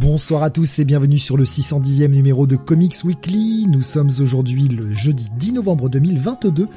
Bonsoir à tous et bienvenue sur le 610e numéro de Comics Weekly. Nous sommes aujourd'hui le jeudi 10 novembre 2022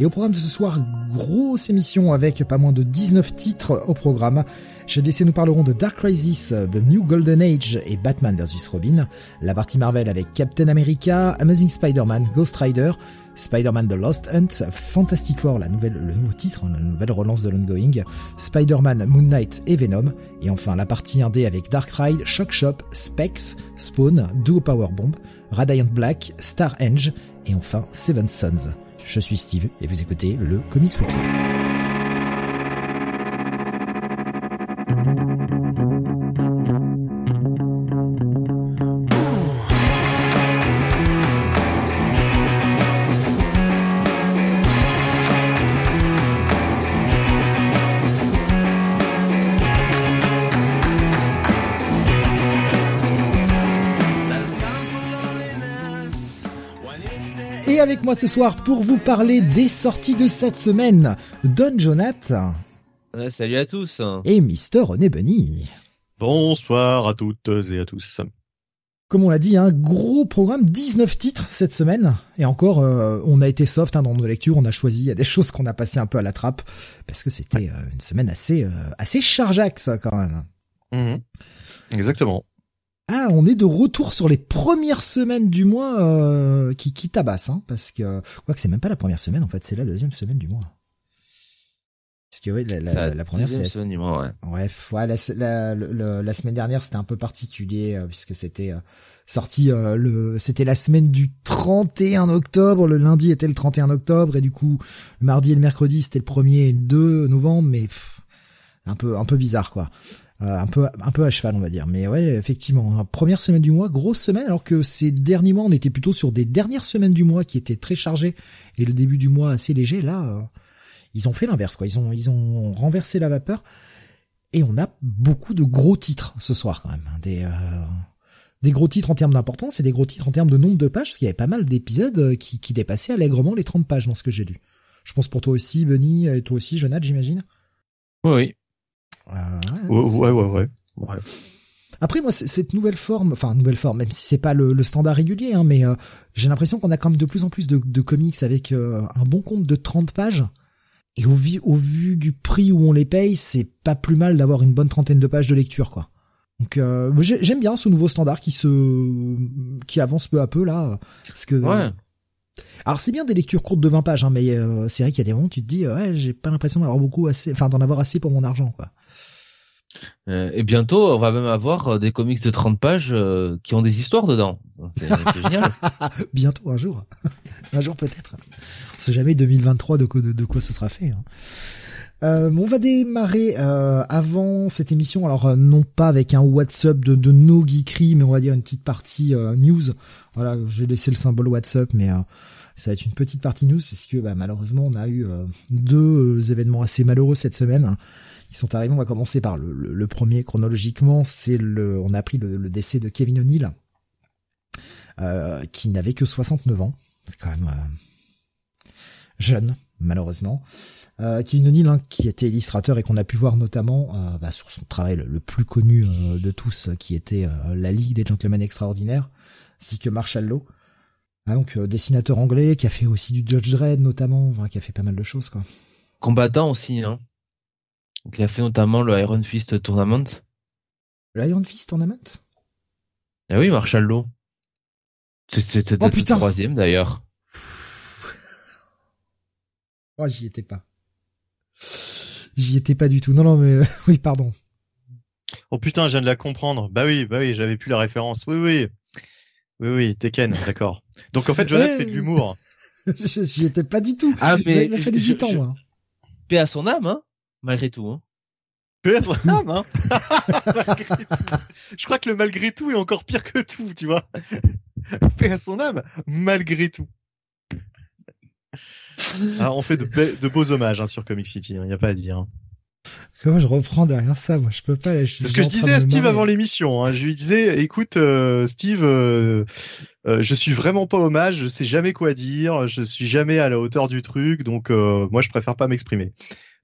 et au programme de ce soir, grosse émission avec pas moins de 19 titres au programme. Chez DC, nous parlerons de Dark Crisis, The New Golden Age et Batman vs Robin. La partie Marvel avec Captain America, Amazing Spider-Man, Ghost Rider, Spider-Man The Lost Hunt, Fantastic Four, la nouvelle, le nouveau titre, hein, la nouvelle relance de l'ongoing, Spider-Man, Moon Knight et Venom. Et enfin, la partie 1D avec Dark Ride, Shock Shop, Specs, Spawn, Duo Power Bomb, Radiant Black, Star Enge et enfin Seven Sons. Je suis Steve et vous écoutez le Comics Weekly. Moi ce soir pour vous parler des sorties de cette semaine, Don Jonathan Ouais, salut à tous. et Mister René Bunny. Bonsoir à toutes et à tous. Comme on l'a dit, un gros programme, 19 titres cette semaine. Et encore, euh, on a été soft hein, dans nos lectures, on a choisi, il y a des choses qu'on a passé un peu à la trappe, parce que c'était euh, une semaine assez euh, assez chargeaxe quand même. Mhm. Exactement. Ah, on est de retour sur les premières semaines du mois euh, qui, qui tabassent, hein, parce que quoi que c'est même pas la première semaine en fait, c'est la deuxième semaine du mois. Parce que oui, la, la, la première c'est c'est numéro, ouais. Bref, ouais, la, la, le- la semaine dernière c'était un peu particulier euh, puisque c'était euh, sorti euh, le c'était la semaine du 31 octobre, le lundi était le 31 octobre et du coup le mardi et le mercredi c'était le 1er et le 2 novembre mais pff, un peu un peu bizarre quoi. Euh, un peu un peu à cheval on va dire mais ouais effectivement première semaine du mois grosse semaine alors que ces derniers mois on était plutôt sur des dernières semaines du mois qui étaient très chargées et le début du mois assez léger là euh, ils ont fait l'inverse quoi ils ont ils ont renversé la vapeur et on a beaucoup de gros titres ce soir quand même. hein. Des, euh, des gros titres en termes d'importance et des gros titres en termes de nombre de pages, parce qu'il y avait pas mal d'épisodes euh, qui, qui dépassaient allègrement les 30 pages dans ce que j'ai lu. Je pense pour toi aussi, Benny, et toi aussi, Jonathan, j'imagine. Oui. Euh, Ouais, ouais, ouais, ouais. Ouais. Après, moi, cette nouvelle forme, enfin, nouvelle forme, même si c'est pas le, le standard régulier, hein, mais euh, j'ai l'impression qu'on a quand même de plus en plus de, de comics avec euh, un bon compte de 30 pages. Et au, vu- au vu du prix où on les paye, c'est pas plus mal d'avoir une bonne trentaine de pages de lecture, quoi. Donc, euh, j'aime bien ce nouveau standard qui se, qui avance peu à peu là, parce que. Ouais. Alors c'est bien des lectures courtes de 20 pages, hein, mais euh, c'est vrai qu'il y a des moments où tu te dis, euh, ouais, j'ai pas l'impression d'avoir beaucoup assez, enfin d'en avoir assez pour mon argent, quoi. Euh, et bientôt, on va même avoir euh, des comics de 30 pages euh, qui ont des histoires dedans. C'est génial. Bientôt, un jour. un jour peut-être. On sait jamais 2023 de quoi, de, de quoi ce sera fait. hein. Euh, on va démarrer euh, avant cette émission, alors euh, non pas avec un WhatsApp de, de no geekery, mais on va dire une petite partie news. Voilà, j'ai laissé le symbole WhatsApp, mais ça va être une petite partie news puisque bah, malheureusement on a eu deux événements assez malheureux cette semaine. Sont arrivés. On va commencer par le, premier chronologiquement. C'est le, on a appris le, décès de Kevin O'Neill, euh, qui n'avait que 69 ans. C'est quand même euh, jeune, malheureusement. Euh, Kevin O'Neill, hein, qui était illustrateur et qu'on a pu voir notamment bah, sur son travail le, plus connu de tous, qui était la Ligue des Gentlemen Extraordinaires, ainsi que Marshall Law. Ah, donc dessinateur anglais, qui a fait aussi du Judge Dredd notamment, qui a fait pas mal de choses quoi. Combattant aussi, hein. Donc, il a fait notamment le Iron Fist Tournament. Lion Fist Tournament? Ah oui, Marshall Law. C'est c'est- c'est Oh, le putain. troisième d'ailleurs. Oh, j'y étais pas. J'y étais pas du tout. Non, non, mais euh, oui, pardon. Oh putain, je viens de la comprendre. Bah oui, bah oui, j'avais plus la référence. Oui, oui. Oui, oui, Tekken, d'accord. Donc en fait, Jonathan fait de l'humour. Je- J'y étais pas du tout. Ah, Il m'a- mais il m'a fallu du temps, je- moi. paix à son âme, hein, malgré tout. Hein. Paix à son âme, hein. Je crois que le malgré tout est encore pire que tout, tu vois. Paix à son âme, malgré tout. Ah, on fait de, de beaux hommages hein, sur Comic City, il hein, n'y a pas à dire. Hein. Comment je reprends derrière ça Moi, je peux pas. C'est ce que je disais à Steve avant l'émission. Hein. Je lui disais, écoute, euh, Steve, euh, euh, je suis vraiment pas hommage. Je sais jamais quoi dire. Je suis jamais à la hauteur du truc. Donc, euh, moi, je préfère pas m'exprimer.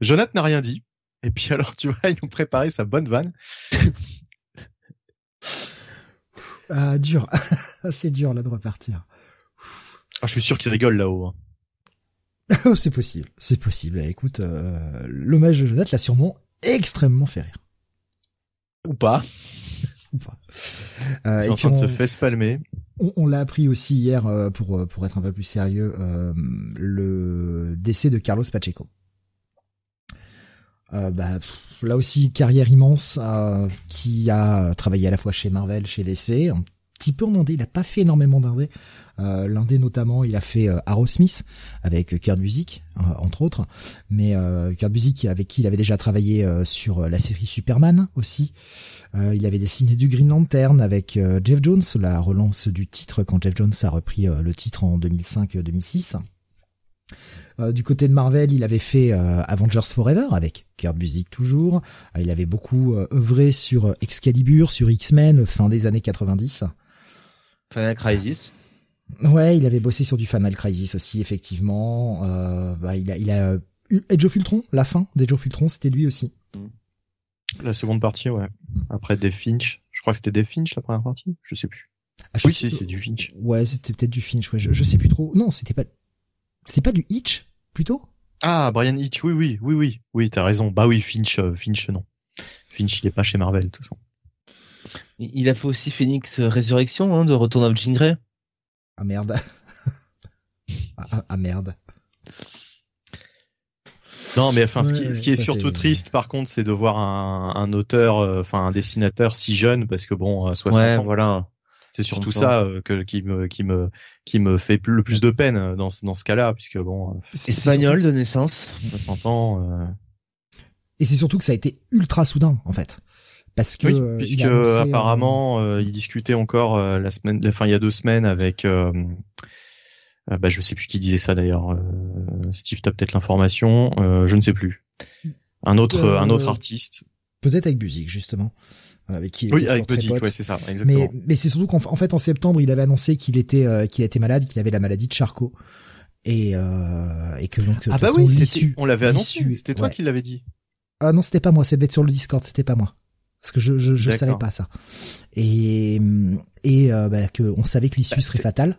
Jonathan n'a rien dit. Et puis alors, tu vois, ils nous préparé sa bonne vanne. ah, dur. C'est dur là de repartir. Ah, je suis sûr qu'il rigole là-haut. Hein. Oh, c'est possible, c'est possible. Écoute, euh, l'hommage de Jonathan l'a sûrement extrêmement fait rire. Ou pas. Ou pas. Euh, et en train de se fait spalmer. On, on l'a appris aussi hier, euh, pour, pour être un peu plus sérieux, le décès de Carlos Pacheco. Euh, bah, là aussi, carrière immense, qui a travaillé à la fois chez Marvel, chez DC, un petit peu en indé, il a pas fait énormément d'indé, euh, L'un notamment, il a fait euh, Aerosmith avec Kurt Busiek, euh, entre autres. Mais euh, Kurt Busiek avec qui il avait déjà travaillé euh, sur la série Superman aussi. il avait dessiné du Green Lantern avec Jeff Jones, la relance du titre quand Jeff Jones a repris le titre en 2005-2006. Du côté de Marvel, il avait fait Avengers Forever avec Kurt Busiek toujours. il avait beaucoup œuvré sur Excalibur, sur X-Men fin des années 90. Final Crisis. Ouais, il avait bossé sur du Final Crisis aussi, effectivement. Euh, bah, il a, il a eu Edge of Ultron, la fin d'Edge of Ultron, c'était lui aussi. La seconde partie, ouais. Après Dave Finch. Je crois que c'était Dave Finch la première partie. Je sais plus. Ah, oui, si, c'est du Finch. Ouais, c'était peut-être du Finch. Ouais, je, je sais plus trop. Non, c'était pas. C'était pas du Hitch plutôt? Ah, Brian Hitch. Oui, oui, oui, oui. Oui, t'as raison. Bah oui, Finch, euh, Finch, non. Finch, il est pas chez Marvel, de toute façon. Il a fait aussi Phoenix Résurrection, hein, de Retour à Jean Grey. Ah merde. Ah, ah, ah, merde. Non, mais enfin, ce qui, ce qui est surtout triste, par contre, c'est de voir un, un auteur, euh, enfin un dessinateur si jeune, parce que bon, à 60 ans, voilà. C'est surtout ça euh, que qui me qui me qui me fait le plus de peine dans dans ce cas-là, puisque bon. Espagnol de naissance, 60 ans. Euh... Et c'est surtout que ça a été ultra soudain, en fait. Parce que oui, puisque apparemment euh, il discutait encore euh, la semaine enfin il y a deux semaines avec euh, bah je sais plus qui disait ça d'ailleurs Steve t'as peut-être l'information je ne sais plus. Un autre un autre artiste. peut-être avec Buzik justement avec qui oui avec ouais c'est ça exactement. mais mais c'est surtout qu'en fait en septembre il avait annoncé qu'il était qu'il était malade qu'il avait la maladie de Charcot. Et et que donc ah bah oui on l'avait annoncé c'était toi qui l'avais dit. Ah non c'était pas moi c'était sur le Discord c'était pas moi. Parce que je je, je savais pas ça. Et et euh, bah, que on savait que l'issue bah, serait fatale.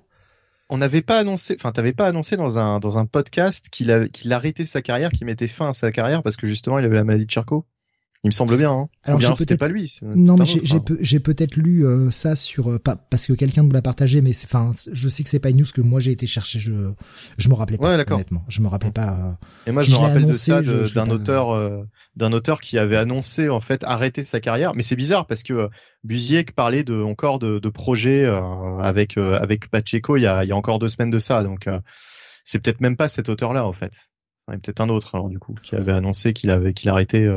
On n'avait pas annoncé enfin t'avais pas annoncé dans un dans un podcast qu'il a qu'il arrêtait sa carrière qu'il mettait fin à sa carrière parce que justement il avait la maladie de Charcot il me semble bien. Hein. Alors c'était pas lui. Non, mais j'ai peut-être lu euh, ça sur euh, pas parce que quelqu'un nous l'a partagé, mais enfin, je sais que c'est pas une news que moi j'ai été chercher. Je je me rappelais pas. Ouais, honnêtement, je me rappelais pas. Euh, Et moi, je me rappelle de ça d'un auteur d'un auteur qui avait annoncé en fait arrêter sa carrière. Mais c'est bizarre parce que Buziek parlait de encore de, de projets avec avec Pacheco il y a il y a encore deux semaines de ça. Donc c'est peut-être même pas cet auteur-là en fait. C'est peut-être un autre alors du coup qui avait annoncé qu'il avait qu'il arrêtait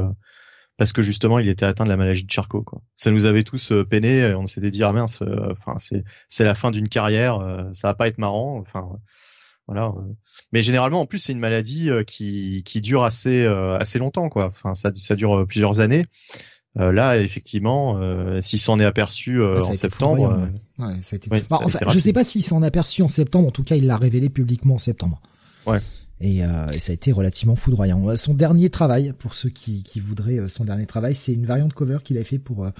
parce que justement il était atteint de la maladie de Charcot quoi. Ça nous avait tous euh, peiné, on s'était dit ah mince, euh, enfin c'est c'est la fin d'une carrière, euh, ça va pas être marrant, enfin voilà. Mais généralement en plus c'est une maladie qui qui dure assez assez longtemps quoi. Enfin ça ça dure plusieurs années. là effectivement s'il s'en est aperçu en septembre ouais, ça a été... bah, enfin, je sais pas s'il s'en est aperçu en septembre, en tout cas il l'a révélé publiquement en septembre. Ouais. Et, euh, et, ça a été relativement foudroyant. Euh, son dernier travail, pour ceux qui, qui voudraient euh, son dernier travail, c'est une variante cover qu'il avait fait pour euh,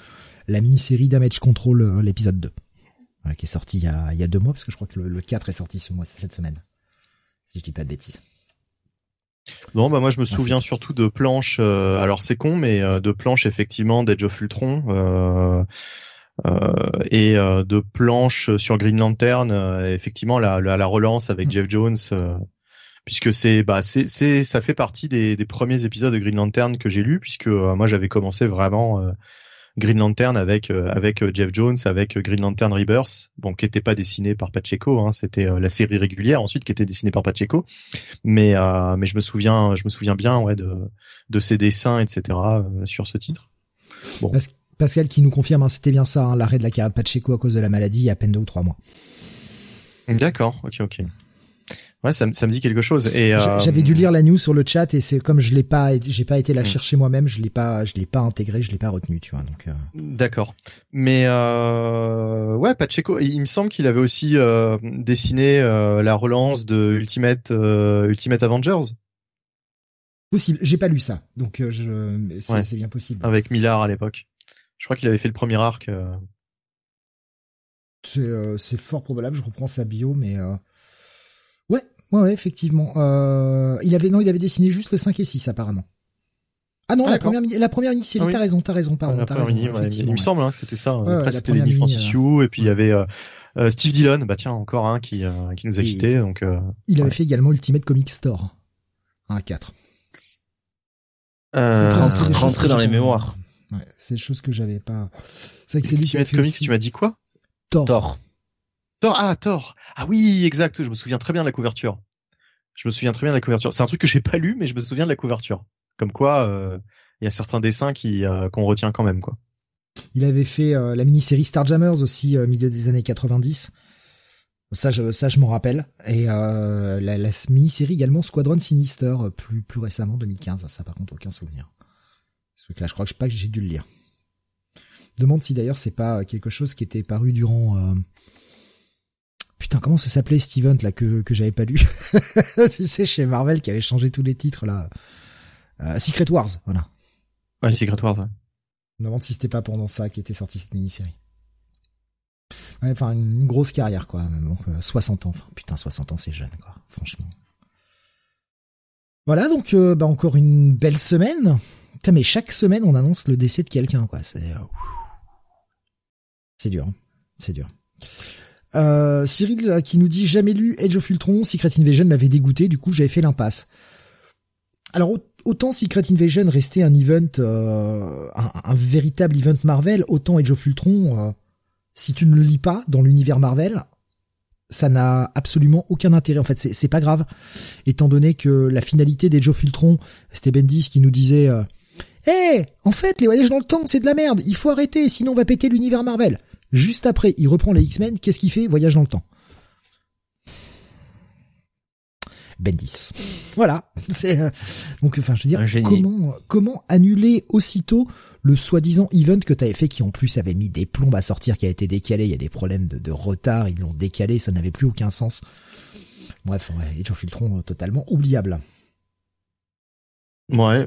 la mini-série Damage Control, l'épisode 2, qui est sorti il y, a, il y a deux mois, parce que je crois que le, 4 est sorti ce mois, cette semaine, si je dis pas de bêtises. Non, bah moi je me souviens surtout de planches. alors c'est con, mais de planches effectivement d'Edge of Ultron euh, et de planches sur Green Lantern. effectivement la, la, la, relance avec mm. Jeff Jones puisque c'est bah c'est c'est ça fait partie des, des premiers épisodes de Green Lantern que j'ai lu puisque euh, moi j'avais commencé vraiment euh, Green Lantern avec avec Jeff Jones, avec Green Lantern Rebirth, bon qui n'était pas dessiné par Pacheco, hein, c'était la série régulière ensuite qui était dessinée par Pacheco, mais mais je me souviens je me souviens bien ouais de de ses dessins etc sur ce titre. Bon. Pascal qui nous confirme, hein, c'était bien ça, hein, l'arrêt de la carrière de Pacheco à cause de la maladie il y a à peine deux ou trois mois. D'accord, ok, ok. Ouais, ça, ça me dit quelque chose. Et euh, j'avais dû lire la news sur le chat et c'est comme je l'ai pas, j'ai pas été la hmm. chercher moi-même, je l'ai pas, je l'ai pas intégré, je l'ai pas retenu, tu vois. Donc. Euh... D'accord. Mais euh, ouais, Pacheco, il me semble qu'il avait aussi dessiné la relance de Ultimate Ultimate Avengers. Possible. J'ai pas lu ça, donc je, c'est bien possible. Avec Millard à l'époque. Je crois qu'il avait fait le premier arc. C'est c'est fort probable. Je reprends sa bio, mais Ouais, ouais, effectivement. Euh, il avait non, il avait dessiné juste le 5 et 6 apparemment. Ah non, ah, la première la première mini-série, ah t'as raison, t'as raison, pardon, t'as raison. il me semble hein, que c'était ça. Après c'était les Francis et puis il y avait euh, euh, Steve Dillon, bah tiens, encore un qui euh, qui nous a quitté donc Il avait fait également Ultimate Comic Store. Un 4. Euh, rentrer dans les mémoires. Ouais, c'est des choses que j'avais pas. C'est que c'est lui qui a fait Comics, tu m'as dit quoi? Thor. Thor. Thor, ah Thor. Ah oui, exact. Je me souviens très bien de la couverture. Je me souviens très bien de la couverture. C'est un truc que j'ai pas lu, mais je me souviens de la couverture. Comme quoi, euh, il y a certains dessins qui euh, qu'on retient quand même, quoi. Il avait fait euh, la mini-série Starjammers aussi, milieu des années 90. Ça, je, ça, je m'en rappelle. Et la, la mini-série également Squadron Sinister, plus plus récemment, 2015. Ça, par contre, aucun souvenir. Ce truc-là, je crois que pas que j'ai dû le lire. Demande si d'ailleurs c'est pas quelque chose qui était paru durant Putain, comment ça s'appelait Steven là que que j'avais pas lu Tu sais chez Marvel qui avait changé tous les titres là. Euh, Secret Wars, voilà. Ouais, Secret Wars. Ouais. Je me demande si c'était pas pendant ça qui était sortie cette mini-série. Ouais, enfin une grosse carrière quoi. Bon, 60 euh, ans, enfin putain 60 ans c'est jeune quoi, franchement. Voilà donc euh, bah, encore une belle semaine. Putain mais chaque semaine on annonce le décès de quelqu'un quoi. C'est c'est dur, hein. c'est dur. Euh, Cyril qui nous dit jamais lu Age of Ultron, Secret Invasion m'avait dégoûté, du coup j'avais fait l'impasse. Alors autant Secret Invasion restait un event, euh, un, véritable event Marvel, autant Age of Ultron, euh, si tu ne le lis pas dans l'univers Marvel, ça n'a absolument aucun intérêt. En fait, c'est pas grave, étant donné que la finalité d'Age of Ultron, c'était Bendis qui nous disait, eh, en fait, les voyages dans le temps, c'est de la merde. Il faut arrêter, sinon on va péter l'univers Marvel. Juste après, il reprend les X-Men. Qu'est-ce qu'il fait? Voyage dans le temps. Bendis. Voilà. C'est euh, donc enfin je veux dire comment comment annuler aussitôt le soi-disant event que t'avais fait qui en plus avait mis des plombes à sortir qui a été décalé, il y a des problèmes de, retard, ils l'ont décalé, ça n'avait plus aucun sens. Bref, ouais, Age of Ultron totalement oubliable. Ouais,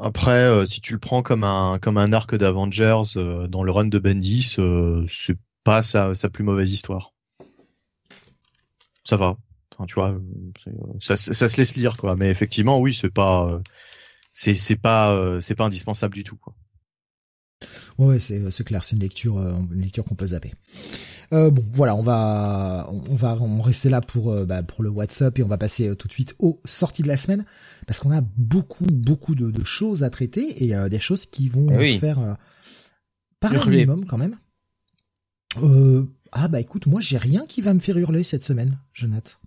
après, euh, si tu le prends comme un comme un arc d'Avengers euh, dans le run de Bendis, euh, c'est pas sa, sa plus mauvaise histoire. Ça va. Enfin, tu vois, ça, se laisse lire quoi. Mais effectivement, oui, c'est pas c'est pas c'est pas indispensable du tout quoi. Ouais, c'est c'est clair, c'est une lecture une lecture qu'on peut zapper. Bon, voilà, on va on va rester là pour bah, pour le WhatsApp et on va passer tout de suite aux sorties de la semaine parce qu'on a beaucoup beaucoup de, choses à traiter et des choses qui vont eh faire par un minimum quand même. ah bah écoute, moi j'ai rien qui va me faire hurler cette semaine, je note.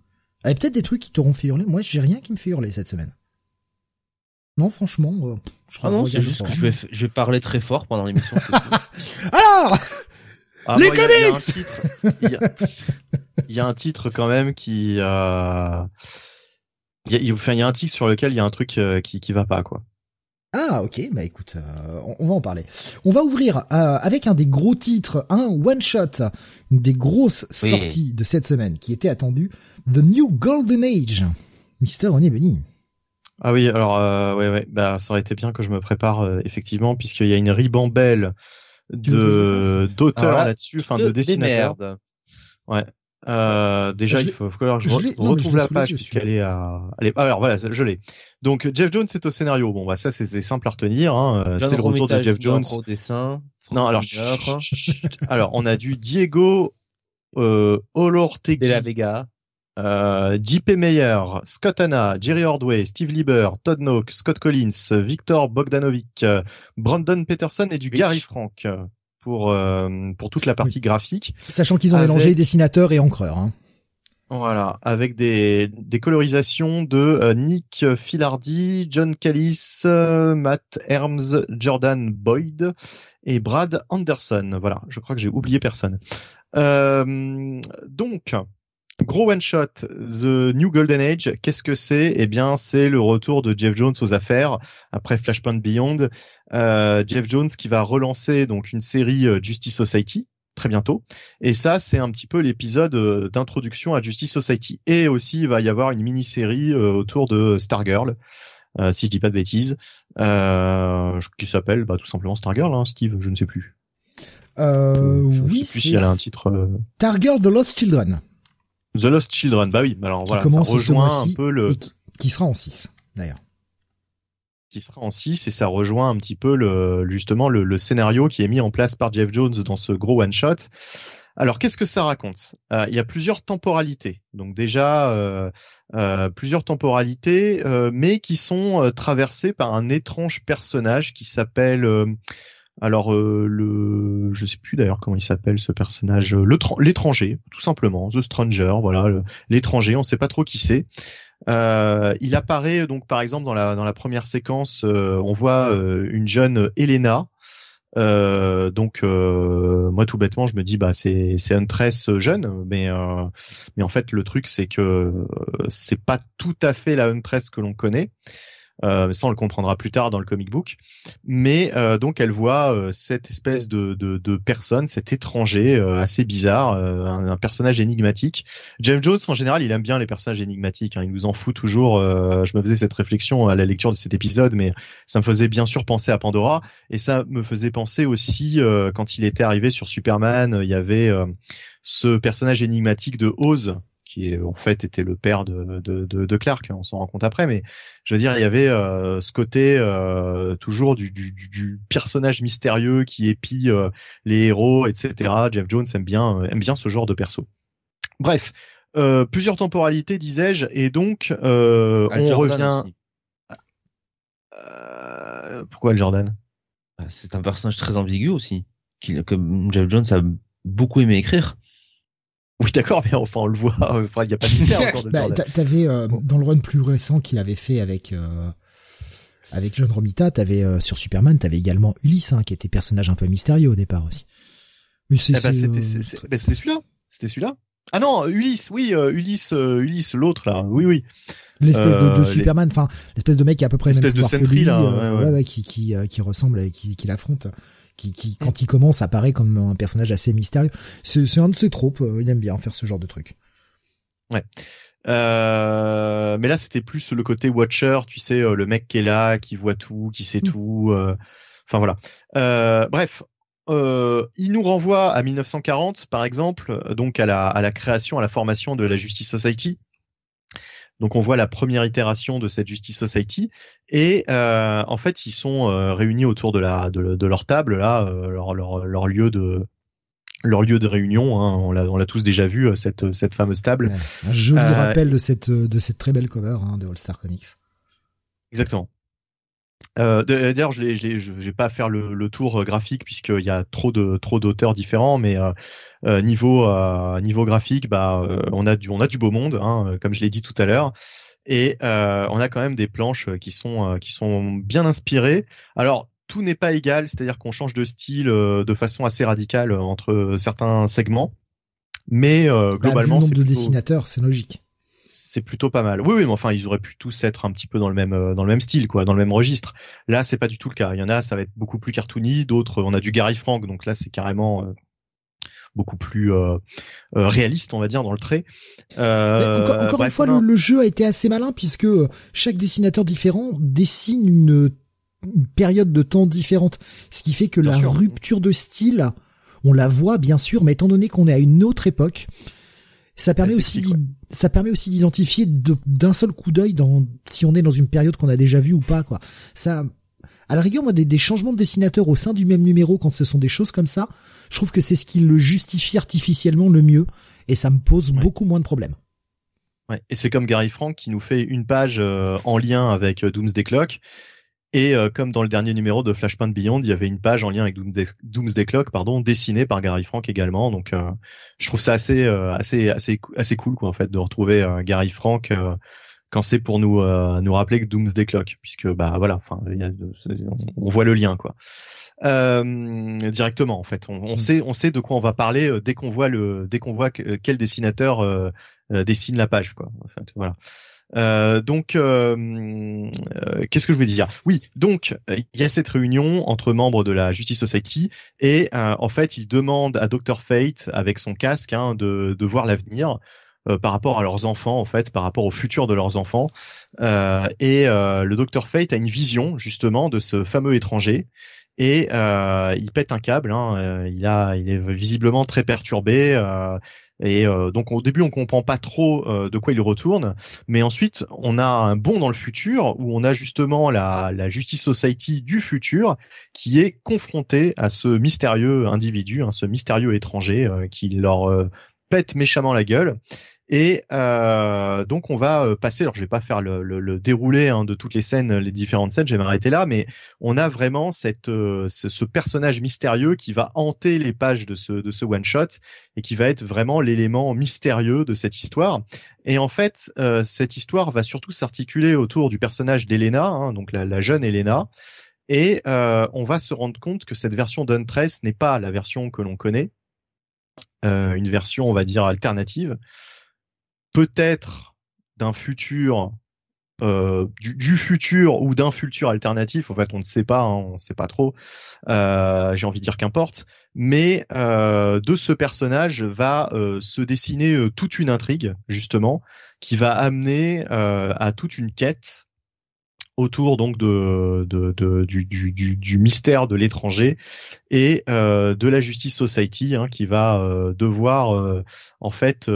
Il y a peut-être des trucs qui t'auront fait hurler. Moi, j'ai rien qui me fait hurler cette semaine. Non, franchement, je ah non, c'est juste que je vais, je vais parler très fort pendant l'émission. Alors ah, les comics Il y, a un titre quand même qui... Euh... Il y, a, il y a un titre sur lequel il y a un truc euh, qui, qui va pas, quoi. Ah ok, bah écoute, euh, on, va en parler. On va ouvrir euh, avec un des gros titres, un one shot, une des grosses sorties de cette semaine qui était attendue, The New Golden Age. Mister René Benny. Ah oui, alors euh, ouais ouais, bah ça aurait été bien que je me prépare effectivement puisqu'il y a une ribambelle de d'auteurs là-dessus, enfin de dessinateurs. Ouais. Euh, déjà, il faut, que je, retrouve la page puisqu'elle est à. Allez, alors voilà, je l'ai. Donc Jeff Jones est au scénario. Bon, bah ça c'est simple à retenir. Hein. C'est le retour de Jeff Jones. Au dessin, non, alors alors on a du Diego euh, Olortegui. De la Vega. euh, JP Meyer, Scott Hanna, Jerry Ordway, Steve Lieber, Todd Noak, Scott Collins, Victor Bogdanovic, Brandon Peterson et du Gary Frank pour euh, pour toute la partie graphique. Sachant qu'ils ont mélangé dessinateur et encreur. Hein. Voilà, avec des, des colorisations de euh, Nick Filardi, John Callis, Matt Herms, Jordan Boyd et Brad Anderson. Voilà, je crois que j'ai oublié personne. Euh, donc, Gros one shot, The New Golden Age, qu'est-ce que c'est? Eh bien, c'est le retour de Jeff Jones aux affaires après Flashpoint Beyond. Euh, Jeff Jones qui va relancer donc une série euh, Justice Society très bientôt. Et ça, c'est un petit peu l'épisode euh, d'introduction à Justice Society. Et aussi, il va y avoir une mini-série autour de Stargirl. Euh, si je dis pas de bêtises, euh, qui s'appelle bah, tout simplement Stargirl, hein, Steve, je ne sais plus. Euh, oui, sais plus si elle a un titre. Stargirl The Lost Children. The Lost Children, bah oui, alors voilà, ça rejoint un peu le... Qui, sera en 6, d'ailleurs. Qui sera en 6 et ça rejoint un petit peu le, justement le, scénario qui est mis en place par Jeff Jones dans ce gros one-shot. Alors, qu'est-ce que ça raconte? Euh, Il y a plusieurs temporalités. Donc déjà, euh, euh, plusieurs temporalités, mais qui sont traversées par un étrange personnage qui s'appelle alors euh, le, je sais plus d'ailleurs comment il s'appelle ce personnage, euh, l'étranger, tout simplement, The Stranger, voilà, l'étranger, on sait pas trop qui c'est. Euh, il apparaît donc par exemple dans la première séquence, on voit une jeune Elena. donc moi tout bêtement je me dis bah c'est c'est Huntress jeune mais mais en fait le truc c'est que c'est pas tout à fait la Huntress que l'on connaît euh, ça on le comprendra plus tard dans le comic book. Mais euh, donc elle voit euh, cette espèce de, de, de, personne, cet étranger euh, assez bizarre, un, un, personnage énigmatique. James Jones en général il aime bien les personnages énigmatiques, hein, il nous en fout toujours. je me faisais cette réflexion à la lecture de cet épisode, mais ça me faisait bien sûr penser à Pandora et ça me faisait penser aussi quand il était arrivé sur Superman, il y avait ce personnage énigmatique de Oz qui en fait était le père de, de, de, Clark, on s'en rend compte après, mais je veux dire, il y avait euh, ce côté euh, toujours du, du, du, personnage mystérieux qui épie euh, les héros, etc. Jeff Jones aime bien aime bien ce genre de perso. Bref, plusieurs temporalités, disais-je, et donc on revient. pourquoi le Jordan? C'est un personnage très ambigu aussi, que Jeff Jones a beaucoup aimé écrire. Oui, d'accord, mais enfin, on le voit. il n'y a pas de mystère encore de bah, T'avais euh, dans le run plus récent qu'il avait fait avec euh, avec John Romita, t'avais euh, sur Superman, t'avais également Ulysse, hein, qui était personnage un peu mystérieux au départ aussi. Mais c'est eh ben, euh, ben, c'était celui-là. C'était celui-là. Ah non, Ulysse, oui, Ulysse, Ulysse, l'autre là, oui, oui. L'espèce de, de Superman, enfin, l'espèce de mec qui a à peu près le même pouvoir que lui, là, ouais, ouais. qui, qui, qui ressemble et qui, qui l'affronte qui, qui quand il commence apparaît comme un personnage assez mystérieux. C'est un de ses tropes, euh, il aime bien faire ce genre de truc. Ouais. Euh, mais là, c'était plus le côté Watcher, tu sais, euh, le mec qui est là, qui voit tout, qui sait mm. tout. Enfin voilà. bref, il nous renvoie à 1940, par exemple, donc à la, à la création, à la formation de la Justice Society. Donc on voit la première itération de cette Justice Society et euh, en fait ils sont euh, réunis autour de la de, leur table là, euh, leur, leur, leur lieu de leur lieu de réunion. Hein, on l'a on l'a tous déjà vu cette cette fameuse table. un joli rappel de cette de cette très belle cover hein, de All Star Comics. Exactement. Euh, D'ailleurs, je je vais pas faire le, le tour graphique puisqu'il y a trop de trop d'auteurs différents, mais euh, euh, niveau euh, niveau graphique, bah euh, on a du on a du beau monde, hein, comme je l'ai dit tout à l'heure, et on a quand même des planches qui sont qui sont bien inspirées. Alors tout n'est pas égal, c'est-à-dire qu'on change de style de façon assez radicale entre certains segments, mais bah, globalement, c'est de dessinateurs, c'est logique c'est plutôt pas mal. Oui, oui, mais enfin, ils auraient pu tous être un petit peu dans le même dans le même style, quoi, dans le même registre. Là, c'est pas du tout le cas. Il y en a, ça va être beaucoup plus cartoony. D'autres, on a du Gary Frank, donc là, c'est carrément beaucoup plus euh, euh, réaliste, on va dire, dans le trait. Euh, encore, une fois, le, jeu a été assez malin puisque chaque dessinateur différent dessine une, période de temps différente, ce qui fait que la rupture de style, on la voit bien sûr, mais étant donné qu'on est à une autre époque, ça permet aussi ça permet aussi d'identifier d'un seul coup d'œil dans si on est dans une période qu'on a déjà vue ou pas quoi. Ça à la rigueur moi des, des changements de dessinateurs au sein du même numéro quand ce sont des choses comme ça, je trouve que c'est ce qui le justifie artificiellement le mieux et ça me pose beaucoup moins de problèmes. Ouais, et c'est comme Gary Frank qui nous fait une page en lien avec Doomsday Clock et euh, comme dans le dernier numéro de Flashpoint Beyond, il y avait une page en lien avec Doomsday, Clock, pardon, dessinée par Gary Frank également. Donc, euh, je trouve ça assez, euh, assez, assez, assez cool, quoi, en fait, de retrouver Gary Frank quand c'est pour nous, nous rappeler que Doomsday Clock, puisque bah voilà, enfin, on, voit le lien, quoi. directement, en fait, on, mm. sait, on sait de quoi on va parler dès qu'on voit le, dès qu'on voit quel dessinateur dessine la page, quoi. En fait, voilà. Euh, donc, euh, euh, qu'est-ce que je veux dire? Oui, donc il y a cette réunion entre membres de la Justice Society et en fait, ils demandent à Dr Fate avec son casque hein, de, de voir l'avenir. par rapport à leurs enfants en fait, par rapport au futur de leurs enfants. et le docteur Fate a une vision justement de ce fameux étranger et il pète un câble. Hein, il a, il est visiblement très perturbé. Et euh, donc au début on comprend pas trop euh, de quoi il retourne, mais ensuite on a un bond dans le futur où on a justement la, la Justice Society du futur qui est confrontée à ce mystérieux individu, hein, ce mystérieux étranger euh, qui leur pète méchamment la gueule et euh, donc on va euh, passer, alors je vais pas faire le, le, le déroulé hein, de toutes les scènes, les différentes scènes, je vais m'arrêter là, mais on a vraiment cette, euh, ce, personnage mystérieux qui va hanter les pages de ce, de ce one shot et qui va être vraiment l'élément mystérieux de cette histoire. Et en fait, euh, cette histoire va surtout s'articuler autour du personnage d'Elena, hein, donc la, la, jeune Elena. Et on va se rendre compte que cette version d'Untress n'est pas la version que l'on connaît, une version, on va dire, alternative peut-être d'un futur euh, du, futur ou d'un futur alternatif. En fait, on ne sait pas, hein, on ne sait pas trop. Euh, J'ai envie de dire qu'importe. Mais euh, de ce personnage va se dessiner toute une intrigue justement qui va amener à toute une quête autour donc de, de, de du, du, du, mystère de l'étranger et euh, de la Justice Society hein, qui va euh, devoir euh, en fait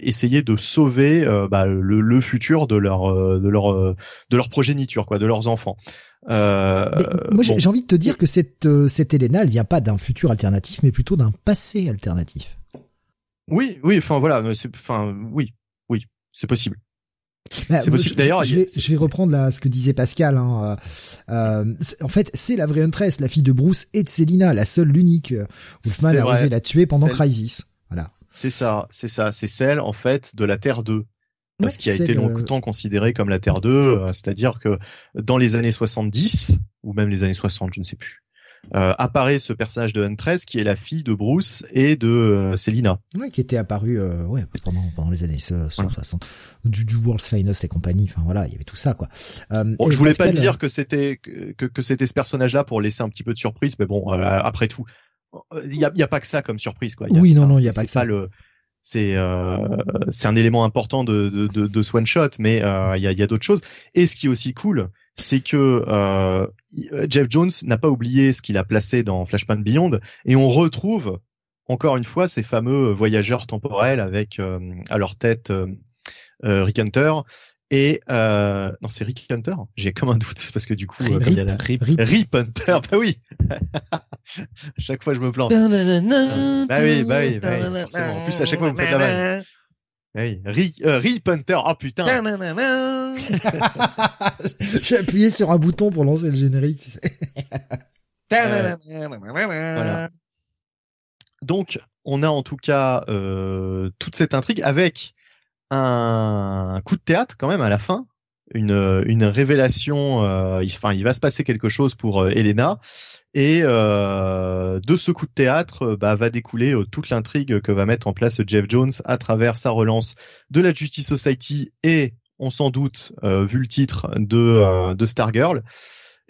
essayer de sauver bah, le, le, futur de leur de leur de leur progéniture quoi de leurs enfants. moi j'ai envie de te dire que cette cette Elena elle vient pas d'un futur alternatif mais plutôt d'un passé alternatif. Oui oui enfin voilà enfin oui oui c'est possible. Bah, D'ailleurs, je, vais, reprendre là ce que disait Pascal. Hein. Euh, euh en fait, c'est la vraie Huntress, la fille de Bruce et de Selina, la seule, l'unique. Euh, Wolfman a osé la tuer pendant Crisis. Voilà. C'est ça, c'est ça, c'est celle en fait de la Terre 2 ce qui a été longtemps considéré comme la Terre 2, euh, c'est-à-dire que dans les années 70 ou même les années 60, je ne sais plus, euh, apparaît ce personnage de Huntress qui est la fille de Bruce et de euh, Selina. Oui, qui était apparu euh, ouais, pendant, pendant les années 60, du, du World's Finest et compagnie. Enfin voilà, il y avait tout ça quoi. Euh, bon, je voulais pas dire que c'était que, que c'était ce personnage-là pour laisser un petit peu de surprise, mais bon, après tout, il y a, y a pas que ça comme surprise quoi. oui, non, non, il y a pas que ça. Le, c'est euh, c'est un élément important de de, de, de one shot, mais il y a, y a d'autres choses. Et ce qui est aussi cool, c'est que euh, Jeff Jones n'a pas oublié ce qu'il a placé dans Flashpoint Beyond, et on retrouve encore une fois ces fameux voyageurs temporels avec euh, à leur tête euh, Rick Hunter et euh, non c'est Rick Hunter? J'ai comme un doute parce que du coup Rip, il y a la... Rip, Rip. Hunter bah oui. Chaque fois je me plante. Bah oui bah oui, bah oui en plus à chaque fois je me plante la main oui, Rip, euh, Hunter, oh putain. J'ai appuyé sur un bouton pour lancer le générique. euh, voilà. Donc, on a en tout cas euh, toute cette intrigue avec un coup de théâtre quand même à la fin, une, une révélation. Euh, il, enfin, il va se passer quelque chose pour euh, Elena et euh, de ce coup de théâtre, euh, bah, va découler euh, toute l'intrigue que va mettre en place Jeff Jones à travers sa relance de la Justice Society et, on s'en doute, vu le titre de, de Stargirl.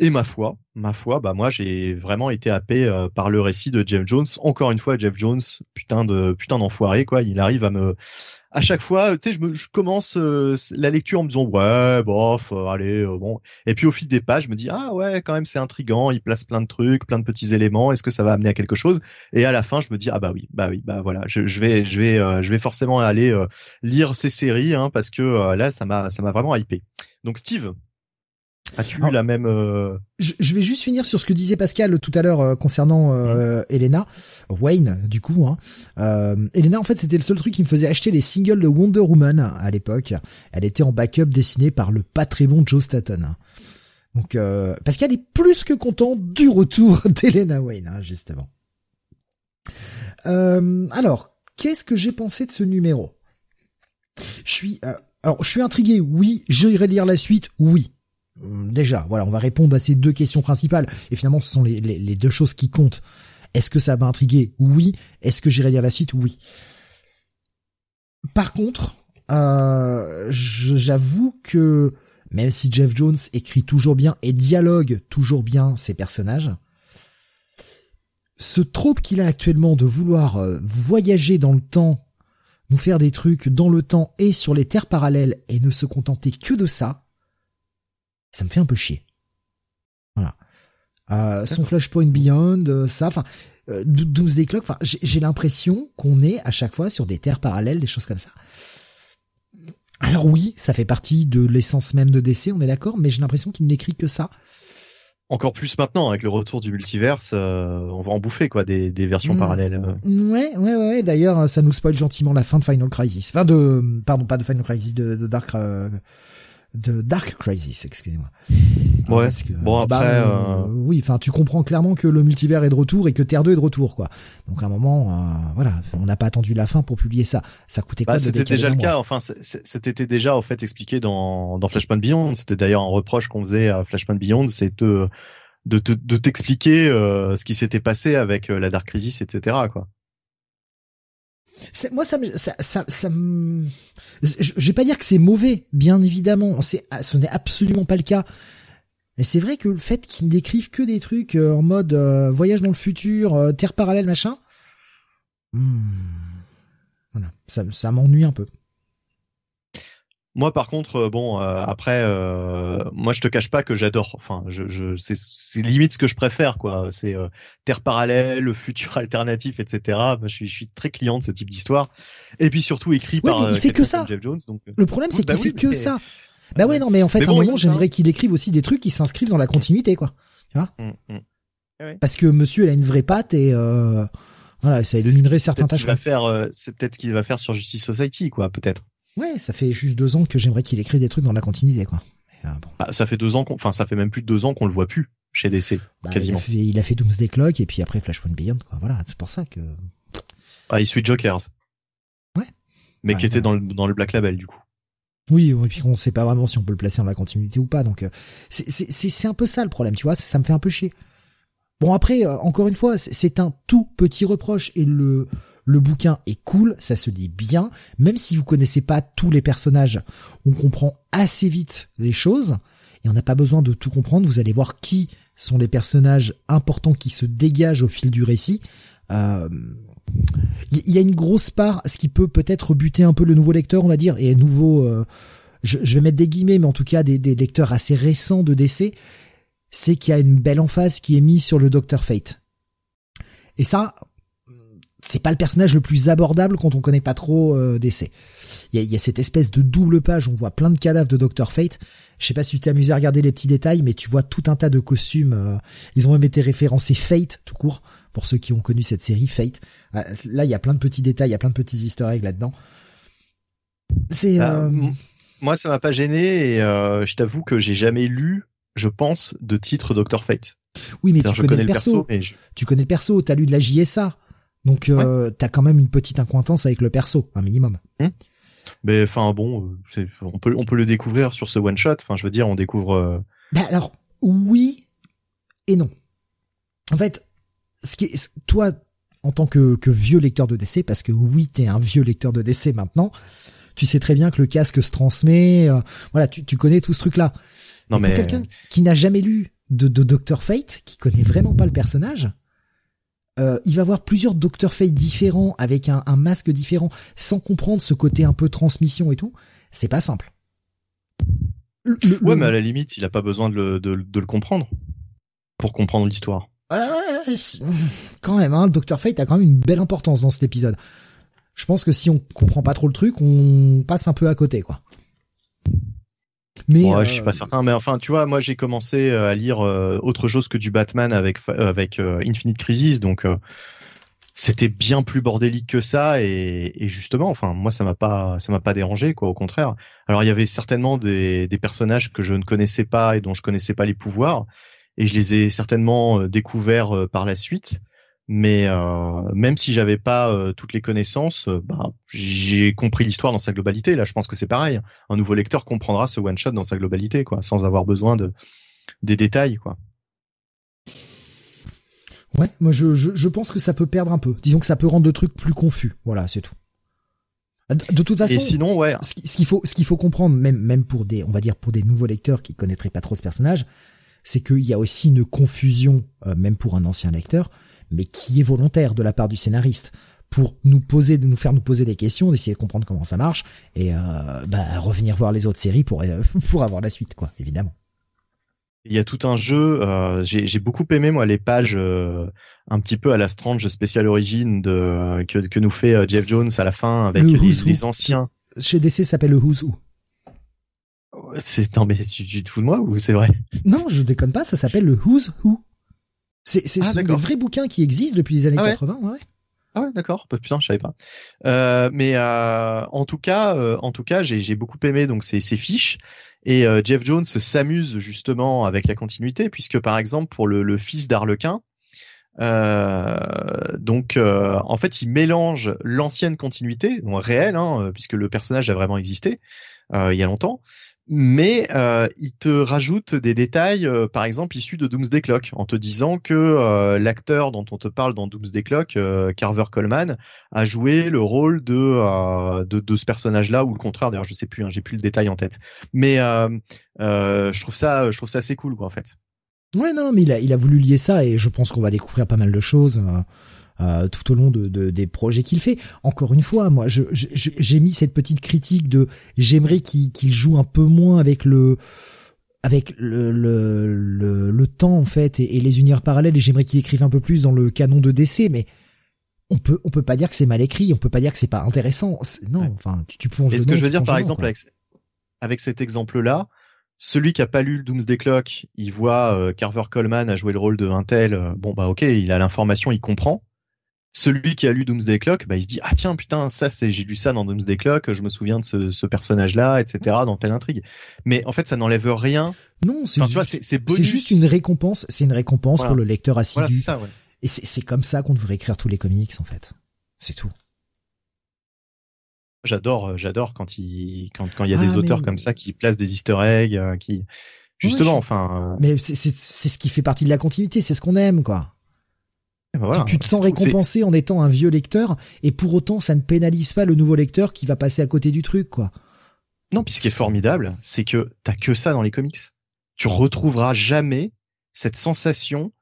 Et ma foi, ma foi, bah moi j'ai vraiment été happé par le récit de Jeff Jones. Encore une fois, Jeff Jones, putain de putain d'enfoiré quoi. Il arrive à me à chaque fois, tu sais, je, me, je commence euh, la lecture en me disant ouais, bof, euh, allez, euh, bon. Et puis au fil des pages, je me dis ah ouais, quand même c'est intrigant. Il place plein de trucs, plein de petits éléments. Est-ce que ça va amener à quelque chose? Et à la fin, je me dis ah bah oui, bah oui, bah voilà, je, je vais, je vais, je vais forcément aller lire ces séries hein, parce que là, ça m'a, ça m'a vraiment hypé. Donc Steve, As-tu la même euh... je, vais juste finir sur ce que disait Pascal tout à l'heure euh, concernant euh, Elena, Wayne du coup. Hein. Euh, Elena en fait c'était le seul truc qui me faisait acheter les singles de Wonder Woman à l'époque. Elle était en backup dessinée par le pas très bon Joe Staton. Donc euh, Pascal est plus que content du retour d'Elena Wayne hein, justement. Euh, alors qu'est-ce que j'ai pensé de ce numéro? Je suis alors je suis intrigué, oui. J'irai lire la suite, oui. Hum, déjà, voilà, on va répondre à ces deux questions principales. Et finalement, ce sont les, deux choses qui comptent. Est-ce que ça m'a intrigué Oui. Est-ce que j'irai lire la suite Oui. Par contre, euh, j'avoue que même si Jeff Jones écrit toujours bien et dialogue toujours bien ses personnages, ce trope qu'il a actuellement de vouloir euh, voyager dans le temps, nous faire des trucs dans le temps et sur les terres parallèles et ne se contenter que de ça, ça me fait un peu chier. Voilà. Euh, son Flashpoint Beyond, euh, ça, enfin, euh, Doomsday Clock, enfin, j'ai l'impression qu'on est à chaque fois sur des terres parallèles, des choses comme ça. Alors oui, ça fait partie de l'essence même de DC, on est d'accord, mais j'ai l'impression qu'il n'écrit que ça. Encore plus maintenant, avec le retour du multiverse, euh, on va en bouffer quoi, des, des versions mmh. parallèles. Ouais, ouais, ouais. D'ailleurs, ça nous spoil gentiment la fin de Final Crisis. Enfin de, pardon, pas de Final Crisis, de, de Dark, de Dark Crisis, excusez-moi. Ouais. bon bah, après, euh, oui, enfin, tu comprends clairement que le multivers est de retour et que Terre 2 est de retour, quoi. Donc à un moment, euh, voilà, on n'a pas attendu la fin pour publier ça. Ça coûtait quoi bah, C'était déjà le cas. Enfin, c'était déjà en fait expliqué dans dans Flashpoint Beyond. C'était d'ailleurs un reproche qu'on faisait à Flashpoint Beyond, c'est de de t'expliquer euh, ce qui s'était passé avec la Dark Crisis, etc. Quoi. Moi, ça, ça, ça, ça je, vais pas dire que c'est mauvais, bien évidemment. C'est, ce n'est absolument pas le cas. Mais c'est vrai que le fait qu'ils ne décrivent que des trucs euh, en mode euh, voyage dans le futur, euh, terre parallèle, machin, hmm, voilà, ça, ça m'ennuie un peu. Moi, par contre, euh, bon, euh, après, euh, moi, je te cache pas que j'adore. Enfin, je, je c'est limite ce que je préfère, quoi. C'est terre parallèle, futur alternatif, etc. Moi, je suis, je suis très client de ce type d'histoire. Et puis surtout écrit par. Mais il fait que ça. Jeff Jones, donc... Le problème, c'est qu'il bah fait que ça. Bah ouais, non, mais en fait, à un moment, j'aimerais qu'il écrive aussi des trucs qui s'inscrivent dans la continuité, quoi. Tu vois mmh, mmh. Parce que Monsieur, il a une vraie patte et voilà, ça éliminerait certains tâches. faire, c'est peut-être ce qu'il va faire sur Justice Society, quoi, peut-être. Ouais, ça fait juste deux ans que j'aimerais qu'il écrive des trucs dans la continuité, quoi. Euh, bah, ça fait deux ans, enfin ça fait même plus de deux ans qu'on le voit plus chez DC, bah, quasiment. Il a, fait, Doomsday Clock et puis après Flashpoint Beyond, quoi. Voilà, c'est pour ça que. Ah, il suit Jokers. Ouais. Mais qui était dans le, dans le Black Label du coup. Oui, et puis on sait pas vraiment si on peut le placer dans la continuité ou pas, donc euh, c'est un peu ça le problème, tu vois. Ça me fait un peu chier. Bon après, euh, encore une fois, c'est un tout petit reproche et le le bouquin est cool, ça se lit bien, même si vous connaissez pas tous les personnages, on comprend assez vite les choses, et on n'a pas besoin de tout comprendre, vous allez voir qui sont les personnages importants qui se dégagent au fil du récit. Il euh, y, a une grosse part, ce qui peut peut-être buter un peu le nouveau lecteur, on va dire, et nouveau, euh, je, vais mettre des guillemets, mais en tout cas des, des lecteurs assez récents de DC, c'est qu'il y a une belle emphase qui est mise sur le Dr Fate. Et ça, c'est pas le personnage le plus abordable quand on connaît pas trop euh, DC. Il y a, cette espèce de double page, on voit plein de cadavres de Dr Fate. Je sais pas si tu t'es amusé à regarder les petits détails, mais tu vois tout un tas de costumes. Euh, ils ont même été référencés Fate tout court pour ceux qui ont connu cette série Fate. Euh, là, il y a plein de petits détails, il y a plein de petits Easter eggs là-dedans. C'est bah, moi, ça m'a pas gêné et je t'avoue que j'ai jamais lu, je pense, de titre Dr Fate. Oui, mais tu connais, le perso. Tu connais le perso, t'as lu de la JSA. Donc euh, t'as quand même une petite incointance avec le perso, un minimum. Hmm. Mais enfin bon, euh, on peut on peut le découvrir sur ce one shot. Enfin, je veux dire, on découvre. Euh... Bah alors oui et non. En fait, ce qui est, toi en tant que, que vieux lecteur de DC, parce que oui, t'es un vieux lecteur de DC maintenant, tu sais très bien que le casque se transmet. Euh, voilà, tu, tu connais tout ce truc-là. Non mais, quelqu'un qui n'a jamais lu de, de Doctor Fate, qui connaît vraiment pas le personnage, euh, il va voir plusieurs Dr Fate différents avec un, masque différent sans comprendre ce côté un peu transmission et tout. C'est pas simple. ouais, mais à la limite, il a pas besoin de le, de, le comprendre pour comprendre l'histoire. quand même, hein, le Dr Fate a quand même une belle importance dans cet épisode. Je pense que si on comprend pas trop le truc, on passe un peu à côté, quoi. Mais ouais, je suis pas certain, mais enfin, tu vois, moi j'ai commencé à lire autre chose que du Batman avec avec Infinite Crisis, donc c'était bien plus bordélique que ça et, et justement enfin moi ça m'a pas ça m'a pas dérangé quoi au contraire. Alors il y avait certainement des, des personnages que je ne connaissais pas et dont je connaissais pas les pouvoirs et je les ai certainement euh, découverts euh, par la suite mais euh, même si j'avais pas euh, toutes les connaissances bah, j'ai compris l'histoire dans sa globalité là je pense que c'est pareil un nouveau lecteur comprendra ce one shot dans sa globalité quoi sans avoir besoin de des détails quoi Ouais, moi je, je, je, pense que ça peut perdre un peu. Disons que ça peut rendre le truc plus confus. Voilà, c'est tout. De, toute façon, Et sinon, ouais. ce qu'il faut, ce qu'il faut comprendre, même, même pour des, on va dire pour des nouveaux lecteurs qui connaîtraient pas trop ce personnage, c'est qu'il y a aussi une confusion, euh, même pour un ancien lecteur, mais qui est volontaire de la part du scénariste pour nous poser, de nous faire nous poser des questions, d'essayer de comprendre comment ça marche et euh, bah, revenir voir les autres séries pour euh, pour avoir la suite, quoi, évidemment. Il y a tout un jeu. Euh, j'ai beaucoup aimé moi les pages euh, un petit peu à la Strange Special Origin de que, que nous fait euh, Jeff Jones à la fin avec les, les, anciens. Chez DC, ça s'appelle le Who's Who. C'est non mais tu, tu, te fous de moi ou c'est vrai? Non, je déconne pas. Ça s'appelle le Who's Who. C'est c'est ah, des vrais bouquins qui existent depuis les années 80. Ah ouais. Ah ouais, d'accord. Bah, putain, je savais pas. Euh, mais euh, en tout cas, euh, en tout cas, j'ai beaucoup aimé donc ces, ces fiches. Et Jeff Jones s'amuse justement avec la continuité, puisque par exemple pour le, le fils d'Arlequin, donc en fait, il mélange l'ancienne continuité, donc réelle, hein, puisque le personnage a vraiment existé il y a longtemps, mais euh, il te rajoute des détails, euh, par exemple issus de Doomsday Clock, en te disant que euh, l'acteur dont on te parle dans Doomsday Clock, euh, Carver Coleman, a joué le rôle de de, de, ce personnage-là ou le contraire. D'ailleurs, je sais plus, hein, j'ai plus le détail en tête. Mais je trouve ça, je trouve ça assez cool, quoi, en fait. Ouais, non, mais il a, il a voulu lier ça et je pense qu'on va découvrir pas mal de choses. Euh, tout au long de, des projets qu'il fait. Encore une fois, moi, j'ai je, mis cette petite critique de j'aimerais qu'il joue un peu moins avec le avec le, le, le, temps en fait et, les univers parallèles et j'aimerais qu'il écrive un peu plus dans le canon de DC mais on peut on peut pas dire que c'est mal écrit on peut pas dire que c'est pas intéressant. Non enfin tu, tu plonges ce que je veux dire par exemple avec, avec cet exemple là celui qui a pas lu le Doomsday Clock il voit euh, Carver Coleman a joué le rôle de un tel euh, bon bah ok il a l'information il comprend celui qui a lu Doomsday Clock, bah, il se dit ah tiens putain ça c'est j'ai lu ça dans Doomsday Clock, je me souviens de ce, ce personnage là, etc. dans telle intrigue. Mais en fait ça n'enlève rien. Non, c'est juste, c'est juste une récompense, c'est une récompense pour le lecteur assidu. ça, ouais. Et c'est comme ça qu'on devrait écrire tous les comics en fait. C'est tout. J'adore, j'adore quand il quand quand il y a des ah, auteurs comme ça qui placent des Easter eggs, euh, qui justement, enfin. Euh, mais c'est c'est ce qui fait partie de la continuité, c'est ce qu'on aime quoi. Tu, te sens récompensé en étant un vieux lecteur et pour autant ça ne pénalise pas le nouveau lecteur qui va passer à côté du truc quoi. Non, puis ce qui est formidable, c'est que t'as que ça dans les comics. Tu retrouveras jamais cette sensation,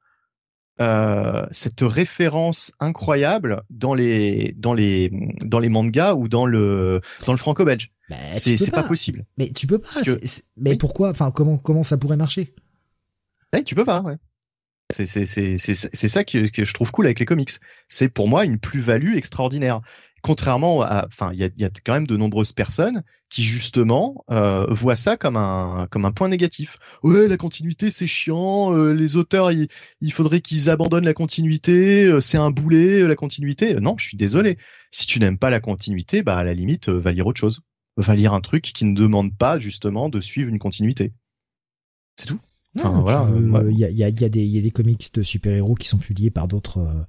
euh, cette référence incroyable dans les dans les dans les mangas ou dans le dans le franco-belge. Bah, c'est pas. possible. Mais tu peux pas. mais pourquoi Enfin, comment comment ça pourrait marcher? Ouais, Tu peux pas. Ouais. C'est ça que, que je trouve cool avec les comics. C'est pour moi une plus-value extraordinaire. Contrairement à, enfin, il y a, y a quand même de nombreuses personnes qui justement euh, voient ça comme un comme un point négatif. Ouais, la continuité c'est chiant. Euh, les auteurs, il, il faudrait qu'ils abandonnent la continuité. Euh, c'est un boulet la continuité. Non, je suis désolé. Si tu n'aimes pas la continuité, bah à la limite, va lire autre chose. Va lire un truc qui ne demande pas justement de suivre une continuité. C'est tout. Il y, a, y, a, y, a des, y a des comics de super-héros qui sont publiés par d'autres euh,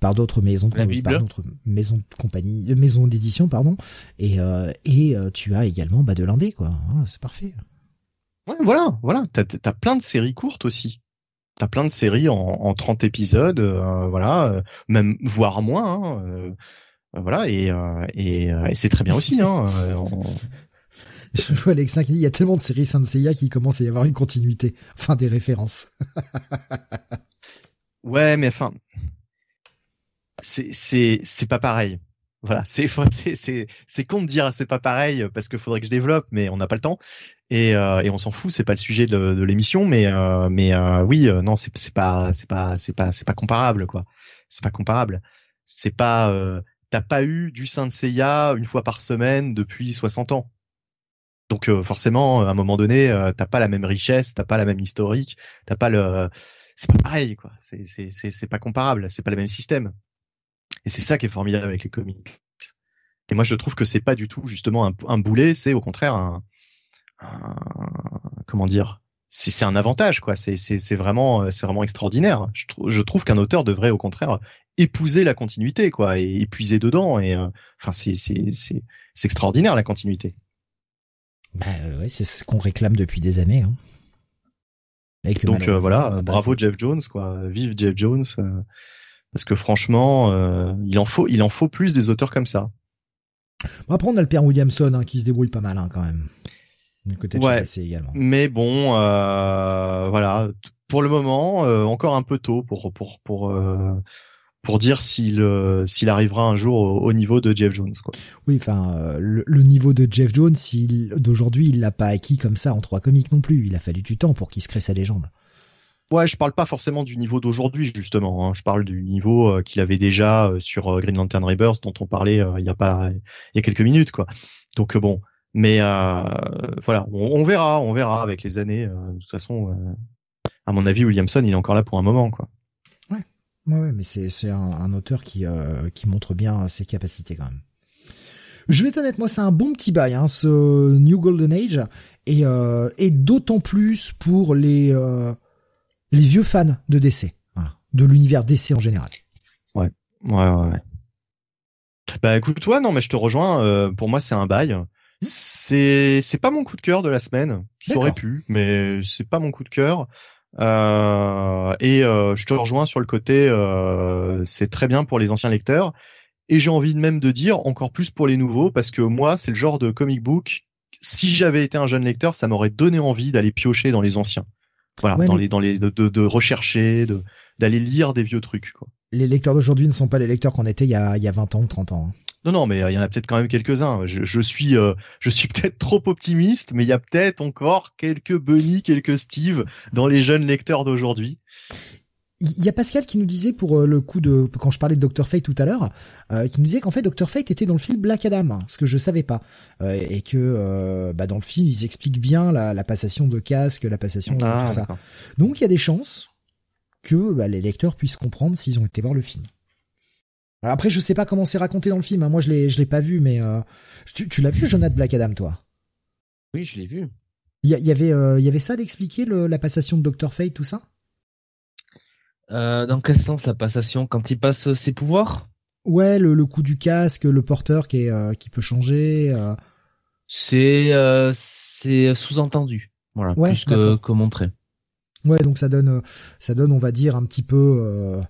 par d'autres maisons par d'autres maisons de compagnie euh, maisons d'édition pardon. Et euh, et tu as également bah de l'indé quoi. C'est parfait. Ouais voilà voilà. T'as as plein de séries courtes aussi. T'as plein de séries en, en 30 épisodes voilà même voire moins hein, voilà. Et et, et c'est très bien aussi hein Je vois Alexin qui dit, il y a tellement de séries Saint Seiya qu'il commence à y avoir une continuité. Enfin, des références. ouais, mais enfin, c'est, c'est, c'est pas pareil. Voilà, c'est, c'est, c'est con de dire c'est pas pareil parce qu'il faudrait que je développe, mais on n'a pas le temps et, euh, et on s'en fout, c'est pas le sujet de, de l'émission, mais euh, mais euh, oui, non, c'est, c'est pas, c'est pas, c'est pas, c'est pas comparable quoi. C'est pas comparable. C'est pas, t'as pas eu du Saint Seiya une fois par semaine depuis 60 ans Donc forcément, à un moment donné, t'as pas la même richesse, t'as pas la même historique, t'as pas le, c'est pas pareil quoi. C'est c'est c'est pas comparable, c'est pas le même système. Et c'est ça qui est formidable avec les comics. Et moi, je trouve que c'est pas du tout justement un, un boulet, c'est au contraire un, comment dire, c'est un avantage quoi. C'est c'est vraiment c'est vraiment extraordinaire. Je, je trouve qu'un auteur devrait au contraire épouser la continuité quoi et épuiser dedans. Et euh, enfin c'est c'est c'est c'est extraordinaire la continuité. Bah ouais, c'est ce qu'on réclame depuis des années. Hein. Donc euh, voilà, bah, bravo Jeff Jones quoi. Vive Jeff Jones. Euh, parce que franchement, il en faut il en faut plus des auteurs comme ça. après on a le père Williamson hein, qui se débrouille pas mal hein, quand même. Du côté ouais, également. Mais bon, euh, voilà, pour le moment, euh, encore un peu tôt pour pour pour euh, pour dire s'il euh, s'il arrivera un jour au, niveau de Jeff Jones. Quoi. Oui, enfin, euh, le, le, niveau de Jeff Jones, d'aujourd'hui, il l'a pas acquis comme ça en trois comics non plus. Il a fallu du temps pour qu'il se crée sa légende. Ouais, je parle pas forcément du niveau d'aujourd'hui justement. Hein. Je parle du niveau qu'il avait déjà sur Green Lantern Rebirth dont on parlait il y a pas il y a quelques minutes quoi. Donc bon, mais euh, voilà, on, verra, on verra avec les années. Euh, de toute façon, euh, à mon avis, Williamson, il est encore là pour un moment, quoi. Ouais, ouais, mais c'est un, auteur qui qui montre bien ses capacités quand même. Je vais être honnête, moi c'est un bon petit bail, hein, ce New Golden Age, et et d'autant plus pour les les vieux fans de DC, de l'univers DC en général. Ouais, ouais, ouais. Bah écoute, toi, non, mais je te rejoins. pour moi, c'est un bail. C'est c'est pas mon coup de cœur de la semaine. Ça aurait pu, mais c'est pas mon coup de cœur. Euh, et euh, je te rejoins sur le côté, euh, c'est très bien pour les anciens lecteurs. Et j'ai envie de même de dire encore plus pour les nouveaux, parce que moi, c'est le genre de comic book. Si j'avais été un jeune lecteur, ça m'aurait donné envie d'aller piocher dans les anciens. Voilà, dans les dans les de, de, de rechercher, de d'aller lire des vieux trucs. Quoi. Les lecteurs d'aujourd'hui ne sont pas les lecteurs qu'on était il y a il y a 20 ans ou 30 ans. Hein. Non, non, mais euh, il y en a peut-être quand même quelques-uns. Je, suis, euh, je suis peut-être trop optimiste, mais il y a peut-être encore quelques Bunny, quelques Steve dans les jeunes lecteurs d'aujourd'hui. Il y a Pascal qui nous disait pour euh, le coup de quand je parlais de Dr Fate tout à l'heure, qui nous disait qu'en fait Dr Fate était dans le film Black Adam, hein, ce que je savais pas, et que bah, dans le film ils expliquent bien la, passation de casque, la passation de ah, tout ça. Donc il y a des chances que bah, les lecteurs puissent comprendre s'ils ont été voir le film après, je sais pas comment c'est raconté dans le film. Hein. Moi, je l'ai, je l'ai pas vu, mais euh, tu, tu l'as vu, Jonathan Black Adam, toi? Oui, je l'ai vu. Il y, avait, euh, y avait ça d'expliquer la passation de Dr Fate, tout ça? Euh, Dans quel sens la passation? Quand il passe ses pouvoirs? Ouais, le, le coup du casque, le porteur qui est, qui peut changer. C'est, c'est sous-entendu. Voilà, plus que, que montré. Ouais, donc ça donne, ça donne, on va dire, un petit peu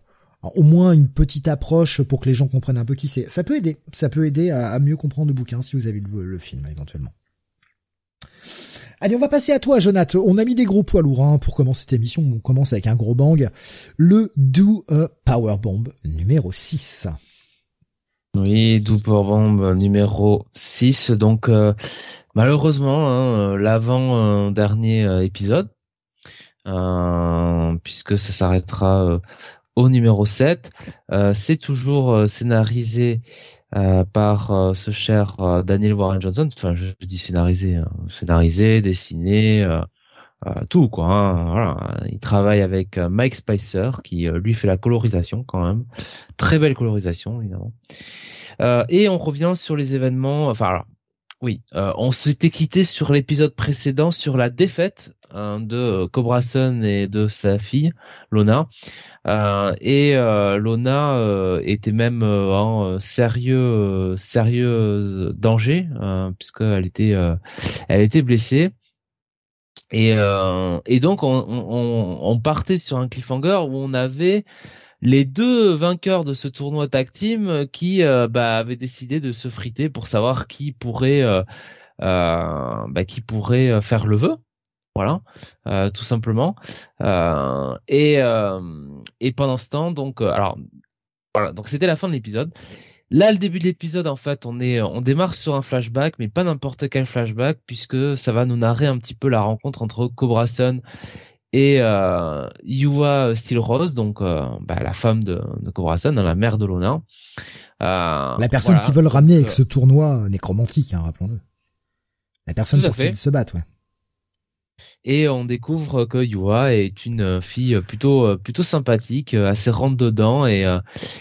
au moins une petite approche pour que les gens comprennent un peu qui c'est. Ça peut aider, ça peut aider à, mieux comprendre le bouquin si vous avez lu le, film éventuellement. Allez, on va passer à toi, Jonathan. On a mis des gros poids lourds hein, pour commencer cette émission. On commence avec un gros bang. Le Do a Power Bomb numéro 6. Oui, Do Power Bomb numéro 6. Donc, euh, malheureusement, hein, l'avant-dernier euh, épisode, euh, puisque ça s'arrêtera au numéro 7. Euh, c'est toujours euh, scénarisé euh, par ce cher Daniel Warren Johnson. Enfin, je, dis scénarisé, hein. scénarisé, dessiné, tout quoi. Hein. Il travaille avec Mike Spicer qui lui fait la colorisation quand même. Très belle colorisation évidemment. et on revient sur les événements. Enfin, oui, on s'était quitté sur l'épisode précédent sur la défaite de Cobra Sun et de sa fille Lona. Euh, et euh, Lona euh, était même en sérieux sérieux danger puisqu'elle était elle était blessée. Et, et donc on, on, on, partait sur un cliffhanger où on avait les deux vainqueurs de ce tournoi tag team qui bah, avaient décidé de se friter pour savoir qui pourrait bah, qui pourrait faire le vœu voilà, euh, tout simplement. Euh, et euh, et pendant ce temps, donc alors voilà, donc c'était la fin de l'épisode. Là, le début de l'épisode, en fait, on est, on démarre sur un flashback, mais pas n'importe quel flashback, puisque ça va nous narrer un petit peu la rencontre entre Cobra Sun et euh, Yuva Steel Rose, donc bah, la femme de, de Cobra Sun, hein, la mère de Lona. la personne qui veut le ramener avec ce tournoi nécromantique, hein, rappelons-le. La personne pour qui ils se battent, ouais et on découvre que Yua est une fille plutôt plutôt sympathique, assez rentre dedans et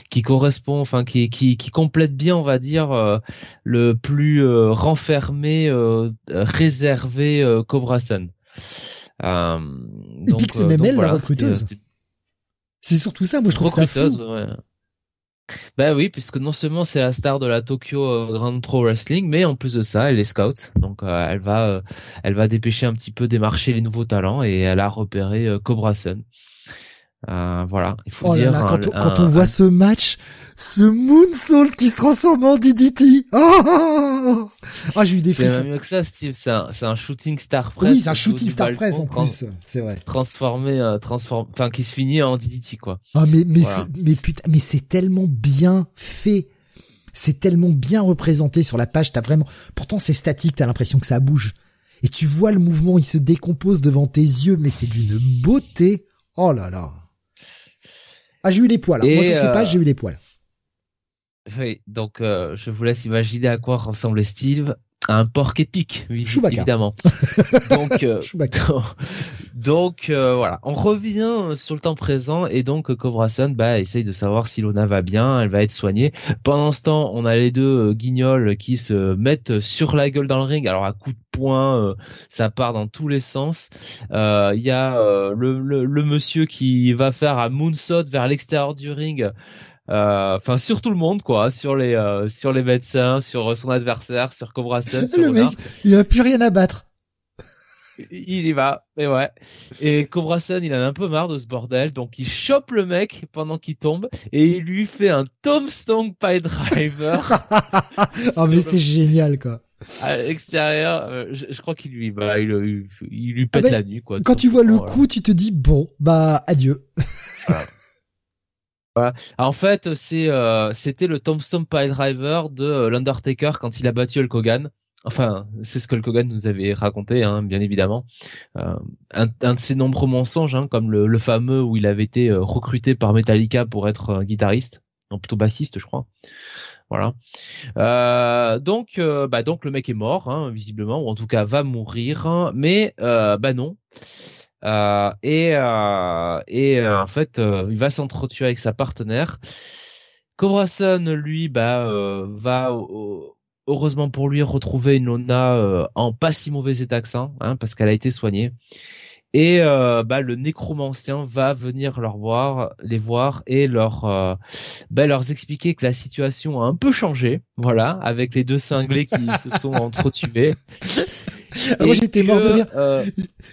qui correspond, enfin qui, qui qui complète bien, on va dire, le plus renfermé, réservé Cobra Sun. Euh, et puis c'est même elle la recruteuse. C'est surtout ça, moi je trouve ça fou. Ouais. Bah oui, puisque non seulement c'est la star de la Tokyo euh, Grand Pro Wrestling, mais en plus de ça, elle est scout. Donc euh, elle va, euh, elle va dépêcher un petit peu démarcher les nouveaux talents et elle a repéré Cobra Sun. Voilà, il faut oh dire. quand, on, voit ce match, ce moonsault qui se transforme en DDT. Oh, ah, j'ai eu des frissons. C'est mieux que ça, Steve. C'est un, c'est un shooting star press. Oui, c'est un shooting star press en plus. C'est vrai. Transformé, euh, transformé, enfin, qui se finit en DDT, quoi. Ah, mais, mais, mais putain, mais c'est tellement bien fait. C'est tellement bien représenté sur la page. T'as vraiment, pourtant c'est statique. T'as l'impression que ça bouge. Et tu vois le mouvement, il se décompose devant tes yeux, mais c'est d'une beauté. Oh là là. Ah, j'ai eu les poils. Hein. Moi, je sais pas, euh, j'ai eu les poils. Oui, donc euh, je vous laisse imaginer à quoi ressemble Steve. Un porc épique, oui, évidemment. donc, euh, donc euh, voilà, on revient sur le temps présent et donc Cobra Sun bah, essaye de savoir si Lona va bien, elle va être soignée. Pendant ce temps, on a les deux guignols qui se mettent sur la gueule dans le ring. Alors à coup de poing, ça part dans tous les sens. Il y a le, le, le, monsieur qui va faire un moonsault vers l'extérieur du ring. Euh, enfin sur tout le monde quoi, sur les euh, sur les médecins, sur son adversaire, sur Cobra Sun. le mec, il a plus rien à battre. Il y va, et ouais. Et Cobra Sun, il en a un peu marre de ce bordel, donc il chope le mec pendant qu'il tombe et il lui fait un tombstone pie driver. oh mais c'est génial quoi. À l'extérieur, euh, je, crois qu'il lui, bah, il, lui pète ah ben, la nuit quoi. Quand tu vois le coup, tu te dis bon, bah adieu. En fait, c'est euh, c'était le Tombstone Pile Driver de euh, l'Undertaker quand il a battu Hulk Hogan. Enfin, c'est ce que Hulk Hogan nous avait raconté, hein, bien évidemment. Euh, un, de ses nombreux mensonges, hein, comme le, fameux où il avait été recruté par Metallica pour être un guitariste, non plutôt bassiste, je crois. Voilà. donc, bah donc le mec est mort, hein, visiblement, ou en tout cas va mourir, mais bah non. Euh, et euh, et euh, en fait, il va s'entretuer avec sa partenaire. Cobra Sun, lui, bah, va heureusement pour lui retrouver une Lona en pas si mauvais état que ça, hein, parce qu'elle a été soignée. Et bah, le nécromancien va venir leur voir, les voir et leur bah, leur expliquer que la situation a un peu changé, voilà, avec les deux cinglés qui se sont entretués. Ah, moi j'étais mort de rire. Euh,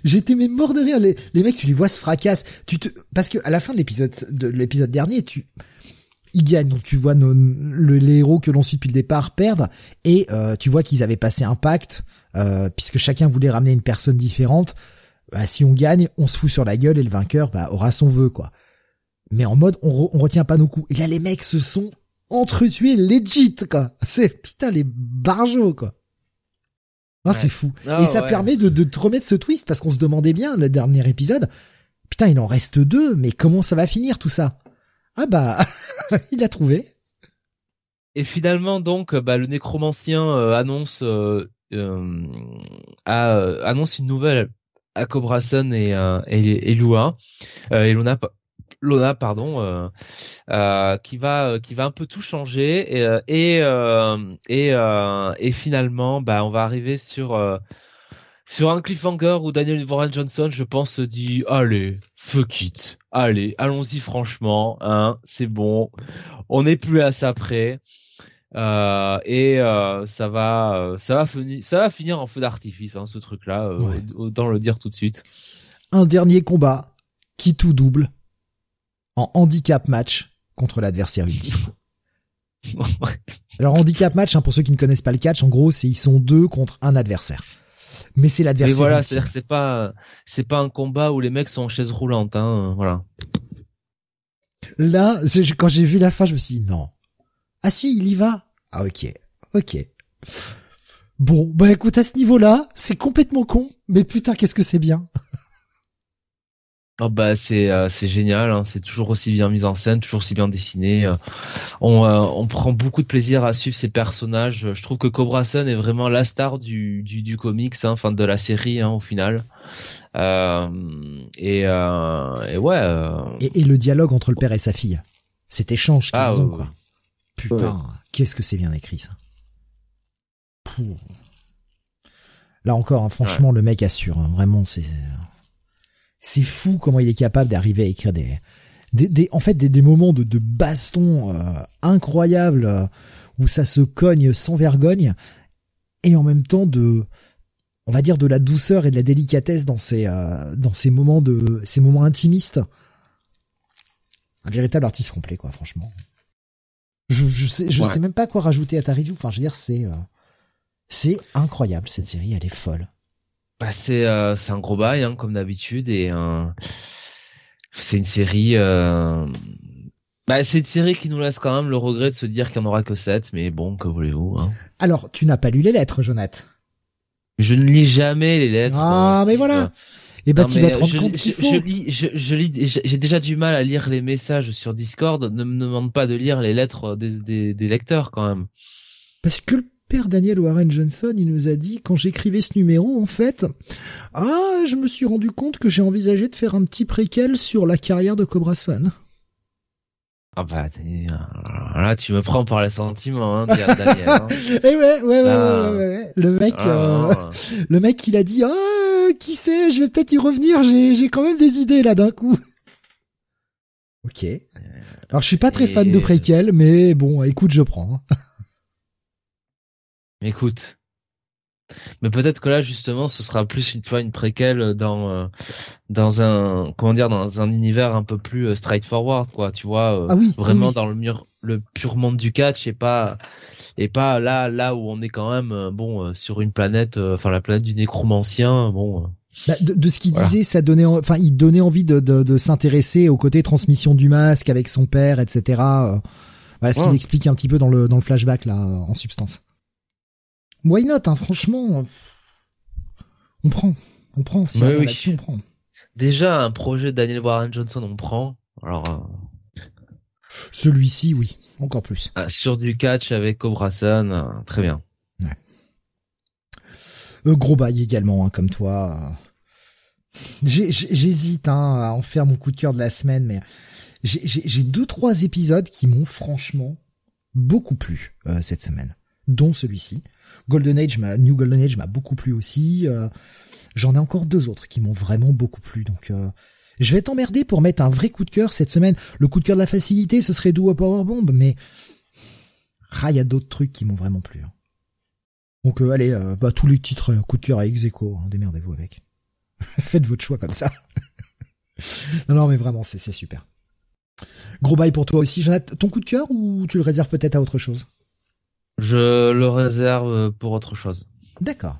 j'étais mais mort de rire. Les, les mecs, tu les vois se fracassent. Tu te parce que à la fin de l'épisode de l'épisode dernier, tu ils gagnent. Donc tu vois nos, le, les héros que l'on suit depuis le départ perdre et euh, tu vois qu'ils avaient passé un pacte euh, puisque chacun voulait ramener une personne différente. Bah, si on gagne, on se fout sur la gueule et le vainqueur bah, aura son vœu quoi. Mais en mode on, on retient pas nos coups. Et là les mecs se sont entretués legit quoi. C'est putain les barjots quoi. Ah, c'est fou. Ah, et ça permet de, de te remettre ce twist parce qu'on se demandait bien le dernier épisode. Putain, il en reste deux, mais comment ça va finir tout ça? Ah bah, il a trouvé. Et finalement, donc, bah, le nécromancien euh, annonce euh, euh, annonce une nouvelle à Cobra Sun et, et, et Lua, et Luna, Lona, pardon, euh, euh, qui va qui va un peu tout changer et et et, et finalement, bah, on va arriver sur sur un cliffhanger où Daniel Warren Johnson, je pense, dit allez, fuck it, allez, allons-y franchement, hein, c'est bon, on n'est plus à ça près. Euh, et euh, ça va, ça va finir, ça va finir en feu d'artifice, hein, ce truc-là. Euh, Autant le dire tout de suite. Un dernier combat qui tout double en handicap match contre l'adversaire ultime. Alors handicap match, hein, pour ceux qui ne connaissent pas le catch, en gros, c'est ils sont deux contre un adversaire. Mais c'est l'adversaire. voilà, c'est-à-dire que c'est pas c'est pas un combat où les mecs sont en chaise roulante, hein, voilà. Là, quand j'ai vu la fin, je me suis dit non. Ah si, il y va. Ah ok, ok. Bon, bah écoute, à ce niveau-là, c'est complètement con, mais putain, qu'est-ce que c'est bien. Oh bah c'est euh, c'est génial, hein. c'est toujours aussi bien mis en scène, toujours aussi bien dessiné. Euh. On, euh, on prend beaucoup de plaisir à suivre ces personnages. Je trouve que Cobra Sun est vraiment la star du du, du comics, hein, enfin de la série hein, au final. et, et ouais. Et, le dialogue entre le père et sa fille, cet échange qu'ils ah, ont quoi. Putain, qu'est-ce que c'est bien écrit ça. Là encore, franchement, le mec assure. vraiment, c'est c'est fou comment il est capable d'arriver à écrire des, des, en fait des, des moments de, de baston euh, incroyables euh, où ça se cogne sans vergogne et en même temps de on va dire de la douceur et de la délicatesse dans ces euh, dans ces moments de ces moments intimistes. Un véritable artiste complet quoi franchement. Je, je sais je sais même pas quoi rajouter à ta review. Enfin je veux dire c'est c'est incroyable cette série elle est folle bah, c'est euh, c'est un gros bail hein, comme d'habitude et euh, c'est une série euh, bah, c'est une série qui nous laisse quand même le regret de se dire qu'il n'y en aura que 7 mais bon que voulez-vous hein. Alors, tu n'as pas lu les lettres, Jonathan? Je ne lis jamais les lettres. Ah, mais voilà. Et eh ben tu vas te rendre compte qu'il faut. Je lis, je, je lis, j'ai déjà du mal à lire les messages sur Discord. Ne me demande pas de lire les lettres des, des, des lecteurs quand même. Parce que le père Daniel Warren Johnson, il nous a dit, quand j'écrivais ce numéro, en fait, ah, je me suis rendu compte que j'ai envisagé de faire un petit préquel sur la carrière de Cobra Sun. Ah bah là tu me prends par les sentiments hein, Daniel. Hein. Et eh ouais, ouais, ouais, ouais, ouais, le mec, ah. euh, le mec il a dit ah qui sait, je vais peut-être y revenir, j'ai j'ai quand même des idées là d'un coup. Ok. Alors je suis pas très fan de préquel, mais bon, écoute, je prends. Écoute. Mais peut-être que là justement ce sera plus une fois une préquelle dans euh, dans un comment dire dans un univers un peu plus euh, straightforward quoi tu vois euh, ah oui, vraiment dans le mur le pur monde du catch et pas et pas là là où on est quand même bon sur une planète enfin la planète du nécromancien bon bah, de, ce qu'il disait, ça donnait, enfin, il donnait envie de, de, de s'intéresser au côté transmission du masque avec son père, etc. Voilà ce qu'il explique un petit peu dans le dans le flashback là, en substance. Why not, hein, franchement. On prend. On prend. Si on, oui. on prend. Déjà, un projet de Daniel Warren Johnson, on prend. Alors. Euh, Celui-ci, oui. Encore plus. Ah, sur du catch avec Cobra Sun, euh, très bien. Ouais. Euh, gros bail également, hein, comme toi. J'hésite hein, à en faire mon coup de cœur de la semaine, mais j'ai deux trois épisodes qui m'ont franchement beaucoup plu cette semaine, dont celui-ci. Golden Age, New Golden Age m'a beaucoup plu aussi. Euh, j'en ai encore deux autres qui m'ont vraiment beaucoup plu. Donc, euh, je vais t'emmerder pour mettre un vrai coup de cœur cette semaine. Le coup de cœur de la facilité, ce serait Do Power Bomb, mais ah, il y a d'autres trucs qui m'ont vraiment plu. Hein. Donc, euh, allez, bah, tous les titres coup de cœur à ex hein, démerdez-vous avec. Faites votre choix comme ça. non, non, mais vraiment, c'est super. Gros bail pour toi aussi, Jonathan. Ton coup de cœur ou tu le réserves peut-être à autre chose? Je le réserve pour autre chose. D'accord.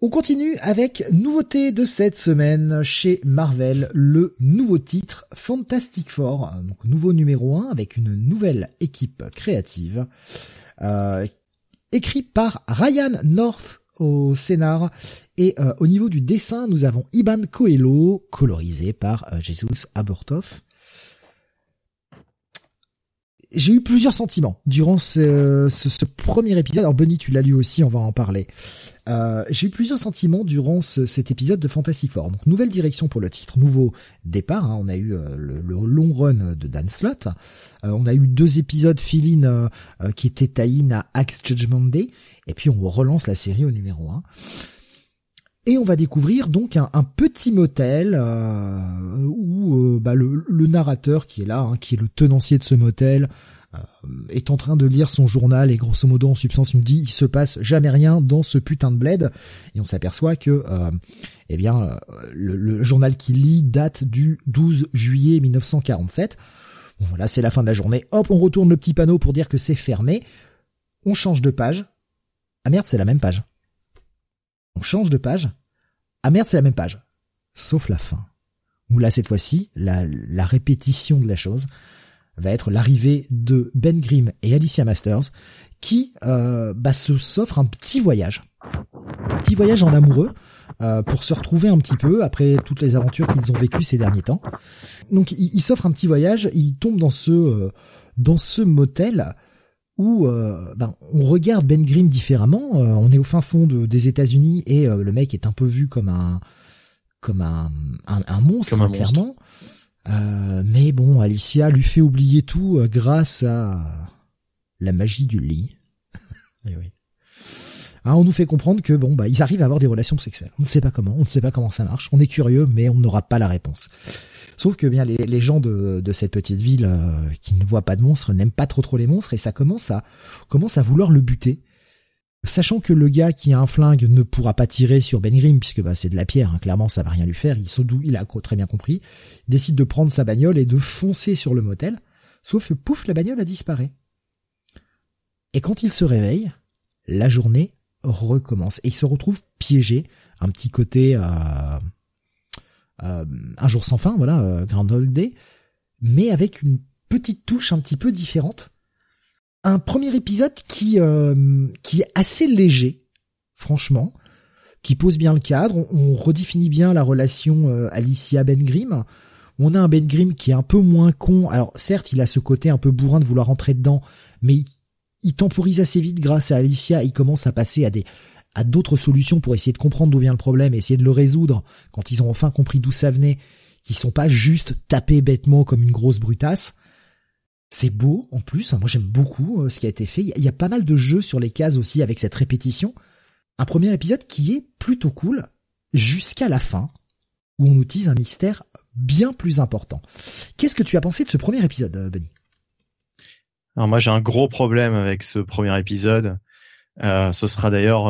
On continue avec nouveauté de cette semaine chez Marvel, le nouveau titre Fantastic Four, donc nouveau numéro 1 avec une nouvelle équipe créative, euh, écrit par Ryan North au scénar et euh, au niveau du dessin nous avons Iban Coelho colorisé par euh, Jesus Aburtov j'ai eu plusieurs sentiments durant ce, ce, premier épisode. Alors Bunny, tu l'as lu aussi, on va en parler. Euh, j'ai eu plusieurs sentiments durant cet épisode de Fantastic Four. Donc nouvelle direction pour le titre, nouveau départ. Hein. On a eu euh, le, long run de Dan Slott. Euh, on a eu deux épisodes fill-in qui étaient tie à Axe Judgment Day. Et puis on relance la série au numéro 1. Et on va découvrir donc un, petit motel euh, où euh, bah, le, narrateur qui est là, hein, qui est le tenancier de ce motel, euh, est en train de lire son journal et grosso modo en substance il nous dit il se passe jamais rien dans ce putain de bled et on s'aperçoit que eh bien le, journal qu'il lit date du 12 juillet 1947. Bon voilà c'est la fin de la journée. Hop on retourne le petit panneau pour dire que c'est fermé. On change de page. Ah merde c'est la même page. On change de page. Ah merde, c'est la même page. Sauf la fin. Où là, cette fois-ci, la, la répétition de la chose va être l'arrivée de Ben Grimm et Alicia Masters qui euh, bah, se s'offrent un petit voyage. Un petit voyage en amoureux pour se retrouver un petit peu après toutes les aventures qu'ils ont vécues ces derniers temps. Donc il, s'offre un petit voyage, il tombe dans ce dans ce motel où ben, on regarde Ben Grimm différemment. on est au fin fond de, des États-Unis et le mec est un peu vu comme un comme un, un, monstre, clairement. Euh, mais bon, Alicia lui fait oublier tout euh, grâce à la magie du lit. Eh oui. Hein, on nous fait comprendre que bon, bah, ils arrivent à avoir des relations sexuelles. On ne sait pas comment, on ne sait pas comment ça marche. On est curieux, mais on n'aura pas la réponse. Sauf que bien les, gens de, cette petite ville euh, qui ne voient pas de monstres n'aiment pas trop trop les monstres et ça commence à commence à vouloir le buter. Sachant que le gars qui a un flingue ne pourra pas tirer sur Ben Grimm puisque bah, c'est de la pierre, hein, clairement ça va rien lui faire, il, il a très bien compris, il décide de prendre sa bagnole et de foncer sur le motel, sauf que pouf, la bagnole a disparu. Et quand il se réveille, la journée recommence et il se retrouve piégé, un petit côté euh, un jour sans fin, voilà, euh, Groundhog Day, mais avec une petite touche un petit peu différente un premier épisode qui euh, qui est assez léger, franchement, qui pose bien le cadre. On, redéfinit bien la relation euh, Alicia Ben Grimm. On a un Ben Grimm qui est un peu moins con. Alors certes, il a ce côté un peu bourrin de vouloir rentrer dedans, mais il, temporise assez vite grâce à Alicia. Il commence à passer à des à d'autres solutions pour essayer de comprendre d'où vient le problème, essayer de le résoudre quand ils ont enfin compris d'où ça venait, qui sont pas juste tapés bêtement comme une grosse brutasse. C'est beau en plus, moi j'aime beaucoup euh, ce qui a été fait. Il y a pas mal de jeux sur les cases aussi avec cette répétition. Un premier épisode qui est plutôt cool jusqu'à la fin où on utilise un mystère bien plus important. Qu'est-ce que tu as pensé de ce premier épisode, euh, Benny? Alors moi j'ai un gros problème avec ce premier épisode. Euh, ce sera d'ailleurs,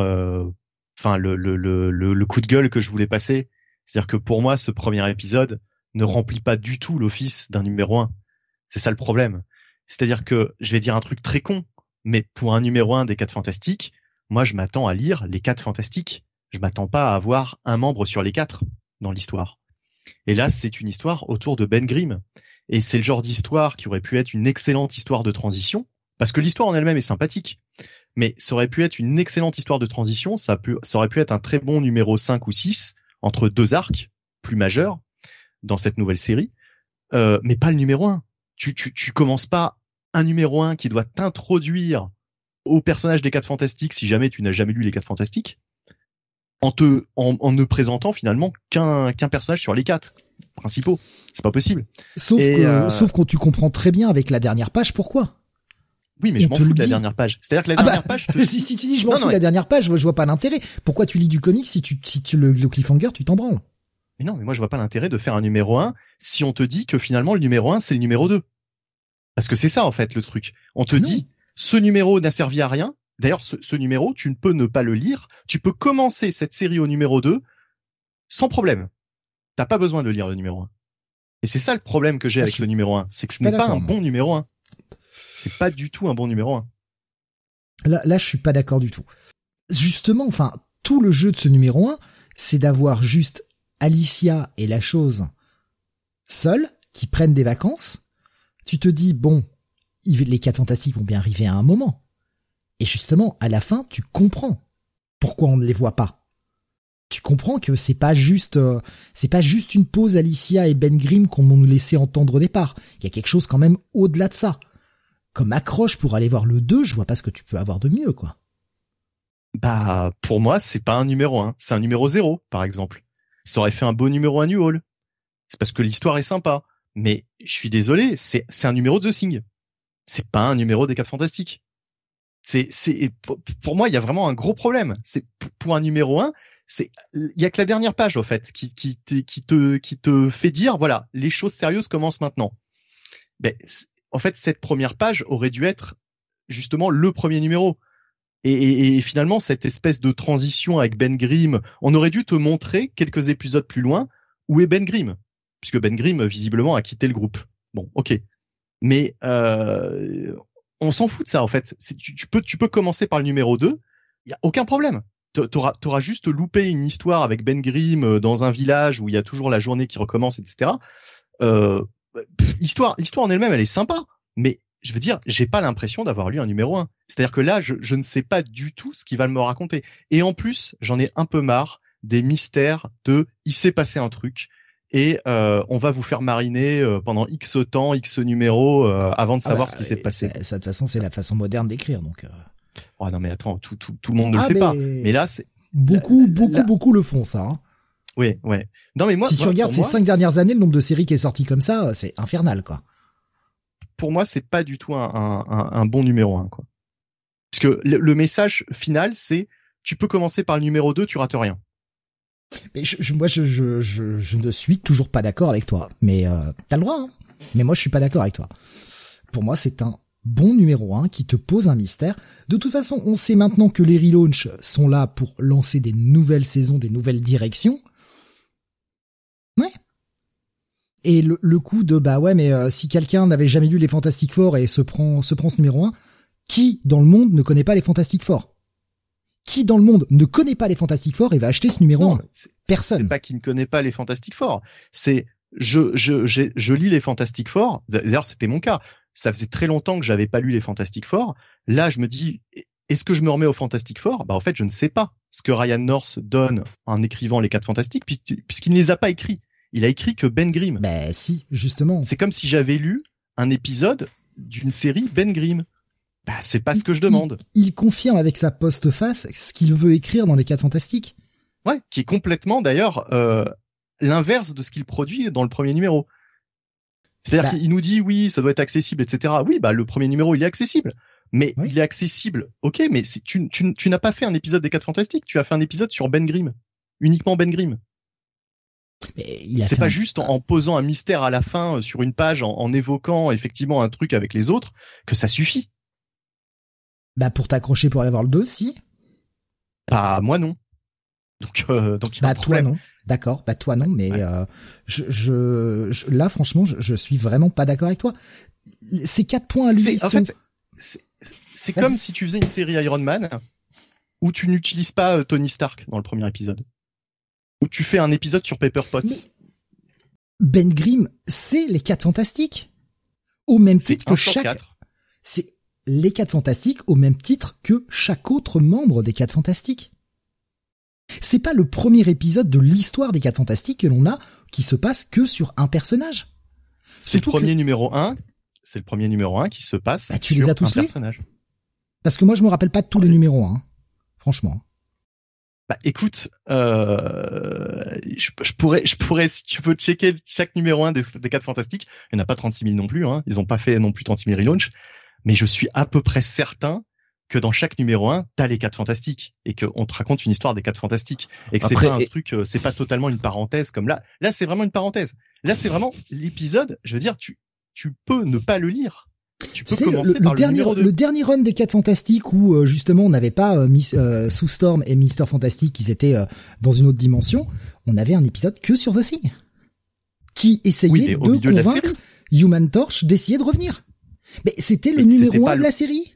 enfin le, le, le, le coup de gueule que je voulais passer. C'est-à-dire que pour moi ce premier épisode ne remplit pas du tout l'office d'un numéro un. C'est ça le problème. C'est-à-dire que je vais dire un truc très con, mais pour un numéro un des quatre fantastiques, moi je m'attends à lire les quatre fantastiques. Je m'attends pas à avoir un membre sur les quatre dans l'histoire. Et là, c'est une histoire autour de Ben Grimm. Et c'est le genre d'histoire qui aurait pu être une excellente histoire de transition, parce que l'histoire en elle-même est sympathique. Mais ça aurait pu être une excellente histoire de transition, ça, ça aurait pu être un très bon numéro 5 ou 6 entre deux arcs plus majeurs dans cette nouvelle série, euh, mais pas le numéro 1 tu, tu, tu commences pas un numéro 1 qui doit t'introduire au personnage des quatre fantastiques si jamais tu n'as jamais lu les quatre fantastiques en te en, en ne présentant finalement qu'un qu'un personnage sur les quatre principaux. C'est pas possible. Sauf que euh, sauf quand tu comprends très bien avec la dernière page pourquoi oui, mais je m'en fous de la dernière page. C'est-à-dire que la ah dernière bah, page. Si, si, tu dis je m'en fous de la dernière page, je vois, pas l'intérêt. Pourquoi tu lis du comic si tu si tu le, le cliffhanger, tu t'en branles? Mais non, mais moi je vois pas l'intérêt de faire un numéro 1 si on te dit que finalement le numéro 1 c'est le numéro 2. Parce que c'est ça en fait le truc. On te ah dit ce numéro n'a servi à rien. D'ailleurs ce, numéro tu ne peux ne pas le lire. Tu peux commencer cette série au numéro 2 sans problème. T'as pas besoin de lire le numéro 1. Et c'est ça le problème que j'ai ah, avec le numéro 1, c'est que ce n'est pas un bon numéro 1. C'est pas du tout un bon numéro 1. Là, là, je suis pas d'accord du tout. Justement, enfin, tout le jeu de ce numéro 1, c'est d'avoir juste Alicia et la chose seuls, qui prennent des vacances, tu te dis, bon, les quatre fantastiques vont bien arriver à un moment. Et justement, à la fin, tu comprends pourquoi on ne les voit pas. Tu comprends que c'est pas juste, euh, c'est pas juste une pause Alicia et Ben Grimm qu'on nous laissait entendre au départ. Il y a quelque chose quand même au-delà de ça. Comme accroche pour aller voir le 2, je vois pas ce que tu peux avoir de mieux, quoi. Bah, pour moi, c'est pas un numéro 1, c'est un numéro 0, par exemple ça aurait fait un beau numéro à New Hall. C'est parce que l'histoire est sympa. Mais je suis désolé, c'est un numéro de The Thing. C'est pas un numéro des quatre fantastiques. C'est c'est pour moi il y a vraiment un gros problème. C'est pour un numéro 1, c'est il y a que la dernière page au fait qui qui qui te qui te fait dire voilà, les choses sérieuses commencent maintenant. Ben en fait cette première page aurait dû être justement le premier numéro. Et, finalement, cette espèce de transition avec Ben Grimm, on aurait dû te montrer quelques épisodes plus loin où est Ben Grimm, puisque Ben Grimm visiblement a quitté le groupe. Bon, ok, mais euh, on s'en fout de ça en fait. Tu, tu, peux tu peux commencer par le numéro 2, il y a aucun problème. T'auras auras juste loupé une histoire avec Ben Grimm euh, dans un village où il y a toujours la journée qui recommence, etc. Euh, l'histoire l'histoire en elle-même elle est sympa, mais je veux dire, j'ai pas l'impression d'avoir lu un numéro 1. C'est-à-dire que là, je, je, ne sais pas du tout ce qu'il va me raconter. Et en plus, j'en ai un peu marre des mystères de il s'est passé un truc et euh, on va vous faire mariner euh, pendant X temps, X numéros euh, avant de ah savoir bah, ce qui s'est passé. Ça, de toute façon, c'est la façon moderne d'écrire, donc. Oh non mais attends, tout, tout, tout le monde ne le ah, fait pas. Mais là, c'est beaucoup, beaucoup, beaucoup le font ça. Hein. Oui, ouais. Non mais moi, si tu regardes ces cinq dernières années, le nombre de séries qui est sorti comme ça, c'est infernal, quoi. Pour moi, c'est pas du tout un, un, un, bon numéro 1, quoi. Parce que le, le message final, c'est tu peux commencer par le numéro 2, tu rates rien. Mais je, moi, je, je, je, ne suis toujours pas d'accord avec toi. Mais euh, t'as le droit. Hein. Mais moi, je suis pas d'accord avec toi. Pour moi, c'est un bon numéro 1 qui te pose un mystère. De toute façon, on sait maintenant que les relaunchs sont là pour lancer des nouvelles saisons, des nouvelles directions. Ouais. Et le, le coup de bah ouais, mais euh, si quelqu'un n'avait jamais lu les Fantastic Four et se prend se prend ce numéro 1, qui dans le monde ne connaît pas les Fantastic Four qui dans le monde ne connaît pas les Fantastic Four et va acheter ce numéro 1 Personne. C'est pas qui ne connaît pas les Fantastic Four, c'est je je je lis les Fantastic Four. D'ailleurs, c'était mon cas. Ça faisait très longtemps que j'avais pas lu les Fantastic Four. Là, je me dis est-ce que je me remets au Fantastic Four? Bah en fait, je ne sais pas ce que Ryan North donne en écrivant les quatre Fantastiques puisqu'il ne les a pas écrits. Il a écrit que Ben Grimm. Bah si, justement. C'est comme si j'avais lu un épisode d'une série Ben Grimm. Bah, c'est pas ce que je demande. Il, confirme avec sa post-face ce qu'il veut écrire dans les 4 fantastiques. Ouais, qui est complètement d'ailleurs euh, l'inverse de ce qu'il produit dans le premier numéro. C'est-à-dire bah. qu'il nous dit oui, ça doit être accessible, etc. Oui, bah le premier numéro il est accessible, mais il est accessible. Ok, mais tu, tu, tu n'as pas fait un épisode des 4 fantastiques, tu as fait un épisode sur Ben Grimm, uniquement Ben Grimm. C'est pas juste en, posant un mystère à la fin euh, sur une page, en, en évoquant effectivement un truc avec les autres, que ça suffit. Bah pour t'accrocher pour aller voir le 2, si. Bah moi non. Donc euh, donc bah toi non. D'accord, bah toi non, mais euh, je, je, là franchement je, je, suis vraiment pas d'accord avec toi. Ces quatre points à lui en fait c'est comme si tu faisais une série Iron Man où tu n'utilises pas euh, Tony Stark dans le premier épisode. Où tu fais un épisode sur Pepper Potts. Ben Grimm, c'est les quatre fantastiques. Au même titre que chaque. C'est les quatre fantastiques au même titre que chaque autre membre des quatre fantastiques. C'est pas le premier épisode de l'histoire des quatre fantastiques que l'on a qui se passe que sur un personnage. C'est le premier numéro 1, c'est le premier numéro 1 qui se passe bah, tu sur les as tous un personnage. Parce que moi je me rappelle pas de tous les numéros 1, franchement. Bah écoute, euh, je, pourrais, je pourrais, si tu peux checker chaque numéro 1 des, des 4 fantastiques, il n'y en a pas 36 000 non plus, hein, ils ont pas fait non plus 36 000 relaunch, mais je suis à peu près certain que dans chaque numéro 1, t'as les quatre fantastiques et qu'on te raconte une histoire des quatre fantastiques et que c'est pas un truc, euh, c'est pas totalement une parenthèse comme là. Là, c'est vraiment une parenthèse. Là, c'est vraiment l'épisode. Je veux dire, tu tu peux ne pas le lire. Tu peux commencer le, par le, dernier, le dernier run des quatre fantastiques où euh, justement on n'avait pas euh, Miss, euh, Sue Storm et Mister Fantastic qui étaient dans une autre dimension. On avait un épisode que sur The Thing qui essayait de convaincre Human Torch d'essayer de revenir. Mais c'était le numéro un de la série.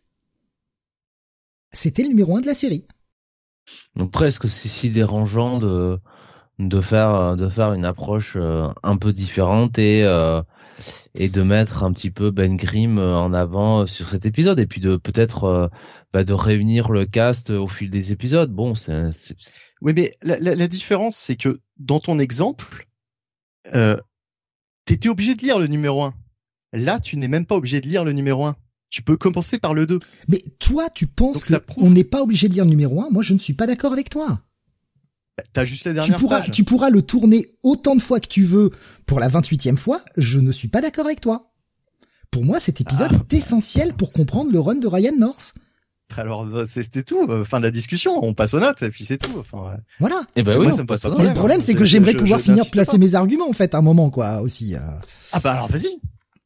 C'était le numéro un de la série. Donc presque c'est si dérangeant de de faire de faire une approche euh, un peu différente et euh, et de mettre un petit peu Ben Grimm en avant sur cet épisode et puis de peut-être bah, de réunir le cast au fil des épisodes. Bon, c'est oui, mais la, la, la différence c'est que dans ton exemple, euh, t'étais obligé de lire le numéro 1. Là, tu n'es même pas obligé de lire le numéro 1. Tu peux commencer par le 2. Mais toi, tu penses qu'on n'est pas obligé de lire le numéro 1 Moi, je ne suis pas d'accord avec toi. T'as juste la dernière tu pourras, Tu pourras le tourner autant de fois que tu veux pour la 28e fois. Je ne suis pas d'accord avec toi. Pour moi, cet épisode ah. est essentiel pour comprendre le run de Ryan North. Alors bah, c'est tout, euh, fin de la discussion, on passe aux notes et puis c'est tout. Enfin, voilà. Et eh ben oui, ça passe Le problème c'est que j'aimerais pouvoir finir de placer mes arguments en fait à un moment quoi aussi. Euh. Ah bah alors vas-y.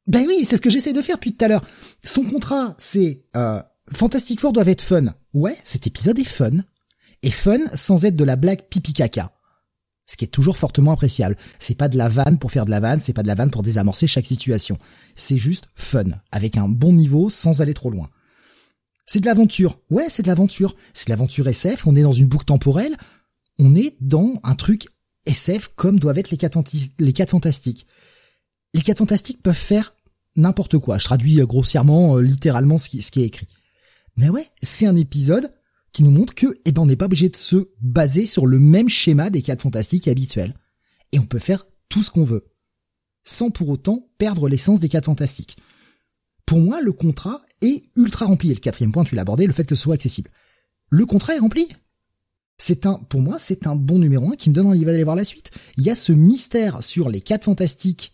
Ben oui, c'est ce que j'essaie de faire depuis tout à l'heure. Son contrat, c'est euh, Fantastic Four doivent être fun. Ouais, cet épisode est fun. Et fun sans être de la blague pipi caca. Ce qui est toujours fortement appréciable. C'est pas de la vanne pour faire de la vanne, c'est pas de la vanne pour désamorcer chaque situation. C'est juste fun, avec un bon niveau sans aller trop loin. C'est de l'aventure. Ouais, c'est de l'aventure. C'est de l'aventure SF, on est dans une boucle temporelle. On est dans un truc SF comme doivent être les quatre, les quatre fantastiques les quatre fantastiques peuvent faire n'importe quoi. Je traduis euh, grossièrement, euh, littéralement ce qui, ce qui est écrit. Mais ouais, c'est un épisode qui nous montre que, eh ben, on n'est pas obligé de se baser sur le même schéma des 4 fantastiques habituels. Et on peut faire tout ce qu'on veut. Sans pour autant perdre l'essence des 4 fantastiques. Pour moi, le contrat est ultra rempli. Et le quatrième point, tu l'as abordé, le fait que ce soit accessible. Le contrat est rempli. C'est un, pour moi, c'est un bon numéro 1 qui me donne envie d'aller voir la suite. Il y a ce mystère sur les 4 fantastiques.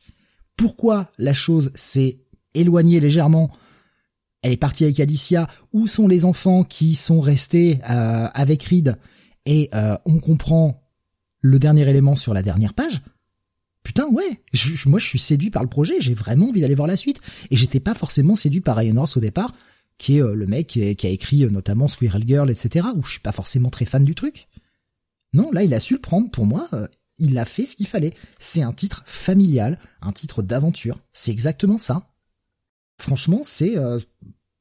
Pourquoi la chose s'est éloignée légèrement elle est partie avec Alicia. Où sont les enfants qui sont restés euh, avec Reed? Et euh, on comprend le dernier élément sur la dernière page. Putain, ouais. moi, je suis séduit par le projet. J'ai vraiment envie d'aller voir la suite. Et j'étais pas forcément séduit par Ryan North au départ, qui est euh, le mec qui, a écrit notamment Squirrel Girl, etc. Où je suis pas forcément très fan du truc. Non, là, il a su le prendre. Pour moi, il a fait ce qu'il fallait. C'est un titre familial, un titre d'aventure. C'est exactement ça. Franchement, c'est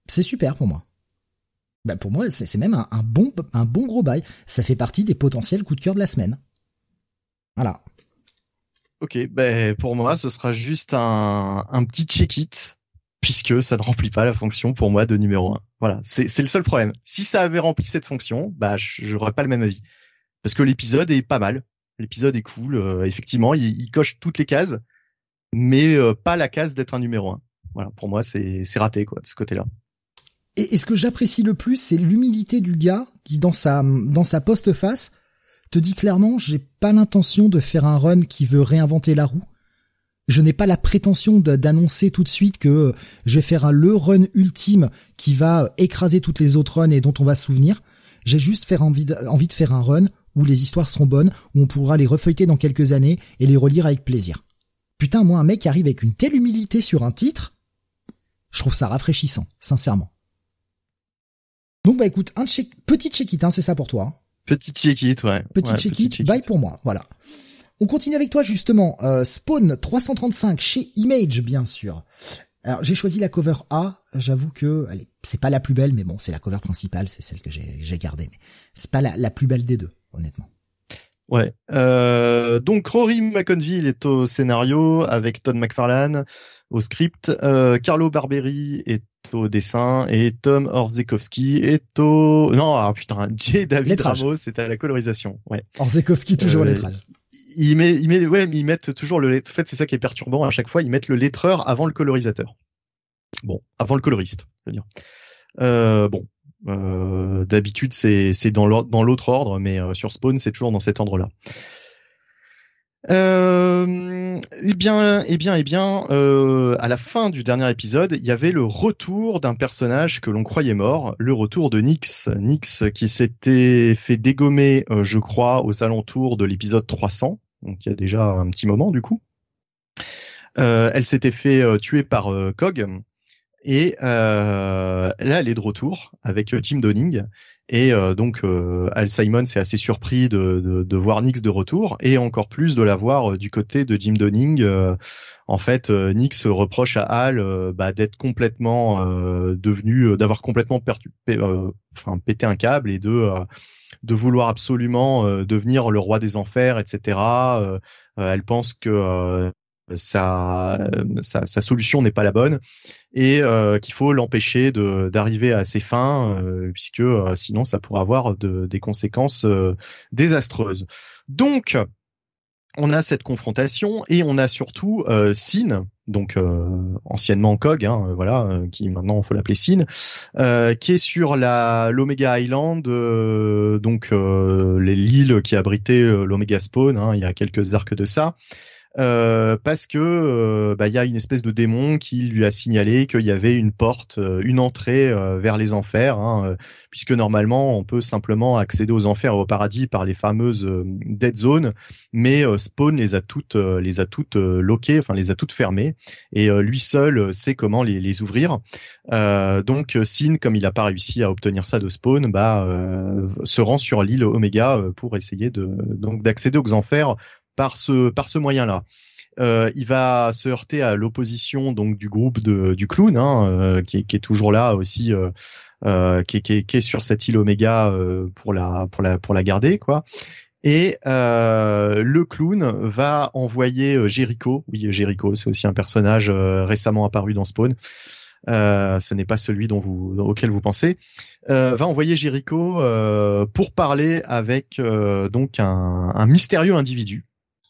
c'est super pour moi. Bah pour moi, c'est même un, bon, un bon gros bail. Ça fait partie des potentiels coups de cœur de la semaine. Voilà. Ok, ben pour moi, ce sera juste un, un petit check-it puisque ça ne remplit pas la fonction pour moi de numéro 1. Voilà, c'est le seul problème. Si ça avait rempli cette fonction, bah j'aurais pas le même avis. Parce que l'épisode est pas mal. L'épisode est cool, euh, effectivement, il, coche toutes les cases, mais euh, pas la case d'être un numéro 1. Voilà, pour moi, c'est raté quoi de ce côté-là. Et, ce que j'apprécie le plus, c'est l'humilité du gars qui, dans sa, dans sa post-face, te dit clairement, j'ai pas l'intention de faire un run qui veut réinventer la roue. Je n'ai pas la prétention d'annoncer tout de suite que je vais faire un le run ultime qui va écraser toutes les autres runs et dont on va se souvenir. J'ai juste faire envie de, envie de faire un run où les histoires seront bonnes, où on pourra les refeuilleter dans quelques années et les relire avec plaisir. Putain, moi, un mec arrive avec une telle humilité sur un titre, je trouve ça rafraîchissant, sincèrement. Donc bah écoute, un check, petit check-it, hein, c'est ça pour toi. Hein. Petit check-it, ouais. Petit ouais, check-it, bye pour moi, voilà. On continue avec toi justement. Euh, Spawn 335 chez Image, bien sûr. Alors j'ai choisi la cover A. J'avoue que c'est pas la plus belle, mais bon, c'est la cover principale, c'est celle que j'ai gardée. Mais c'est pas la, la, plus belle des deux, honnêtement. Ouais. Euh, donc Rory McConville est au scénario avec Todd McFarlane au script, euh, Carlo Barberi est au dessin et Tom Orzekowski est au non ah putain J David Ramos est à la colorisation ouais. Orzekowski toujours euh, lettrage. il met il met ouais ils mettent toujours le en fait c'est ça qui est perturbant à chaque fois ils mettent le lettreur avant le colorisateur. Bon avant le coloriste je veux dire. Euh, bon euh, d'habitude c'est c'est dans l'autre ordre mais euh, sur Spawn c'est toujours dans cet ordre là euh, eh bien, eh bien, eh bien, euh, à la fin du dernier épisode, il y avait le retour d'un personnage que l'on croyait mort, le retour de Nyx. Nyx qui s'était fait dégommer, euh, je crois, aux alentours de l'épisode 300, donc il y a déjà un petit moment du coup. Euh, elle s'était fait euh, tuer par Cog. Et là, elle est de retour avec Jim Donning. Et euh, donc euh, Al Simon s'est assez surpris de, de, de, voir Nix de retour et encore plus de la voir euh, du côté de Jim Donning. en fait, Nix reproche à Al bah, d'être complètement devenu, d'avoir complètement perdu, enfin pété un câble et de de vouloir absolument devenir le roi des enfers, etc. elle pense que sa, sa, sa, solution n'est pas la bonne et euh, qu'il faut l'empêcher de d'arriver à ses fins euh, puisque euh, sinon ça pourrait avoir de, des conséquences désastreuses. Donc on a cette confrontation et on a surtout euh, Sin, donc anciennement Cog, hein, voilà, qui maintenant faut l'appeler Sin, qui est sur la l'Omega Island, donc l'île qui abritait l'Omega Spawn, hein, il y a quelques arcs de ça. Euh, parce que euh, bah, il y a une espèce de démon qui lui a signalé qu'il y avait une porte, euh, une entrée vers les enfers, hein, puisque normalement on peut simplement accéder aux enfers et au paradis par les fameuses dead zones, mais Spawn les a toutes les a toutes loquées, enfin les a toutes fermées, et lui seul sait comment les, ouvrir. donc Sin, comme il n'a pas réussi à obtenir ça de Spawn, bah se rend sur l'île Omega pour essayer de donc d'accéder aux enfers par ce par ce moyen-là. Euh, il va se heurter à l'opposition donc du groupe du clown hein, euh, qui, est toujours là aussi euh, qui, est sur cette île Oméga pour la pour la pour la garder quoi. Et le clown va envoyer Jericho. Oui Jericho c'est aussi un personnage récemment apparu dans Spawn. Ce n'est pas celui dont vous, auquel vous pensez, va envoyer Jericho pour parler avec donc un mystérieux individu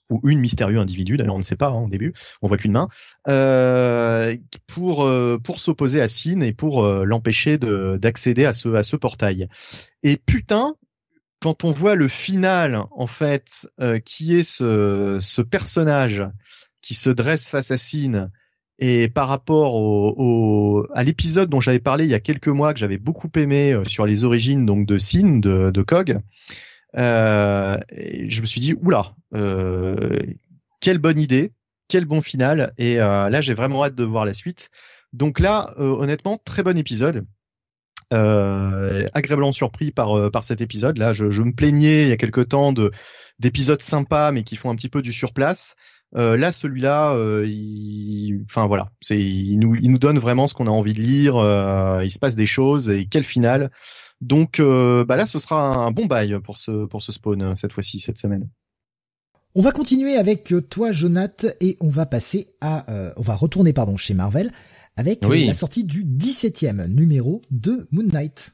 ou une mystérieux individu, d'ailleurs on ne sait pas hein, au début, on voit qu'une main, euh, pour euh, pour s'opposer à Sin et pour euh, l'empêcher de d'accéder à ce à ce portail. Et putain, quand on voit le final en fait, qui est ce ce personnage qui se dresse face à Sin et par rapport au, au à l'épisode dont j'avais parlé il y a quelques mois que j'avais beaucoup aimé sur les origines donc de Sin de, de Kog, euh, je me suis dit oula, euh, quelle bonne idée, quel bon final. Et euh, là, j'ai vraiment hâte de voir la suite. Donc là, honnêtement, très bon épisode. agréablement surpris par par cet épisode. Là, je, je, me plaignais il y a quelque temps de d'épisodes sympas mais qui font un petit peu du surplace. Euh, là, celui-là, euh, enfin voilà, c'est il nous il nous donne vraiment ce qu'on a envie de lire. il se passe des choses et quel final. Donc euh, bah là, ce sera un bon bail pour ce pour ce spawn euh, cette fois-ci cette semaine. On va continuer avec euh, toi, Jonath, et on va passer à, on va retourner pardon chez Marvel avec la sortie du 17e numéro de Moon Knight.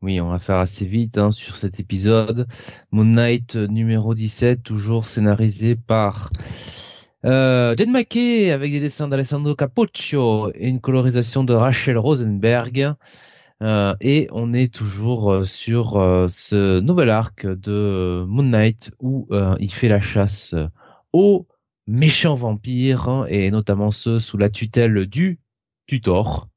Oui, on va faire assez vite hein, sur cet épisode. Moon Knight numéro 17, toujours scénarisé par euh, Jen McKay avec des dessins d'Alessandro Capoccio et une colorisation de Rachel Rosenberg. Euh, et on est toujours euh, sur euh, ce nouvel arc de Moon Knight où il fait la chasse aux méchants vampires hein, et notamment ceux sous la tutelle du tutor.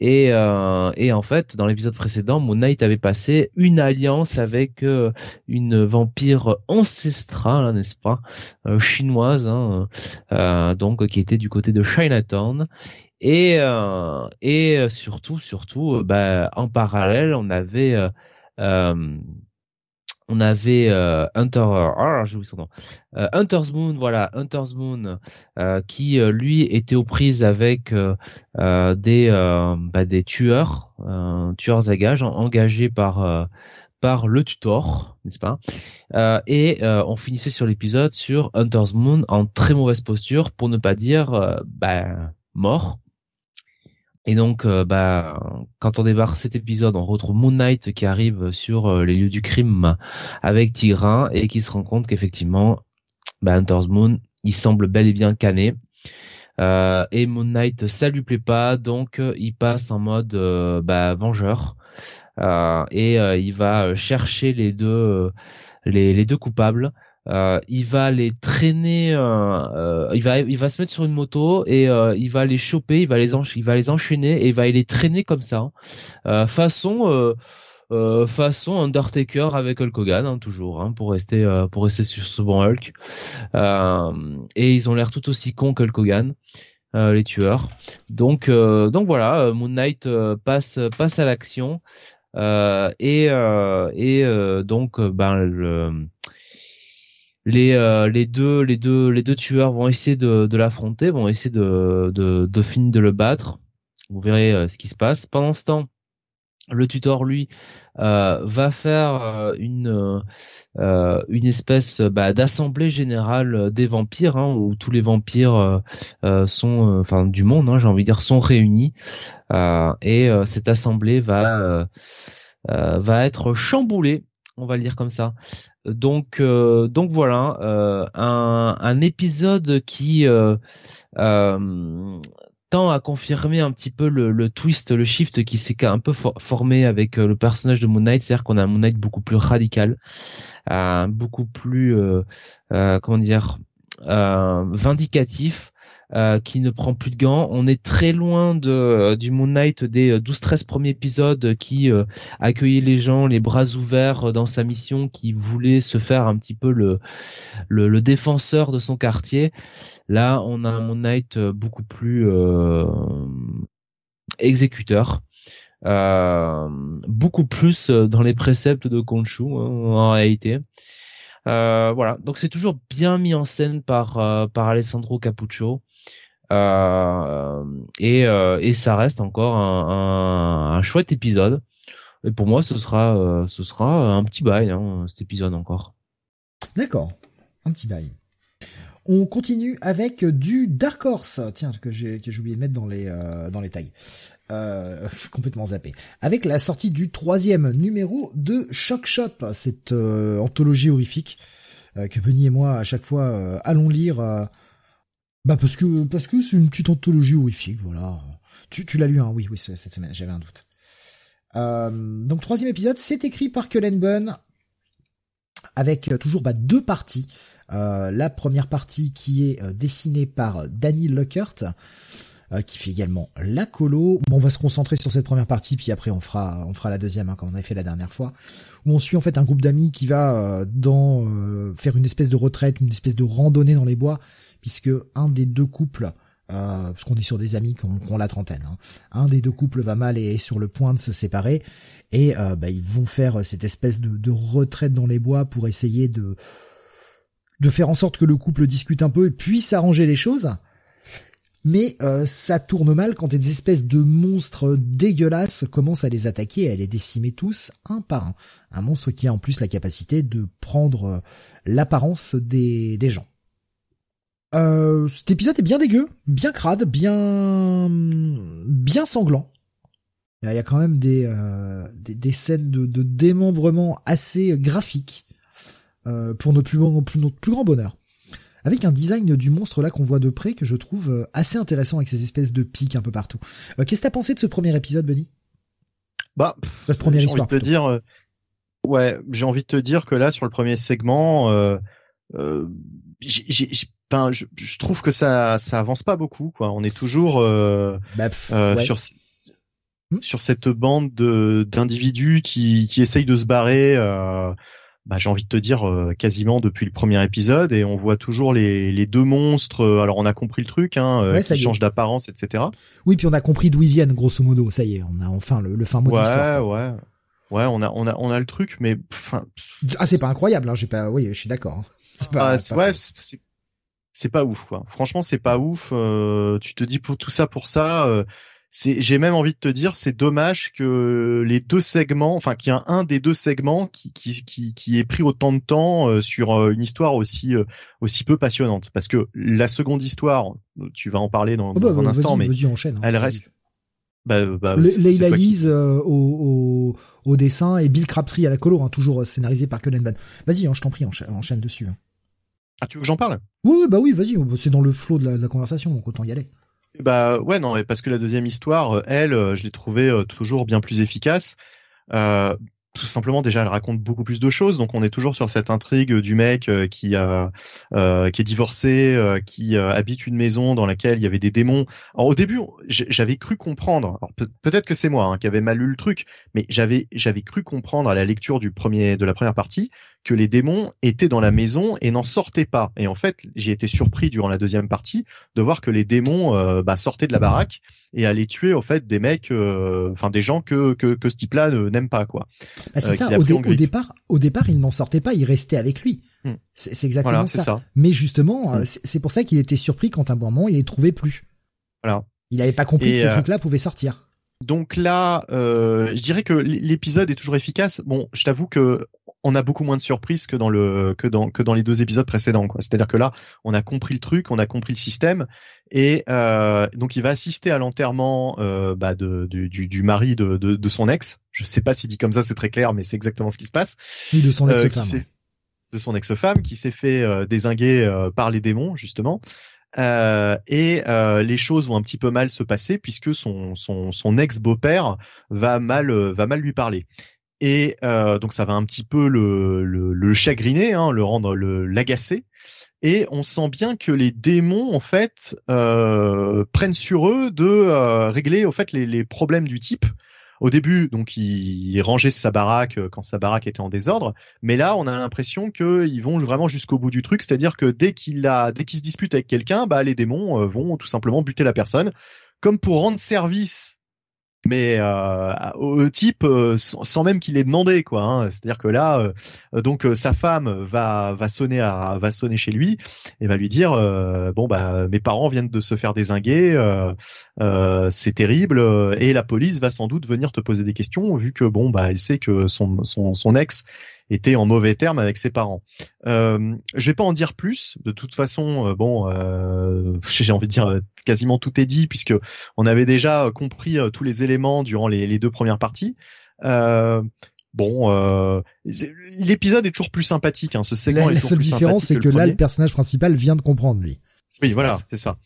Et, en fait, dans l'épisode précédent, Moon Knight avait passé une alliance avec une vampire ancestrale, n'est-ce pas, chinoise, hein, donc qui était du côté de Chinatown et euh, et euh, surtout surtout euh, bah, en parallèle on avait on avait Hunter ah, son nom. Hunter's Moon voilà Hunter's Moon qui lui était aux prises avec des bah, des tueurs tueurs à gages engagés par par le tutor, n'est-ce pas? Et on finissait sur l'épisode sur Hunter's Moon en très mauvaise posture, pour ne pas dire bah, mort. Et donc, euh, bah, quand on débarque cet épisode, on retrouve Moon Knight qui arrive sur euh, les lieux du crime avec Tigrin et qui se rend compte qu'effectivement, bah, Hunter's Moon, il semble bel et bien cané. Euh, et Moon Knight, ça lui plaît pas, donc il passe en mode bah, vengeur et il va chercher les deux les deux coupables euh, il va les traîner, euh, euh, il va il va se mettre sur une moto et il va les choper, il va les il va les enchaîner et il va les traîner comme ça, façon façon Undertaker avec Hulk Hogan hein, toujours hein, pour rester pour rester sur ce bon Hulk. Et ils ont l'air tout aussi cons qu'Hulk Hogan les tueurs. Donc donc voilà Moon Knight passe passe à l'action. Et et donc ben le les euh, les deux tueurs vont essayer de, l'affronter, vont essayer de finir de le battre. Vous verrez euh, ce qui se passe. Pendant ce temps, le tuteur lui euh, va faire une espèce bah, d'assemblée générale des vampires hein, où tous les vampires sont enfin du monde hein, j'ai envie de dire sont réunis et cette assemblée va être chamboulée on va le dire comme ça donc, euh, donc voilà, euh, un, un, épisode qui euh, tend à confirmer un petit peu le, le twist, le shift qui s'est un peu formé avec le personnage de Moon Knight, c'est-à-dire qu'on a un Moon Knight beaucoup plus radical, beaucoup plus, comment dire, vindicatif, euh, qui ne prend plus de gants. On est très loin de euh, du Moon Knight des 12-13 euh, premiers épisodes qui accueillait les gens les bras ouverts dans sa mission, qui voulait se faire un petit peu le, le, défenseur de son quartier. Là, on a un Moon Knight beaucoup plus exécuteur. beaucoup plus dans les préceptes de Konshu hein, en réalité. voilà, donc c'est toujours bien mis en scène par par Alessandro Capuccio. Euh, et, euh, et ça reste encore un, chouette épisode. Et pour moi, ce sera, euh, ce sera un petit bail, hein, cet épisode encore. D'accord, un petit bail. On continue avec du Dark Horse. Tiens, que j'ai oublié de mettre dans les dans les. Euh, complètement zappé. Avec la sortie du troisième numéro de Shock Shop, cette anthologie horrifique que Benny et moi à chaque fois allons lire. Bah parce que parce que c'est une petite anthologie horrifique, voilà. Tu, tu l'as lu, hein Oui, oui, cette semaine, j'avais un doute. donc troisième épisode, c'est écrit par Cullen Bunn avec toujours bah, deux parties. Euh, la première partie qui est euh, dessinée par Danny Luckert, euh, qui fait également la colo. Bon, on va se concentrer sur cette première partie, puis après on fera on fera la deuxième, hein, comme on avait fait la dernière fois, où on suit en fait un groupe d'amis qui va dans faire une espèce de retraite, une espèce de randonnée dans les bois, puisque un des deux couples euh, parce qu'on est sur des amis qui ont, la trentaine. Hein. Un des deux couples va mal et est sur le point de se séparer, et bah, ils vont faire cette espèce de, de, retraite dans les bois pour essayer de de faire en sorte que le couple discute un peu et puisse arranger les choses. Mais euh, ça tourne mal quand des espèces de monstres dégueulasses commencent à les attaquer et à les décimer tous un par un. Un monstre qui a en plus la capacité de prendre euh, l'apparence des, des gens. Euh, cet épisode est bien dégueu, bien crade, bien bien sanglant. Il y a quand même des, des, des, scènes de, de démembrement assez graphiques. Euh, pour notre plus, notre plus grand bonheur. Avec un design du monstre là qu'on voit de près que je trouve euh, assez intéressant avec ces espèces de pics un peu partout. Euh, qu'est-ce que t'as pensé de ce premier épisode, Benny? Bah, cette première histoire. Envie de te dire, ouais, j'ai envie de te dire que là sur le premier segment, euh, ben, je, trouve que ça ça avance pas beaucoup quoi. On est toujours bah, sur hmm? sur cette bande de d'individus qui qui essayent de se barrer. Euh, bah, j'ai envie de te dire euh, quasiment depuis le premier épisode et on voit toujours les, les deux monstres. Euh, alors on a compris le truc, hein, euh, qui d'apparence, etc. Oui, puis on a compris d'où ils viennent, grosso modo. Ça y est, on a enfin le, le fin mot ouais, Ouais, ouais, on a on a on a le truc, mais enfin. Ah, c'est pas incroyable, hein. J'ai pas. Oui, je suis d'accord. C'est pas. Ah, ouais, c'est pas ouf, quoi. Franchement, c'est pas ouf. tu te dis pour tout ça, pour ça j'ai même envie de te dire, c'est dommage que les deux segments, enfin qu'il y a un des deux segments qui qui qui, qui ait pris autant de temps euh, sur euh, une histoire aussi euh, aussi peu passionnante, parce que la seconde histoire, tu vas en parler dans, oh bah, un instant, mais enchaîne, hein, elle reste. Bah, bah, Leila Lise au, au, dessin et Bill Crabtree à la colo, hein, toujours scénarisé par Cullen Bunn. Vas-y, hein, je t'en prie, enchaîne, dessus. Hein. Ah, tu veux que j'en parle? Oui, oui, bah oui, vas-y, c'est dans le flot de la, de la conversation, donc autant y aller. Bah ouais non parce que la deuxième histoire, euh, elle, euh, je l'ai trouvée euh, toujours bien plus efficace. Euh, tout simplement déjà elle raconte beaucoup plus de choses donc on est toujours sur cette intrigue du mec qui a euh, qui est divorcé qui habite une maison dans laquelle il y avait des démons au début j'avais cru comprendre peut-être que c'est moi hein, qui avait mal lu le truc mais j'avais j'avais cru comprendre à la lecture du premier de la première partie que les démons étaient dans la maison et n'en sortaient pas. Et en fait, j'ai été surpris durant la deuxième partie de voir que les démons euh, bah, sortaient de la baraque et allaient tuer en fait des mecs, euh, enfin des gens que que, que ce type-là n'aime pas quoi. Bah, c'est euh, ça. Au, départ, au départ, il n'en sortait pas, il restait avec lui. Hmm. C'est exactement ça. Mais justement, hmm. c'est pour ça qu'il était surpris quand à un moment il les trouvait plus. Voilà. Il n'avait pas compris que ces trucs-là pouvaient sortir. Donc là, euh, je dirais que l'épisode est toujours efficace. Bon, je t'avoue que on a beaucoup moins de surprises que dans le que dans que dans les deux épisodes précédents. C'est-à-dire que là, on a compris le truc, on a compris le système, et euh, donc il va assister à l'enterrement euh, bah, de, du, du, mari de, de, de, son ex. Je sais pas s'il dit comme ça, c'est très clair, mais c'est exactement ce qui se passe. Oui, de son ex-femme. de son ex-femme qui s'est fait désinguer par les démons justement. Euh, et euh, les choses vont un petit peu mal se passer puisque son, son, son ex beau-père va mal va mal lui parler. Et euh, donc ça va un petit peu le, le, chagriner, hein, le rendre l'agacer. Et on sent bien que les démons en fait euh, prennent sur eux de euh, régler en fait les, les problèmes du type au début, donc il, rangeait sa baraque euh, quand sa baraque était en désordre, mais là on a l'impression qu'ils vont vraiment jusqu'au bout du truc, c'est-à-dire que dès qu'il a, dès qu'il se dispute avec quelqu'un, bah les démons euh, vont tout simplement buter la personne, comme pour rendre service mais euh, au type euh, sans même qu'il ait demandé quoi. Hein. C'est-à-dire que là, euh, donc sa femme va va sonner à va sonner chez lui et va lui dire bon bah mes parents viennent de se faire désinguer, c'est terrible et la police va sans doute venir te poser des questions vu que bon bah elle sait que son son son ex était en mauvais terme avec ses parents. Euh, je vais pas en dire plus. De toute façon, euh, bon, euh, j'ai envie de dire quasiment tout est dit puisque on avait déjà compris tous les éléments durant les, deux premières parties. bon, l'épisode est toujours plus sympathique. Hein, ce segment la, la seule différence, c'est que, là, le personnage principal vient de comprendre lui. Oui, voilà, c'est ça.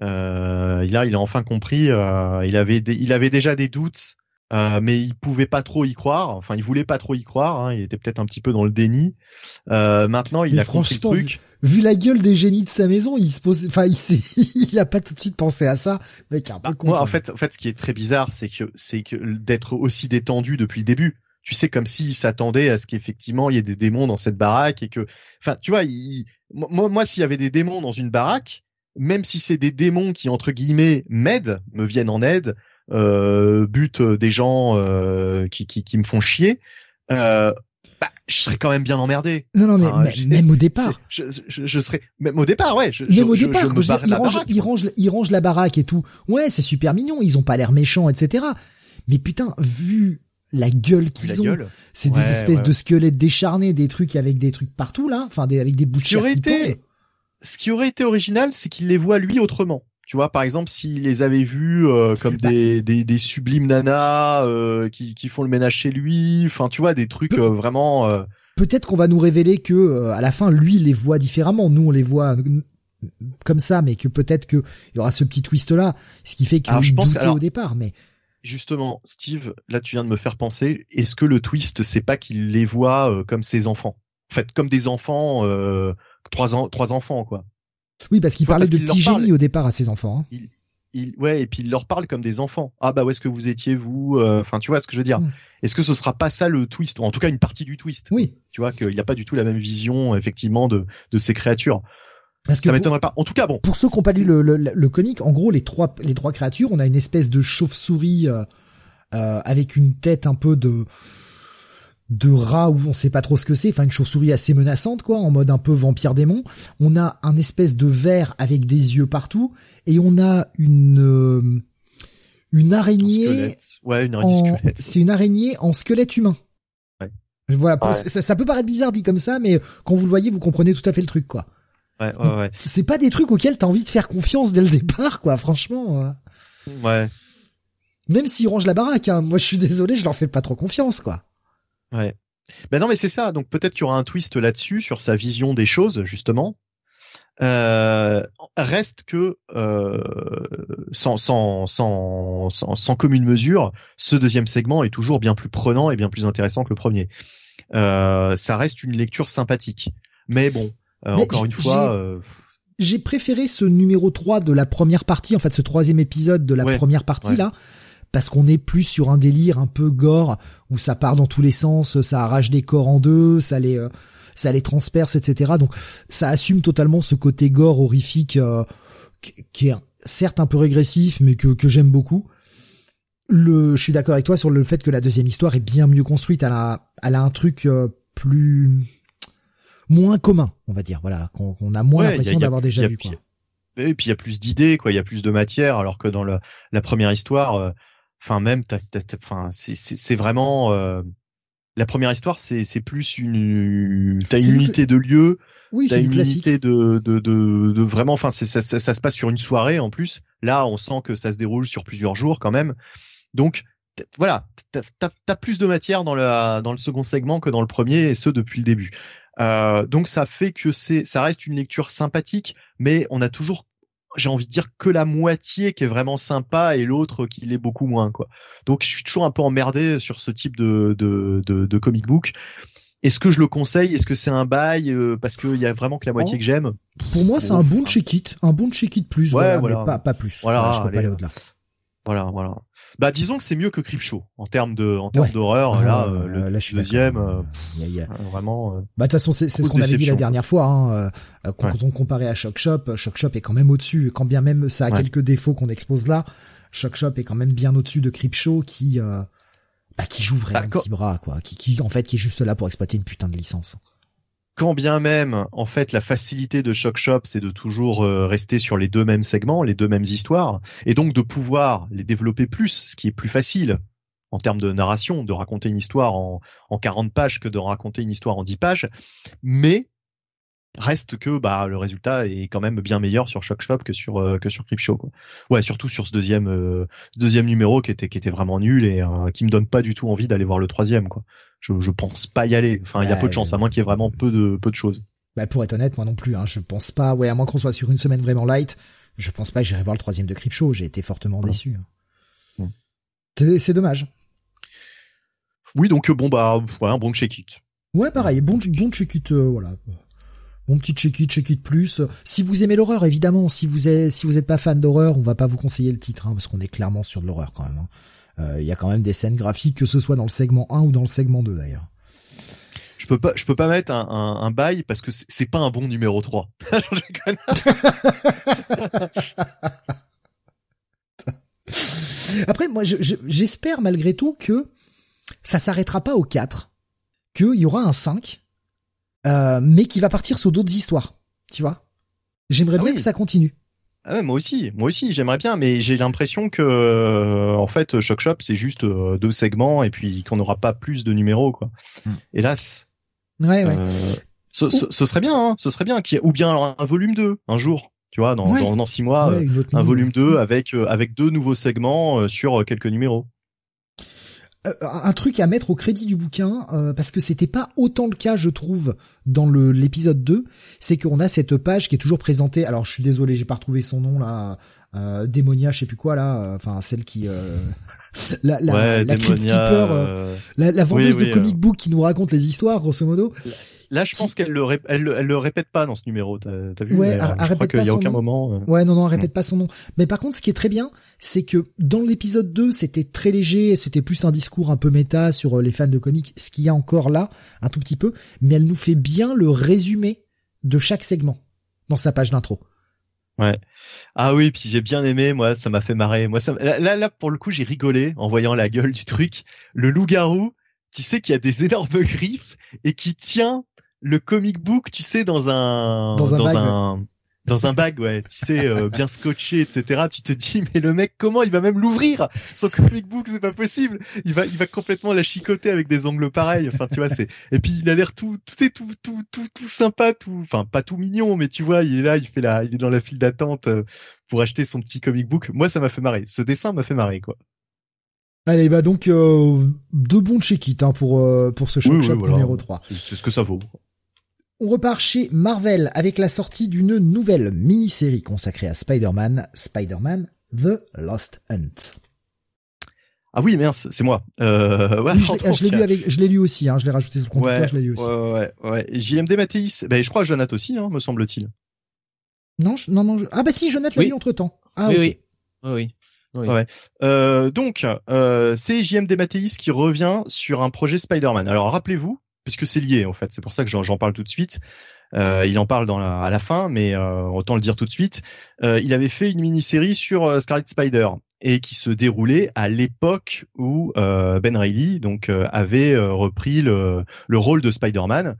là, il a enfin compris. il avait, il avait déjà des doutes euh, mais il pouvait pas trop y croire. Enfin, il voulait pas trop y croire. Hein. Il était peut-être un petit peu dans le déni. Euh, maintenant, il a compris le truc. Vu, la gueule des génies de sa maison, il se pose. Enfin, il il a pas tout de suite pensé à ça. Mec, un peu bah, moi, en fait, en fait, ce qui est très bizarre, c'est que c'est que d'être aussi détendu depuis le début. Tu sais, comme s'il s'attendait à ce qu'effectivement il y ait des démons dans cette baraque et que, enfin, tu vois, il... moi, moi, s'il y avait des démons dans une baraque, même si c'est des démons qui entre guillemets m'aident, me viennent en aide, euh, bute des gens euh, qui, qui, qui, me font chier, euh, bah, je serais quand même bien emmerdé. Non, non, mais, même au départ. Je, je, je, serais même au départ, ouais. Je, même au départ, il, range, il, range, il range la baraque et tout. Ouais, c'est super mignon. Ils ont pas l'air méchants, etc. Mais putain, vu la gueule qu'ils ont, c'est des espèces de squelettes décharnés, des trucs avec des trucs partout là, enfin des, avec des bouts de ce qui, été, ce qui aurait été original, c'est qu'il les voit lui autrement. Tu vois, par exemple, s'il les avait vus euh, comme des, des, des, sublimes nanas euh, qui, qui font le ménage chez lui, enfin, tu vois, des trucs euh, vraiment. Peut-être qu'on va nous révéler que à la fin, lui les voit différemment. Nous, on les voit comme ça, mais que peut-être qu'il y aura ce petit twist là, ce qui fait qu'il doutait au départ. Mais justement, Steve, là, tu viens de me faire penser. Est-ce que le twist, c'est pas qu'il les voit comme ses enfants, en fait, comme des enfants, trois enfants, quoi. Oui, parce qu'il parlait de petit génie au départ à ses enfants. Hein. Il, il, ouais, et puis il leur parle comme des enfants. Ah bah où est-ce que vous étiez vous euh, Enfin, tu vois ce que je veux dire. Hmm. Est-ce que ce sera pas ça le twist, ou en tout cas une partie du twist? Oui. Tu vois qu'il n'y a pas du tout la même vision effectivement de, de ces créatures. Parce que ça m'étonnerait pas. En tout cas, bon. Pour ceux qui n'ont pas lu le, le, le, comic, en gros, les trois, les trois créatures, on a une espèce de chauve-souris euh, euh, avec une tête un peu de de rat où on sait pas trop ce que c'est, enfin une chauve-souris assez menaçante quoi, en mode un peu vampire démon. On a un espèce de verre avec des yeux partout et on a une euh, une araignée. Ouais, une araignée squelette. C'est une araignée en squelette humain. Ouais. Voilà, ça, ça, peut paraître bizarre dit comme ça, mais quand vous le voyez, vous comprenez tout à fait le truc quoi. Ouais, ouais, ouais. C'est pas des trucs auxquels t'as envie de faire confiance dès le départ quoi, franchement. Ouais. Même s'ils rangent la baraque, hein. moi je suis désolé, je leur fais pas trop confiance quoi. Ouais. Ben non, mais c'est ça. Donc peut-être qu'il y aura un twist là-dessus sur sa vision des choses justement. Euh, reste que euh, sans, sans, sans, sans, commune mesure, ce deuxième segment est toujours bien plus prenant et bien plus intéressant que le premier. Euh, ça reste une lecture sympathique. Mais bon, euh, encore une fois... Euh, j'ai préféré ce numéro 3 de la première partie, en fait ce troisième épisode de la première partie là, parce qu'on est plus sur un délire un peu gore où ça part dans tous les sens, ça arrache des corps en deux, ça les euh, ça les transperce, etc. Donc ça assume totalement ce côté gore horrifique euh, qui est certes un peu régressif, mais que, que j'aime beaucoup. Le, je suis d'accord avec toi sur le fait que la deuxième histoire est bien mieux construite. Elle a, elle a un truc euh, plus moins commun, on va dire. Voilà, qu'on a moins l'impression d'avoir déjà vu. Quoi. Et puis il y a plus d'idées, quoi. Il y a plus de matière, alors que dans la première histoire, enfin même enfin c'est vraiment euh, la première histoire c'est c'est plus une t'as une unité de lieu oui, t'as une, unité de, de, de, de vraiment enfin ça, ça, ça, se passe sur une soirée en plus. Là on sent que ça se déroule sur plusieurs jours quand même. Donc voilà t'as as, plus de matière dans le dans le second segment que dans le premier et ce depuis le début. Euh, donc ça fait que c'est ça reste une lecture sympathique mais on a toujours j'ai envie de dire que la moitié qui est vraiment sympa et l'autre qui l'est beaucoup moins quoi. Donc je suis toujours un peu emmerdé sur ce type de de, de, de comic book. Est-ce que je le conseille? Est-ce que c'est un bail euh, parce qu'il y a vraiment que la moitié oh. que j'aime? Pour moi, c'est un bon check-it, un bon check-it plus, ouais, voilà, mais pas, pas plus. Voilà, je peux pas aller au-delà. Voilà, voilà. Bah disons que c'est mieux que Creepshow en termes de en termes d'horreur. Ah, là, euh, le là, deuxième, euh, vraiment. Euh, bah de toute façon, c'est ce qu'on avait dit la dernière fois. Hein, quand, on comparait à Shock Shop, Shock Shop est quand même au-dessus. Quand bien même ça a quelques défauts qu'on expose là, Shock Shop est quand même bien au-dessus de Creepshow qui bah, qui joue vraiment un petit bras quoi, qui, qui en fait qui est juste là pour exploiter une putain de licence quand bien même, en fait, la facilité de Shock Shop, c'est de toujours euh, rester sur les deux mêmes segments, les deux mêmes histoires, et donc de pouvoir les développer plus, ce qui est plus facile en termes de narration, de raconter une histoire en, en 40 pages que de raconter une histoire en 10 pages, mais reste que bah le résultat est quand même bien meilleur sur Shock Shop que sur euh, que sur Creepshow quoi. Ouais, surtout sur ce deuxième euh, deuxième numéro qui était qui était vraiment nul et euh, qui me donne pas du tout envie d'aller voir le troisième quoi. Je je pense pas y aller. Enfin, il y a peu de chance à moins qu'il y ait vraiment peu de peu de choses. Bah pour être honnête, moi non plus hein, je pense pas ouais, à moins qu'on soit sur une semaine vraiment light, je pense pas que j'irai voir le troisième de Creepshow, j'ai été fortement déçu. Hein. C'est dommage. Oui, donc bon bah ouais, un bon check it. Ouais, pareil, bon bon check it voilà. Bon petit check it, check it plus. Si vous aimez l'horreur, évidemment, si vous êtes si vous êtes pas fan d'horreur, on va pas vous conseiller le titre, hein, parce qu'on est clairement sur de l'horreur quand même. Hein. Euh, il y a quand même des scènes graphiques, que ce soit dans le segment 1 ou dans le segment 2 d'ailleurs. Je peux pas, je peux pas mettre un, un, un bail parce que c'est pas un bon numéro 3. Après, moi, j'espère malgré tout que ça s'arrêtera pas au 4, qu'il y aura un 5, euh, mais qui va partir sur d'autres histoires. Tu vois J'aimerais ah bien que ça continue. Ah moi aussi, moi aussi, j'aimerais bien, mais j'ai l'impression que euh, en fait, Shock Shop, c'est juste euh, deux segments et puis qu'on n'aura pas plus de numéros, quoi. Hmm. Hélas. Ouais, ouais. Ce, serait bien, hein, ce serait bien, qu'il ou bien alors un volume 2 un jour, tu vois, dans, dans, six mois, un volume 2 avec avec deux nouveaux segments sur quelques numéros. Euh, un truc à mettre au crédit du bouquin euh, parce que c'était pas autant le cas je trouve dans le l'épisode 2 c'est qu'on a cette page qui est toujours présentée. Alors je suis désolé j'ai pas retrouvé son nom là euh, Démonia je sais plus quoi là enfin celle qui euh, la la, la Crypt Keeper la, la vendeuse de comic book qui nous raconte les histoires grosso modo Là, je pense qu'elle le, elle, le répète pas dans ce numéro. T'as, as vu Ouais, elle, répète pas y a aucun moment. Euh. Ouais, non, non, elle répète pas son nom. Mais par contre, ce qui est très bien, c'est que dans l'épisode 2, c'était très léger, c'était plus un discours un peu méta sur euh, les fans de comics, ce qu'il y a encore là, un tout petit peu, mais elle nous fait bien le résumé de chaque segment dans sa page d'intro. Ouais. Ah oui, puis j'ai bien aimé, moi, ça m'a fait marrer. Moi, ça, là, là, pour le coup, j'ai rigolé en voyant la gueule du truc. Le loup-garou, qui sait qu'il y a des énormes griffes et qui tient le comic book, tu sais, dans un dans un bag, dans un bag, ouais, tu sais, euh, bien scotché, etc. Tu te dis, mais le mec, comment il va même l'ouvrir? Son comic book, c'est pas possible. Il va, il va complètement la chicoter avec des angles pareils. Enfin, tu vois, c'est. Et puis il a l'air tout, tout, tout, tout, tout, tout sympa, tout, enfin pas tout mignon, mais tu vois, il est là, il fait la, il est dans la file d'attente euh, pour acheter son petit comic book. Moi, ça m'a fait marrer. Ce dessin m'a fait marrer, quoi. Allez, bah donc euh, deux bons check-it hein, pour euh, pour ce Shock Shop numéro 3. C'est ce que ça vaut. On repart chez Marvel avec la sortie d'une nouvelle mini-série consacrée à Spider-Man, Spider-Man The Lost Hunt. Ah oui, mince, c'est moi. Euh, ouais, je l'ai lu avec, je l'ai lu aussi, hein, je l'ai rajouté sur le compte je l'ai lu aussi. Ouais, ouais, ouais. JMD Mathéis, ben je crois que Jonathan aussi, hein, me semble-t-il. Non, non, non. Ah bah si, Jonathan l'a lu entre temps. Ah oui, oui, oui. oui. Ouais. Euh, donc, euh, c'est JMD Mathéis qui revient sur un projet Spider-Man. Alors, rappelez-vous, puisque c'est lié en fait. C'est pour ça que j'en parle tout de suite. Euh, il en parle à la fin, mais euh, autant le dire tout de suite. Euh, il avait fait une mini-série sur Scarlet Spider et qui se déroulait à l'époque où Ben Reilly donc avait repris le, le, rôle de Spider-Man.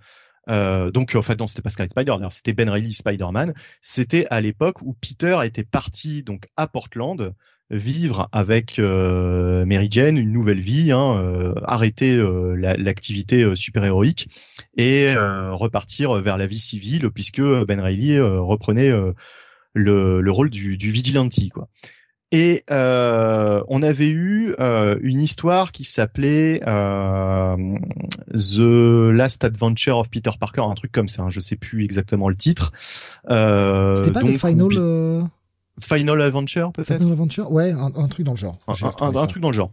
donc en fait non c'était pas Scarlet Spider, c'était Ben Reilly Spider-Man. C'était à l'époque où Peter était parti donc à Portland vivre avec euh, Mary Jane une nouvelle vie, hein, euh, arrêter euh, l'activité super héroïque et repartir vers la vie civile puisque Ben Reilly reprenait le, le, rôle du, du vigilante quoi. Et on avait eu une histoire qui s'appelait The Last Adventure of Peter Parker, un truc comme ça. Hein, je sais plus exactement le titre. C'était pas le Final. Final Adventure peut-être Final Adventure, ouais, un, truc dans le genre. Un, truc dans le genre.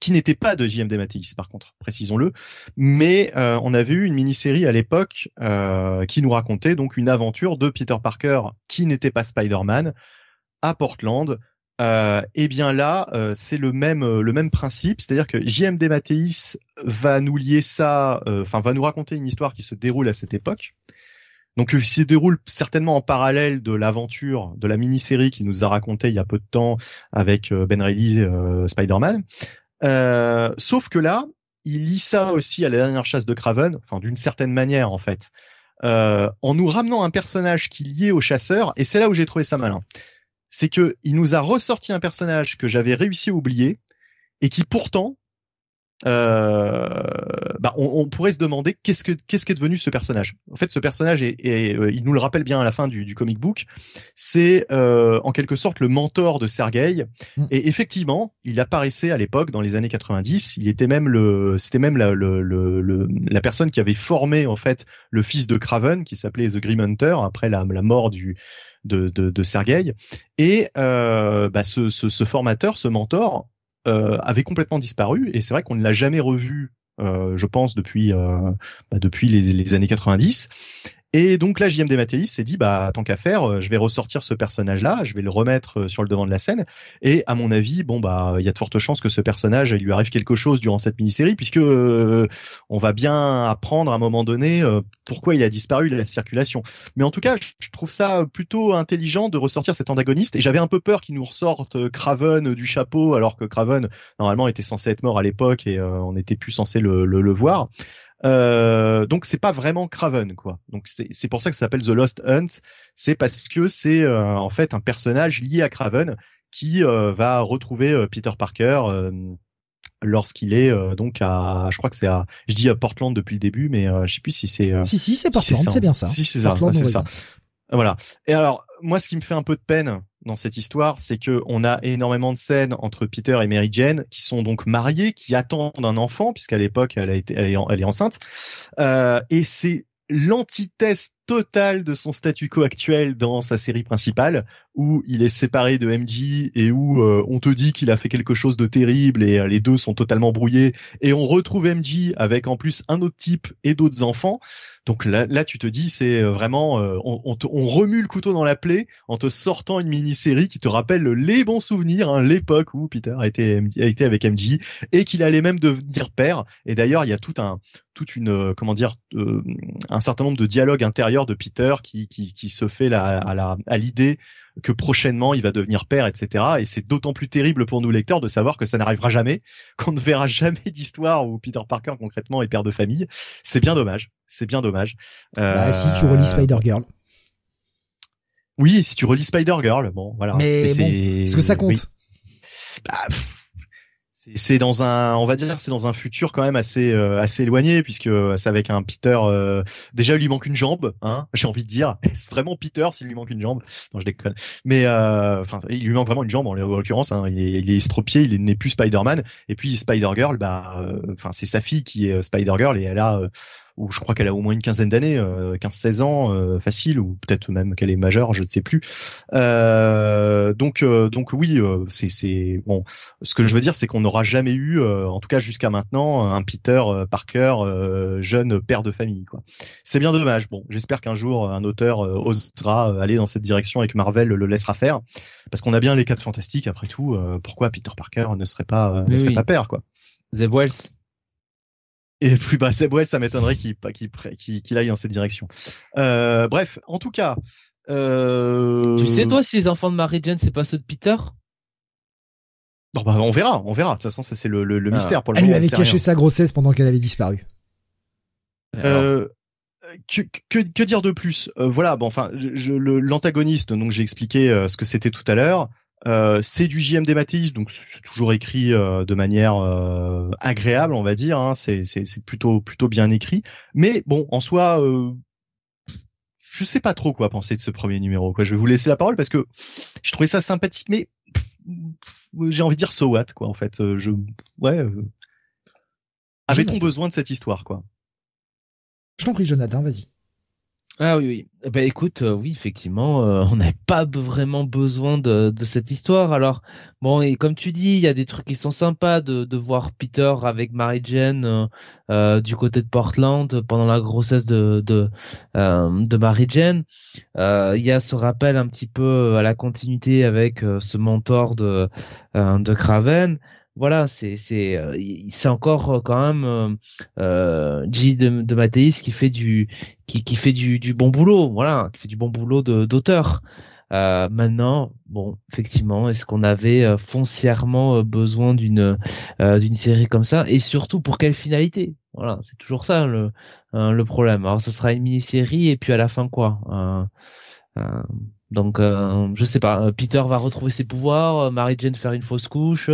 Qui n'était pas de JMD Matisse par contre, précisons-le. Mais euh, on avait eu une mini-série à l'époque euh, qui nous racontait donc une aventure de Peter Parker qui n'était pas Spider-Man à Portland. Euh, et bien là, euh, c'est le même le même principe, c'est-à-dire que JMD Mathéis va nous lier ça, enfin va nous raconter une histoire qui se déroule à cette époque. Donc il se déroule certainement en parallèle de l'aventure de la mini-série qu'il nous a raconté il y a peu de temps avec euh, Ben Reilly euh, Spider-Man. Euh, sauf que là, il lit ça aussi à la dernière chasse de Craven, enfin d'une certaine manière en fait, euh, en nous ramenant un personnage qui lié au chasseur, et c'est là où j'ai trouvé ça malin. C'est que il nous a ressorti un personnage que j'avais réussi à oublier et qui pourtant bah, on, on, pourrait se demander qu'est-ce que qu'est-ce qu'est devenu ce personnage. En fait, ce personnage est, euh, il nous le rappelle bien à la fin du, du comic book. C'est euh, en quelque sorte le mentor de Sergei. Mm. Et effectivement, il apparaissait à l'époque dans les années 90. Il était même le, c'était même la, le, le, la personne qui avait formé en fait le fils de Craven, qui s'appelait The Grim Hunter après la, la mort du de, de, de Sergei. Et euh, bah, ce, ce, ce formateur, ce mentor, euh, avait complètement disparu et c'est vrai qu'on ne l'a jamais revu euh, je pense depuis euh, bah, depuis les, les, années 90 et donc là, JMD Mathéis s'est dit, bah tant qu'à faire, euh, je vais ressortir ce personnage-là, je vais le remettre euh, sur le devant de la scène. Et à mon avis, bon bah il y a de fortes chances que ce personnage, il lui arrive quelque chose durant cette mini-série, puisque euh, on va bien apprendre à un moment donné pourquoi il a disparu de la circulation. Mais en tout cas, je trouve ça plutôt intelligent de ressortir cet antagoniste. Et j'avais un peu peur qu'il nous ressorte Craven du chapeau, alors que Craven normalement était censé être mort à l'époque et on n'était plus censé le, le, le voir. Euh, donc c'est pas vraiment Craven quoi. Donc c'est pour ça que ça s'appelle The Lost Hunt. C'est parce que c'est euh, en fait un personnage lié à Craven qui euh, va retrouver euh, Peter Parker lorsqu'il est donc à je crois que c'est à je dis à Portland depuis le début mais je sais plus si c'est si si c'est Portland c'est bien ça. Si c'est ça c'est ça. Voilà. Et alors moi ce qui me fait un peu de peine dans cette histoire, c'est que on a énormément de scènes entre Peter et Mary Jane qui sont donc mariés, qui attendent un enfant puisqu'à l'époque elle est, est enceinte, euh, et c'est l'antithèse totale de son statu quo actuel dans sa série principale, où il est séparé de MJ et où euh, on te dit qu'il a fait quelque chose de terrible et euh, les deux sont totalement brouillés, et on retrouve MJ avec en plus un autre type et d'autres enfants. Donc là, là tu te dis, c'est euh, vraiment, on, on, remue le couteau dans la plaie en te sortant une mini-série qui te rappelle les bons souvenirs, hein, l'époque où Peter a été, a été avec MJ et qu'il allait même devenir père. Et d'ailleurs, il y a tout un, toute une, comment dire, un certain nombre de dialogues intérieurs de Peter qui, qui, se fait la, à la à l'idée que prochainement il va devenir père, etc. Et c'est d'autant plus terrible pour nous lecteurs de savoir que ça n'arrivera jamais, qu'on ne verra jamais d'histoire où Peter Parker concrètement est père de famille. C'est bien dommage. C'est bien dommage. Bah, si tu relis euh, Spider Girl. Oui, si tu relis Spider Girl, bon, voilà. Mais bon, est-ce que ça compte bah, c'est dans un, on va dire, c'est dans un futur quand même assez euh, assez éloigné puisque c'est avec un Peter. Euh, déjà, il lui manque une jambe, hein. J'ai envie de dire, est-ce vraiment Peter s'il lui manque une jambe? Non, je déconne. Mais euh, enfin, il lui manque vraiment une jambe en, l'occurrence. Hein, il, est, il est estropié, il n'est plus Spider-Man. Et puis Spider Girl, bah, enfin, c'est sa fille qui est Spider Girl et elle a ou je crois qu'elle a au moins une quinzaine d'années, euh, 15-16 ans, euh, facile, ou peut-être même qu'elle est majeure, je ne sais plus. Euh, donc, euh, donc oui, c'est, c'est bon. Ce que je veux dire, c'est qu'on n'aura jamais eu, en tout cas jusqu'à maintenant, un Peter Parker jeune père de famille. Quoi. C'est bien dommage. Bon, j'espère qu'un jour un auteur osera aller dans cette direction et que Marvel le laissera faire, parce qu'on a bien les quatre fantastiques. Après tout, pourquoi Peter Parker ne serait pas, ne serait pas père, quoi? The Wells. Et plus bas, ouais, ça m'étonnerait qu'il qu'il aille dans cette direction. Euh, bref, en tout cas. Euh... Tu sais toi si les enfants de Mary Jane c'est pas ceux de Peter? Bah, on verra, on verra. De toute façon, ça c'est le, le, le ah. mystère pour le Elle lui avait caché sa grossesse pendant qu'elle avait disparu. Euh, que, que, que, dire de plus? Euh, Voilà, bon, enfin, l'antagoniste, donc j'ai expliqué euh, ce que c'était tout à l'heure. Euh, c'est du JMD Matisse, donc c'est toujours écrit euh, de manière euh, agréable, on va dire. Hein, c'est plutôt plutôt bien écrit. Mais bon, en soi, je sais pas trop quoi penser de ce premier numéro. Quoi. Je vais vous laisser la parole parce que je trouvais ça sympathique, mais j'ai envie de dire so what quoi. En fait, je ouais. Avait-on besoin de cette histoire quoi? Je t'en prie, Jonathan, vas-y. Ah oui, oui. Eh ben écoute, euh, oui, effectivement, euh, on n'avait pas vraiment besoin de, cette histoire. Alors, bon, et comme tu dis, il y a des trucs qui sont sympas de, de voir Peter avec Mary Jane euh, du côté de Portland pendant la grossesse de de, de Mary Jane. Il y a ce rappel un petit peu à la continuité avec ce mentor de de Craven voilà, c'est c'est euh, c'est encore euh, quand même euh, euh G de, de Mathéis qui fait du qui qui fait du du bon boulot, voilà, qui fait du bon boulot d'auteur. Euh, maintenant, bon, effectivement, est-ce qu'on avait foncièrement besoin d'une d'une série comme ça? Et surtout pour quelle finalité? Voilà, c'est toujours ça le le problème. Alors, ce sera une mini-série et puis à la fin quoi? Donc, euh, je sais pas. Peter va retrouver ses pouvoirs, Mary Jane faire une fausse couche,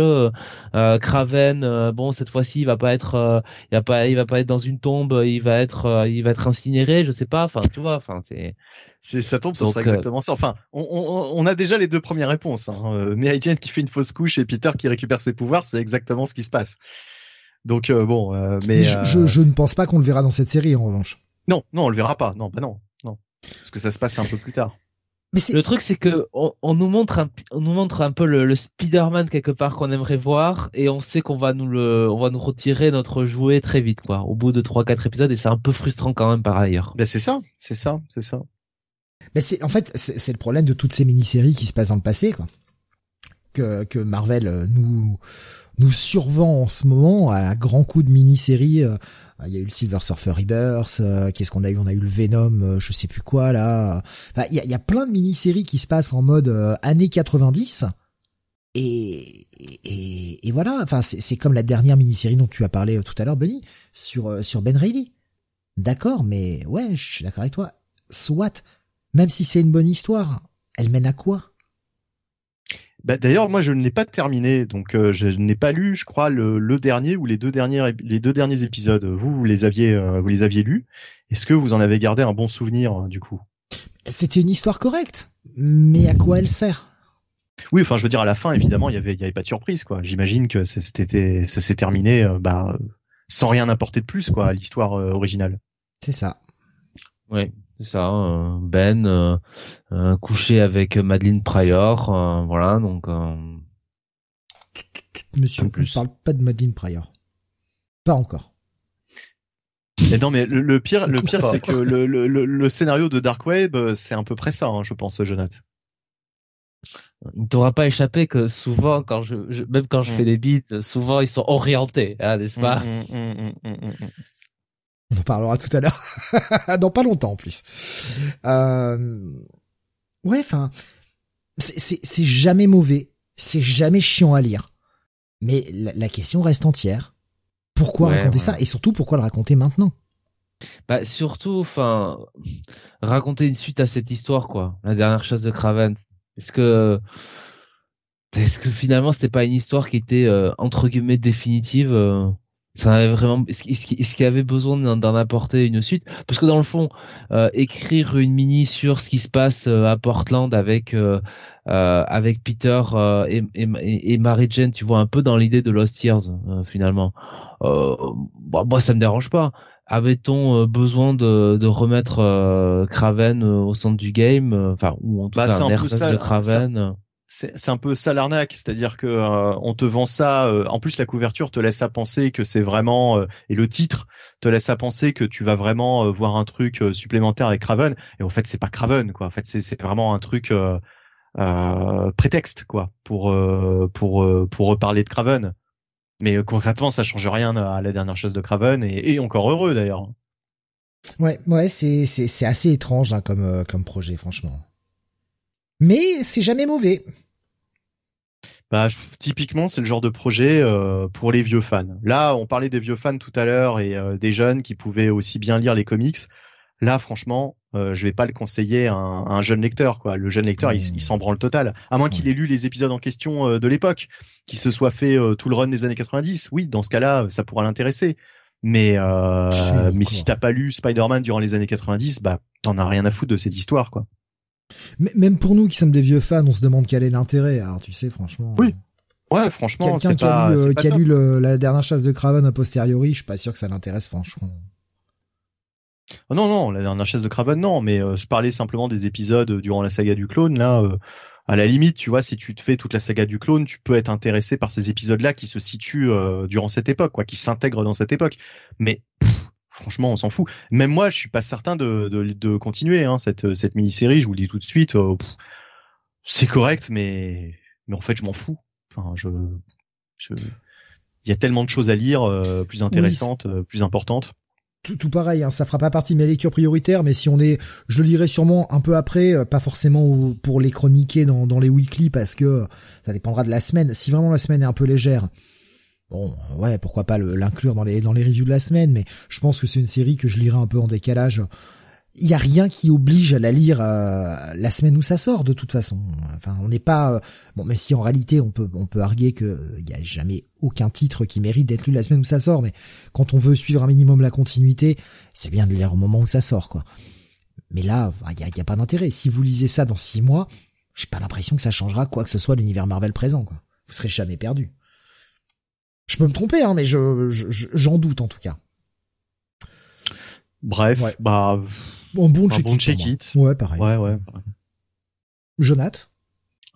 Craven, bon cette fois-ci il va pas être, il va pas, il va pas être dans une tombe, il va être, il va être incinéré, je sais pas. Enfin, tu vois, enfin c'est. C'est ça tombe, ça sera exactement ça. Enfin, on, on, on, a déjà les deux premières réponses. Hein. Mary Jane qui fait une fausse couche et Peter qui récupère ses pouvoirs, c'est exactement ce qui se passe. Donc bon, mais je, je, je, ne pense pas qu'on le verra dans cette série en revanche. Non, non, on le verra pas. Non, bah non, non, parce que ça se passe un peu plus tard. Mais le truc c'est que on, nous montre un, on nous montre un peu le, le Spider-Man quelque part qu'on aimerait voir et on sait qu'on va nous le, on va nous retirer notre jouet très vite quoi, au bout de trois quatre épisodes et c'est un peu frustrant quand même par ailleurs. Ben c'est ça, c'est ça, c'est ça. Mais c'est en fait c'est le problème de toutes ces mini-séries qui se passent dans le passé quoi, que que Marvel euh, nous nous survend en ce moment à grands coups de mini-séries. Euh, il y a eu le Silver Surfer Rebirth, euh, qu'est-ce qu'on a eu? On a eu le Venom, euh, je sais plus quoi là. Enfin, il y a, plein de mini-séries qui se passent en mode années 90. Et, et, et voilà, enfin c'est comme la dernière mini-série dont tu as parlé tout à l'heure, Benny, sur sur Ben Reilly. D'accord, mais ouais, je suis d'accord avec toi. Soit, même si c'est une bonne histoire, elle mène à quoi? Bah, D'ailleurs, moi, je ne l'ai pas terminé, donc euh, je n'ai pas lu, je crois, le, le, dernier ou les deux derniers, les deux derniers épisodes. Vous, vous les aviez, euh, vous les aviez lus. Est-ce que vous en avez gardé un bon souvenir euh, du coup? C'était une histoire correcte, mais à quoi elle sert? Oui, enfin, je veux dire, à la fin, évidemment, il y avait, il y avait pas de surprise, quoi. J'imagine que c'était, ça s'est terminé, bah, sans rien apporter de plus, quoi, à l'histoire originale. C'est ça. Oui, c'est ça. Hein, ben euh, euh, couché avec Madeleine Pryor, euh, voilà donc. Monsieur, on ne parle pas de Madeleine Pryor. Pas encore. Mais non, mais le, pire, le pire, c'est que le, le, le, scénario de Dark Web, c'est à peu près ça, hein, je pense, Jonathan. Il ne t'aura pas échappé que souvent, quand je, même quand je mm. fais des beats, souvent ils sont orientés, hein, n'est-ce pas? Mm, mm, on en parlera tout à l'heure. Dans pas longtemps en plus. Euh... Ouais, enfin, c'est jamais mauvais, c'est jamais chiant à lire. Mais la, question reste entière. Pourquoi raconter ça? Et surtout pourquoi le raconter maintenant? Bah surtout, enfin, raconter une suite à cette histoire quoi. La dernière chasse de Craven. Est-ce que est-ce que finalement c'était pas une histoire qui était euh, entre guillemets définitive euh? Ça avait vraiment est-ce qu'il y avait besoin d'en apporter une suite? Parce que dans le fond euh, écrire une mini sur ce qui se passe euh, à Portland avec euh, avec Peter et, et, et, Mary Jane tu vois un peu dans l'idée de Lost Years finalement. Bah, moi ça me dérange pas. Avait-on besoin de, de remettre Craven au centre du game? Enfin ou en tout bah, cas un, de Craven c'est un peu ça l'arnaque, c'est-à-dire que euh, on te vend ça. Euh, en plus, la couverture te laisse à penser que c'est vraiment euh, et le titre te laisse à penser que tu vas vraiment voir un truc supplémentaire avec Craven. Et en fait, c'est pas Craven, quoi. En fait, c'est vraiment un truc prétexte, quoi, pour pour pour reparler de Craven. Mais concrètement, ça change rien à la dernière chose de Craven et, et encore heureux d'ailleurs. Ouais, ouais, c'est c'est c'est assez étrange hein, comme comme projet, franchement mais c'est jamais mauvais. Bah, typiquement, c'est le genre de projet euh, pour les vieux fans. Là, on parlait des vieux fans tout à l'heure et euh, des jeunes qui pouvaient aussi bien lire les comics. Là, franchement, euh, je vais pas le conseiller à un, jeune lecteur. Quoi. Le jeune lecteur, il, il s'en branle total. À moins qu'il ait lu les épisodes en question euh, de l'époque, qu'il se soit fait tout le run des années 90. Oui, dans ce cas-là, ça pourra l'intéresser. Mais mais si t'as pas lu Spider-Man durant les années 90, bah t'en as rien à foutre de cette histoire, quoi. Même pour nous qui sommes des vieux fans, on se demande quel est l'intérêt. Alors tu sais, franchement. Oui. Ouais, franchement, quelqu'un qui a lu, qui a lu la dernière chasse de Craven a posteriori, je suis pas sûr que ça l'intéresse, franchement. Oh non, non, la dernière chasse de Craven, non, mais euh, je parlais simplement des épisodes durant la saga du clone. Là, euh, à la limite, tu vois, si tu te fais toute la saga du clone, tu peux être intéressé par ces épisodes-là qui se situent euh, durant cette époque, quoi, qui s'intègrent dans cette époque. Mais franchement, on s'en fout. Même moi, je suis pas certain de, de, continuer hein, cette, cette mini-série. Je vous le dis tout de suite. Euh, c'est correct, mais mais en fait, je m'en fous. Enfin, je, je, il y a tellement de choses à lire, euh, plus intéressantes, euh, plus importantes. Tout, tout pareil, hein, ça fera pas partie de mes lectures prioritaires, mais si on est, je le lirai sûrement un peu après, pas forcément pour les chroniquer dans, dans les weekly parce que ça dépendra de la semaine. Si vraiment la semaine est un peu légère, Bon, ouais, pourquoi pas l'inclure dans les dans les reviews de la semaine, mais je pense que c'est une série que je lirai un peu en décalage il y a rien qui oblige à la lire euh, la semaine où ça sort de toute façon. Enfin, on n'est pas euh, bon, mais si en réalité on peut on peut arguer que il y a jamais aucun titre qui mérite d'être lu la semaine où ça sort, mais quand on veut suivre un minimum la continuité, c'est bien de lire au moment où ça sort, quoi. Mais là, il y a, y a, pas d'intérêt. Si vous lisez ça dans six mois, j'ai pas l'impression que ça changera quoi que ce soit l'univers Marvel présent, quoi. Vous serez jamais perdu. Je peux me tromper, hein, mais je j'en doute en tout cas. Bref, bah un bon check bon check Ouais, pareil. Ouais, ouais. Jonath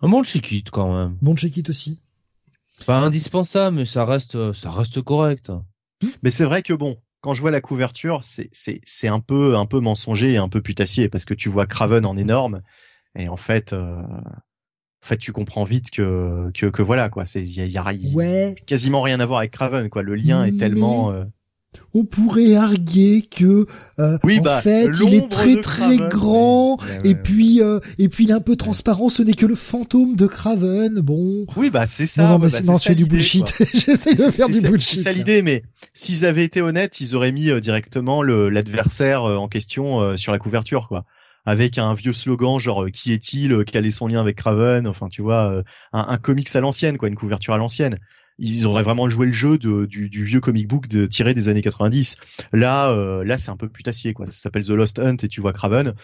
Un bon check quand même. Bon check aussi. Pas indispensable, mais ça reste, ça reste correct. Mais c'est vrai que bon, quand je vois la couverture, c'est c'est c'est un peu un peu mensonger et un peu putassier parce que tu vois Craven en énorme et en fait euh, en fait tu comprends vite que que que voilà quoi, c'est il y a, y quasiment rien à voir avec Craven quoi, le lien est tellement euh, on pourrait arguer que euh, en bah, fait il est très très grand et puis euh, et puis il est un peu transparent. Ce n'est que le fantôme de Craven. Bon. Oui bah c'est ça. Non non mais bah, non, c'est du bullshit. j'essaie de faire du bullshit. c'est ça l'idée mais s'ils avaient été honnêtes ils auraient mis euh, directement l'adversaire en question sur la couverture quoi avec un vieux slogan genre qui est-il quel est son lien avec Craven enfin tu vois un, un comics à l'ancienne quoi une couverture à l'ancienne ils auraient vraiment joué le jeu de, du, du, vieux comic book de, tiré des années 90. Là, euh, là, c'est un peu putassier, quoi. Ça s'appelle The Lost Hunt et tu vois Craven.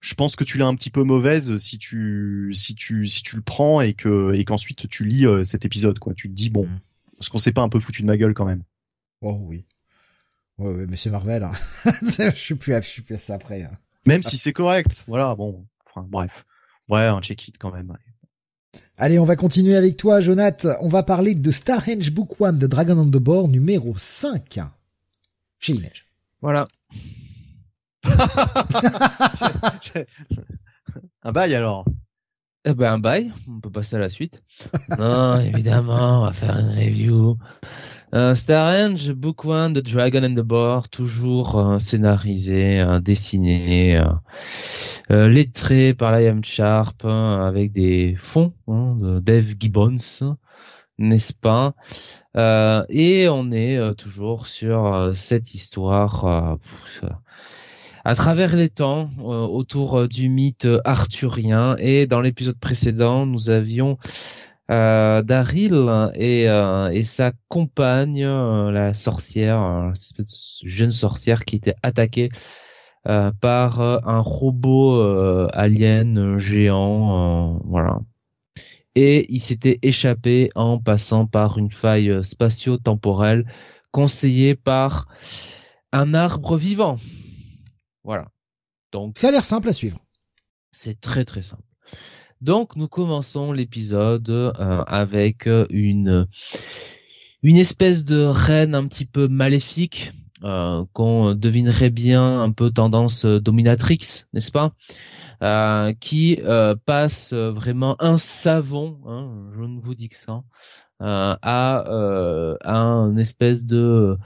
Je pense que tu l'as un petit peu mauvaise si tu, si tu, si tu le prends et que, et qu'ensuite tu lis euh, cet épisode, quoi. Tu te dis bon, est-ce qu'on s'est pas un peu foutu de ma gueule quand même Oh oui. Ouais, ouais mais c'est Marvel. Hein. je suis plus, je suis plus à ça après. Hein. Même si c'est correct, voilà. Bon, enfin, bref. Ouais, un check it quand même. Allez, on va continuer avec toi, Jonath. On va parler de Starhenge Book One de Dragon on the Board numéro 5 chez Image. Voilà. un bail alors. Eh ben un bail, on peut passer à la suite. non, évidemment, on va faire une review. Euh, Starhenge Book One de Dragon and the Board, toujours euh, scénarisé, euh, dessiné. Euh, lettré par Liam Sharp hein, avec des fonds hein, de Dave Gibbons, n'est-ce pas? Et on est toujours sur cette histoire à travers les temps autour du mythe arthurien. Et dans l'épisode précédent, nous avions euh, Daryl et, et sa compagne, la sorcière, cette jeune sorcière qui était attaquée euh, par euh, un robot euh, alien géant, voilà. Et il s'était échappé en passant par une faille spatio-temporelle conseillée par un arbre vivant. Voilà. Donc ça a l'air simple à suivre. C'est très très simple. Donc nous commençons l'épisode avec une une espèce de reine un petit peu maléfique euh, qu'on devinerait bien un peu tendance euh, dominatrix, n'est-ce pas? Euh, Qui passe vraiment un savon, hein, je ne vous dis que ça, à, un espèce de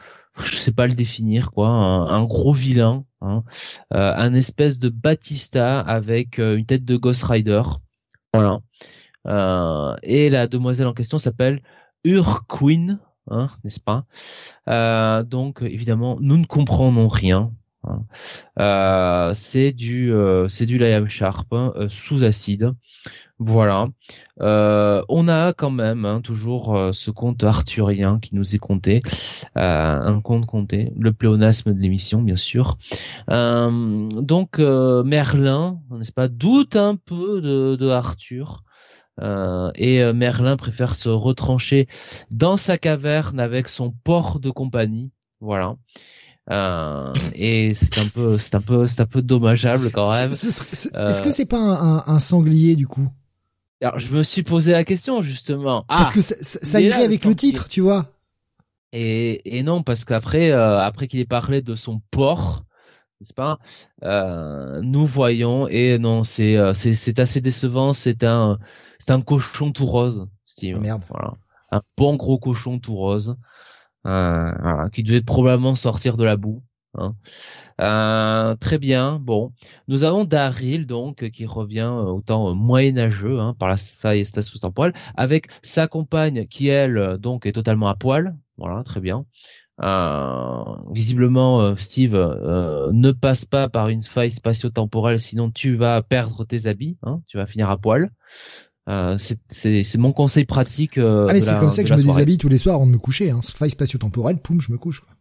je sais pas le définir quoi, un, gros vilain, hein, un espèce de Batista avec une tête de Ghost Rider, voilà. et la demoiselle en question s'appelle Urquine, Hein, n'est-ce pas? Euh, Donc évidemment, nous ne comprenons rien. Hein. Euh, c'est du euh, Liam Sharp hein, sous acide. Voilà. on a quand même hein, toujours ce conte arthurien qui nous est conté, un conte conté, le pléonasme de l'émission bien sûr. donc Merlin, n'est-ce pas, doute un peu de, Arthur. Euh, et euh, Merlin préfère se retrancher dans sa caverne avec son port de compagnie. Voilà. Euh, et c'est un peu, c'est un peu, c'est un peu dommageable quand même. Est-ce que c'est pas un, un, sanglier du coup? Alors je me suis posé la question justement. parce que ça, ça irait avec le titre, tu vois. Et, et non, parce qu'après, après qu'il ait parlé de son port, n'est-ce pas euh, Nous voyons et non, c'est c'est c'est assez décevant. C'est un c'est un cochon tout rose, Steve. Oh, merde. Voilà. Un bon gros cochon tout rose. Euh, voilà, qui devait probablement sortir de la boue. Hein. Euh, très bien. Bon, nous avons Daryl donc qui revient euh, au temps moyenâgeux hein, par la faille spatio-temporelle avec sa compagne qui elle donc est totalement à poil. Voilà, très bien. visiblement, Steve ne passe pas par une faille spatio-temporelle, sinon tu vas perdre tes habits, hein, tu vas finir à poil. C'est mon conseil pratique. ah c'est comme ça que je me déshabille tous les soirs avant de me coucher. Hein. Faille spatio-temporelle, poum, je me couche. Quoi.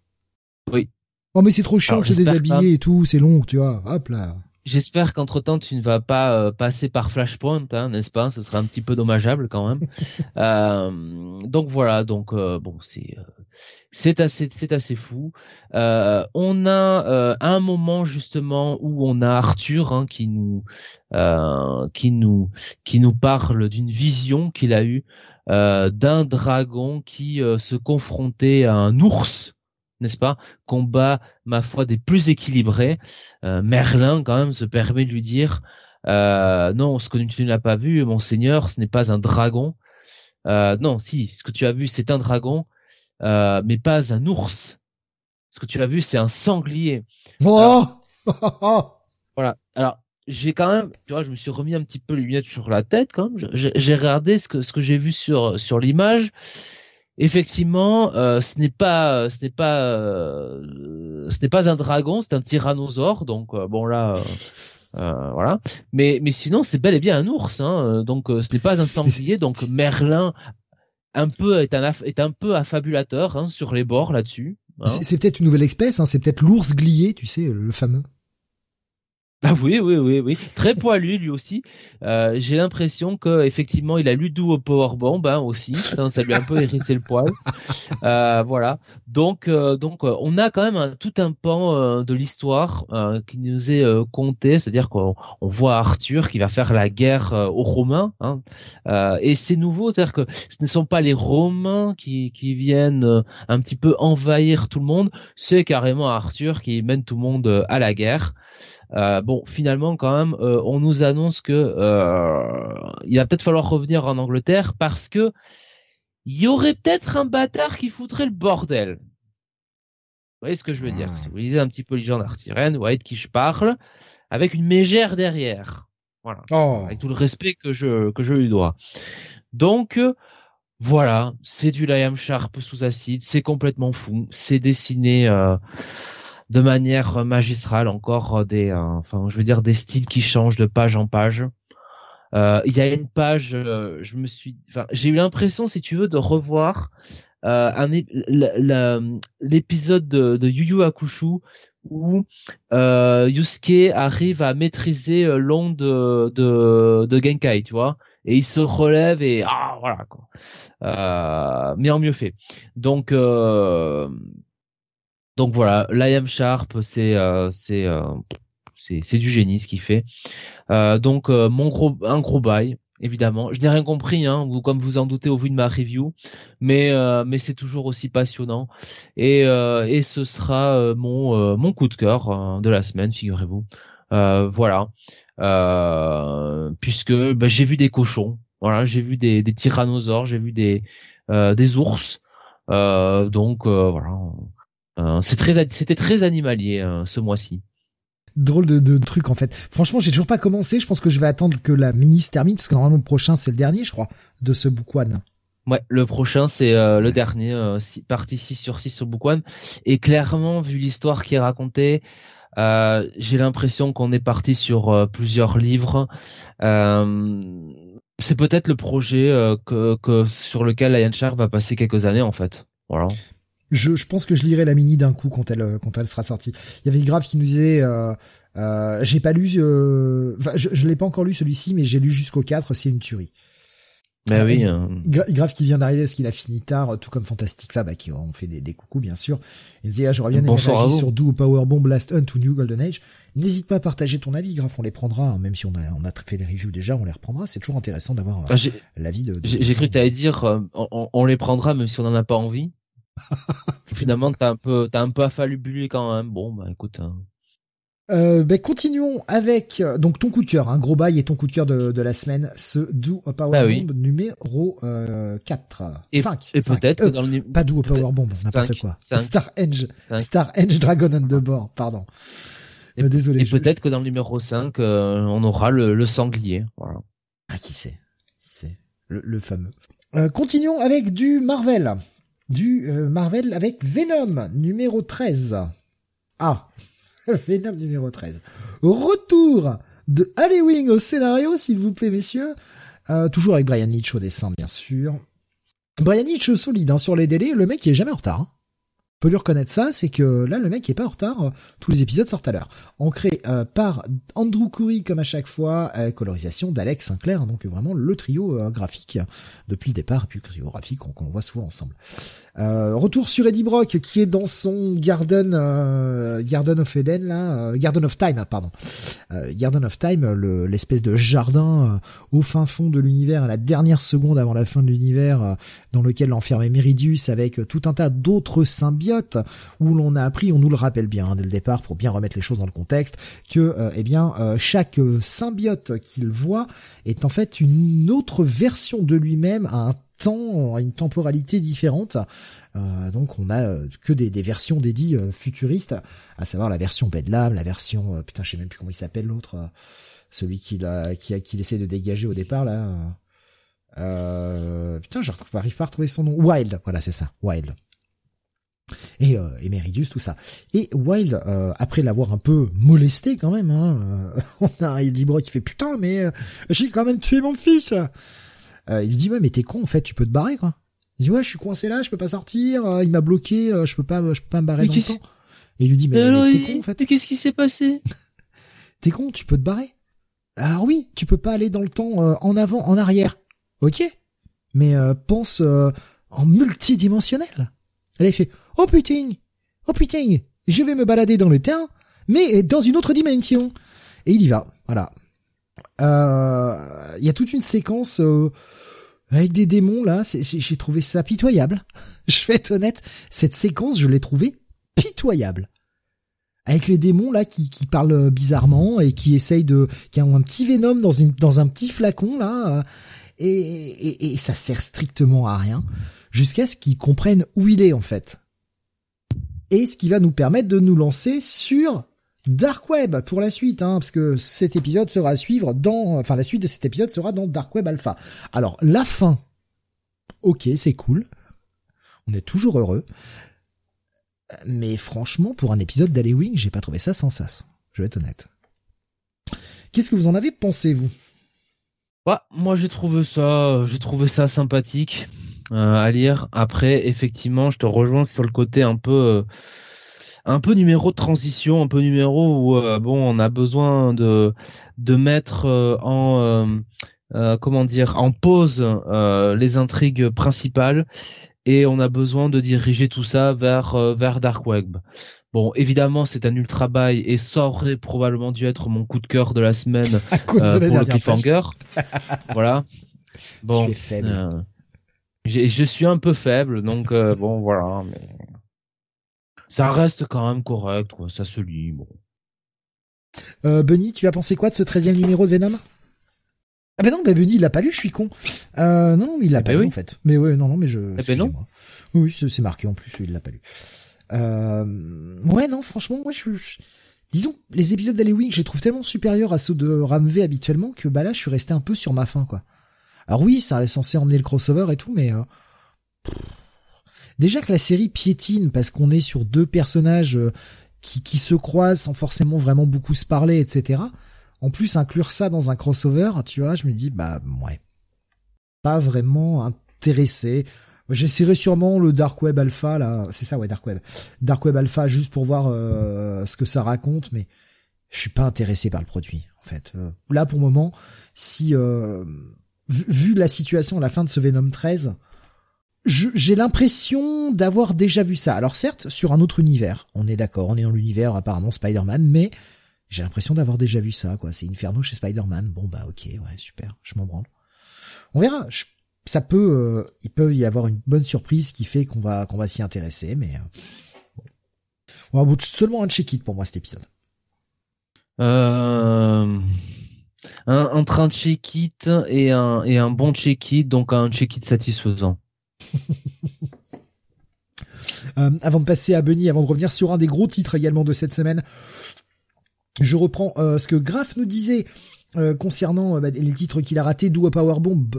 Oui. Oh mais c'est trop chiant de se déshabiller et tout, c'est long, tu vois. Hop là. J'espère qu'entre temps tu ne vas pas euh, passer par Flashpoint, hein, n'est-ce pas? Ce serait un petit peu dommageable quand même. euh, donc voilà, donc euh, bon, c'est euh, c'est assez c'est assez fou. on a un moment justement où on a Arthur hein, qui nous qui nous qui nous parle d'une vision qu'il a eue d'un dragon qui se confrontait à un ours n'est-ce pas? Combat, ma foi, des plus équilibrés. Euh, Merlin, quand même, se permet de lui dire euh, non, ce que tu n'as pas vu, mon seigneur, ce n'est pas un dragon. Euh, non, si, ce que tu as vu, c'est un dragon, mais pas un ours. Ce que tu as vu, c'est un sanglier. Oh voilà. Alors, j'ai quand même, tu vois, je me suis remis un petit peu les lunettes sur la tête, quand même. J'ai regardé ce que ce que j'ai vu sur sur l'image effectivement, euh, ce n'est pas, ce n'est pas, euh, ce n'est pas un dragon, c'est un tyrannosaure. Donc euh, bon là, voilà. Mais mais sinon, c'est bel et bien un ours. Hein, donc ce n'est pas un sanglier. Donc Merlin un peu est un est un peu affabulateur hein, sur les bords là-dessus. Hein. C'est peut-être une nouvelle espèce. Hein, c'est peut-être l'ours glié, tu sais, le fameux. Ah oui, oui, oui, oui. Très poilu lui aussi. Euh, j'ai l'impression que effectivement il a lu doux au powerbomb hein, aussi. Ça, lui a un peu hérissé le poil. Euh, voilà. Donc, euh, donc on a quand même tout un pan de l'histoire qui nous est conté, c'est-à-dire qu'on on voit Arthur qui va faire la guerre aux Romains. Hein. et c'est nouveau, c'est-à-dire que ce ne sont pas les Romains qui, qui viennent un petit peu envahir tout le monde, c'est carrément Arthur qui mène tout le monde à la guerre. Euh, bon, finalement, quand même, euh, on nous annonce que euh, il va peut-être falloir revenir en Angleterre parce que il y aurait peut-être un bâtard qui foutrait le bordel. Vous voyez ce que je veux dire? Ah. Si vous lisez un petit peu les gens d'Artiren, vous voyez de qui je parle, avec une mégère derrière. Voilà. Oh. Avec tout le respect que je que je lui dois. Donc voilà, c'est du Liam Sharp sous acide, c'est complètement fou, c'est dessiné de manière magistrale encore euh, des euh, enfin je veux dire des styles qui changent de page en page. Euh, il y a une page je me suis enfin j'ai eu l'impression si tu veux de revoir l'épisode de, de Yu Yu Hakusho où Yusuke arrive à maîtriser l'onde de, de, de Genkai tu vois et il se relève et ah voilà quoi. Euh, mais en mieux fait. Donc euh, donc voilà, l'IM Sharp, c'est euh, c'est euh, c'est c'est du génie ce qu'il fait. Euh, donc mon gros un gros bail évidemment. Je n'ai rien compris, hein, vous, comme vous en doutez au vu de ma review, mais mais c'est toujours aussi passionnant et et ce sera mon mon coup de cœur de la semaine, figurez-vous. voilà, puisque bah, j'ai vu des cochons, voilà, j'ai vu des, des tyrannosaures, j'ai vu des des ours, donc voilà. Euh, c'est très, c'était très animalier euh, ce mois-ci. Drôle de, de truc en fait. Franchement, j'ai toujours pas commencé. Je pense que je vais attendre que la mini se termine parce que normalement le prochain c'est le dernier, je crois, de ce Book One. Ouais, le prochain c'est euh, le dernier, partie 6 sur 6 sur Book One. Et clairement, vu l'histoire qui est racontée, j'ai l'impression qu'on est parti sur plusieurs livres. c'est peut-être le projet que, que, sur lequel Ian Sharp va passer quelques années en fait. Voilà je, je pense que je lirai la mini d'un coup quand elle euh, quand elle sera sortie. Il y avait Grave qui nous disait euh, euh, j'ai pas lu euh, je, je l'ai pas encore lu celui-ci mais j'ai lu jusqu'au 4, c'est une tuerie. Ben oui. Hein. Grave qui vient d'arriver parce qu'il a fini tard, tout comme Fantastic Fab, qui ont fait des, des coucous bien sûr. Il disait ah, j'aurais bien aimé réagir sur Do Powerbomb Last Hunt ou New Golden Age. N'hésite pas à partager ton avis, Grave, on les prendra, hein, même si on a on a fait les reviews déjà, on les reprendra. C'est toujours intéressant d'avoir ah, l'avis de. J'ai cru que t'allais dire on, on, les prendra même si on en a pas envie. Finalement, t'as un peu, t'as un peu affalubulé quand même. Bon, bah écoute. Hein. Euh, ben continuons avec euh, donc ton coup de cœur, un gros bail et ton coup de cœur de, de la semaine, ce Do a Power bah Bomb numéro euh, 4, et, 5. Et peut-être que dans le pas Do a Power Bomb, n'importe quoi. Star Edge, Star Edge Dragon and the Board, pardon. Et, euh, désolé. Et peut-être que dans le numéro 5, euh, on aura le, le sanglier. Voilà. Ah qui sait, qui sait, le, le fameux. continuons avec du Marvel. Du Marvel avec Venom numéro 13. Ah, Venom numéro 13. Retour de Halloween au scénario, s'il vous plaît, messieurs. toujours avec Brian Leach au dessin, bien sûr. Brian Hitch solide hein, sur les délais, le mec il est jamais en retard. Hein peut lui reconnaître ça, c'est que là le mec est pas en retard, euh, tous les épisodes sortent à l'heure. Ancré euh, par Andrew Curry comme à chaque fois, euh, colorisation d'Alex Sinclair, donc vraiment le trio graphique depuis le départ, et puis le trio graphique qu'on voit souvent ensemble. retour sur Eddie Brock qui est dans son Garden Garden of Eden là, Garden of Time pardon, Garden of Time, l'espèce de jardin au fin fond de l'univers, à la dernière seconde avant la fin de l'univers, dans lequel l'enfermé Meridius avec tout un tas d'autres où l'on a appris, on nous le rappelle bien hein, dès le départ pour bien remettre les choses dans le contexte, que euh, eh bien euh, chaque symbiote qu'il voit est en fait une autre version de lui-même à un temps, à une temporalité différente. Euh, donc on a que des, versions dédiées futuristes, à savoir la version Bedlam, la version putain je sais même plus comment il s'appelle l'autre, celui qui qui, qui essaie de dégager au départ là. putain, je n'arrive pas à retrouver son nom. Wild, voilà, c'est ça, Wild et, euh, tout ça. Et Wild, euh, après l'avoir un peu molesté quand même, hein, euh, on a Eddie Brock qui fait putain mais euh, j'ai quand même tué mon fils. il lui dit ouais mais t'es con en fait, tu peux te barrer quoi. Il dit ouais je suis coincé là, je peux pas sortir, il m'a bloqué, je peux pas, je peux pas me barrer dans le temps. Et il lui dit mais, t'es con en fait. qu'est-ce qui s'est passé? T'es con, tu peux te barrer. Ah oui, tu peux pas aller dans le temps en avant, en arrière. Ok, mais pense en multidimensionnel. Elle a fait Oh putain Oh putain Je vais me balader dans le temps, mais dans une autre dimension. Et il y va. Voilà. Euh, il y a toute une séquence euh, avec des démons là. J'ai trouvé ça pitoyable. je vais être honnête. Cette séquence, je l'ai trouvée pitoyable. Avec les démons là qui, parlent bizarrement et qui essayent de, qui ont un petit venom dans un petit flacon là, et, et ça sert strictement à rien jusqu'à ce qu'ils comprennent où il est en fait et ce qui va nous permettre de nous lancer sur Dark Web pour la suite, hein, parce que cet épisode sera à suivre dans, enfin la suite de cet épisode sera dans Dark Web Alpha. Alors la fin, ok, c'est cool, on est toujours heureux, mais franchement pour un épisode d'Halloween, j'ai pas trouvé ça sans sas. Je vais être honnête. Qu'est-ce que vous en avez pensé vous? Bah moi j'ai trouvé ça, j'ai trouvé ça sympathique. Euh, à lire. Après, effectivement, je te rejoins sur le côté un peu euh, un peu numéro de transition, un peu numéro où euh, bon, on a besoin de de mettre en comment dire en pause les intrigues principales et on a besoin de diriger tout ça vers vers Dark Web. Bon, évidemment, c'est un ultra bail et ça aurait probablement dû être mon coup de cœur de la semaine pour le cliffhanger. voilà. Bon, je suis un peu faible, donc euh, bon voilà, mais ça reste quand même correct, quoi. Ça se lit, bon. Euh, Bunny, tu as pensé quoi de ce 13 numéro de Venom? Ah ben non, ben Bunny il l'a pas lu, je suis con. Euh, non, il l'a eh pas ben lu en fait. Mais ouais, non, non, mais je. Eh ben non. Oui, c'est marqué en plus, il l'a pas lu. Euh, ouais, non, franchement, moi je, disons, les épisodes d'Halloween, je les trouve tellement supérieurs à ceux de Ramv habituellement que bah là, je suis resté un peu sur ma faim, quoi. Alors oui, ça est censé emmener le crossover et tout, mais euh, déjà que la série piétine parce qu'on est sur deux personnages euh, qui, qui se croisent sans forcément vraiment beaucoup se parler, etc. En plus, inclure ça dans un crossover, tu vois, je me dis bah ouais, pas vraiment intéressé. J'essaierai sûrement le Dark Web Alpha là, c'est ça ouais Dark Web, Dark Web Alpha juste pour voir euh, ce que ça raconte, mais je suis pas intéressé par le produit en fait. là pour le moment, si vu la situation à la fin de ce Venom 13, j'ai l'impression d'avoir déjà vu ça. Alors certes, sur un autre univers, on est d'accord, on est dans l'univers apparemment Spider-Man, mais j'ai l'impression d'avoir déjà vu ça, quoi. C'est Inferno chez Spider-Man. Bon bah ok, ouais, super, je m'en branle. On verra. ça peut, euh, il peut y avoir une bonne surprise qui fait qu'on va qu'on va s'y intéresser, mais euh, bon. on seulement un check-it pour moi cet épisode. Euh un, train de check-it et un, et un bon check-it, donc un check-it satisfaisant. Euh, avant de passer à Bunny, avant de revenir sur un des gros titres également de cette semaine, je reprends euh, ce que Graf nous disait euh, concernant bah, les titres qu'il a ratés, d'où Powerbomb,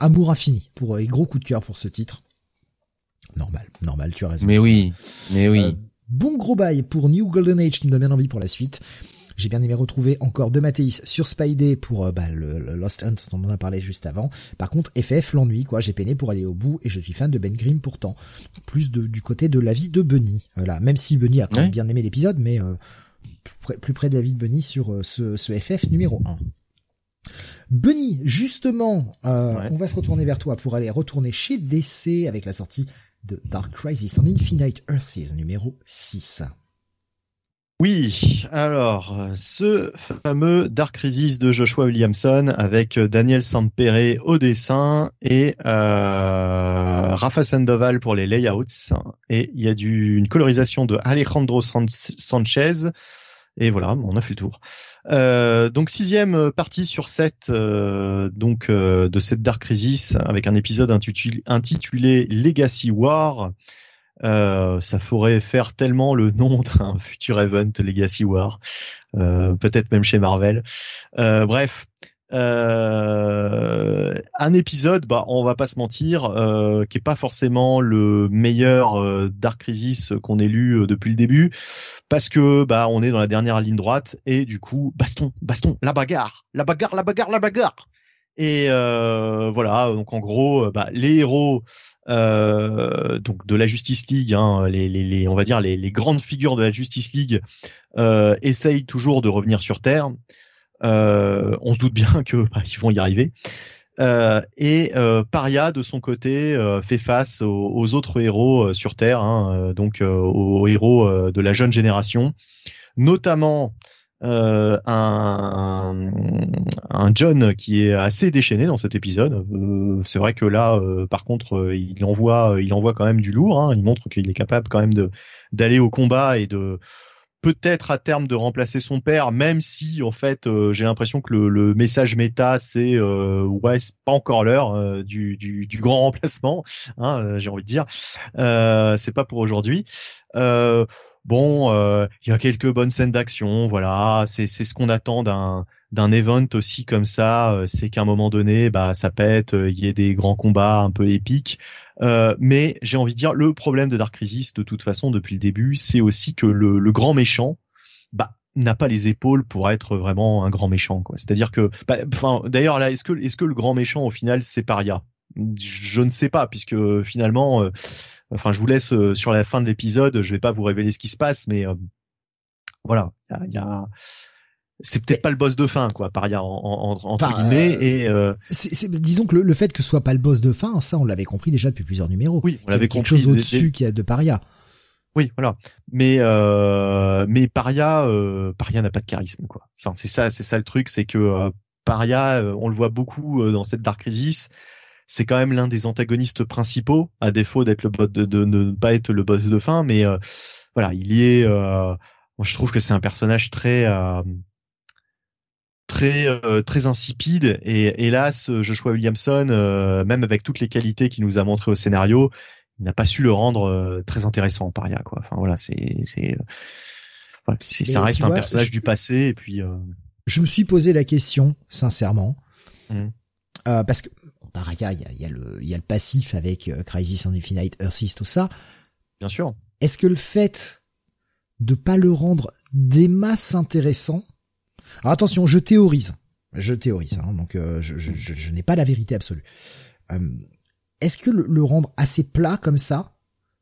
Amour infini, pour un gros coup de cœur pour ce titre. normal, normal, tu as raison. Mais oui, mais oui. bon gros bail pour New Golden Age qui me donne bien envie pour la suite. J'ai bien aimé retrouver encore de Mathéis sur Spidey pour euh, bah, le, Lost Hunt dont on a parlé juste avant. Par contre, FF, l'ennui, quoi. J'ai peiné pour aller au bout et je suis fan de Ben Grimm pourtant. Plus de, du côté de la vie de Bunny. Voilà. Même si Bunny a quand même bien aimé l'épisode, mais euh, plus, près, de la vie de Bunny sur euh, ce, ce, FF numéro 1. Bunny, justement, on va se retourner vers toi pour aller retourner chez DC avec la sortie de Dark Crisis on Infinite Earths numéro 6. Oui, alors ce fameux Dark Crisis de Joshua Williamson avec Daniel Sampere au dessin et euh, Rafa Sandoval pour les layouts et il y a du, une colorisation de Alejandro Sanchez et voilà, on a fait le tour. Euh, donc sixième partie sur sept euh, donc euh, de cette Dark Crisis avec un épisode intitulé Legacy War. Euh, ça ferait faire tellement le nom d'un futur event Legacy War, euh, peut-être même chez Marvel. Euh, bref, euh, un épisode, bah on va pas se mentir, euh, qui est pas forcément le meilleur Dark Crisis qu'on ait lu depuis le début, parce que bah on est dans la dernière ligne droite et du coup baston, baston, la bagarre, la bagarre, la bagarre, la bagarre. Et voilà, donc en gros, bah, les héros euh, donc de la Justice League, hein, on va dire les, grandes figures de la Justice League euh, essayent toujours de revenir sur Terre. Euh, on se doute bien que bah, ils vont y arriver. Euh, et euh, Paria de son côté euh, fait face aux, aux autres héros sur Terre, hein, donc aux héros de la jeune génération, notamment euh, un, un, John qui est assez déchaîné dans cet épisode. Euh, c'est vrai que là, euh, par contre, il envoie, il envoie quand même du lourd. Hein. Il montre qu'il est capable quand même de d'aller au combat et de peut-être à terme de remplacer son père, même si en fait j'ai l'impression que le, le, message méta c'est ouais c'est pas encore l'heure du, du, du, grand remplacement, hein, j'ai envie de dire, c'est pas pour aujourd'hui. Euh, Bon, euh, il y a quelques bonnes scènes d'action, voilà, c'est c'est ce qu'on attend d'un d'un event aussi comme ça, euh, c'est qu'à un moment donné, bah ça pète, euh, il y ait des grands combats un peu épiques. mais j'ai envie de dire, le problème de Dark Crisis, de toute façon, depuis le début, c'est aussi que le, le grand méchant, bah n'a pas les épaules pour être vraiment un grand méchant, quoi. C'est-à-dire que, bah, enfin, d'ailleurs là, est-ce que est-ce que le grand méchant au final c'est Paria? Je ne sais pas, puisque finalement Enfin, je vous laisse euh, sur la fin de l'épisode. Je vais pas vous révéler ce qui se passe, mais euh, voilà, il y a, c'est peut-être pas le boss de fin, quoi, paria en, en, entre guillemets. Euh, et euh... disons que le, fait que ce soit pas le boss de fin, ça, on l'avait compris déjà depuis plusieurs numéros. Oui, on l'avait compris. Quelque chose au-dessus qui a de paria. Oui, voilà. Mais euh, mais paria, euh, paria n'a pas de charisme, quoi. Enfin, c'est ça, c'est ça le truc, c'est que paria, on le voit beaucoup dans cette Dark Crisis c'est quand même l'un des antagonistes principaux, à défaut d'être le boss de, ne pas être le boss de fin, mais euh, voilà, il y est. Euh, moi, je trouve que c'est un personnage très euh, très très insipide et hélas, Joshua Williamson, même avec toutes les qualités qu'il nous a montrées au scénario, il n'a pas su le rendre très intéressant en paria quoi. Enfin voilà, c'est c'est ça reste un personnage du passé et puis. Je me suis posé la question sincèrement. Mmh. parce que Paraya, il y a, le, y a le passif avec euh, Crisis on Infinite Earths, tout ça. Bien sûr. Est-ce que le fait de pas le rendre des masses intéressant Alors attention, je théorise. Je théorise, hein, donc euh, je, je, je, n'ai pas la vérité absolue. Euh, est-ce que le, rendre assez plat comme ça,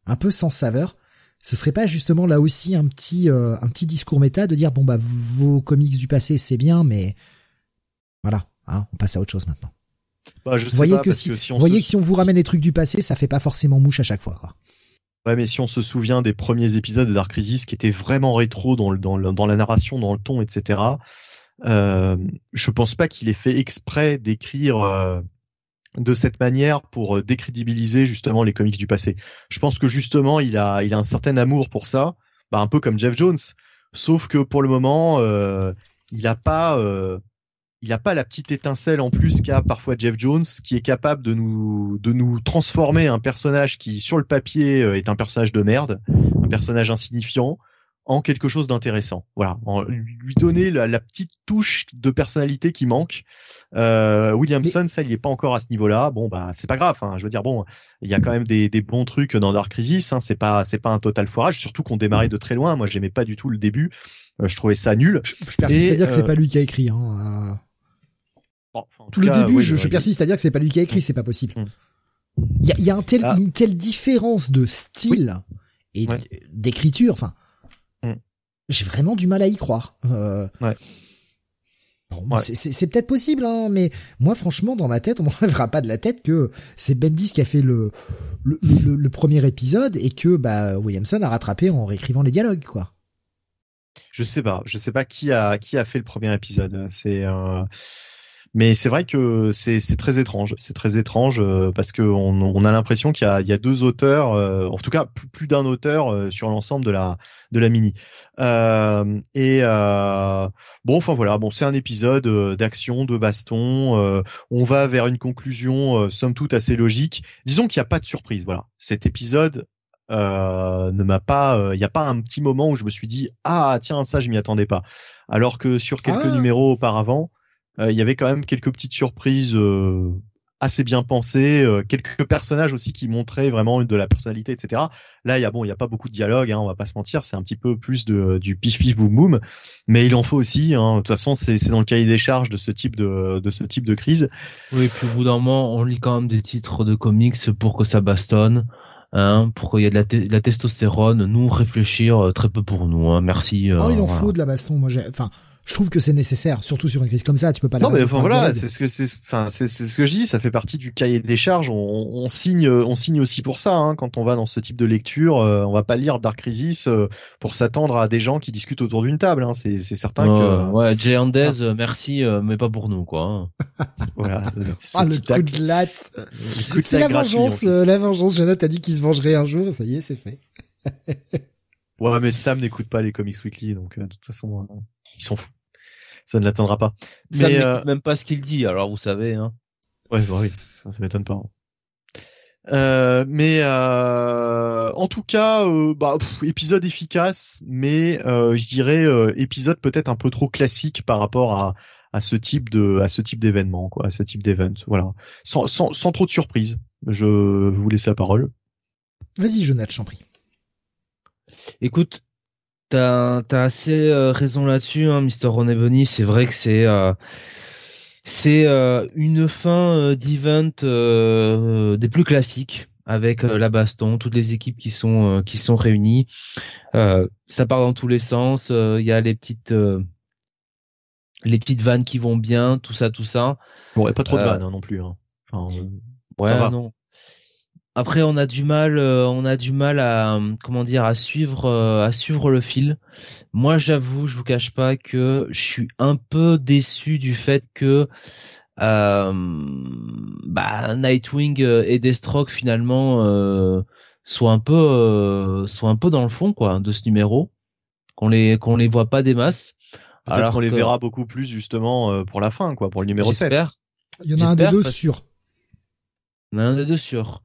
un peu sans saveur, ce serait pas justement là aussi un petit euh, un petit discours méta de dire bon bah vos comics du passé c'est bien mais voilà hein, on passe à autre chose maintenant. Bah, je voyez que si, on voyez que si on vous ramène les trucs du passé, ça fait pas forcément mouche à chaque fois. Quoi. Ouais, mais si on se souvient des premiers épisodes de Dark Crisis qui étaient vraiment rétro dans, le, dans, dans la narration, dans le ton, etc. Euh, je pense pas qu'il ait fait exprès d'écrire euh, de cette manière pour euh, décrédibiliser justement les comics du passé. Je pense que justement il a il a un certain amour pour ça, bah, un peu comme Jeff Jones. Sauf que pour le moment, euh, il a pas euh, il n'a pas la petite étincelle en plus qu'a parfois Jeff Jones, qui est capable de nous de nous transformer un personnage qui sur le papier euh, est un personnage de merde, un personnage insignifiant, en quelque chose d'intéressant. Voilà, en lui donner la, petite touche de personnalité qui manque. Euh, Williamson, ça, il est pas encore à ce niveau-là. Bon, bah, c'est pas grave. Hein. Je veux dire, bon, il y a quand même des, des bons trucs dans Dark Crisis. Hein. C'est pas, c'est pas un total foirage. Surtout qu'on démarrait de très loin. Moi, j'aimais pas du tout le début. Euh, je trouvais ça nul. Je, persiste à dire que c'est euh, pas lui qui a écrit. Hein. Bon, le début, je, persiste à dire que c'est pas lui qui a écrit. C'est pas possible. Mm. Il y a, y a un tel, ah. une telle différence de style et d'écriture. Enfin, mm. j'ai vraiment du mal à y croire. Euh, ouais. C'est peut-être possible, hein, mais moi, franchement, dans ma tête, on m'enlèvera pas de la tête que c'est Bendis qui a fait le le, le, premier épisode et que bah Williamson a rattrapé en réécrivant les dialogues, quoi. Je sais pas, je sais pas qui a qui a fait le premier épisode. C'est euh, mais c'est vrai que c'est très étrange. C'est très étrange euh, parce que on, a l'impression qu'il y, y a, deux auteurs, euh, en tout cas plus, plus d'un auteur euh, sur l'ensemble de la de la mini. et bon, enfin voilà, bon, c'est un épisode d'action, de baston. on va vers une conclusion, somme toute assez logique. Disons qu'il n'y a pas de surprise. Voilà, cet épisode ne m'a pas il n'y a pas un petit moment où je me suis dit ah tiens ça je m'y attendais pas alors que sur quelques ah. numéros auparavant euh, il y avait quand même quelques petites surprises euh, assez bien pensées, euh, quelques personnages aussi qui montraient vraiment de la personnalité, etc. Là, il y a bon, il y a pas beaucoup de dialogue, hein, on va pas se mentir, c'est un petit peu plus de du pif pif boum boum, mais il en faut aussi. Hein. De toute façon, c'est c'est dans le cahier des charges de ce type de de ce type de crise. Oui, puis au bout d'un moment, on lit quand même des titres de comics pour que ça bastonne. Hein, pour qu'il y ait de la, la, testostérone, nous réfléchir très peu pour nous. Hein. Merci. oh, il en faut de la baston. Moi, j'ai, enfin, je trouve que c'est nécessaire, surtout sur une crise comme ça. Tu peux pas. Non, mais enfin voilà, c'est ce que c'est. Enfin, c'est ce que je dis. Ça fait partie du cahier des charges. On, on signe, on signe aussi pour ça. Hein, quand on va dans ce type de lecture, euh, on va pas lire Dark Crisis euh, pour s'attendre à des gens qui discutent autour d'une table. Hein, c'est certain que. Ouais, Jay Andes, ah. merci, euh, mais pas pour nous, quoi. Hein. voilà. Ah le coup de latte. C'est la vengeance. la vengeance. Jonathan a dit qu'il se vengerait un jour. Ça y est, c'est fait. ouais, mais Sam n'écoute pas les Comics Weekly, donc de toute façon, il s'en fout ça ne l'atteindra pas. Ça mais euh... même pas ce qu'il dit, alors vous savez. Hein. Ouais, bah oui, ça m'étonne pas. Hein. Euh, mais euh, en tout cas, euh, bah, épisode efficace, mais euh, je dirais euh, épisode peut-être un peu trop classique par rapport à, à ce type de à ce type d'événement, quoi, à ce type d'event. Voilà, sans, sans, sans trop de surprise. Je vous laisse la parole. Vas-y, Jonathan, j'en prie. Écoute, T'as as assez euh, raison là-dessus, hein, Mr. Ronebony. C'est vrai que c'est euh, c'est euh, une fin d'event des plus classiques avec la baston, toutes les équipes qui sont qui sont réunies. ça part dans tous les sens. Il y a les petites les petites vannes qui vont bien, tout ça, tout ça. Bon, et pas trop de vannes hein, non plus. Hein. Enfin, ouais, non. Après, on a du mal, euh, on a du mal à comment dire à suivre, euh, à suivre le fil. Moi, j'avoue, je vous cache pas que je suis un peu déçu du fait que euh, bah, Nightwing et Deathstroke finalement soient un peu, soient un peu dans le fond quoi de ce numéro, qu'on les qu'on les voit pas des masses. Alors qu'on les verra beaucoup plus justement pour la fin quoi, pour le numéro 7. Il y en a un des deux sûr. Il y en a un des deux sûr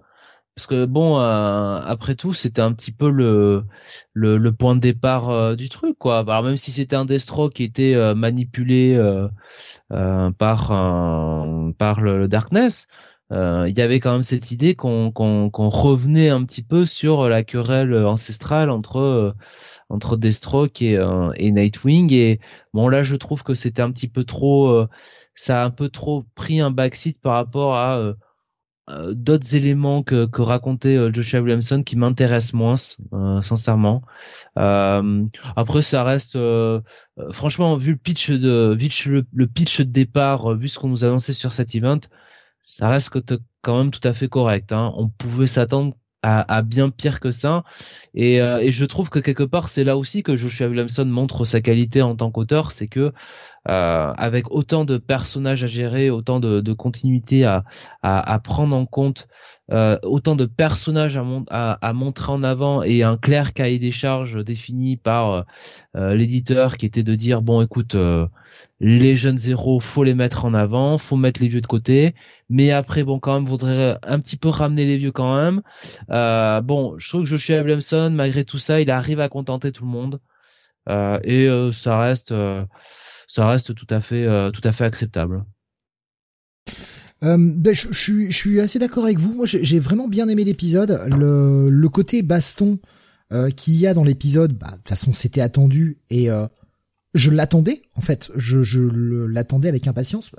parce que bon euh, après tout c'était un petit peu le le, le point de départ euh, du truc quoi. Alors même si c'était un Destro qui était euh, manipulé par par le, Darkness il y avait quand même cette idée qu'on qu'on qu'on revenait un petit peu sur la querelle ancestrale entre entre Deathstroke et, et Nightwing. Et bon là je trouve que c'était un petit peu trop ça a un peu trop pris un backseat par rapport à euh, d'autres éléments que, que racontait euh, Joshua Williamson qui m'intéressent moins, euh, sincèrement. après, ça reste, franchement, vu le pitch de, vu le, pitch de départ, vu ce qu'on nous annonçait sur cet event, ça reste quand même tout à fait correct. Hein. On pouvait s'attendre à, bien pire que ça. Et, et, je trouve que quelque part, c'est là aussi que Joshua Williamson montre sa qualité en tant qu'auteur, c'est que euh, avec autant de personnages à gérer, autant de, de continuité à, à, à, prendre en compte, euh, autant de personnages à, à, montrer en avant et un clair cahier des charges défini par euh, l'éditeur qui était de dire bon écoute les jeunes héros faut les mettre en avant, faut mettre les vieux de côté, mais après bon quand même voudrait un petit peu ramener les vieux quand même. bon je trouve que Joshua Williamson malgré tout ça il arrive à contenter tout le monde. et ça reste ça reste tout à fait tout à fait acceptable. ben, je, suis, je suis assez d'accord avec vous. Moi, j'ai vraiment bien aimé l'épisode. Le, le côté baston euh, qu'il y a dans l'épisode, bah, de toute façon, c'était attendu et euh, je l'attendais. En fait, je, je l'attendais avec impatience.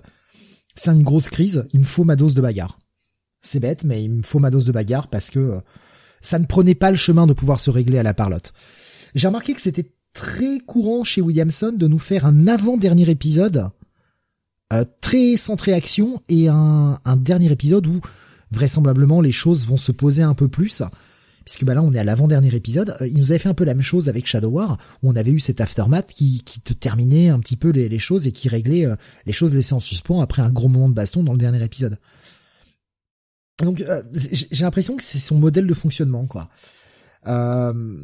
C'est une grosse crise. Il me faut ma dose de bagarre. C'est bête, mais il me faut ma dose de bagarre parce que euh, ça ne prenait pas le chemin de pouvoir se régler à la parlotte. J'ai remarqué que c'était très courant chez Williamson de nous faire un avant-dernier épisode euh, très centré action et un, un, dernier épisode où vraisemblablement les choses vont se poser un peu plus. Puisque bah là on est à l'avant-dernier épisode, euh, il nous avait fait un peu la même chose avec Shadow War, où on avait eu cet aftermath qui, qui te terminait un petit peu les, les choses et qui réglait les choses laissées en suspens après un gros moment de baston dans le dernier épisode. Donc euh, j'ai l'impression que c'est son modèle de fonctionnement quoi. Euh,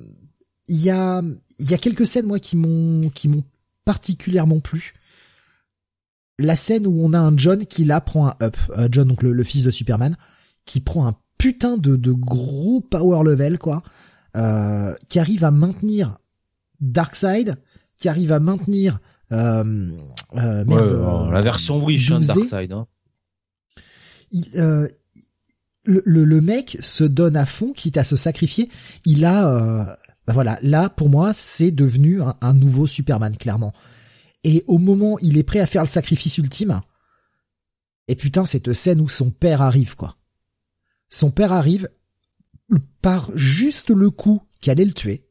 il y a il y a quelques scènes moi qui m'ont qui m'ont particulièrement plu. La scène où on a un John qui là prend un up, euh, John donc le, fils de Superman, qui prend un putain de, de gros power level quoi, euh, qui arrive à maintenir Darkseid, qui arrive à maintenir euh, merde, la version Wish hein, Darkseid. Hein. Il, le, le, mec se donne à fond, quitte à se sacrifier. Il a, bah voilà, là pour moi c'est devenu un, nouveau Superman clairement. Et au moment il est prêt à faire le sacrifice ultime, et putain cette scène où son père arrive quoi. Son père arrive par juste le coup qui allait le tuer,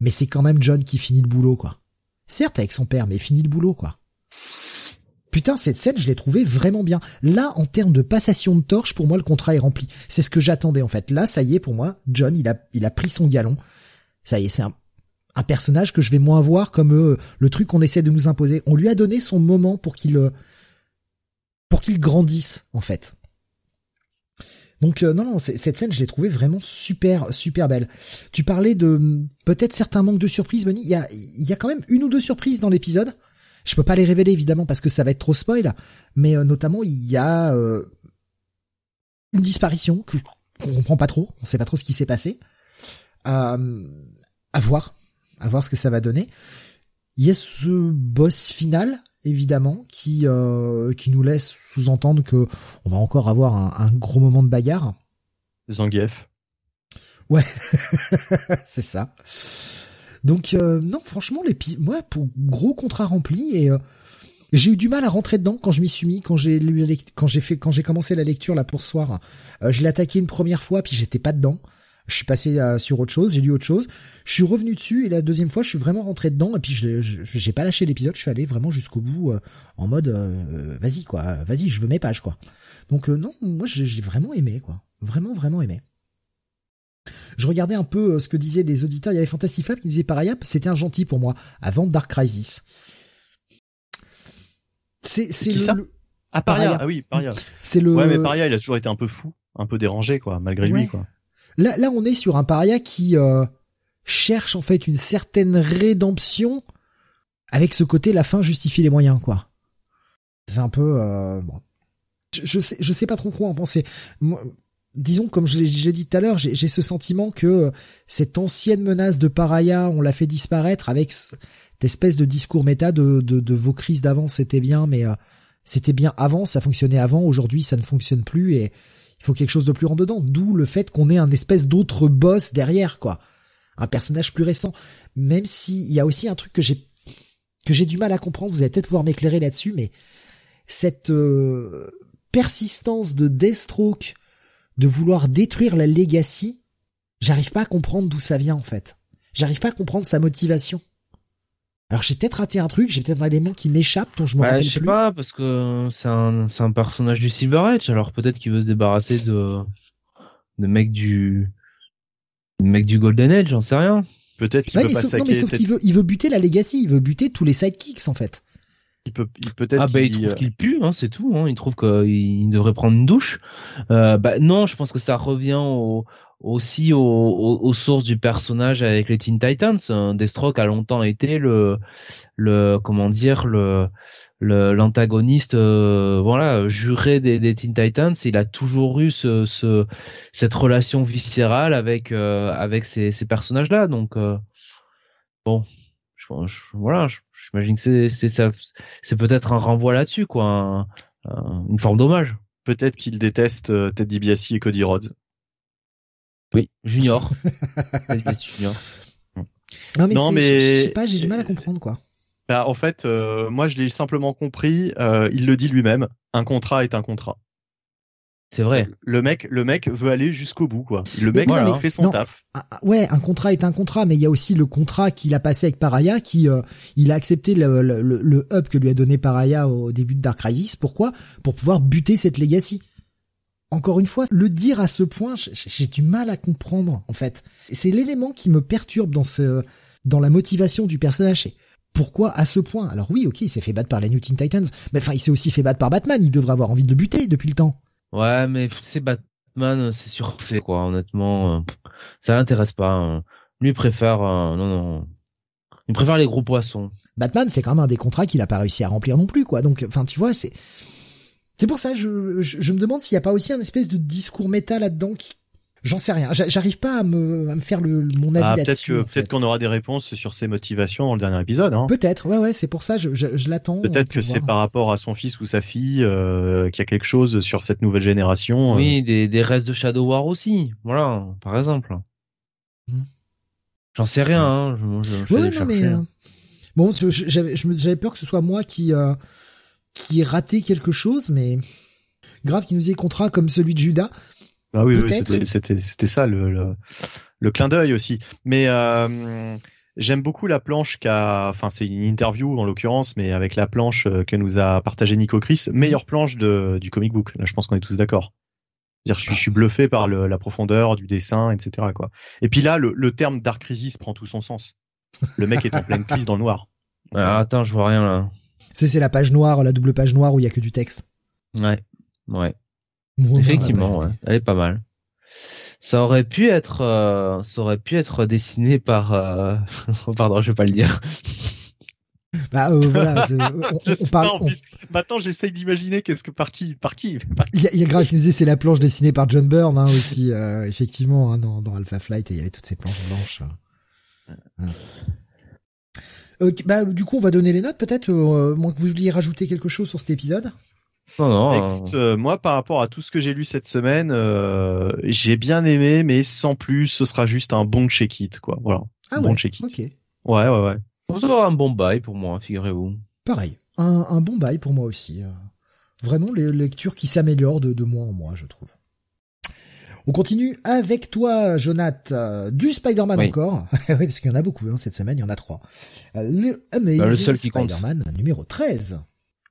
mais c'est quand même John qui finit le boulot quoi. Certes avec son père, mais finit le boulot quoi. Putain, cette scène, je l'ai trouvée vraiment bien. Là, en termes de passation de torche, pour moi, le contrat est rempli. C'est ce que j'attendais, en fait. Là, ça y est, pour moi, John, il a, il a pris son galon. Ça y est, c'est un, personnage que je vais moins voir comme euh, le truc qu'on essaie de nous imposer. On lui a donné son moment pour qu'il, euh, pour qu'il grandisse, en fait. Donc euh, non, non, cette scène, je l'ai trouvée vraiment super, super belle. Tu parlais de peut-être certains manques de surprises, Benny. Il y a, il y a quand même une ou deux surprises dans l'épisode. Je peux pas les révéler évidemment parce que ça va être trop spoil, mais euh, notamment il y a une disparition qu'on comprend pas trop, on sait pas trop ce qui s'est passé. Euh, à voir, à voir ce que ça va donner. Il y a ce boss final évidemment qui euh, qui nous laisse sous-entendre que on va encore avoir un, un gros moment de bagarre. Zangief. Ouais, c'est ça. Donc euh, non, franchement, les moi pour gros contrat rempli et euh, j'ai eu du mal à rentrer dedans quand je m'y suis mis, quand j'ai lu quand j'ai fait quand j'ai commencé la lecture là pour ce soir. Euh, je l'ai attaqué une première fois puis j'étais pas dedans. Je suis passé sur autre chose, j'ai lu autre chose. Je suis revenu dessus et la deuxième fois, je suis vraiment rentré dedans et puis je j'ai pas lâché l'épisode, je suis allé vraiment jusqu'au bout en mode vas-y quoi, vas-y, je veux mes pages quoi. Donc non, moi j'ai vraiment aimé quoi. Vraiment vraiment aimé. Je regardais un peu euh, ce que disaient les auditeurs. Il y avait Fantastifab qui disait pareil, c'était un gentil pour moi avant Dark Crisis. C'est c'est le, Ah Paria. ah oui Paria. C'est le. Ouais mais Paria il a toujours été un peu fou, un peu dérangé quoi, malgré lui quoi. Là là on est sur un Paria qui euh, cherche en fait une certaine rédemption avec ce côté la fin justifie les moyens quoi. C'est un peu euh, bon. Je, sais je sais pas trop quoi en penser. Disons, comme je l'ai dit tout à l'heure, j'ai ce sentiment que euh, cette ancienne menace de Paraya, on l'a fait disparaître avec cette espèce de discours méta de, de, vos crises d'avant, c'était bien, mais euh, c'était bien avant, ça fonctionnait avant, aujourd'hui ça ne fonctionne plus et il faut quelque chose de plus en dedans. D'où le fait qu'on ait un espèce d'autre boss derrière, quoi. Un personnage plus récent. Même s'il y a aussi un truc que j'ai que j'ai du mal à comprendre, vous allez peut-être pouvoir m'éclairer là-dessus, mais cette euh, persistance de Deathstroke de vouloir détruire la legacy, j'arrive pas à comprendre d'où ça vient en fait. J'arrive pas à comprendre sa motivation. Alors j'ai peut-être raté un truc, j'ai peut-être un élément qui m'échappe dont je me bah, rappelle je sais pas parce que c'est un personnage du Silver Age, alors peut-être qu'il veut se débarrasser de de mec du de mec du Golden Age, j'en sais rien. Peut-être qu'il veut pas sauf, Non mais sauf qu'il veut il veut buter la legacy, il veut buter tous les sidekicks en fait. Il peut, il peut-être. Ah bah il, trouve euh, qu'il pue, hein, c'est tout. Hein. Il trouve qu'il devrait prendre une douche. Euh, bah non, je pense que ça revient au, aussi aux, sources du personnage avec les Teen Titans. Hein. Deathstroke a longtemps été le, comment dire l'antagoniste euh, voilà juré des, Teen Titans il a toujours eu ce, ce cette relation viscérale avec euh, ces, personnages là donc euh, bon voilà, j'imagine que c'est peut-être un renvoi là-dessus, quoi, une forme d'hommage. Peut-être qu'il déteste euh, Ted DiBiase et Cody Rhodes. Oui, Junior. junior. Non mais, je sais pas, j'ai du mal à comprendre quoi. Bah, en fait, euh, moi je l'ai simplement compris. Euh, il le dit lui-même. Un contrat est un contrat. C'est vrai. Le mec, le mec veut aller jusqu'au bout, quoi. Le mec fait son taf. Ah, ah, ouais, un contrat est un contrat, mais il y a aussi le contrat qu'il a passé avec Paraya, qui euh, il a accepté le, le, le, up que lui a donné Paraya au début de Dark Crisis. Pourquoi? Pour pouvoir buter cette legacy. Encore une fois, le dire à ce point, j'ai du mal à comprendre, en fait. C'est l'élément qui me perturbe dans ce, dans la motivation du personnage. Pourquoi à ce point? Alors oui, ok, il s'est fait battre par les New Teen Titans, mais enfin, il s'est aussi fait battre par Batman. Il devrait avoir envie de buter depuis le temps. Ouais, mais c'est Batman, c'est surfait, quoi. Honnêtement, euh, ça l'intéresse pas. Hein. Lui préfère, euh, non, non. Il préfère les gros poissons. Batman, c'est quand même un des contrats qu'il a pas réussi à remplir non plus, quoi. Donc, enfin, tu vois, c'est, c'est pour ça, je, je, je me demande s'il y a pas aussi un espèce de discours méta là-dedans qui, J'en sais rien. J'arrive pas à me, à me faire le, mon avis ah, là-dessus. Peut-être qu'on aura des réponses sur ses motivations dans le dernier épisode. Hein. Peut-être. Ouais, ouais. C'est pour ça. Je, je, je l'attends. Peut-être que c'est par rapport à son fils ou sa fille euh, qu'il y a quelque chose sur cette nouvelle génération. Oui, euh. des, des restes de Shadow War aussi. Voilà, par exemple. Hmm. J'en sais rien. Hein. Je, ouais, non, mais euh, bon, j'avais j'avais peur que ce soit moi qui euh, qui ait raté quelque chose, mais grave qu'il nous ait contrat comme celui de Judas. Ah oui, oui c'était ça le, le, le clin d'œil aussi. Mais euh, j'aime beaucoup la planche qu'a, enfin c'est une interview en l'occurrence, mais avec la planche euh, que nous a partagé Nico Chris, meilleure planche de, du comic book. Là, je pense qu'on est tous d'accord. Dire, je suis, je suis bluffé par le, la profondeur du dessin, etc. Quoi. Et puis là, le, le terme Dark Crisis prend tout son sens. Le mec est en pleine cuisse dans le noir. attends, je vois rien là. C'est c'est la page noire, la double page noire où il y a que du texte. Ouais, ouais. Effectivement, ouais. elle est pas mal. Ça aurait pu être, euh, ça aurait pu être dessiné par, euh... pardon, je vais pas le dire. Bah euh, voilà, on, parle. Maintenant, j'essaye d'imaginer qu'est-ce que par qui, par qui. Il y a, y a grave c'est la planche dessinée par John Byrne hein, aussi, euh, effectivement, hein, dans, dans Alpha Flight, et il y avait toutes ces planches blanches. Euh, bah, du coup, on va donner les notes, peut-être. Euh, moins que vous vouliez rajouter quelque chose sur cet épisode. Non, non. Écoute, euh, moi, par rapport à tout ce que j'ai lu cette semaine, euh, j'ai bien aimé, mais sans plus, ce sera juste un bon check-it, quoi. Voilà. Ah bon check-it. Ok. Ouais, ouais, ouais. Ça sera un bon bail pour moi, figurez-vous. Pareil. Un, un bon bail pour moi aussi. Vraiment, les lectures qui s'améliorent de, de mois en mois, je trouve. On continue avec toi, Jonath, du Spider-Man encore. oui, parce qu'il y en a beaucoup hein, cette semaine, il y en a trois. Le Amazing bah, le Spider-Man numéro 13.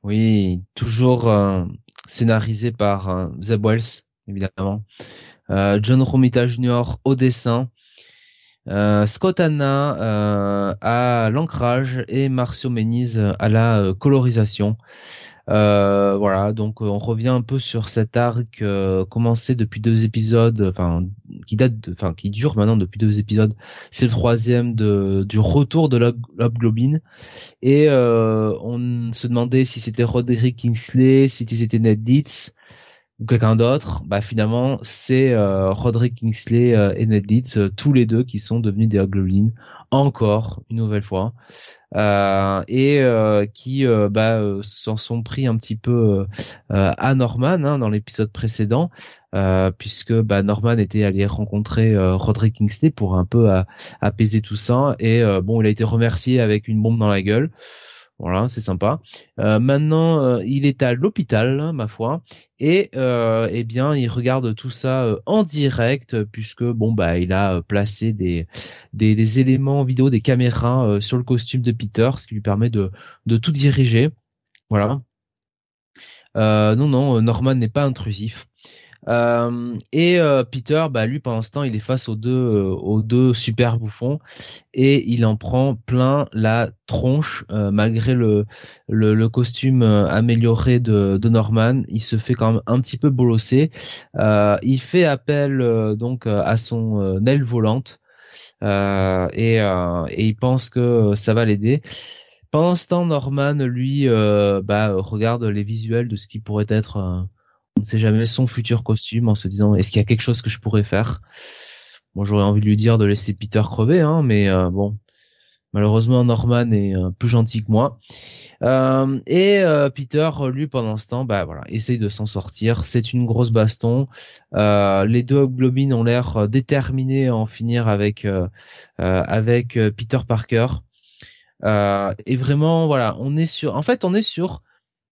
Oui, toujours euh, scénarisé par euh, Zeb Wells, évidemment. Euh, John Romita Jr. au dessin. Scott Hanna à l'ancrage et Marcio Meniz à la colorisation. Euh, voilà, donc euh, on revient un peu sur cet arc euh, commencé depuis deux épisodes, enfin qui date, enfin qui dure maintenant depuis deux épisodes. C'est le troisième de, du retour de l'Hobgoblin et on se demandait si c'était Roderick Kingsley, si c'était Ned Dietz ou quelqu'un d'autre. Bah finalement c'est Roderick Kingsley et Ned Dietz, tous les deux qui sont devenus des Hobgoblins encore une nouvelle fois. Euh, et euh, qui euh, bah, s'en sont pris un petit peu à Norman hein, dans l'épisode précédent, puisque bah, Norman était allé rencontrer Roderick Kingsley pour un peu apaiser tout ça, et bon, il a été remercié avec une bombe dans la gueule. Voilà, c'est sympa. Euh, maintenant, euh, il est à l'hôpital, ma foi, et euh, eh bien, il regarde tout ça en direct puisque bon bah, il a placé des des, des éléments vidéo, des caméras sur le costume de Peter, ce qui lui permet de de tout diriger. Voilà. non, non, Norman n'est pas intrusif. Euh, et euh, Peter, bah lui pendant ce temps, il est face aux deux euh, aux deux super bouffons et il en prend plein la tronche malgré le, le, le costume amélioré de, de Norman. Il se fait quand même un petit peu bolosser. il fait appel donc à son aile volante et, et il pense que ça va l'aider. Pendant ce temps, Norman, lui, bah, regarde les visuels de ce qui pourrait être on ne sait jamais son futur costume en se disant est-ce qu'il y a quelque chose que je pourrais faire? Moi j'aurais envie de lui dire de laisser Peter crever, hein, mais euh, bon, Malheureusement, Norman est plus gentil que moi. Euh, et euh, Peter, lui, pendant ce temps, bah voilà, essaye de s'en sortir. C'est une grosse baston. Euh, les deux Globines ont l'air déterminés à en finir avec avec Peter Parker. et vraiment, voilà, on est sur. En fait, on est sur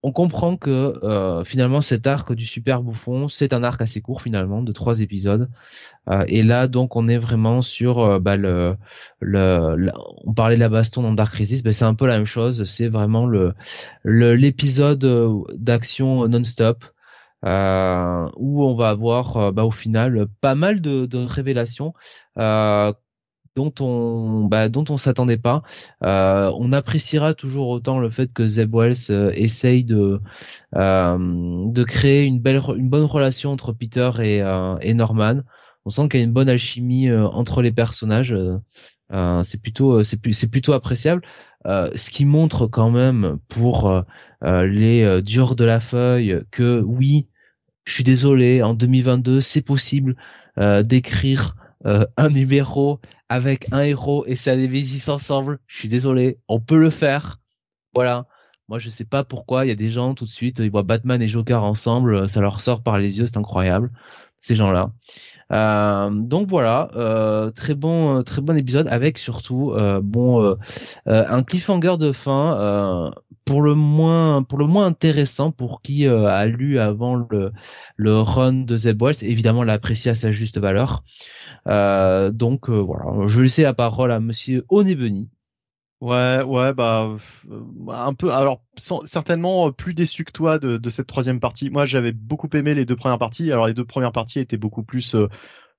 on comprend que euh, finalement cet arc du super bouffon, c'est un arc assez court finalement de trois épisodes. Euh, et là donc on est vraiment sur euh, bah, le, on parlait de la baston dans Dark Crisis, bah, c'est un peu la même chose. C'est vraiment le l'épisode d'action non-stop. où on va avoir bah, au final pas mal de révélations dont on bah, dont on s'attendait pas. Euh, on appréciera toujours autant le fait que Zeb Wells euh, essaye de euh, de créer une belle une bonne relation entre Peter et, et Norman. On sent qu'il y a une bonne alchimie entre les personnages. c'est plutôt c'est c'est plutôt appréciable. ce qui montre quand même pour les durs de la feuille que oui, je suis désolé, en 2022 c'est possible d'écrire un numéro avec un héros et ça Némésis ensemble. Je suis désolé, on peut le faire. Voilà. Moi, je sais pas pourquoi. Il y a des gens tout de suite, ils voient Batman et Joker ensemble, ça leur sort par les yeux, c'est incroyable. Ces gens-là. Euh, donc voilà, euh, très bon, euh, très bon épisode avec surtout bon un cliffhanger de fin pour le moins, pour le moins intéressant pour qui a lu avant le le run de Zeb Wells. Évidemment, l'apprécier à sa juste valeur. Donc voilà, je vais laisser la parole à Monsieur Onebeni. Ouais, ouais, bah un peu. Alors certainement plus déçu que toi de, de cette troisième partie. Moi, j'avais beaucoup aimé les deux premières parties. Alors les deux premières parties étaient beaucoup plus euh,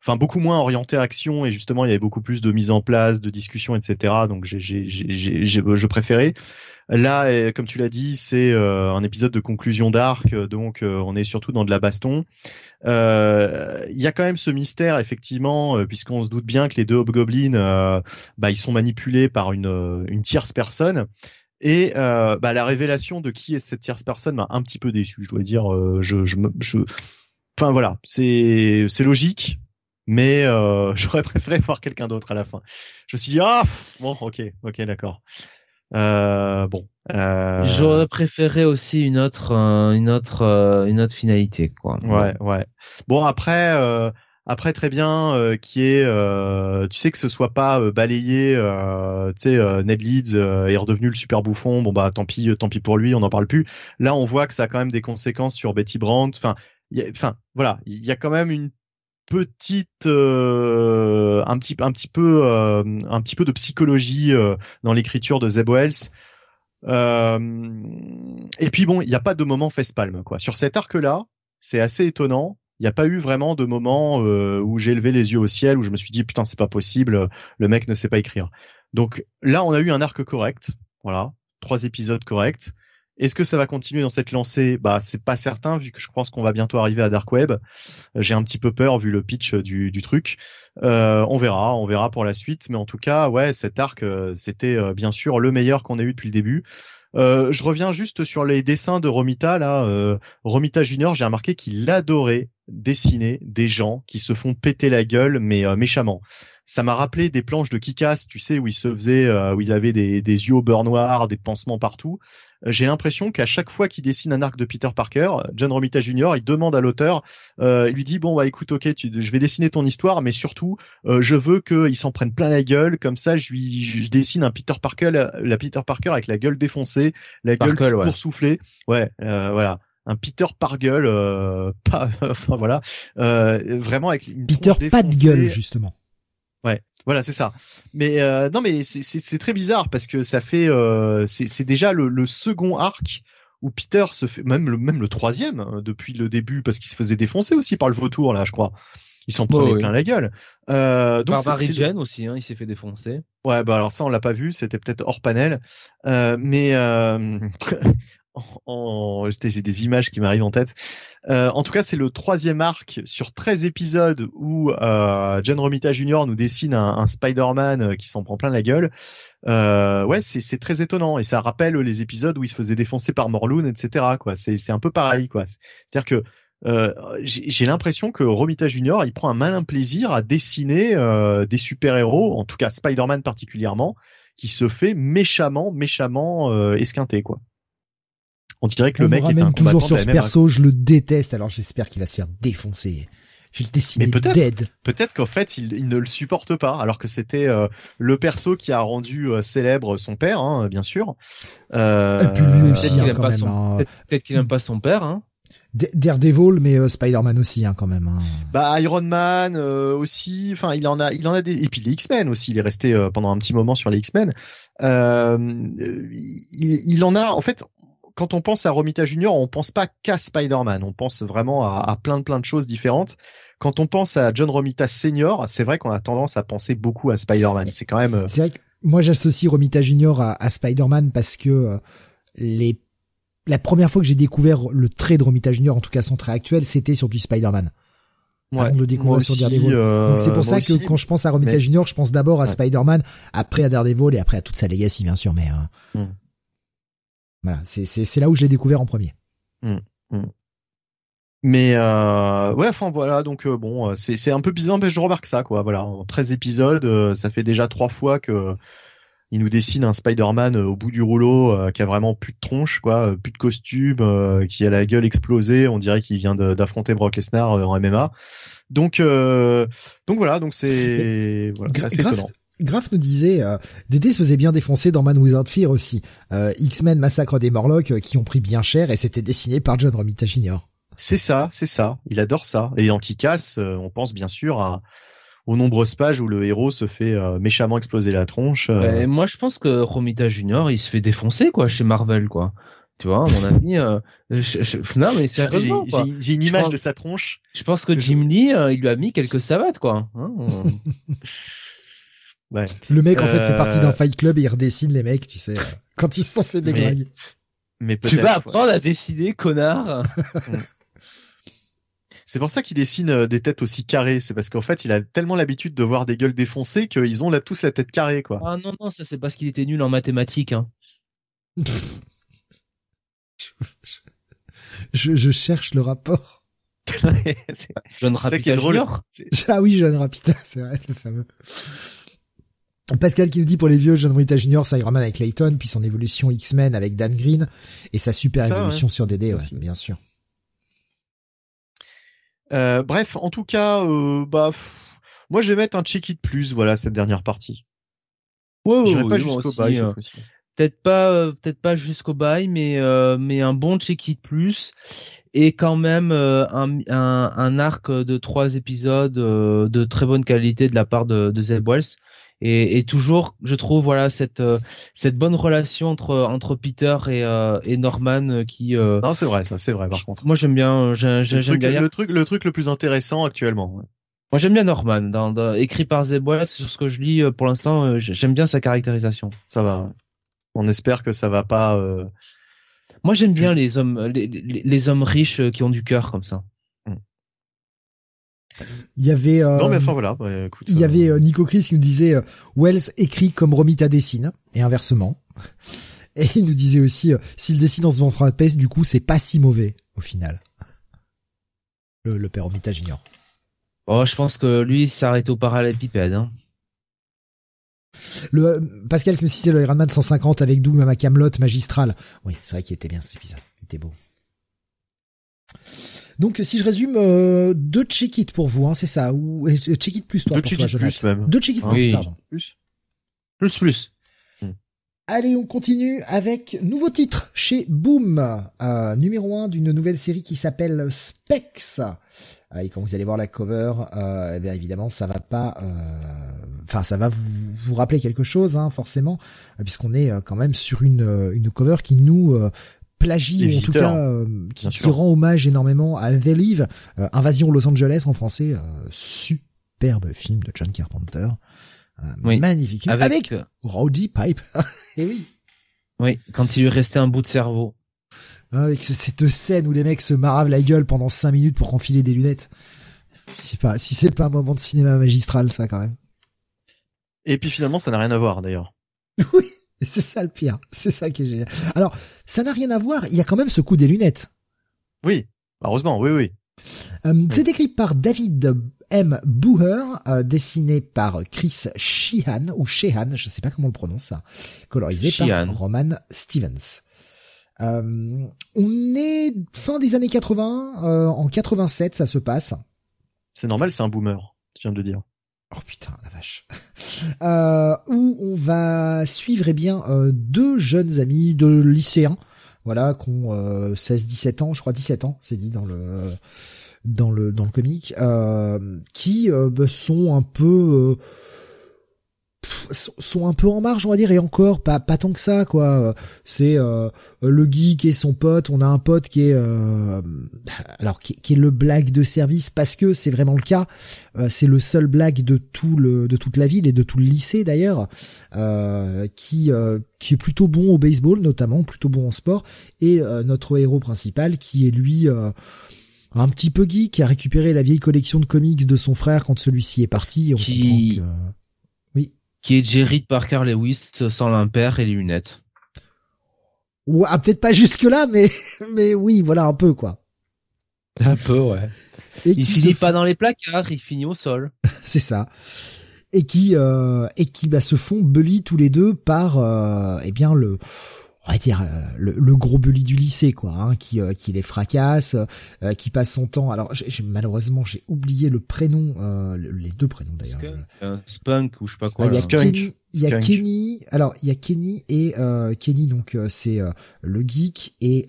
enfin beaucoup moins orientées action et justement il y avait beaucoup plus de mise en place, de discussion, etc. Donc j'ai, j'ai, j'ai, je préférais. Là, comme tu l'as dit, c'est un épisode de conclusion d'arc, donc on est surtout dans de la baston. Euh, il y a quand même ce mystère effectivement, euh, puisqu'on se doute bien que les deux hobgoblins, euh, bah, ils sont manipulés par une, une tierce personne. Et bah, la révélation de qui est cette tierce personne m'a un petit peu déçu. Je dois dire, je, je, je, enfin voilà, c'est c'est logique, mais j'aurais préféré voir quelqu'un d'autre à la fin. Je me suis dit ah bon ok ok d'accord. Euh, bon. Euh... J'aurais préféré aussi une autre, euh, une autre, euh, une autre finalité, quoi. Ouais, ouais. Bon après, euh, après très bien, euh, qui est, tu sais que ce soit pas balayé, tu sais, Ned Leeds est redevenu le super bouffon. Bon bah tant pis, tant pis pour lui, on n'en parle plus. Là, on voit que ça a quand même des conséquences sur Betty Brandt. Enfin, enfin voilà, il y a quand même une petite euh, un petit un petit peu euh, un petit peu de psychologie euh, dans l'écriture de Zeb Wells. et puis bon, il n'y a pas de moment face-palme quoi. Sur cet arc-là, c'est assez étonnant. Il n'y a pas eu vraiment de moment où j'ai levé les yeux au ciel où je me suis dit putain c'est pas possible, le mec ne sait pas écrire. Donc là, on a eu un arc correct, voilà, trois épisodes corrects. Est-ce que ça va continuer dans cette lancée? Bah, c'est pas certain vu que je pense qu'on va bientôt arriver à Dark Web. Euh, j'ai un petit peu peur vu le pitch du, du truc. Euh, on verra, on verra pour la suite. Mais en tout cas, ouais, cet arc, euh, c'était bien sûr le meilleur qu'on ait eu depuis le début. Euh, je reviens juste sur les dessins de Romita là. Euh, Romita Junior, j'ai remarqué qu'il adorait dessiner des gens qui se font péter la gueule, mais méchamment ça m'a rappelé des planches de Kikas, tu sais, où il se faisait, où il avait des, des yeux au beurre noir, des pansements partout j'ai l'impression qu'à chaque fois qu'il dessine un arc de Peter Parker, John Romita Jr. il demande à l'auteur, euh, il lui dit bon bah écoute ok, tu, je vais dessiner ton histoire, mais surtout euh, je veux qu'il s'en prenne plein la gueule, comme ça je lui je dessine un Peter Parker, la, Peter Parker avec la gueule défoncée, la gueule pour souffler, ouais euh, voilà. Un Peter par gueule, euh, pas, enfin voilà, euh, vraiment avec une Peter pas de gueule justement. Voilà, c'est ça. Mais euh, non, mais c'est très bizarre parce que ça fait, euh, c'est déjà le, le, second arc où Peter se fait, même le même le troisième hein, depuis le début parce qu'il se faisait défoncer aussi par le vautour là, je crois. Il s'en prenait plein la gueule. Euh, donc Par Jane aussi, hein, il s'est fait défoncer. Ouais, bah alors ça on l'a pas vu, c'était peut-être hors panel. Euh, mais euh, en, j'ai des images qui m'arrivent en tête. Euh, en tout cas, c'est le troisième arc sur 13 épisodes où euh, John Romita Jr. nous dessine un, un Spider-Man euh, qui s'en prend plein la gueule. Euh, ouais, c'est très étonnant et ça rappelle les épisodes où il se faisait défoncer par Morlun, etc. Quoi, c'est un peu pareil, quoi. C'est-à-dire que euh, j'ai l'impression que Romita Junior, il prend un malin plaisir à dessiner euh, des super-héros, en tout cas Spider-Man particulièrement, qui se fait méchamment, méchamment euh, esquinté, quoi. On dirait que le mec est un toujours sur ce perso, je le déteste, alors j'espère qu'il va se faire défoncer. Je le dessine dead. Peut-être qu'en fait, il, ne le supporte pas, alors que c'était euh, le perso qui a rendu euh, célèbre son père, hein, bien sûr. Euh, Et puis lui aussi, hein. Peut-être qu'il n'aime pas son père. Hein. Daredevil, mais euh, Spider-Man aussi, hein, quand même. Hein. Bah Iron Man aussi. Enfin, il en a, il en a des. Et puis les X-Men aussi. Il est resté pendant un petit moment sur les X-Men. il, il, en a. En fait, quand on pense à Romita Junior, on pense pas qu'à Spider-Man, on pense vraiment à, plein de plein de choses différentes. Quand on pense à John Romita Senior, c'est vrai qu'on a tendance à penser beaucoup à Spider-Man. C'est quand même. Euh, c'est vrai que moi j'associe Romita Junior à, Spider-Man parce que euh, les la première fois que j'ai découvert le trait de Romita Junior, en tout cas son trait actuel, c'était sur du Spider-Man. Ouais, de le découvrir sur Daredevil. Euh, Donc c'est pour ça que quand je pense à Romita Junior, je pense d'abord à Spider-Man, après à Daredevil et après à toute sa legacy bien sûr, mais hmm. Voilà, c'est là où je l'ai découvert en premier. Mmh, mmh. Mais euh, ouais, enfin voilà, donc euh, bon, euh, c'est un peu bizarre, mais je remarque ça quoi. Voilà, en 13 épisodes, euh, ça fait déjà trois fois que il nous dessine un Spider-Man au bout du rouleau qui a vraiment plus de tronche, quoi, plus de costume, qui a la gueule explosée. On dirait qu'il vient d'affronter Brock Lesnar en MMA. Donc donc voilà, donc c'est voilà, assez étonnant. Graf nous disait, euh, Dédé se faisait bien défoncer dans Man Without Fear aussi. Euh, X-Men Massacre des Morlocks euh, qui ont pris bien cher et c'était dessiné par John Romita Jr. C'est ça, c'est ça. Il adore ça. Et en Kick-Ass, euh, on pense bien sûr à, aux nombreuses pages où le héros se fait méchamment exploser la tronche. moi, je pense que Romita Jr. il se fait défoncer quoi chez Marvel quoi. Tu vois, mon ami. Non, mais sérieusement. J'ai une image de sa tronche. Je pense que Jim Lee, il lui a mis quelques savates quoi. Hein Le mec, en fait, fait partie d'un euh, fight club et il redessine les mecs, tu sais, euh, quand ils se sont fait déglinguer. Mais, tu vas apprendre à dessiner, connard. C'est pour ça qu'il dessine euh, des têtes aussi carrées. C'est parce qu'en fait, il a tellement l'habitude de voir des gueules défoncées qu'ils ont là tous la tête carrée, quoi. Ah non, non, ça c'est parce qu'il était nul en mathématiques. Hein. je, cherche le rapport. Jeune Rapita Junior. Ah oui, Jeune Rapita, c'est vrai, le fameux. Pascal qui nous dit pour les vieux, John Rita Jr., ça Man avec Layton, puis son évolution X-Men avec Dan Green, et sa super évolution sur DD, ouais, bien sûr. Euh, bref, en tout cas, euh, bah, moi je vais mettre un check it plus, voilà, cette dernière partie. Ouais, ouais, pas jusqu'au bail. Euh, peut-être pas, peut-être pas jusqu'au bail, mais mais un bon check it plus et quand même un, un, un, arc de trois épisodes de très bonne qualité de la part de, de Zeb Wells et, et, toujours je trouve voilà cette euh, cette bonne relation entre entre Peter et, euh, et Norman euh, qui non c'est vrai ça c'est vrai par contre. moi j'aime bien j'aime bien le truc le truc le plus intéressant actuellement moi j'aime bien Norman dans, écrit par Zebois sur ce que je lis pour l'instant j'aime bien sa caractérisation. Ça va on espère que ça va pas moi j'aime bien les hommes les, les hommes riches qui ont du cœur comme ça il y avait euh, non mais enfin voilà. Bah, il y avait euh, Nico Chris qui nous disait euh, Wells écrit comme Romita dessine et inversement. Et il nous disait aussi s'il dessine en se vendant à peste, du coup c'est pas si mauvais au final. Le, le père Romita Junior. Oh, je pense que lui s'arrête au parallépipède. Hein. Le Pascal qui me citait le Iron Man 150 avec Doom à Camelot magistral. Oui, c'est vrai qu'il était bien cet épisode. Il était beau. Donc si je résume, euh, deux check it pour vous, hein, c'est ça, ou check it plus toi deux pour toi, Plus même. Deux check it plus, pardon. Plus. Plus plus. Hmm. Allez, on continue avec nouveau titre chez Boom, euh, numéro un d'une nouvelle série qui s'appelle Specs. Euh, et quand vous allez voir la cover, euh, eh bien évidemment, ça va pas, enfin ça va vous, vous rappeler quelque chose, hein, forcément, puisqu'on est quand même sur une, une cover qui nous plagie ou en tout cas euh, qui, rend hommage énormément à The Live, euh, Invasion Los Angeles en français, euh, superbe film de John Carpenter, magnifique, avec, Rowdy Pipe. Et eh oui. Oui, quand il lui restait un bout de cerveau. Avec cette scène où les mecs se maravent la gueule pendant cinq minutes pour enfiler des lunettes. Si pas, si c'est pas un moment de cinéma magistral, ça quand même. Et puis finalement, ça n'a rien à voir d'ailleurs. oui. C'est ça le pire. C'est ça qui est génial. Alors, ça n'a rien à voir. Il y a quand même ce coup des lunettes. Oui. Heureusement, oui, oui. Euh, c'est écrit par David M. Booher, euh, dessiné par Chris Sheehan, ou Sheehan, je sais pas comment on le prononce, colorisé par Roman Stevens. Euh, on est fin des années 80, en 87 ça se passe. C'est normal, c'est un boomer, je viens de dire. Oh putain, la vache. Euh, où on va suivre eh bien deux jeunes amis, de lycéens, voilà, qui ont 16-17 ans, je crois 17 ans, c'est dit dans le dans le dans le comic, euh, qui euh, bah, sont un peu euh, sont un peu en marge on va dire et encore pas pas tant que ça quoi. C'est euh, le geek et son pote on a un pote qui est euh, alors qui, qui, est le blague de service parce que c'est vraiment le cas. C'est le seul blague de tout le de toute la ville et de tout le lycée d'ailleurs qui qui est plutôt bon au baseball notamment plutôt bon en sport. Et notre héros principal qui est lui un petit peu geek qui a récupéré la vieille collection de comics de son frère quand celui-ci est parti. On qui... Qui est Jerry Parker Lewis sans l'impair et les lunettes. Ouais, ah, peut-être pas jusque là, mais mais oui, voilà un peu quoi. Un peu, ouais. Et il finit pas dans les placards, il finit au sol. C'est ça. Et qui euh, et qui bah, se font bully tous les deux par euh, eh bien le on va dire euh, le, gros bully du lycée quoi hein, qui euh, qui les fracasse euh, qui passe son temps. Alors j'ai malheureusement j'ai oublié le prénom les deux prénoms d'ailleurs. Spunk ou je sais pas quoi. Il y a Kenny il y a Kenny alors il y a Kenny et Kenny donc c'est le geek et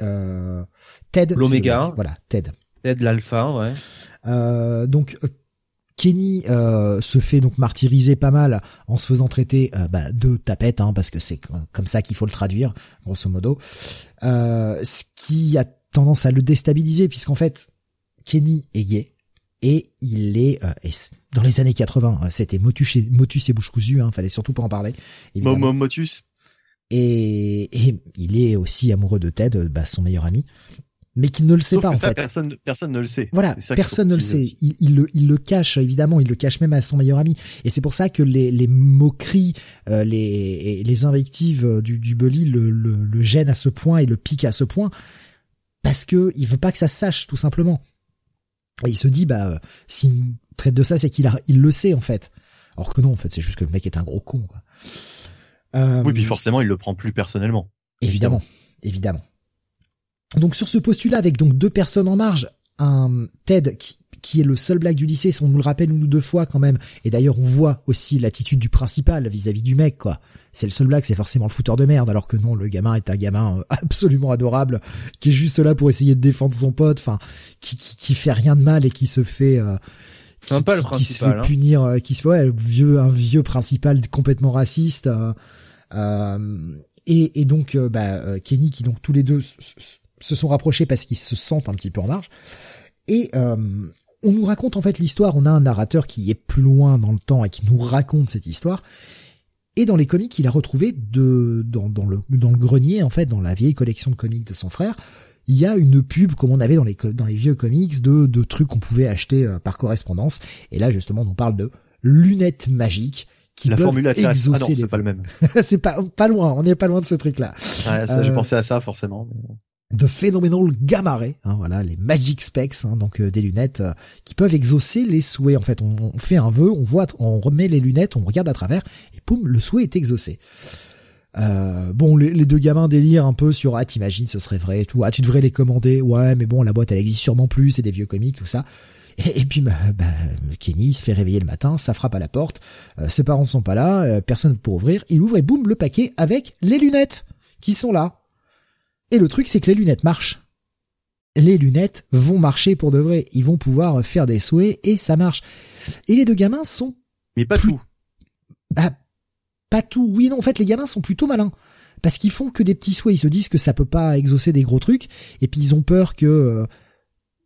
Ted l'oméga. voilà Ted. Ted l'alpha ouais. Donc Kenny euh, se fait donc martyriser pas mal en se faisant traiter euh, bah, de tapette, hein, parce que c'est comme ça qu'il faut le traduire, grosso modo. Euh, ce qui a tendance à le déstabiliser, puisqu'en fait, Kenny est gay et il est dans les années 80, c'était motus et, motus et bouche cousue, hein, fallait surtout pas en parler. Motus. Et, et, il est aussi amoureux de Ted, bah, son meilleur ami mais qu'il ne le sait pas en fait. Personne, personne ne le sait. Voilà, personne ne le sait. Il, il, le, il le cache évidemment, il le cache même à son meilleur ami. Et c'est pour ça que les, les moqueries, euh, les, les invectives euh, du, du bully le, le, le gênent à ce point et le piquent à ce point parce que il veut pas que ça se sache tout simplement. Et il se dit bah euh, s'il me traite de ça, c'est qu'il a, il le sait en fait. Alors que non, en fait, c'est juste que le mec est un gros con. Quoi. Euh, oui, puis forcément, il le prend plus personnellement. Évidemment, évidemment. Donc sur ce postulat, avec donc deux personnes en marge, un Ted qui, est le seul blague du lycée, on nous le rappelle une ou deux fois quand même, et d'ailleurs on voit aussi l'attitude du principal vis-à-vis du mec, quoi. C'est le seul blague, c'est forcément le fouteur de merde, alors que non, le gamin est un gamin euh, absolument adorable, qui est juste là pour essayer de défendre son pote, enfin, qui, qui, fait rien de mal et qui se fait... Euh, qui, le principal, qui se fait hein. punir, euh, qui se ouais, vieux, un vieux principal complètement raciste. et, et donc, bah, Kenny, qui donc tous les deux se sont rapprochés parce qu'ils se sentent un petit peu en marge. Et euh, on nous raconte en fait l'histoire, on a un narrateur qui est plus loin dans le temps et qui nous raconte cette histoire. Et dans les comics, il a retrouvé de dans, dans le dans le grenier en fait, dans la vieille collection de comics de son frère, il y a une pub comme on avait dans les dans les vieux comics de de trucs qu'on pouvait acheter euh, par correspondance. Et là justement, on parle de lunettes magiques qui la peuvent exaucer ah non, c'est pas le même. c'est pas pas loin, on n'est pas loin de ce truc là. Ouais, ça, j'ai euh, pensé à ça forcément. The Phenomenal Gamma Ray, hein, voilà, les Magic Specs, hein, donc euh, des lunettes euh, qui peuvent exaucer les souhaits. En fait, on, fait un vœu, on voit, on remet les lunettes, on regarde à travers, et poum, le souhait est exaucé. Euh, bon, les, deux gamins délirent un peu sur ah t'imagines ce serait vrai et tout, ah tu devrais les commander, ouais mais bon la boîte elle existe sûrement plus, c'est des vieux comics tout ça. Et, puis bah, bah, Kenny se fait réveiller le matin, ça frappe à la porte, ses parents sont pas là, personne pour ouvrir, il ouvre et boum le paquet avec les lunettes qui sont là. Et le truc, c'est que les lunettes marchent. Les lunettes vont marcher pour de vrai. Ils vont pouvoir faire des souhaits et ça marche. Et les deux gamins sont... Mais pas tout. Bah, pas tout. Oui, non, en fait, les gamins sont plutôt malins. Parce qu'ils font que des petits souhaits. Ils se disent que ça peut pas exaucer des gros trucs. Et puis ils ont peur que euh,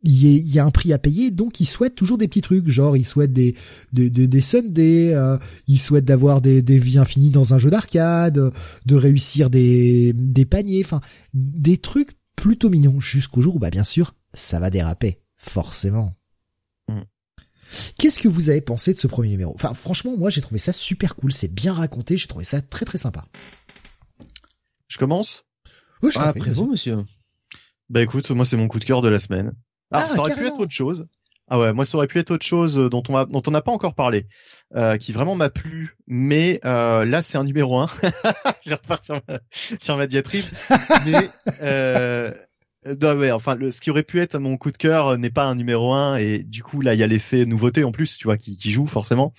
il y, a un prix à payer, donc ils souhaitent toujours des petits trucs, genre ils souhaitent des des des, des Sundays, euh, ils souhaitent d'avoir des des vies infinies dans un jeu d'arcade, de réussir des des paniers, enfin des trucs plutôt mignons jusqu'au jour où bah bien sûr ça va déraper, forcément. Mm. Qu'est-ce que vous avez pensé de ce premier numéro? Enfin franchement moi j'ai trouvé ça super cool, c'est bien raconté, j'ai trouvé ça très très sympa. Je commence? Oui, je ah, après vous monsieur. Bah écoute, moi c'est mon coup de cœur de la semaine. Alors, ah, ça aurait pu être autre chose. Ah ouais, moi ça aurait pu être autre chose dont on dont on n'a pas encore parlé, euh, qui vraiment m'a plu. Mais euh, là c'est un numéro un. Je vais sur ma, sur ma diatribe. mais euh, non, enfin, le, ce qui aurait pu être mon coup de cœur n'est pas un numéro un et du coup là il y a l'effet nouveauté en plus, tu vois, qui, qui joue forcément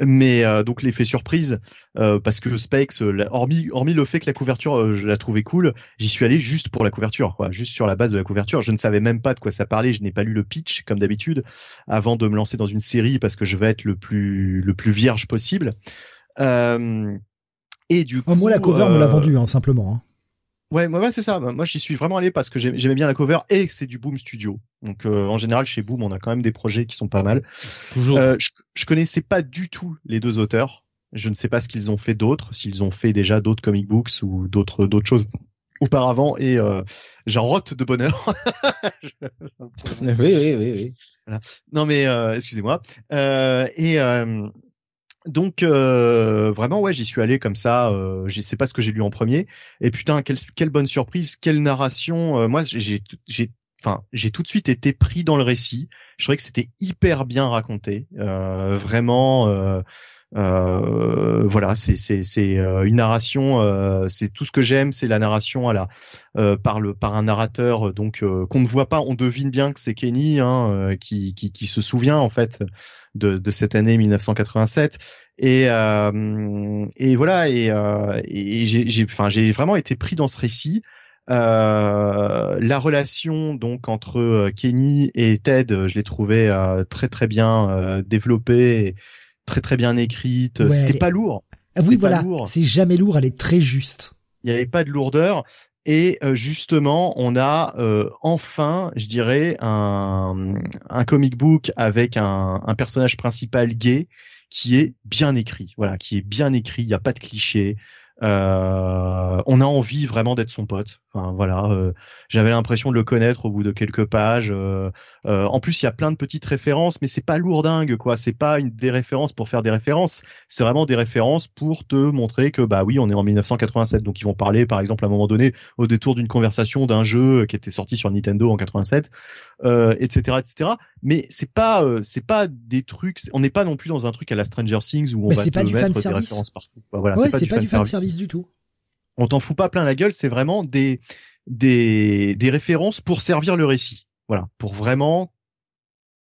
mais euh, donc l'effet surprise euh, parce que Specs euh, hormis hormis le fait que la couverture je la trouvais cool j'y suis allé juste pour la couverture quoi juste sur la base de la couverture je ne savais même pas de quoi ça parlait je n'ai pas lu le pitch comme d'habitude avant de me lancer dans une série parce que je veux être le plus le plus vierge possible et du coup, moi la cover me l'a vendu hein, simplement hein. Ouais, moi c'est ça. Moi j'y suis vraiment allé parce que j'aimais bien la cover et que c'est du Boom Studio. Donc euh, en général chez Boom on a quand même des projets qui sont pas mal. Toujours. Euh, je, je connaissais pas du tout les deux auteurs. Je ne sais pas ce qu'ils ont fait d'autres, s'ils ont fait déjà d'autres comic books ou d'autres d'autres choses auparavant et euh, j'en rote de bonheur. oui oui oui oui. Voilà. Non mais euh, excusez-moi. Euh, et donc euh, vraiment ouais j'y suis allé comme ça euh, je sais pas ce que j'ai lu en premier. Et putain quelle, quelle bonne surprise quelle narration. Euh, moi j'ai j'ai enfin j'ai tout de suite été pris dans le récit. Je trouvais que c'était hyper bien raconté. Euh, vraiment euh, voilà, c'est c'est c'est euh, une narration, euh, c'est tout ce que j'aime, c'est la narration à la par le par un narrateur donc qu'on ne voit pas, on devine bien que c'est Kenny hein, qui, qui qui se souvient en fait de de cette année 1987 et et voilà et, et j'ai enfin j'ai vraiment été pris dans ce récit. Euh, la relation donc entre Kenny et Ted, je l'ai trouvé euh, très très bien euh, développée très très bien écrite. C'était pas lourd. Ah oui, voilà. C'est jamais lourd. Elle est très juste. Il n'y avait pas de lourdeur. Et euh, justement, on a euh, enfin, je dirais, un, un comic book avec un, un, personnage principal gay qui est bien écrit. Voilà, qui est bien écrit. Il n'y a pas de clichés. Euh, on a envie vraiment d'être son pote. Enfin voilà, euh, j'avais l'impression de le connaître au bout de quelques pages. Euh, en plus, il y a plein de petites références, mais c'est pas lourdingue quoi. C'est pas une des références pour faire des références. C'est vraiment des références pour te montrer que bah oui, on est en 1987. Donc ils vont parler par exemple à un moment donné au détour d'une conversation d'un jeu qui était sorti sur Nintendo en 87, etc., etc. Mais c'est pas c'est pas des trucs. On n'est pas non plus dans un truc à la Stranger Things où on va te mettre des références partout. Bah, voilà, c'est pas, du fan service du tout. On t'en fout pas plein la gueule, c'est vraiment des, des, références pour servir le récit. Voilà, pour vraiment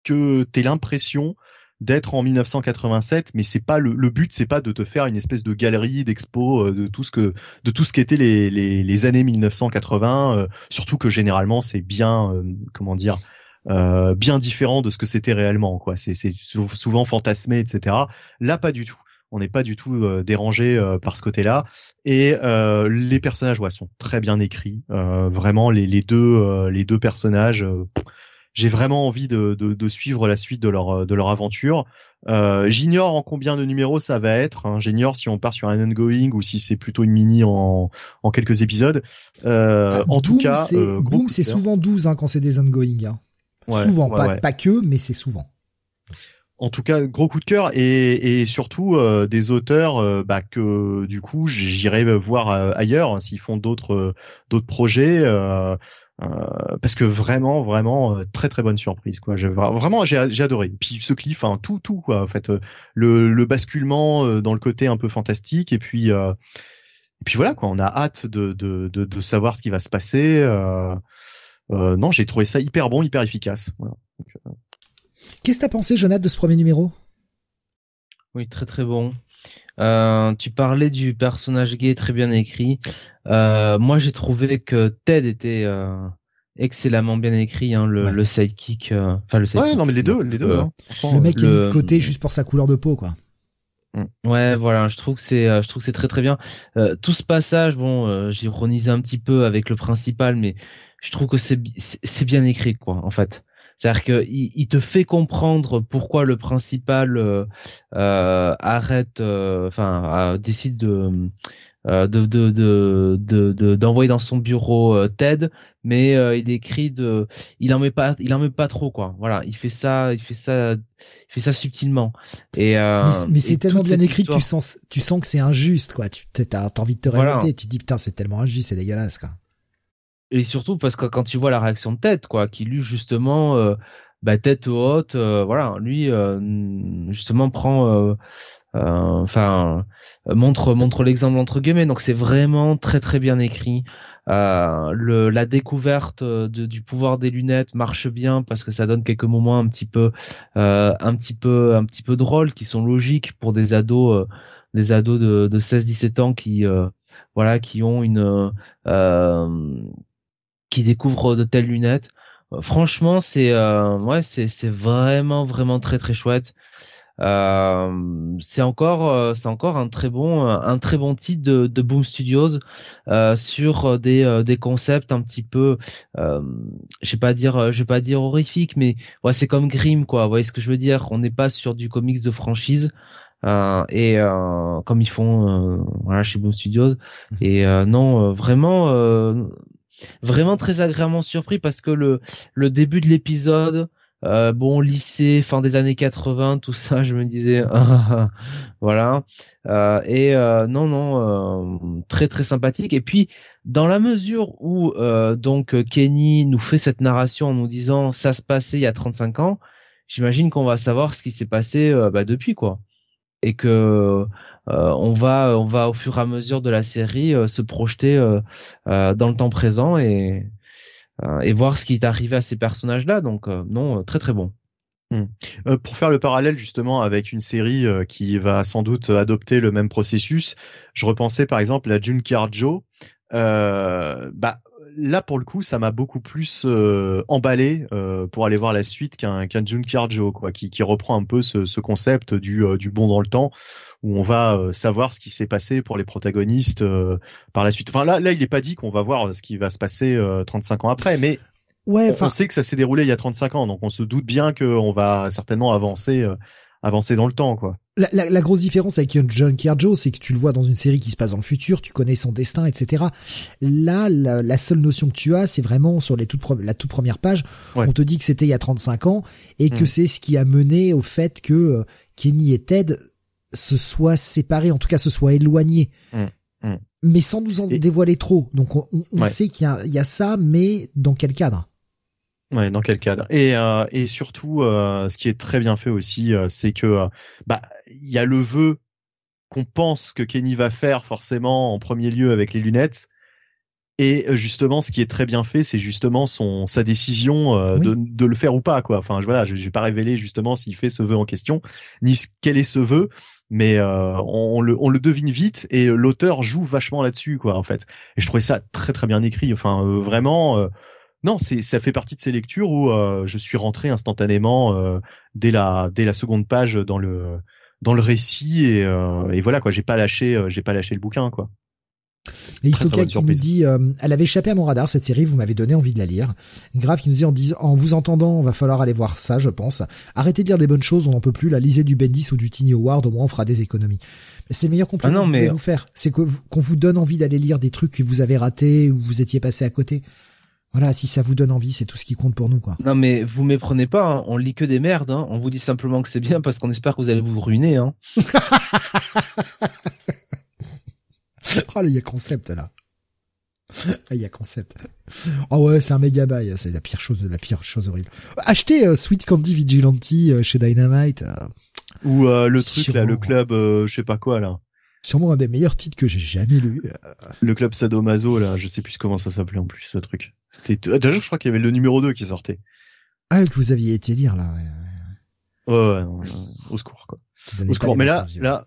que t'aies l'impression d'être en 1987, mais c'est pas le, but, c'est pas de te faire une espèce de galerie d'expo euh, de tout ce que de tout ce qu'étaient les, les, les années 1980. Euh, surtout que généralement c'est bien, euh, comment dire, bien différent de ce que c'était réellement. Quoi, c'est souvent fantasmé, etc. Là, pas du tout on n'est pas du tout euh, dérangé euh, par ce côté-là. Et euh, les personnages, ouais, sont très bien écrits. vraiment, les, les deux, les deux personnages. j'ai vraiment envie de, de, de, suivre la suite de leur de leur aventure. J'ignore en combien de numéros ça va être. Hein. J'ignore si on part sur un ongoing ou si c'est plutôt une mini en, en quelques épisodes. Euh, en tout cas, c'est Boom, c'est souvent 12 hein, quand c'est des ongoing. Hein. souvent, pas, pas que, mais c'est souvent en tout cas, gros coup de cœur et, et surtout euh, des auteurs euh, bah, que du coup j'irai voir euh, ailleurs hein, s'ils font d'autres d'autres projets. parce que vraiment, vraiment très très bonne surprise quoi. vraiment j'ai j'ai adoré. Puis ce cliff, hein, tout tout quoi. En fait, le, le basculement dans le côté un peu fantastique et puis et puis voilà quoi. On a hâte de de de, de savoir ce qui va se passer. non, j'ai trouvé ça hyper bon, hyper efficace. Voilà. Qu'est-ce que t'as pensé, Jonathan, de ce premier numéro? Oui, très très bon. Euh, tu parlais du personnage gay très bien écrit. Euh, moi, j'ai trouvé que Ted était euh, excellemment bien écrit, hein, le, le sidekick. Enfin, le sidekick. Ouais, non, mais les deux, les deux. Hein. Le mec qui est mis de côté juste pour sa couleur de peau, quoi. Mm. Ouais, voilà, je trouve que c'est, je trouve que c'est très très bien. tout ce passage, bon, j'ai ironisé un petit peu avec le principal, mais je trouve que c'est c'est bien écrit, quoi, en fait. C'est-à-dire qu'il il te fait comprendre pourquoi le principal euh, euh arrête, euh, enfin décide de euh, de de d'envoyer dans son bureau Ted, mais il écrit de, il en met pas, il en met pas trop quoi. Voilà, il fait ça, il fait ça, il fait ça subtilement. Et mais, c'est tellement bien écrit que tu sens, tu sens que c'est injuste quoi. Tu as envie de te révolter, tu dis putain c'est tellement injuste, c'est dégueulasse quoi. Et surtout parce que quand tu vois la réaction de tête, quoi, qui lui justement, euh, bah, tête haute, euh, voilà, lui justement prend, enfin, montre montre l'exemple entre guillemets. Donc c'est vraiment très très bien écrit. le, la découverte du pouvoir des lunettes marche bien parce que ça donne quelques moments un petit peu, un petit peu, un petit peu drôles qui sont logiques pour des ados, des ados de, de 16-17 ans qui voilà, qui ont une, euh, qui découvrent de telles lunettes. Euh, franchement, c'est, euh, ouais, c'est, c'est vraiment, vraiment très, très chouette. Euh, c'est encore c'est encore un très bon un très bon titre de, de Boom Studios euh, sur des des concepts un petit peu euh, je sais pas dire je vais pas dire horrifique mais ouais c'est comme Grimm quoi vous voyez ce que je veux dire? On n'est pas sur du comics de franchise euh, et euh, comme ils font euh, voilà chez Boom Studios mhm. et non vraiment vraiment très agréablement surpris parce que le le début de l'épisode euh, bon lycée fin des années 80 tout ça je me disais voilà. Euh, et euh, non non très très sympathique. Et puis dans la mesure où donc Kenny nous fait cette narration en nous disant ça se passait il y a 35 ans j'imagine qu'on va savoir ce qui s'est passé bah, depuis quoi. Et que euh, on va on va au fur et à mesure de la série euh, se projeter euh, dans le temps présent et voir ce qui est arrivé à ces personnages là donc non très très bon hmm. pour faire le parallèle justement avec une série qui va sans doute adopter le même processus, je repensais par exemple à Junkyard Joe. bah là pour le coup, ça m'a beaucoup plus euh, emballé euh, pour aller voir la suite qu'un qu'un Junkyard Joe, quoi, qui, qui reprend un peu ce, ce concept du euh, du bon dans le temps, où on va savoir ce qui s'est passé pour les protagonistes par la suite. Enfin là, là, il n'est pas dit qu'on va voir ce qui va se passer 35 ans après, mais ouais, on, on sait que ça s'est déroulé il y a 35 ans, donc on se doute bien qu'on va certainement avancer avancer dans le temps, quoi. La, la, la grosse différence avec Junkyard Joe, c'est que tu le vois dans une série qui se passe dans le futur, tu connais son destin, etc. Là, la, la seule notion que tu as, c'est vraiment sur les toutes la toute première page, on te dit que c'était il y a 35 ans et que mm. c'est ce qui a mené au fait que euh, Kenny et Ted se soient séparés, en tout cas se soient éloignés. Mm. Mm. Mais sans nous en dévoiler trop. Donc on, on sait qu'il y, y a ça, mais dans quel cadre? Ouais, dans quel cadre? Et euh, et surtout, euh, ce qui est très bien fait aussi, euh, c'est que bah il y a le vœu qu'on pense que Kenny va faire forcément en premier lieu avec les lunettes. Et justement, ce qui est très bien fait, c'est justement son sa décision de, de le faire ou pas quoi. Enfin, voilà, je, je vais pas révéler justement s'il fait ce vœu en question, ni quel est ce vœu, mais on, le on le devine vite et l'auteur joue vachement là-dessus quoi en fait. Et je trouvais ça très très bien écrit. Enfin, vraiment non, c'est ça fait partie de ces lectures où euh, je suis rentré instantanément euh, dès la dès la seconde page dans le dans le récit et, euh, et voilà quoi. J'ai pas lâché j'ai pas lâché le bouquin quoi. Et Isoka qui nous dit, elle avait échappé à mon radar cette série, vous m'avez donné envie de la lire. Grave qui nous dit en, disant, en vous entendant, on va falloir aller voir ça, je pense. Arrêtez de lire des bonnes choses, on n'en peut plus. La lisez du Bendis ou du Tiny Howard, au moins on fera des économies. C'est le meilleur compliment ah que vous pouvez nous faire. C'est qu'on vous donne envie d'aller lire des trucs que vous avez ratés ou vous étiez passé à côté. Voilà, si ça vous donne envie, c'est tout ce qui compte pour nous, quoi. Non, mais vous méprenez pas, hein. on lit que des merdes, hein. on vous dit simplement que c'est bien parce qu'on espère que vous allez vous ruiner, hein. oh, il y a concept, là. Ah, il y a concept. Oh ouais, c'est un méga bail, c'est la pire chose, la pire chose horrible. Achetez euh, Sweet Candy Vigilante euh, chez Dynamite. Euh. Ou le truc là, le club, je sais pas quoi là sûrement un des meilleurs titres que j'ai jamais lu. Le club Sadomaso, là, je sais plus comment ça s'appelait en plus, ce truc. C'était, déjà, je crois qu'il y avait le numéro 2 qui sortait. Ah, que vous aviez été lire, là, ouais. Ouais, ouais, au secours, quoi. Au secours. Mais là, là,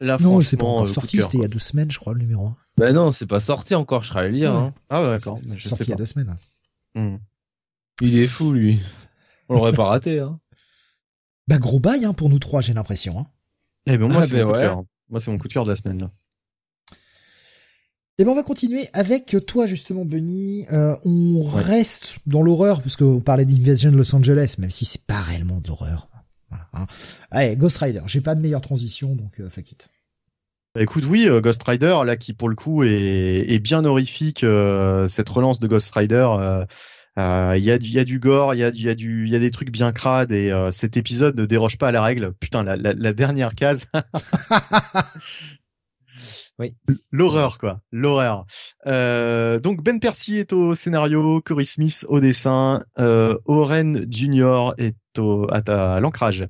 là, non, c'est pas encore euh, sorti, c'était il y a deux semaines, je crois, le numéro 1. Bah non, c'est pas sorti encore, je serais allé lire, hein. Ah, d'accord. C'est sorti il y a deux semaines. Hmm. Il est fou, lui. On l'aurait pas raté, hein. Bah, gros bail, hein, pour nous trois, j'ai l'impression, hein. Eh ben, moi, ah, c'est ben, moi, c'est mon coup de cœur de la semaine là. Et eh ben on va continuer avec toi justement Bunny. Euh, on reste dans l'horreur parce qu'on parlait d'Invasion de Los Angeles, même si c'est pas réellement d'horreur. Voilà, hein. Allez, Ghost Rider. J'ai pas de meilleure transition, donc euh, fuck it. Bah, écoute, oui, euh, Ghost Rider, là, qui pour le coup est, est bien horrifique, euh, cette relance de Ghost Rider. Il y, a, y a du gore, il y a, y, a du, y a des trucs bien crades et cet épisode ne déroge pas à la règle. Putain, la, la, la dernière case. Oui. L'horreur, quoi. L'horreur. Euh, donc Ben Percy est au scénario, Corey Smith au dessin, euh, Oren Junior est au, à, l'ancrage.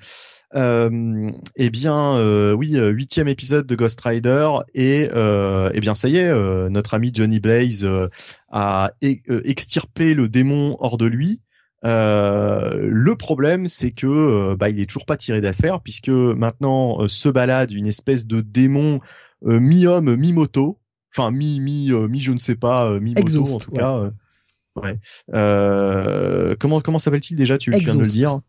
Euh, eh bien, euh, oui, euh, huitième épisode de Ghost Rider et eh bien ça y est, notre ami Johnny Blaze a extirpé le démon hors de lui. le problème, c'est que bah, il est toujours pas tiré d'affaire puisque maintenant se balade une espèce de démon mi-homme, mi-moto, enfin mi mi mi je ne sais pas, mi moto en tout cas. Ouais. comment comment s'appelle-t-il déjà? Tu, tu viens de le dire?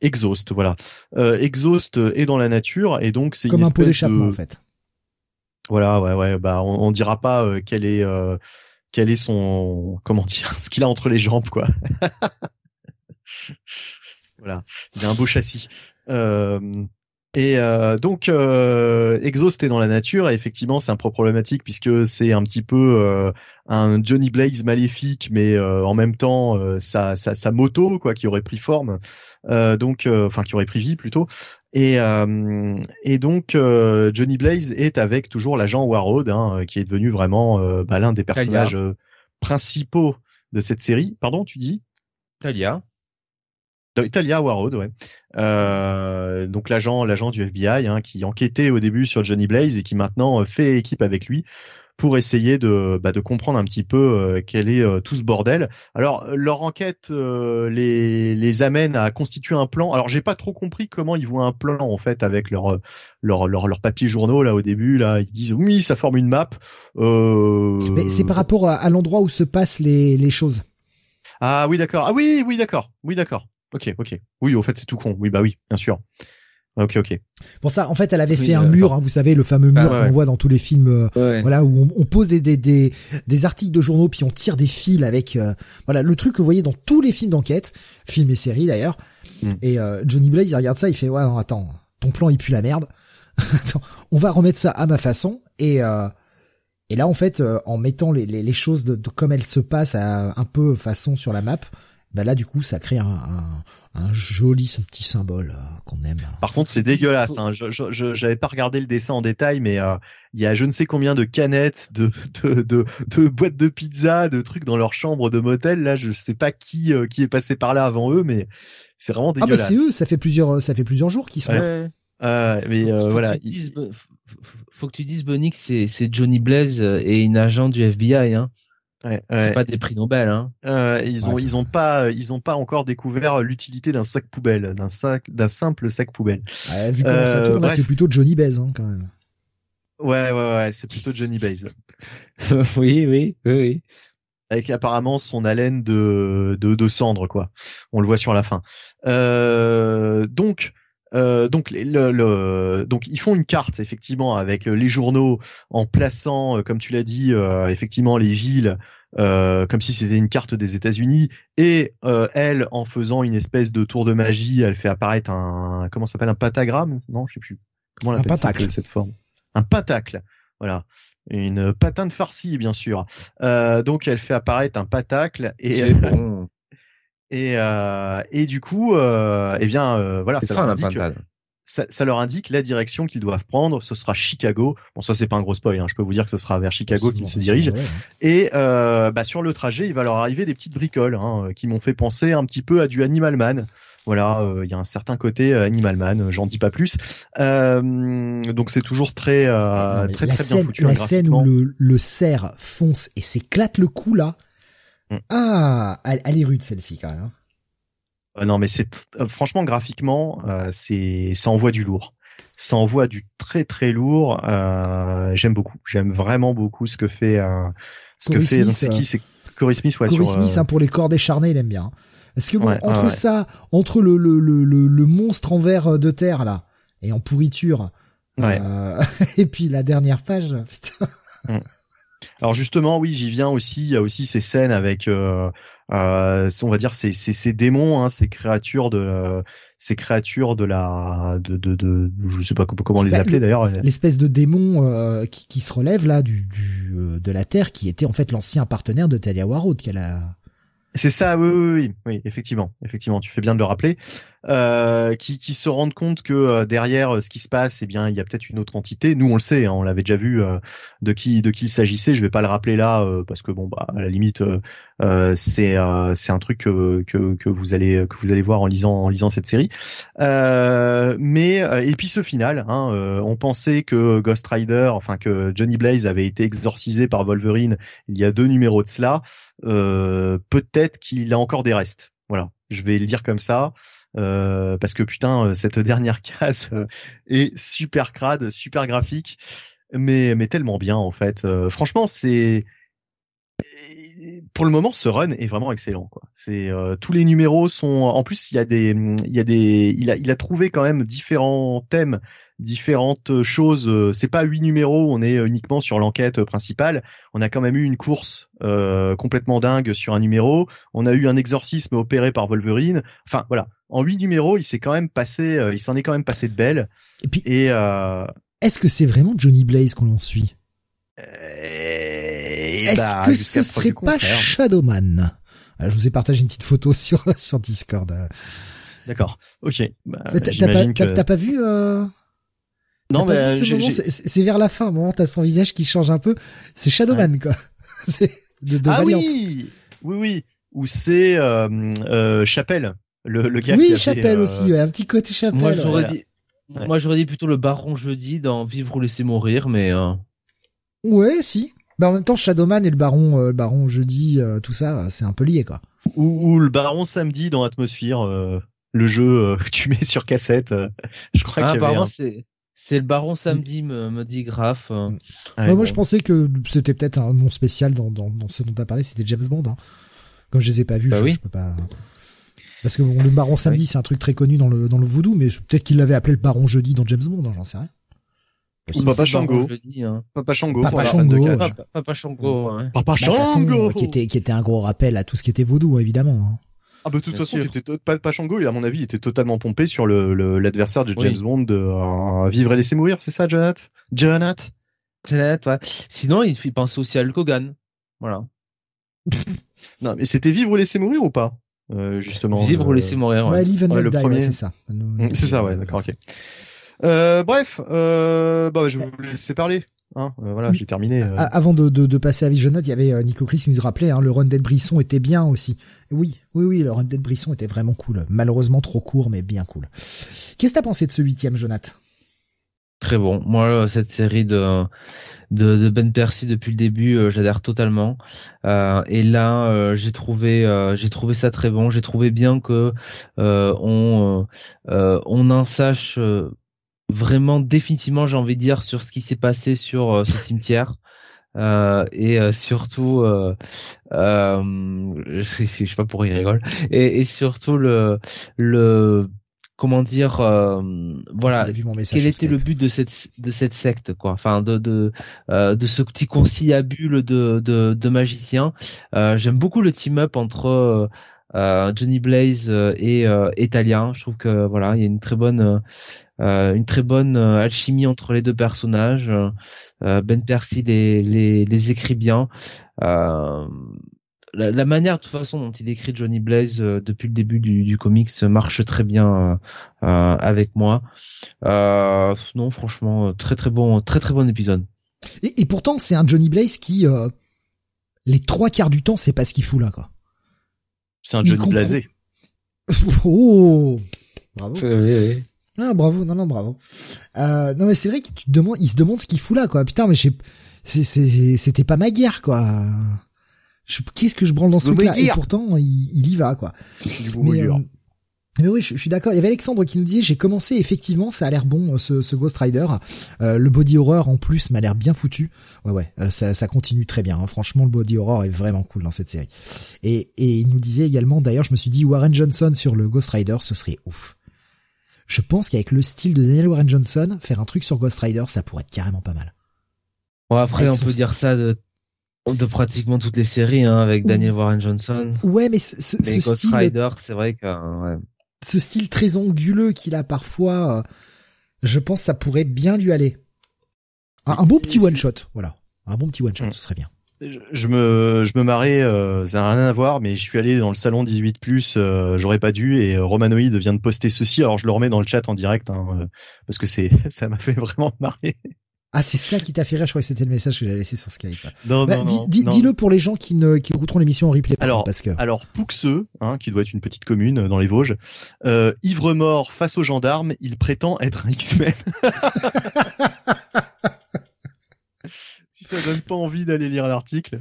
Exhaust, voilà. Euh, Exhaust est dans la nature et donc c'est comme un pot d'échappement en fait. Voilà, ouais, ouais. Bah, on, on dira pas euh, quel est euh, quel est son comment dire ce qu'il a entre les jambes quoi. voilà, il a un beau châssis. Euh, et euh, donc euh, Exhaust est dans la nature et effectivement c'est un peu problématique puisque c'est un petit peu euh, un Johnny Blaze maléfique mais euh, en même temps euh, sa, sa, sa, moto quoi qui aurait pris forme donc enfin qui aurait pris vie plutôt et, et donc Johnny Blaze est avec toujours l'agent Warroad hein, qui est devenu vraiment bah, l'un des personnages principaux de cette série. Pardon, tu dis? Talia. Talia Warroad, ouais. Euh, donc l'agent, l'agent du FBI, hein, qui enquêtait au début sur Johnny Blaze et qui maintenant euh, fait équipe avec lui pour essayer de, bah, de comprendre un petit peu euh, quel est tout ce bordel. Alors leur enquête les, les amène à constituer un plan. Alors j'ai pas trop compris comment ils voient un plan en fait avec leur leur leur, leur papier journaux là au début là ils disent oui ça forme une map. Mais c'est par rapport à, à l'endroit où se passent les les choses. Ah oui d'accord. Ah oui oui d'accord. Oui d'accord. Ok, ok. Oui, au fait, c'est tout con. Oui, bah oui, bien sûr. Ok, ok. Pour ça, en fait, elle avait fait un mur, hein, vous savez, le fameux mur qu'on voit dans tous les films, euh, voilà, où on, pose des, des, des, des, articles de journaux, puis on tire des fils avec, euh, voilà, le truc que vous voyez dans tous les films d'enquête, films et séries d'ailleurs. Mm. Et euh, Johnny Blaze, il regarde ça, il fait, ouais, non, attends, ton plan, il pue la merde. attends, on va remettre ça à ma façon. Et et là, en fait, en mettant les, les, les choses de, de, comme elles se passent à, un peu façon sur la map, bah là du coup ça crée un, un, un joli petit symbole euh, qu'on aime. Par contre c'est dégueulasse. Hein. Je, je, j'avais pas regardé le dessin en détail, mais euh, il y a je ne sais combien de canettes, de, de, de, de, boîtes de pizza, de trucs dans leur chambre de motel. Là je sais pas qui euh, qui est passé par là avant eux, mais c'est vraiment dégueulasse. Ah bah c'est eux. Ça fait plusieurs ça fait plusieurs jours qu'ils sont. Ouais. Euh, mais faut voilà. Que faut que tu dises Bonnie que c'est c'est Johnny Blaze et une agent du FBI. Hein. Ouais, C'est pas des prix Nobel, hein. Euh, ils ont, ils ont pas, ils ont pas encore découvert l'utilité d'un sac poubelle, d'un sac, d'un simple sac poubelle. Ouais, vu comment ça tourne, c'est plutôt Johnny Baze, hein, quand même. Ouais, ouais, ouais, c'est plutôt Johnny Baze. oui, oui, oui, oui. Avec apparemment son haleine de, de, de cendre, quoi. On le voit sur la fin. Euh, donc, euh, donc, le, le, donc ils font une carte effectivement avec les journaux en plaçant, comme tu l'as dit, euh, effectivement les villes euh, comme si c'était une carte des États-Unis, et euh, elle, en faisant une espèce de tour de magie, elle fait apparaître un comment s'appelle un pentagramme Non, je sais plus. Comment on appelle cette forme? Un pentacle. Voilà. Une patin de farcie, bien sûr. Euh, donc elle fait apparaître un pentacle et et et du coup, eh bien, voilà, ça indique ça, ça, leur indique la direction qu'ils doivent prendre. Ce sera Chicago. Bon, ça c'est pas un gros spoil. Hein. Je peux vous dire que ce sera vers Chicago qu'ils se dirigent. Et euh, bah, sur le trajet, il va leur arriver des petites bricoles hein, qui m'ont fait penser un petit peu à du Animal Man. Voilà, euh, il y a un certain côté euh, Animal Man. J'en dis pas plus. Euh, donc c'est toujours très euh, très très scène, bien foutu. La scène où le, le cerf fonce et s'éclate le cou là. Mm. Ah, elle, est rude celle-ci quand même. Hein. Euh, non, mais c'est euh, franchement graphiquement, euh, c'est ça envoie du lourd. Ça envoie du très très lourd. J'aime beaucoup. J'aime vraiment beaucoup ce que fait ce que fait. C'est qui C'est Corey Smith. Ouais, Corey Smith, hein, pour les corps décharnés, il aime bien. Parce que bon, entre ça, entre le, le, le, le, monstre en verre de terre là et en pourriture, et puis la dernière page, putain. Mm. Alors justement, oui, j'y viens aussi. Il y a aussi ces scènes avec, euh, euh, on va dire, ces, ces, ces démons, hein, ces créatures de, ces créatures de la, de, de, de je sais pas comment les bah, appeler d'ailleurs. L'espèce de démon euh, qui, qui se relève là du, du euh, de la Terre, qui était en fait l'ancien partenaire de Talia Warroad qu'elle a. C'est ça, oui, oui, oui, oui, effectivement, effectivement, tu fais bien de le rappeler. Euh, qui, qui se rendent compte que euh, derrière ce qui se passe, eh bien, il y a peut-être une autre entité. Nous, on le sait, hein, on l'avait déjà vu de qui de qui il s'agissait. Je vais pas le rappeler là parce que bon, bah, à la limite, c'est c'est un truc que, que, que vous allez que vous allez voir en lisant en lisant cette série. mais et puis ce final, hein, on pensait que Ghost Rider, enfin que Johnny Blaze avait été exorcisé par Wolverine il y a deux numéros de cela. Peut-être qu'il a encore des restes. Voilà, je vais le dire comme ça. Euh, parce que putain, euh, cette dernière case euh, est super crade, super graphique, mais mais tellement bien en fait. franchement, c'est pour le moment, ce run est vraiment excellent. Quoi. C'est tous les numéros sont. En plus, il y a des, il y a des, il a, il a trouvé quand même différents thèmes différentes choses. Euh, c'est pas huit numéros, on est uniquement sur l'enquête principale. On a quand même eu une course euh, complètement dingue sur un numéro. On a eu un exorcisme opéré par Wolverine. Enfin voilà, en huit numéros, il s'est quand même passé, euh, il s'en est quand même passé de belles. Et puis, et est-ce que c'est vraiment Johnny Blaze qu'on en suit? Est-ce bah, que ce serait pas Shadowman? Je vous ai partagé une petite photo sur sur Discord. D'accord. Ok. Bah, t'as pas, vu non, mais c'est vers la fin, moment t'as son visage qui change un peu. C'est Shadowman, quoi. c'est de, de ah oui, oui, oui. Ou c'est euh, euh, Chapelle, le, le gars. Oui, qui Chapelle euh, aussi, un petit côté Chapelle. Moi, j'aurais dit, moi, j'aurais dit plutôt le Baron Jeudi dans Vivre ou laisser mourir, mais. Euh... Ouais, si. Bah, en même temps, Shadowman et le Baron, euh, le Baron Jeudi, tout ça, c'est un peu lié, quoi. Ou, ou le Baron Samedi dans Atmosphère, le jeu que tu mets sur cassette. je crois ah, qu'il y avait. Un... c'est le Baron samedi, me, me dit Graf. Euh. moi, je pensais que c'était peut-être un nom spécial dans, dans, dans ce dont tu as parlé, c'était James Bond. Hein. Comme je les ai pas vus, bah je, peux pas. Parce que bon, le Baron samedi, c'est un truc très connu dans le dans le voodoo, mais peut-être qu'il l'avait appelé le Baron jeudi dans James Bond, hein, j'en sais rien. Ou Papa Shango. Hein. Papa Shango. Papa Shango. Papa, Shango. Ouais. Papa Shango. Qui était qui était un gros rappel à tout ce qui était vaudou, évidemment. Ah bah de toute façon, était pas, pas Shango, il à mon avis, il était totalement pompé sur le l'adversaire de James Bond de euh, Vivre et laisser mourir, c'est ça, Jonathan? Jonathan? Jonathan, ouais. Sinon, il fait penser aussi à Hulk Hogan. Voilà. non, mais c'était Vivre ou laisser mourir ou pas? Euh, justement. Vivre ou laisser mourir. Ouais, Live and ouais, le premier, c'est ça. C'est ça, ouais, d'accord, ok. Euh, bref, euh, bah, je vais vous laisser parler. Hein, euh, voilà, j'ai terminé. Euh. Avant de, de, de, passer à Visionnaut, il y avait euh, Nico Chris qui nous rappelait, hein, le run d'Ed Brisson était bien aussi. Oui, oui, oui, le run d'Ed Brisson était vraiment cool. Malheureusement trop court, mais bien cool. Qu'est-ce que t'as pensé de ce huitième, Jonathan Très bon. Moi, cette série de de, de Ben Percy depuis le début, j'adhère totalement. Euh, et là, j'ai trouvé, j'ai trouvé ça très bon. J'ai trouvé bien que on on en sache vraiment définitivement, j'ai envie de dire, sur ce qui s'est passé sur euh, ce cimetière. Euh, et euh, surtout, euh, je, sais pas pourquoi il rigole, et, et surtout le le comment dire voilà quel était le but de cette de cette secte quoi. Enfin de de de ce petit conciliabule de de, de magiciens. J'aime beaucoup le team up entre Johnny Blaze et Italien. Je trouve que voilà il y a une très bonne euh, une très bonne euh, alchimie entre les deux personnages. Euh, ben Percy les, les, les écrit bien. La, la, manière de toute façon dont il écrit Johnny Blaze depuis le début du, du comics marche très bien avec moi. non, franchement, très très bon, très très bon épisode. Et, et pourtant, c'est un Johnny Blaze qui, les trois quarts du temps, c'est pas ce qu'il fout là, quoi. C'est un Johnny Blasé. oh, bravo. Oui, oui. Ah bravo, non non bravo. Euh, non mais c'est vrai qu'il te demande, il se demande ce qu'il fout là quoi. Putain mais c'était pas ma guerre quoi. Qu'est-ce que je branle dans ce truc-là Et pourtant il, y va quoi. Mais, euh, mais, oui, je, suis d'accord. Il y avait Alexandre qui nous disait j'ai commencé effectivement, ça a l'air bon ce, ce, Ghost Rider. Euh, le body horror en plus m'a l'air bien foutu. Ouais ouais, euh, ça, ça continue très bien. Hein. Franchement le body horror est vraiment cool dans cette série. Et, et il nous disait également, d'ailleurs je me suis dit Warren Johnson sur le Ghost Rider ce serait ouf je pense qu'avec le style de Daniel Warren Johnson, faire un truc sur Ghost Rider, ça pourrait être carrément pas mal. Bon, après, on peut dire ça de, de pratiquement toutes les séries, hein, avec Daniel Warren Johnson. Ouais, mais ce, ce, mais Ghost Rider, c'est vrai que, ouais. Ce style très anguleux qu'il a parfois, euh, je pense que ça pourrait bien lui aller. Un, bon petit one shot, voilà. Un bon petit one shot, mm. ce serait bien. Je, me je me marrais, euh, ça n'a rien à voir, mais je suis allé dans le salon 18 plus, euh, j'aurais pas dû, et Romanoïde vient de poster ceci. Alors je le remets dans le chat en direct, hein, parce que c'est ça m'a fait vraiment marrer. Ah, c'est ça qui t'a fait rire. Je crois que c'était le message que j'avais laissé sur Skype. Non, bah, non, Dis-le pour les gens qui ne qui écouteront l'émission en replay. Alors, parce que alors Pouxeux, hein, qui doit être une petite commune dans les Vosges, euh, ivre mort face aux gendarmes, il prétend être un X-Men. ça donne pas envie d'aller lire l'article.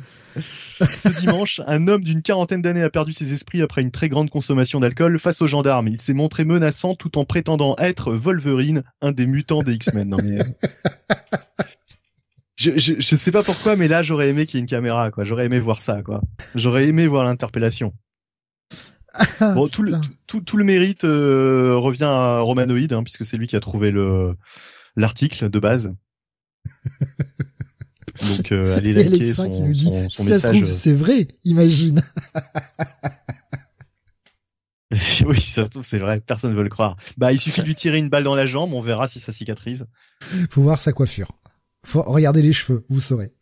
Ce dimanche, un homme d'une quarantaine d'années a perdu ses esprits après une très grande consommation d'alcool face aux gendarmes. Il s'est montré menaçant tout en prétendant être Wolverine, un des mutants des X-Men. Non mais... Je, je, je, sais pas pourquoi, mais là j'aurais aimé qu'il y ait une caméra, quoi. J'aurais aimé voir ça, quoi. J'aurais aimé voir l'interpellation. bon, tout le, tout, tout, le mérite euh, revient à Romanoïde, hein, puisque c'est lui qui a trouvé le l'article de base. Donc euh, allez liker son, qui nous dit, son, ça message. Euh. c'est vrai, imagine. oui, ça se trouve, c'est vrai, personne ne veut le croire. Bah, il suffit de lui tirer une balle dans la jambe, on verra si ça cicatrise. Faut voir sa coiffure. Faut regarder les cheveux, vous saurez.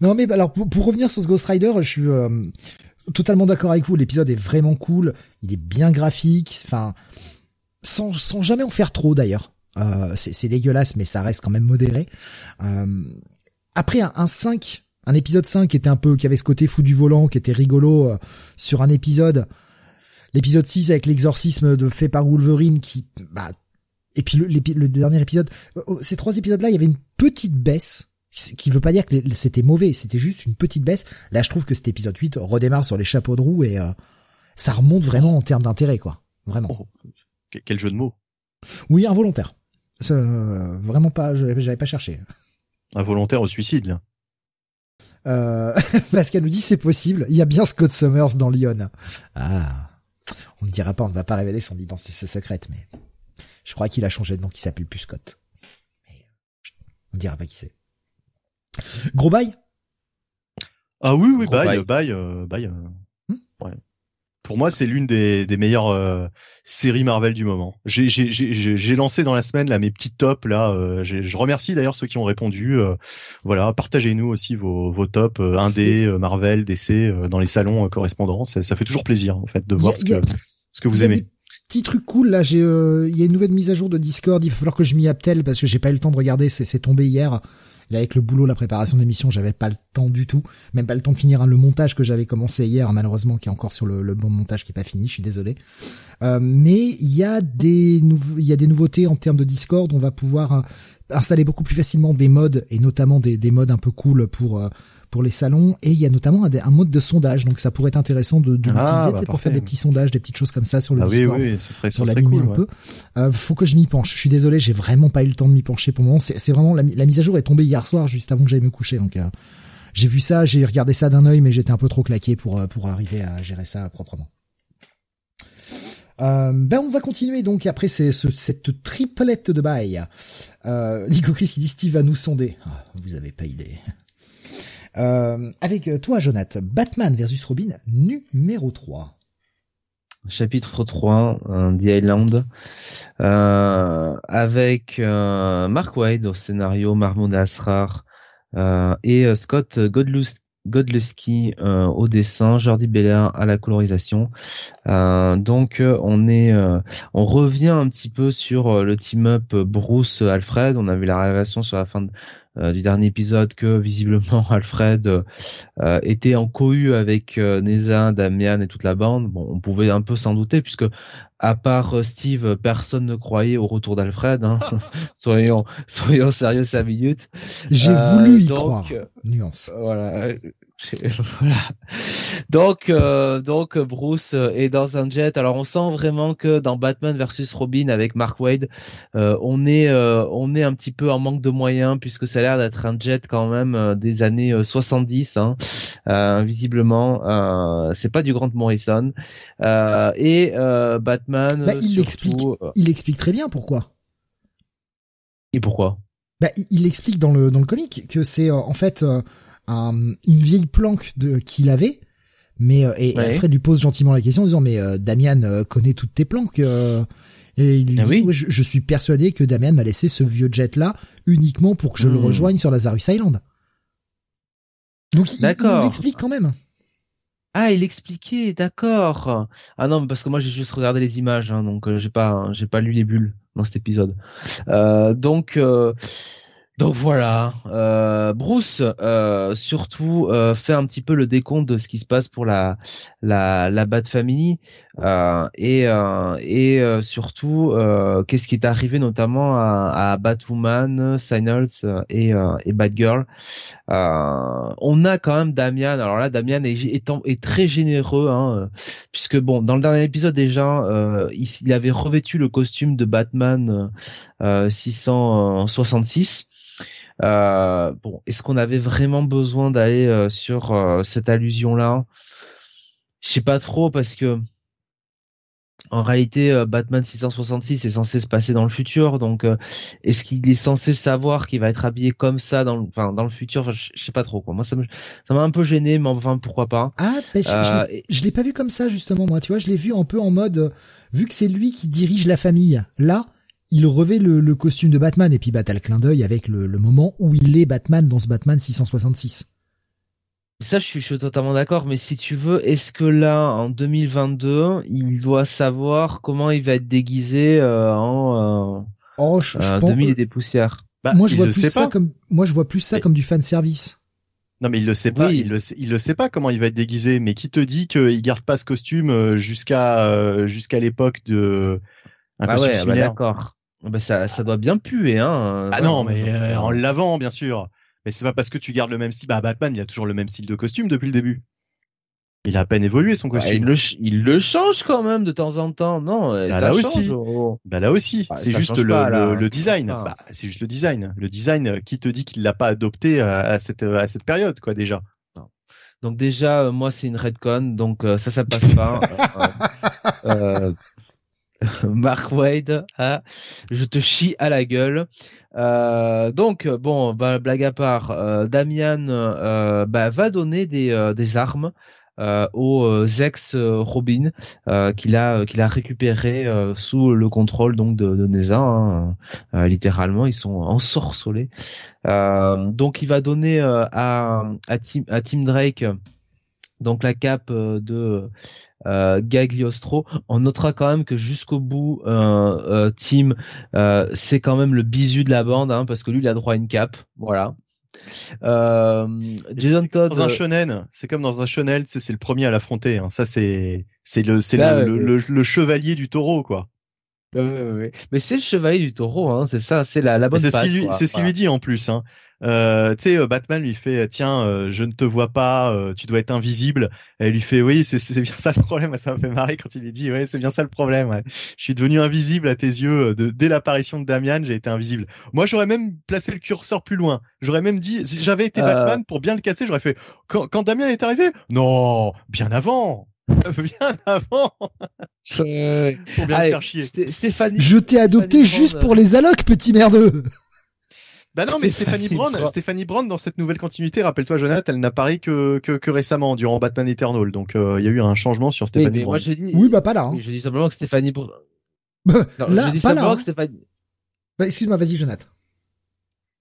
Non mais alors pour, revenir sur ce Ghost Rider, je suis euh, totalement d'accord avec vous. L'épisode est vraiment cool, il est bien graphique, enfin sans, sans jamais en faire trop d'ailleurs. Euh, c'est dégueulasse, mais ça reste quand même modéré. Euh, après un, un 5, un épisode 5 qui était un peu, qui avait ce côté fou du volant, qui était rigolo euh, sur un épisode. L'épisode 6 avec l'exorcisme de fait par Wolverine qui, bah, et puis le, le dernier épisode, ces trois épisodes-là, il y avait une petite baisse qui veut pas dire que c'était mauvais, c'était juste une petite baisse. Là, je trouve que cet épisode 8 redémarre sur les chapeaux de roue et ça remonte vraiment en termes d'intérêt, quoi. Vraiment. Oh, quel jeu de mots. Oui, involontaire. Euh, vraiment pas, j'avais pas cherché. Un volontaire au suicide, là. Euh, parce qu'elle nous dit c'est possible. Il y a bien Scott Summers dans Lyon. Ah, on ne dira pas, on ne va pas révéler son identité secrète, mais je crois qu'il a changé de nom, qu'il s'appelle plus Scott. Mais on ne dira pas qui c'est. Gros bail? Ah oui, oui, bail, bail, bail. Euh, hmm? Ouais pour moi, c'est l'une des, des, meilleures euh, séries Marvel du moment. J'ai lancé dans la semaine là mes petites tops là. Euh, je remercie d'ailleurs ceux qui ont répondu. Euh, voilà, partagez-nous aussi vos, vos tops indé, Marvel, DC dans les salons correspondants. Ça, ça, fait toujours plaisir en fait de voir ce, que, ce que vous aimez. Petit truc cool là, j'ai il y a une nouvelle mise à jour de Discord. Il va falloir que je m'y appelle parce que j'ai pas eu le temps de regarder. C'est tombé hier avec le boulot, la préparation de l'émission, j'avais pas le temps du tout, même pas le temps de finir le montage que j'avais commencé hier, malheureusement, qui est encore sur le, bon montage qui est pas fini. Je suis désolé. Euh, mais il y a des il y a des nouveautés en termes de Discord. On va pouvoir euh, installer beaucoup plus facilement des modes et notamment des, des modes un peu cool pour euh, pour les salons. Et il y a notamment un, mode de sondage. Donc ça pourrait être intéressant de, de ah, l'utiliser bah, pour faire des petits sondages des petites choses comme ça sur le ah Discord oui, oui, ce serait, pour l'animer un peu. Euh, faut que je m'y penche. Je suis désolé j'ai vraiment pas eu le temps de m'y pencher pour le moment. C'est vraiment la, mise à jour est tombée hier soir juste avant que j'aille me coucher. Donc euh, j'ai vu ça j'ai regardé ça d'un œil mais j'étais un peu trop claqué pour euh, pour arriver à gérer ça proprement euh, ben on va continuer donc après ce, cette triplette de bail. Euh, Nico Chris qui dit Steve va nous sonder. Ah, vous avez pas idée. Euh, avec toi, Jonathan, Batman versus Robin numéro 3. Chapitre 3, euh, The Island, euh, avec Mark Wade au scénario, Mahmoud Asrar et Scott Godlewski au dessin, Jordi Belair à la colorisation. donc on est, on revient un petit peu sur le team-up Bruce Alfred. On a vu la révélation sur la fin de, euh, du dernier épisode que visiblement Alfred euh, était en cohue avec euh, Neza, Damian et toute la bande. Bon, on pouvait un peu s'en douter puisque à part Steve, personne ne croyait au retour d'Alfred. Hein. soyons, soyons sérieux cinq minutes. J'ai voulu y croire. Nuance. Voilà. voilà. Donc, euh, donc Bruce est dans un jet. Alors, on sent vraiment que dans Batman versus Robin avec Mark Wade, euh, on est, euh, on est un petit peu en manque de moyens puisque ça a l'air d'être un jet quand même des années 70. Hein. visiblement, c'est pas du Grant Morrison. et Batman, bah, il explique, il explique très bien pourquoi. Et pourquoi? Bah, il explique dans le dans le comic que c'est en fait une vieille planque de qu'il avait. Mais euh, et Alfred lui pose gentiment la question en disant mais euh, Damian euh, connaît toutes tes planques. et il lui ah dit je, suis persuadé que Damian m'a laissé ce vieux jet là uniquement pour que je le hmm. rejoigne sur Lazarus Island. Donc il, il explique quand même. Ah, il expliquait, d'accord. Ah non, parce que moi j'ai juste regardé les images, hein, donc euh, j'ai pas, j'ai pas lu les bulles dans cet épisode. Euh, donc, euh, donc voilà, euh, Bruce euh, surtout euh, fait un petit peu le décompte de ce qui se passe pour la la, la Family euh, et et surtout qu'est-ce qui est arrivé notamment à, à Batwoman, Signals et Batgirl. on a quand même Damian. Alors là, Damian est, est, très généreux hein, puisque bon, dans le dernier épisode déjà, il, il, avait revêtu le costume de Batman 666. Euh, bon, est-ce qu'on avait vraiment besoin d'aller euh, sur euh, cette allusion-là? Je sais pas trop parce que en réalité, Batman 666 est censé se passer dans le futur, donc est-ce qu'il est censé savoir qu'il va être habillé comme ça dans le, enfin, dans le futur? Je, sais pas trop quoi. Moi, ça m'a un peu gêné, mais enfin pourquoi pas. Ah, ben, je, je l'ai pas vu comme ça justement moi. Tu vois, je l'ai vu un peu en mode vu que c'est lui qui dirige la famille. Là, il revêt le, costume de Batman et puis bah t'as le clin d'œil avec le, moment où il est Batman dans ce Batman 666. Ça, je suis, totalement d'accord, mais si tu veux, est-ce que là, en 2022, il doit savoir comment il va être déguisé euh, en euh, oh, je, je 2000 et des poussières? Bah, Moi, je vois plus ça comme moi, je vois plus ça comme du fan service. Non mais il le sait pas, il le sait, il le sait pas comment il va être déguisé, mais qui te dit qu'il garde pas ce costume euh, jusqu'à jusqu'à l'époque de un ah ouais, bah d'accord. Bah ça, ça doit bien puer, hein. Ah non, mais euh, en l'avant, bien sûr. Mais c'est pas parce que tu gardes le même style. Bah, Batman, il a toujours le même style de costume depuis le début. Il a à peine évolué son bah, costume. il, le, il, le, change quand même de temps en temps, non bah, ça là aussi. Bah là aussi, bah, c'est juste le, le, design. Bah, c'est juste le design. Le design euh, qui te dit qu'il l'a pas adopté à, cette à cette période, quoi, déjà. Donc déjà, euh, moi c'est une redcon, donc ça ça passe pas. euh, Mark Wade, hein, je te chie à la gueule. Euh, donc bon, bah, blague à part, euh, Damian euh, bah, va donner des, des armes aux ex Robin qu'il a récupéré sous le contrôle donc de, de Neza. Hein, littéralement, ils sont ensorcelés. donc il va donner à à à Tim Drake donc la cape de euh, Gagliostro. On notera quand même que jusqu'au bout, euh, euh Tim, euh, c'est quand même le bisu de la bande, hein, parce que lui, il a droit à une cape. Voilà. Euh, Jason Todd. Dans un shonen, c'est comme dans un shonen, c'est le premier à l'affronter. Hein. Ça, c'est c'est le c'est bah, le, le, chevalier du taureau, quoi. Mais c'est le chevalier du taureau, hein, c'est ça, c'est la, la bonne. C'est ce qu'il lui, c'est ce qu'il lui dit en plus. Hein. Euh, tu sais, euh, Batman lui fait, tiens, euh, je ne te vois pas, euh, tu dois être invisible. Et il lui fait, oui, c'est bien ça le problème. Ça m'a fait marrer quand il lui dit, ouais, c'est bien ça le problème. Ouais. Je suis devenu invisible à tes yeux de, dès l'apparition de Damian, j'ai été invisible. Moi, j'aurais même placé le curseur plus loin. J'aurais même dit, si j'avais été Batman pour bien le casser, j'aurais fait, quand, quand Damian est arrivé, non, bien avant. Bien avant. pour bien faire chier. Stéphanie. Je t'ai adopté juste pour les allocs, petit merdeux. Bah non, mais Stéphanie Brown, Stéphanie Brown dans cette nouvelle continuité, rappelle-toi, Jonathan, elle n'apparaît que, que, que récemment durant Batman Eternal, donc euh, il y a eu un changement sur Stéphanie oui, Brown. oui, bah pas là. Hein. je dis simplement que Stéphanie Brown. Bah, là, je dis pas là. Hein. Que Stéphanie... Bah, excuse-moi, vas-y, Jonathan.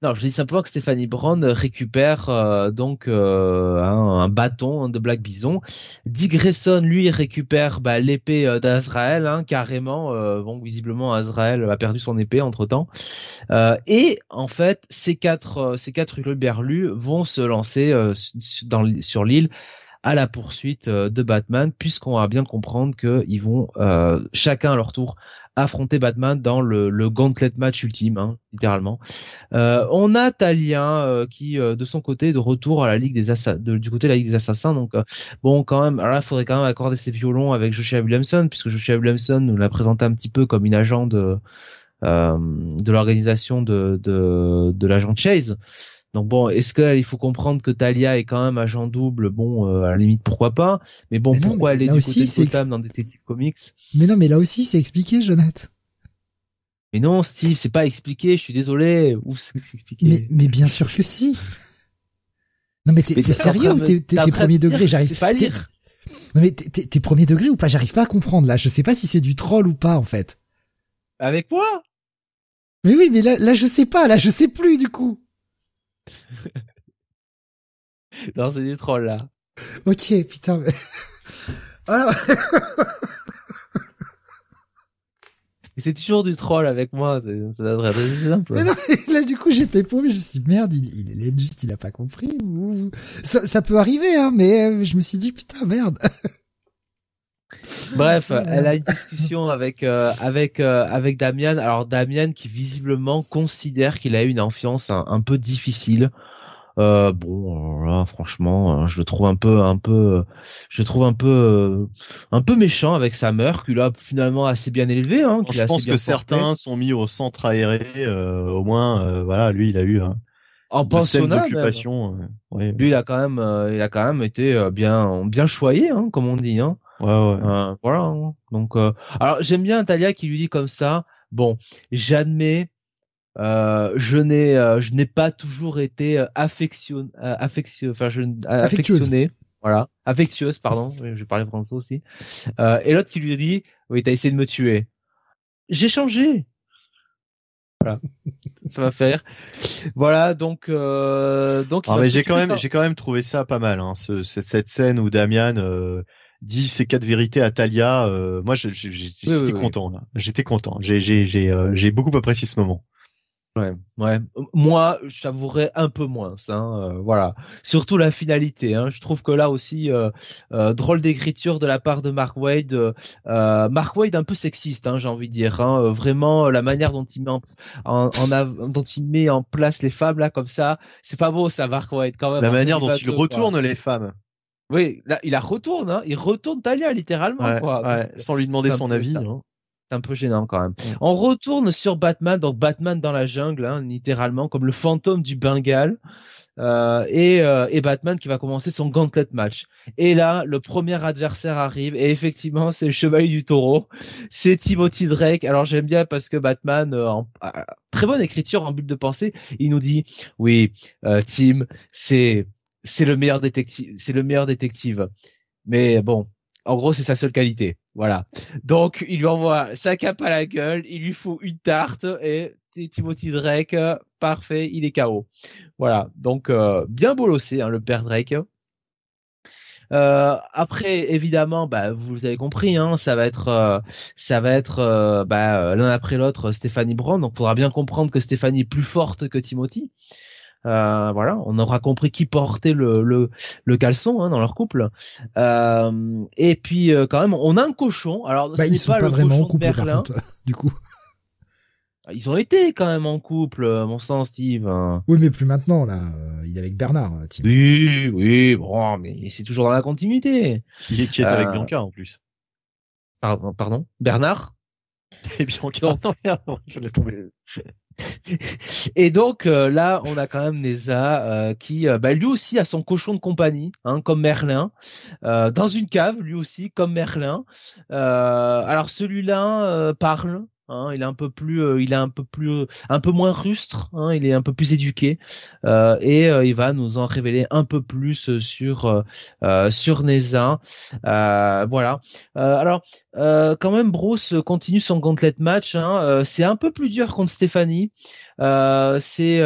Non, je dis simplement que Stéphanie Brand récupère euh, donc euh, un, bâton de Black Bison. Dick Grayson, lui, récupère bah, l'épée euh, d'Azrael, hein, carrément. bon, visiblement, Azrael a perdu son épée entre temps. et en fait, ces quatre, ces quatre berlus vont se lancer sur l'île à la poursuite de Batman, puisqu'on va bien comprendre qu'ils vont chacun à leur tour affronter Batman dans le, le gauntlet match ultime, hein, littéralement. Euh, on a Talia euh, qui, euh, de son côté, de retour à la Ligue des du côté de la Ligue des Assassins. Donc, bon, quand même, alors là, il faudrait quand même accorder ses violons avec Joshua Williamson, puisque Joshua Williamson nous l'a présenté un petit peu comme une agent de, de l'organisation de, de, de l'agent Chase. Donc bon, est-ce qu'il faut comprendre que Talia est quand même agent double Bon, euh, à la limite, pourquoi pas Mais bon, pourquoi elle est du aussi, côté de Gotham dans Detective Comics? Mais non, mais là aussi, c'est expliqué, Jonathan. Mais non, Steve, c'est pas expliqué. Je suis désolé. Où c'est expliqué? Mais, mais bien sûr que si. Non, mais t'es sérieux ou t'es premier degré? J'arrive pas à lire. Non, mais t'es premier degré ou pas? J'arrive pas à comprendre là. Je sais pas si c'est du troll ou pas en fait. Avec moi? Mais oui, mais là, là, je sais pas. Là, je sais plus du coup. Non, c'est du troll là. Ok, putain. Mais... Ah. c'est toujours du troll avec moi, c'est simple. Mais non, là du coup j'étais paumé, je me suis dit merde, il, il est juste, il a pas compris. Ça, ça peut arriver, hein, mais euh, je me suis dit putain merde. Bref, elle a une discussion avec euh, avec euh, avec Damien. Alors Damien qui visiblement considère qu'il a eu une enfiance un peu difficile. Euh, bon, là, franchement, euh, je le trouve un peu, un peu, je trouve un peu, euh, un peu méchant avec sa mère, qu'il a finalement assez bien élevé. Hein, je pense que certains sont mis au centre aéré. au moins, voilà, lui, il a eu. Hein, en pensionnat occupation. Ouais. Lui, il a quand même, il a quand même été bien, bien choyé, hein, comme on dit. Hein. Ouais, ouais. voilà. Hein. Donc, alors j'aime bien Talia qui lui dit comme ça. Bon, j'admets euh, je n'ai euh, je n'ai pas toujours été euh, affection euh, affectieux enfin je affectionné voilà affectueuse pardon je parlais français aussi et l'autre qui lui dit oui t'as essayé de me tuer j'ai changé voilà ça va faire voilà donc donc ah, mais j'ai quand même j'ai quand même trouvé ça pas mal hein, ce, cette scène où Damian dit ces quatre vérités à Talia moi j'étais content j'étais content j'ai j'ai beaucoup apprécié ce moment Ouais, ouais. Moi, j'avouerais un peu moins. Hein, euh, voilà. Surtout la finalité. Hein. Je trouve que là aussi, euh, euh, drôle d'écriture de la part de Mark Wade. Euh, Mark Wade un peu sexiste, hein, j'ai envie de dire. Hein. Vraiment, la manière dont il met en, en, dont il met en place les femmes là comme ça, c'est pas beau ça, Mark Wade quand même. La manière dont il retourne les femmes. Oui, là, il la retourne. Hein. Il retourne Talia littéralement. quoi. Ouais, sans lui demander son avis. Hein un peu gênant quand même. On retourne sur Batman, donc Batman dans la jungle, hein, littéralement, comme le fantôme du Bengale. Euh, et, euh, et, Batman qui va commencer son gauntlet match. Et là, le premier adversaire arrive et effectivement, c'est le chevalier du taureau, c'est Timothy Drake. Alors j'aime bien parce que Batman, euh, en, très bonne écriture en but de pensée, il nous dit oui, Tim, c'est c'est le meilleur détective, c'est le meilleur détective. Mais bon, en gros, c'est sa seule qualité. Voilà. Donc, il lui envoie sa cape à la gueule, il lui faut une tarte et Timothy Drake, parfait, il est KO. Voilà. Donc, euh, bien bolossé, hein, le père Drake. Euh, après, évidemment, bah, vous avez compris, hein, ça va être, euh, ça va être bah, l'un après l'autre Stéphanie Brown. Donc, faudra bien comprendre que Stéphanie est plus forte que Timothy. Euh, voilà, on aura compris qui portait le, le, le caleçon hein, dans leur couple. Euh, et puis euh, quand même, on a un cochon. Alors, bah, ils sont pas, vraiment en couple, par du coup. Ils ont été quand même en couple, mon sens, Steve. Oui, mais plus maintenant, là. Il est avec Bernard, Tim. Oui, oui, bon, mais c'est toujours dans la continuité. Qui est, qui est avec Bianca, en plus. Pardon, pardon Bernard? Et Bianca, non, je laisse tomber. Et donc euh, là, on a quand même Neza euh, qui, euh, bah, lui aussi, a son cochon de compagnie, hein, comme Merlin, dans une cave, lui aussi, comme Merlin. alors celui-là parle, Hein, il est un peu plus, euh, il est un peu plus, un peu moins rustre. Hein, il est un peu plus éduqué euh, et euh, il va nous en révéler un peu plus sur sur Neza. voilà. alors quand même, Bruce continue son gauntlet match. Hein, c'est un peu plus dur contre Stéphanie. c'est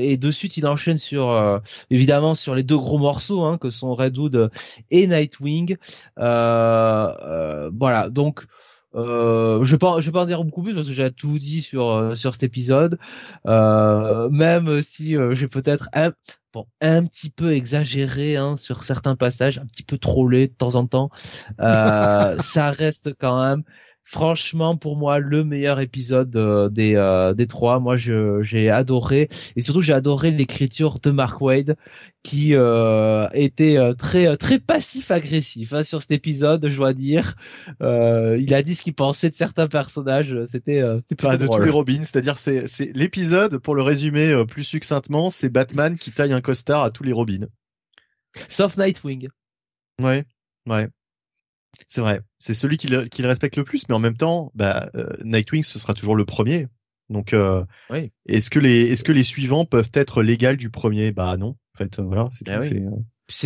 et de suite il enchaîne sur évidemment sur les deux gros morceaux que sont Redwood et Nightwing. voilà donc euh, je vais je vais pas en dire beaucoup plus parce que j'ai tout dit sur euh, sur cet épisode. Euh, même si euh, j'ai peut-être un bon un petit peu exagéré hein, sur certains passages, un petit peu trollé de temps en temps, ça reste quand même franchement pour moi le meilleur épisode euh, des euh, des trois. Moi je j'ai adoré. Et surtout j'ai adoré l'écriture de Mark Wade qui euh, était euh, très très passif agressif hein, sur cet épisode je dois dire. Il a dit ce qu'il pensait de certains personnages. C'était c'était pas de tous les Robins c'est-à-dire c'est c'est l'épisode pour le résumer plus succinctement c'est Batman qui taille un costard à tous les Robins. Sauf Nightwing. Ouais ouais c'est vrai. C'est celui qui le, respecte le plus, mais en même temps, bah, euh, Nightwing, ce sera toujours le premier. Donc, euh, oui. est-ce que les, est-ce que les suivants peuvent être légaux du premier? Bah non. En fait, voilà. C'est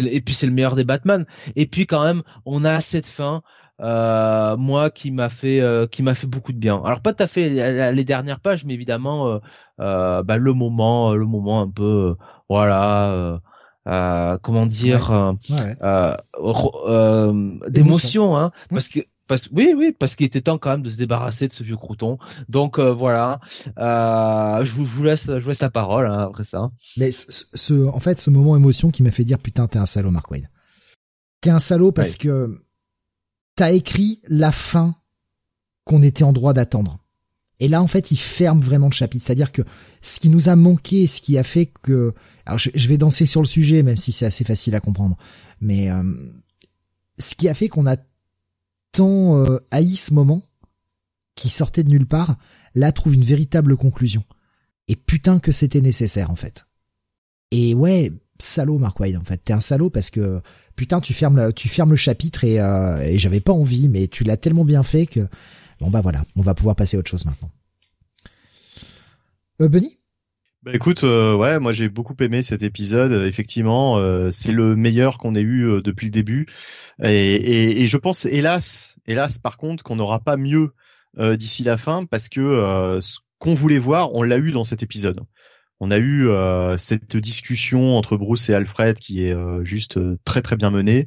Et puis c'est le meilleur des Batman. Et puis quand même, on a cette fin. Euh, moi qui m'a fait qui m'a fait beaucoup de bien. Alors pas tout à fait les, dernières pages, mais évidemment bah, le moment le moment un peu voilà comment dire, d'émotion, hein, parce que parce, oui, oui, parce qu'il était temps quand même de se débarrasser de ce vieux crouton. Donc voilà, euh, je, vous, je, vous, laisse, je laisse la parole hein, après ça. Mais ce, en fait, ce moment émotion qui m'a fait dire putain, t'es un salaud, Mark Wade. T'es un salaud parce que t'as écrit la fin qu'on était en droit d'attendre. Et là, en fait, il ferme vraiment le chapitre. C'est-à-dire que ce qui nous a manqué, ce qui a fait que... Alors, je, vais danser sur le sujet, même si c'est assez facile à comprendre. Mais euh, ce qui a fait qu'on a tant euh, haï ce moment, qui sortait de nulle part, là trouve une véritable conclusion. Et putain que c'était nécessaire en fait. Et ouais, salaud Mark en fait. T'es un salaud parce que putain tu fermes le, tu fermes le chapitre et, euh, et j'avais pas envie, mais tu l'as tellement bien fait que bon bah voilà, on va pouvoir passer à autre chose maintenant. Euh, Benny? Bah écoute, euh, ouais, moi j'ai beaucoup aimé cet épisode. Effectivement, euh, c'est le meilleur qu'on ait eu depuis le début, et, et, et, je pense, hélas, hélas, par contre, qu'on n'aura pas mieux d'ici la fin, parce que ce qu'on voulait voir, on l'a eu dans cet épisode. On a eu euh, cette discussion entre Bruce et Alfred qui est euh, juste euh, très très bien menée.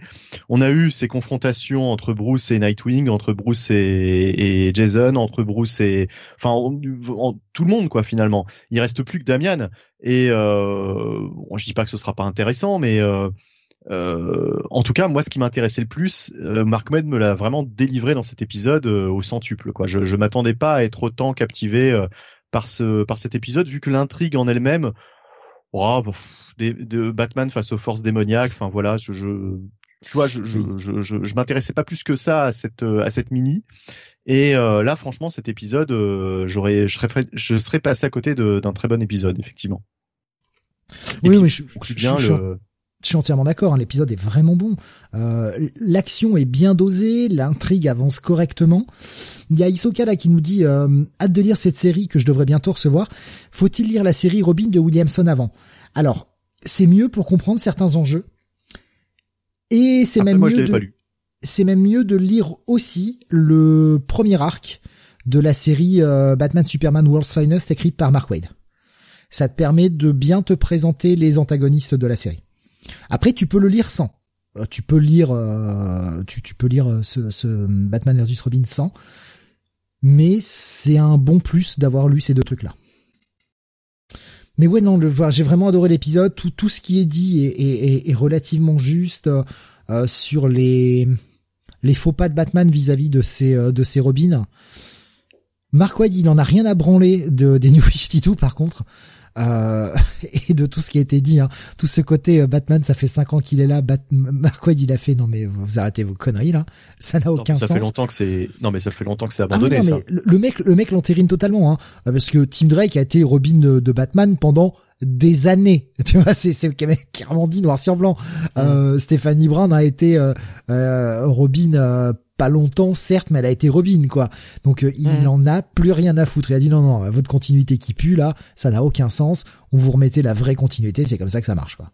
On a eu ces confrontations entre Bruce et Nightwing, entre Bruce et, et Jason, entre Bruce et enfin tout le monde quoi finalement. Il reste plus que Damian et bon, je dis pas que ce sera pas intéressant, mais en tout cas, moi, ce qui m'intéressait le plus, Mark Med me l'a vraiment délivré dans cet épisode au centuple. Quoi, je, je m'attendais pas à être autant captivé par ce par cet épisode vu que l'intrigue en elle-même oh, de Batman face aux forces démoniaques enfin voilà je, je tu vois je je, je, je, m'intéressais pas plus que ça à cette à cette mini. Et euh, là franchement cet épisode euh, j'aurais je serais je serais passé à côté d'un très bon épisode effectivement. Oui mais je, je, bien le je suis entièrement d'accord, hein, l'épisode est vraiment bon. Euh, L'action est bien dosée, l'intrigue avance correctement. Il y a Isoka là qui nous dit euh, hâte de lire cette série que je devrais bientôt recevoir. Faut-il lire la série Robin de Williamson avant? Alors, c'est mieux pour comprendre certains enjeux. Et c'est même mieux de c'est même mieux de lire aussi le premier arc de la série euh, Batman Superman World's Finest écrit par Mark Wade. Ça te permet de bien te présenter les antagonistes de la série. Après, tu peux le lire sans. Euh, tu peux lire, euh, tu, tu, peux lire euh, ce, ce, Batman vs Robin sans. Mais c'est un bon plus d'avoir lu ces deux trucs-là. Mais ouais, non, le j'ai vraiment adoré l'épisode. Tout, tout ce qui est dit est, est, est relativement juste euh, sur les les faux pas de Batman vis-à-vis de ses de ses Robins. Mark Waid, il en a rien à branler de des New 52 par contre euh, et de tout ce qui a été dit. Hein. Tout ce côté euh, Batman, ça fait cinq ans qu'il est là. Bat Mark Wade, il a fait non mais vous arrêtez vos conneries là. Ça n'a aucun ça sens. Ça fait longtemps que c'est non mais ça fait longtemps que c'est abandonné. Ah non, mais Le, mec, le mec l'entérine totalement hein, parce que Tim Drake a été Robin de, Batman pendant des années. Tu vois, c'est c'est clairement dit noir sur blanc. Euh, Stéphanie Brown a été euh, euh Robin euh, pas longtemps, certes, mais elle a été Robin, quoi. Donc euh, il mm. en a plus rien à foutre. Il a dit non, non, votre continuité qui pue là, ça n'a aucun sens. On vous remettez la vraie continuité, c'est comme ça que ça marche, quoi.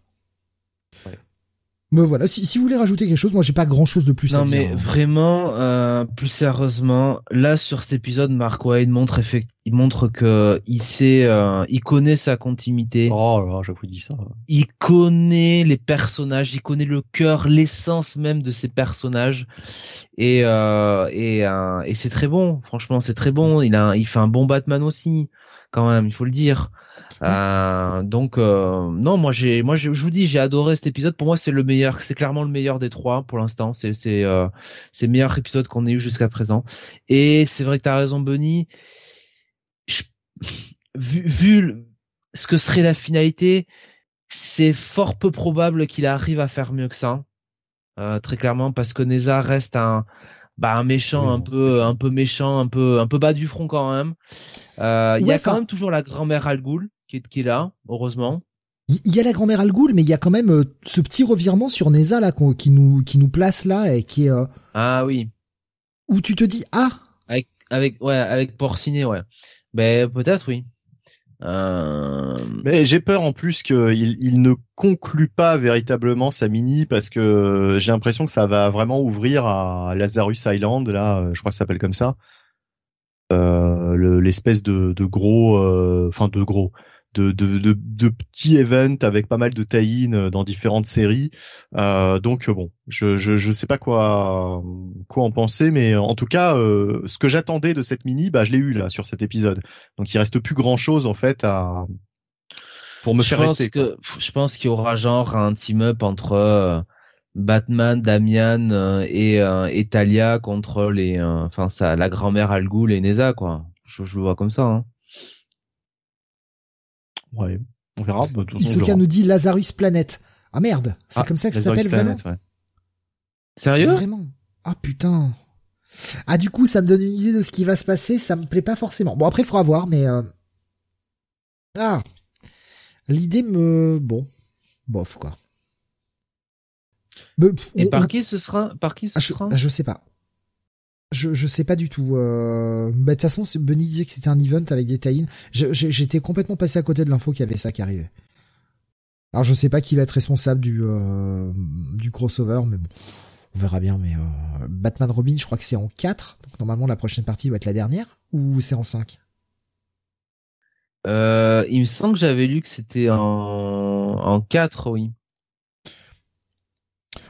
Mais voilà, si, si, vous voulez rajouter quelque chose, moi j'ai pas grand chose de plus non, à dire. Non mais vraiment, euh, plus sérieusement, là sur cet épisode, Mark Wade montre effect... il montre que il sait, euh, il connaît sa continuité. Oh là, j'avoue dit ça. Il connaît les personnages, il connaît le cœur, l'essence même de ces personnages, et euh, et euh, et c'est très bon. Franchement, c'est très bon. Il a, il fait un bon Batman aussi, quand même, il faut le dire. Euh, donc euh, non, moi j'ai, moi je, vous dis, j'ai adoré cet épisode. Pour moi, c'est le meilleur, c'est clairement le meilleur des trois pour l'instant. C'est c'est euh, c'est le meilleur épisode qu'on ait eu jusqu'à présent. Et c'est vrai que t'as raison, Bunny. vu, vu ce que serait la finalité, c'est fort peu probable qu'il arrive à faire mieux que ça. Euh, très clairement, parce que Neza reste un bah un méchant un peu un peu méchant un peu un peu bas du front quand même euh, il y a quand même toujours la grand-mère Al qui est, là, heureusement. Il y a la grand-mère Al mais il y a quand même euh, ce petit revirement sur Neza là qui nous qui nous place là et qui est euh, ah oui. où tu te dis ah! Avec avec ouais avec Porcinet ouais. Ben peut-être oui. Euh... mais j'ai peur en plus qu'il il ne conclut pas véritablement sa mini parce que j'ai l'impression que ça va vraiment ouvrir à Lazarus Island là je crois que ça s'appelle comme ça. Euh, l'espèce de, de, gros enfin de gros de, de, de, de petits events avec pas mal de tie dans différentes séries. donc bon, je, je je sais pas quoi quoi en penser, mais en tout cas, ce que j'attendais de cette mini, bah je l'ai eu là sur cet épisode. Donc il reste plus grand chose en fait à pour me je faire pense rester. Que, je pense qu'il y aura genre un team-up entre Batman, Damian euh, et, euh, et Talia contre les, euh, enfin ça, la grand-mère Al Ghul et Neza quoi. Je, je, le vois comme ça. Hein. Ouais, on verra. Bah, Isuka nous dit Lazarus Planet. Ah merde, c'est ah, comme ça que ça s'appelle vraiment. Ouais. Sérieux? Vraiment Ah putain. Ah du coup, ça me donne une idée de ce qui va se passer. Ça me plaît pas forcément. Bon après, il faudra voir, mais ah, l'idée me, bon, bof quoi. Et par qui ce sera Par qui ce ah, sera? je, je, sais pas. Je je sais pas du tout. Euh... Bah, de toute façon, Benny disait que c'était un event avec des tie J'étais complètement passé à côté de l'info qu'il y avait ça qui arrivait. Alors je sais pas qui va être responsable du euh... du crossover, mais bon, on verra bien. Mais euh... Batman Robin, je crois que c'est en 4 donc normalement la prochaine partie doit être la dernière ou c'est en 5 euh, il me semble que j'avais lu que c'était en en 4, oui.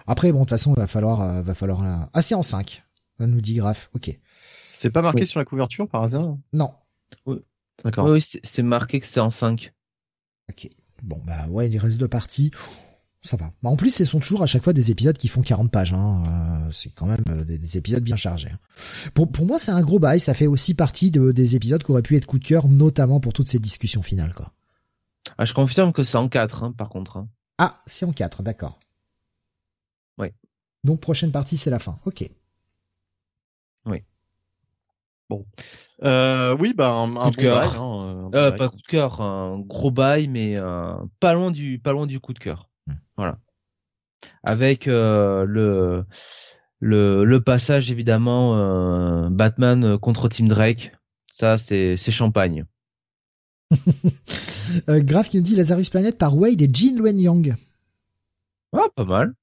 Après, bon, de toute façon, il va falloir, euh, va falloir. Euh... Ah, c'est en 5. On nous dit Graf. Ok. C'est pas marqué sur la couverture par hasard? Non. Oui. D'accord. Oui, c'est marqué que c'était en 5. Ok. Bon, bah ouais, il reste deux parties. Ça va. Bah, en plus, ce sont toujours à chaque fois des épisodes qui font 40 pages. Hein. Euh, c'est quand même euh, des, épisodes bien chargés. Hein. Pour, pour moi, c'est un gros bail. Ça fait aussi partie de, des épisodes qui auraient pu être coup de cœur, notamment pour toutes ces discussions finales. Quoi. Ah, je confirme que c'est en 4, hein, par contre. Hein. Ah, c'est en 4, d'accord. Oui. Donc prochaine partie, c'est la fin. Ok. Oui. Bon. Euh, oui, bah un, coup de cœur. Hein, euh, pas coup de cœur, un gros bail, mais euh, pas loin du pas loin du coup de cœur. Hmm. Voilà. Avec euh, le le le passage évidemment euh, Batman contre Team Drake, ça c'est c'est champagne. Graf qui nous dit Lazarus Planet par Wade et Jin Luen Yang. Ah, pas mal.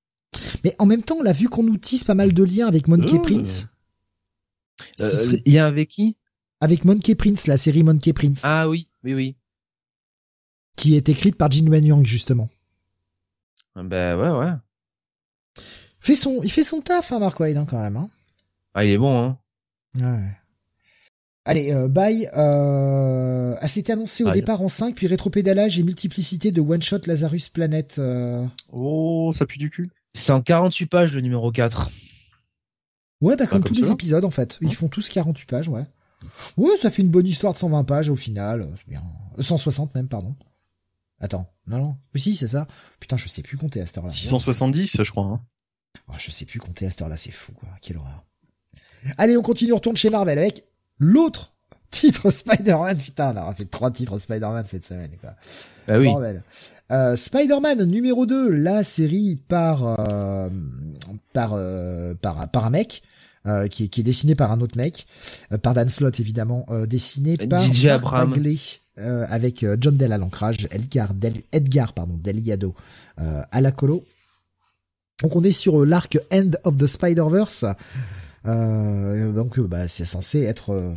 Mais en même temps, on l'a vu qu'on nous tisse pas mal de liens avec Monkey Prince. Euh, Lien avec qui? Avec Monkey Prince, la série Monkey Prince. Ah oui, oui, oui. Qui est écrite par Jin Wen Yang, justement. Ben ouais, ouais. Fait son, il fait son taf, hein, Mark Wade, hein, quand même. Hein. Ah, il est bon, hein. Ouais. Allez, euh, bye. Euh... Ah, c'était annoncé au départ en 5, puis rétropédalage et multiplicité de one-shot Lazarus Planet. Euh... Oh, ça pue du cul. C'est en 48 pages le numéro 4. Ouais, bah comme, tous les épisodes en fait. Ils font tous 48 pages, ouais. Ouais, ça fait une bonne histoire de 120 pages au final. C'est bien. 160 même, pardon. Attends, non, non. Oui, si, c'est ça. Putain, je sais plus compter à cette heure-là. 670, je crois. Hein. Oh, je sais plus compter à cette heure-là, c'est fou, quoi. Quelle horreur. Allez, on continue, on retourne chez Marvel avec l'autre titre Spider-Man. Putain, on aura fait trois titres Spider-Man cette semaine, quoi. Bah oui. Euh, Spider-Man numéro 2, la série par euh, par, euh, par par un mec euh, qui, est, qui est dessiné par un autre mec, par Dan Slott évidemment, dessiné par DJ avec John Dell à l'ancrage, Edgar Del, Edgar pardon Deliado à la colo. Donc on est sur l'arc End of the Spider-Verse. donc bah, c'est censé être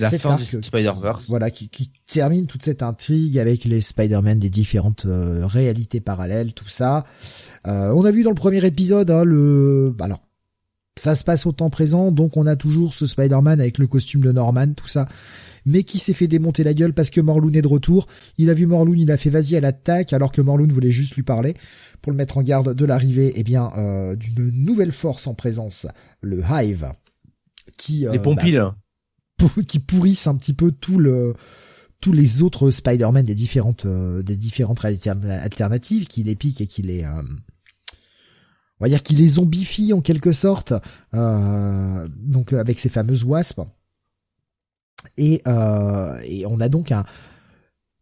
la fin du Spider-Verse. Voilà, qui, qui, termine toute cette intrigue avec les Spider-Man des différentes euh, réalités parallèles, tout ça. Euh, on a vu dans le premier épisode hein, le, bah, alors ça se passe au temps présent, donc on a toujours ce Spider-Man avec le costume de Norman, tout ça, mais qui s'est fait démonter la gueule parce que Morlun est de retour. Il a vu Morlun, il a fait vas-y à l'attaque, alors que Morlun voulait juste lui parler pour le mettre en garde de l'arrivée, eh bien, euh, d'une nouvelle force en présence, le Hive, qui les pompiers bah, qui pourrissent un petit peu tout le tous les autres Spider-Man des différentes euh, des différentes alternatives qui les piquent et qui les euh, on va dire qui les zombifient en quelque sorte euh, donc avec ces fameuses wasps et et on a donc un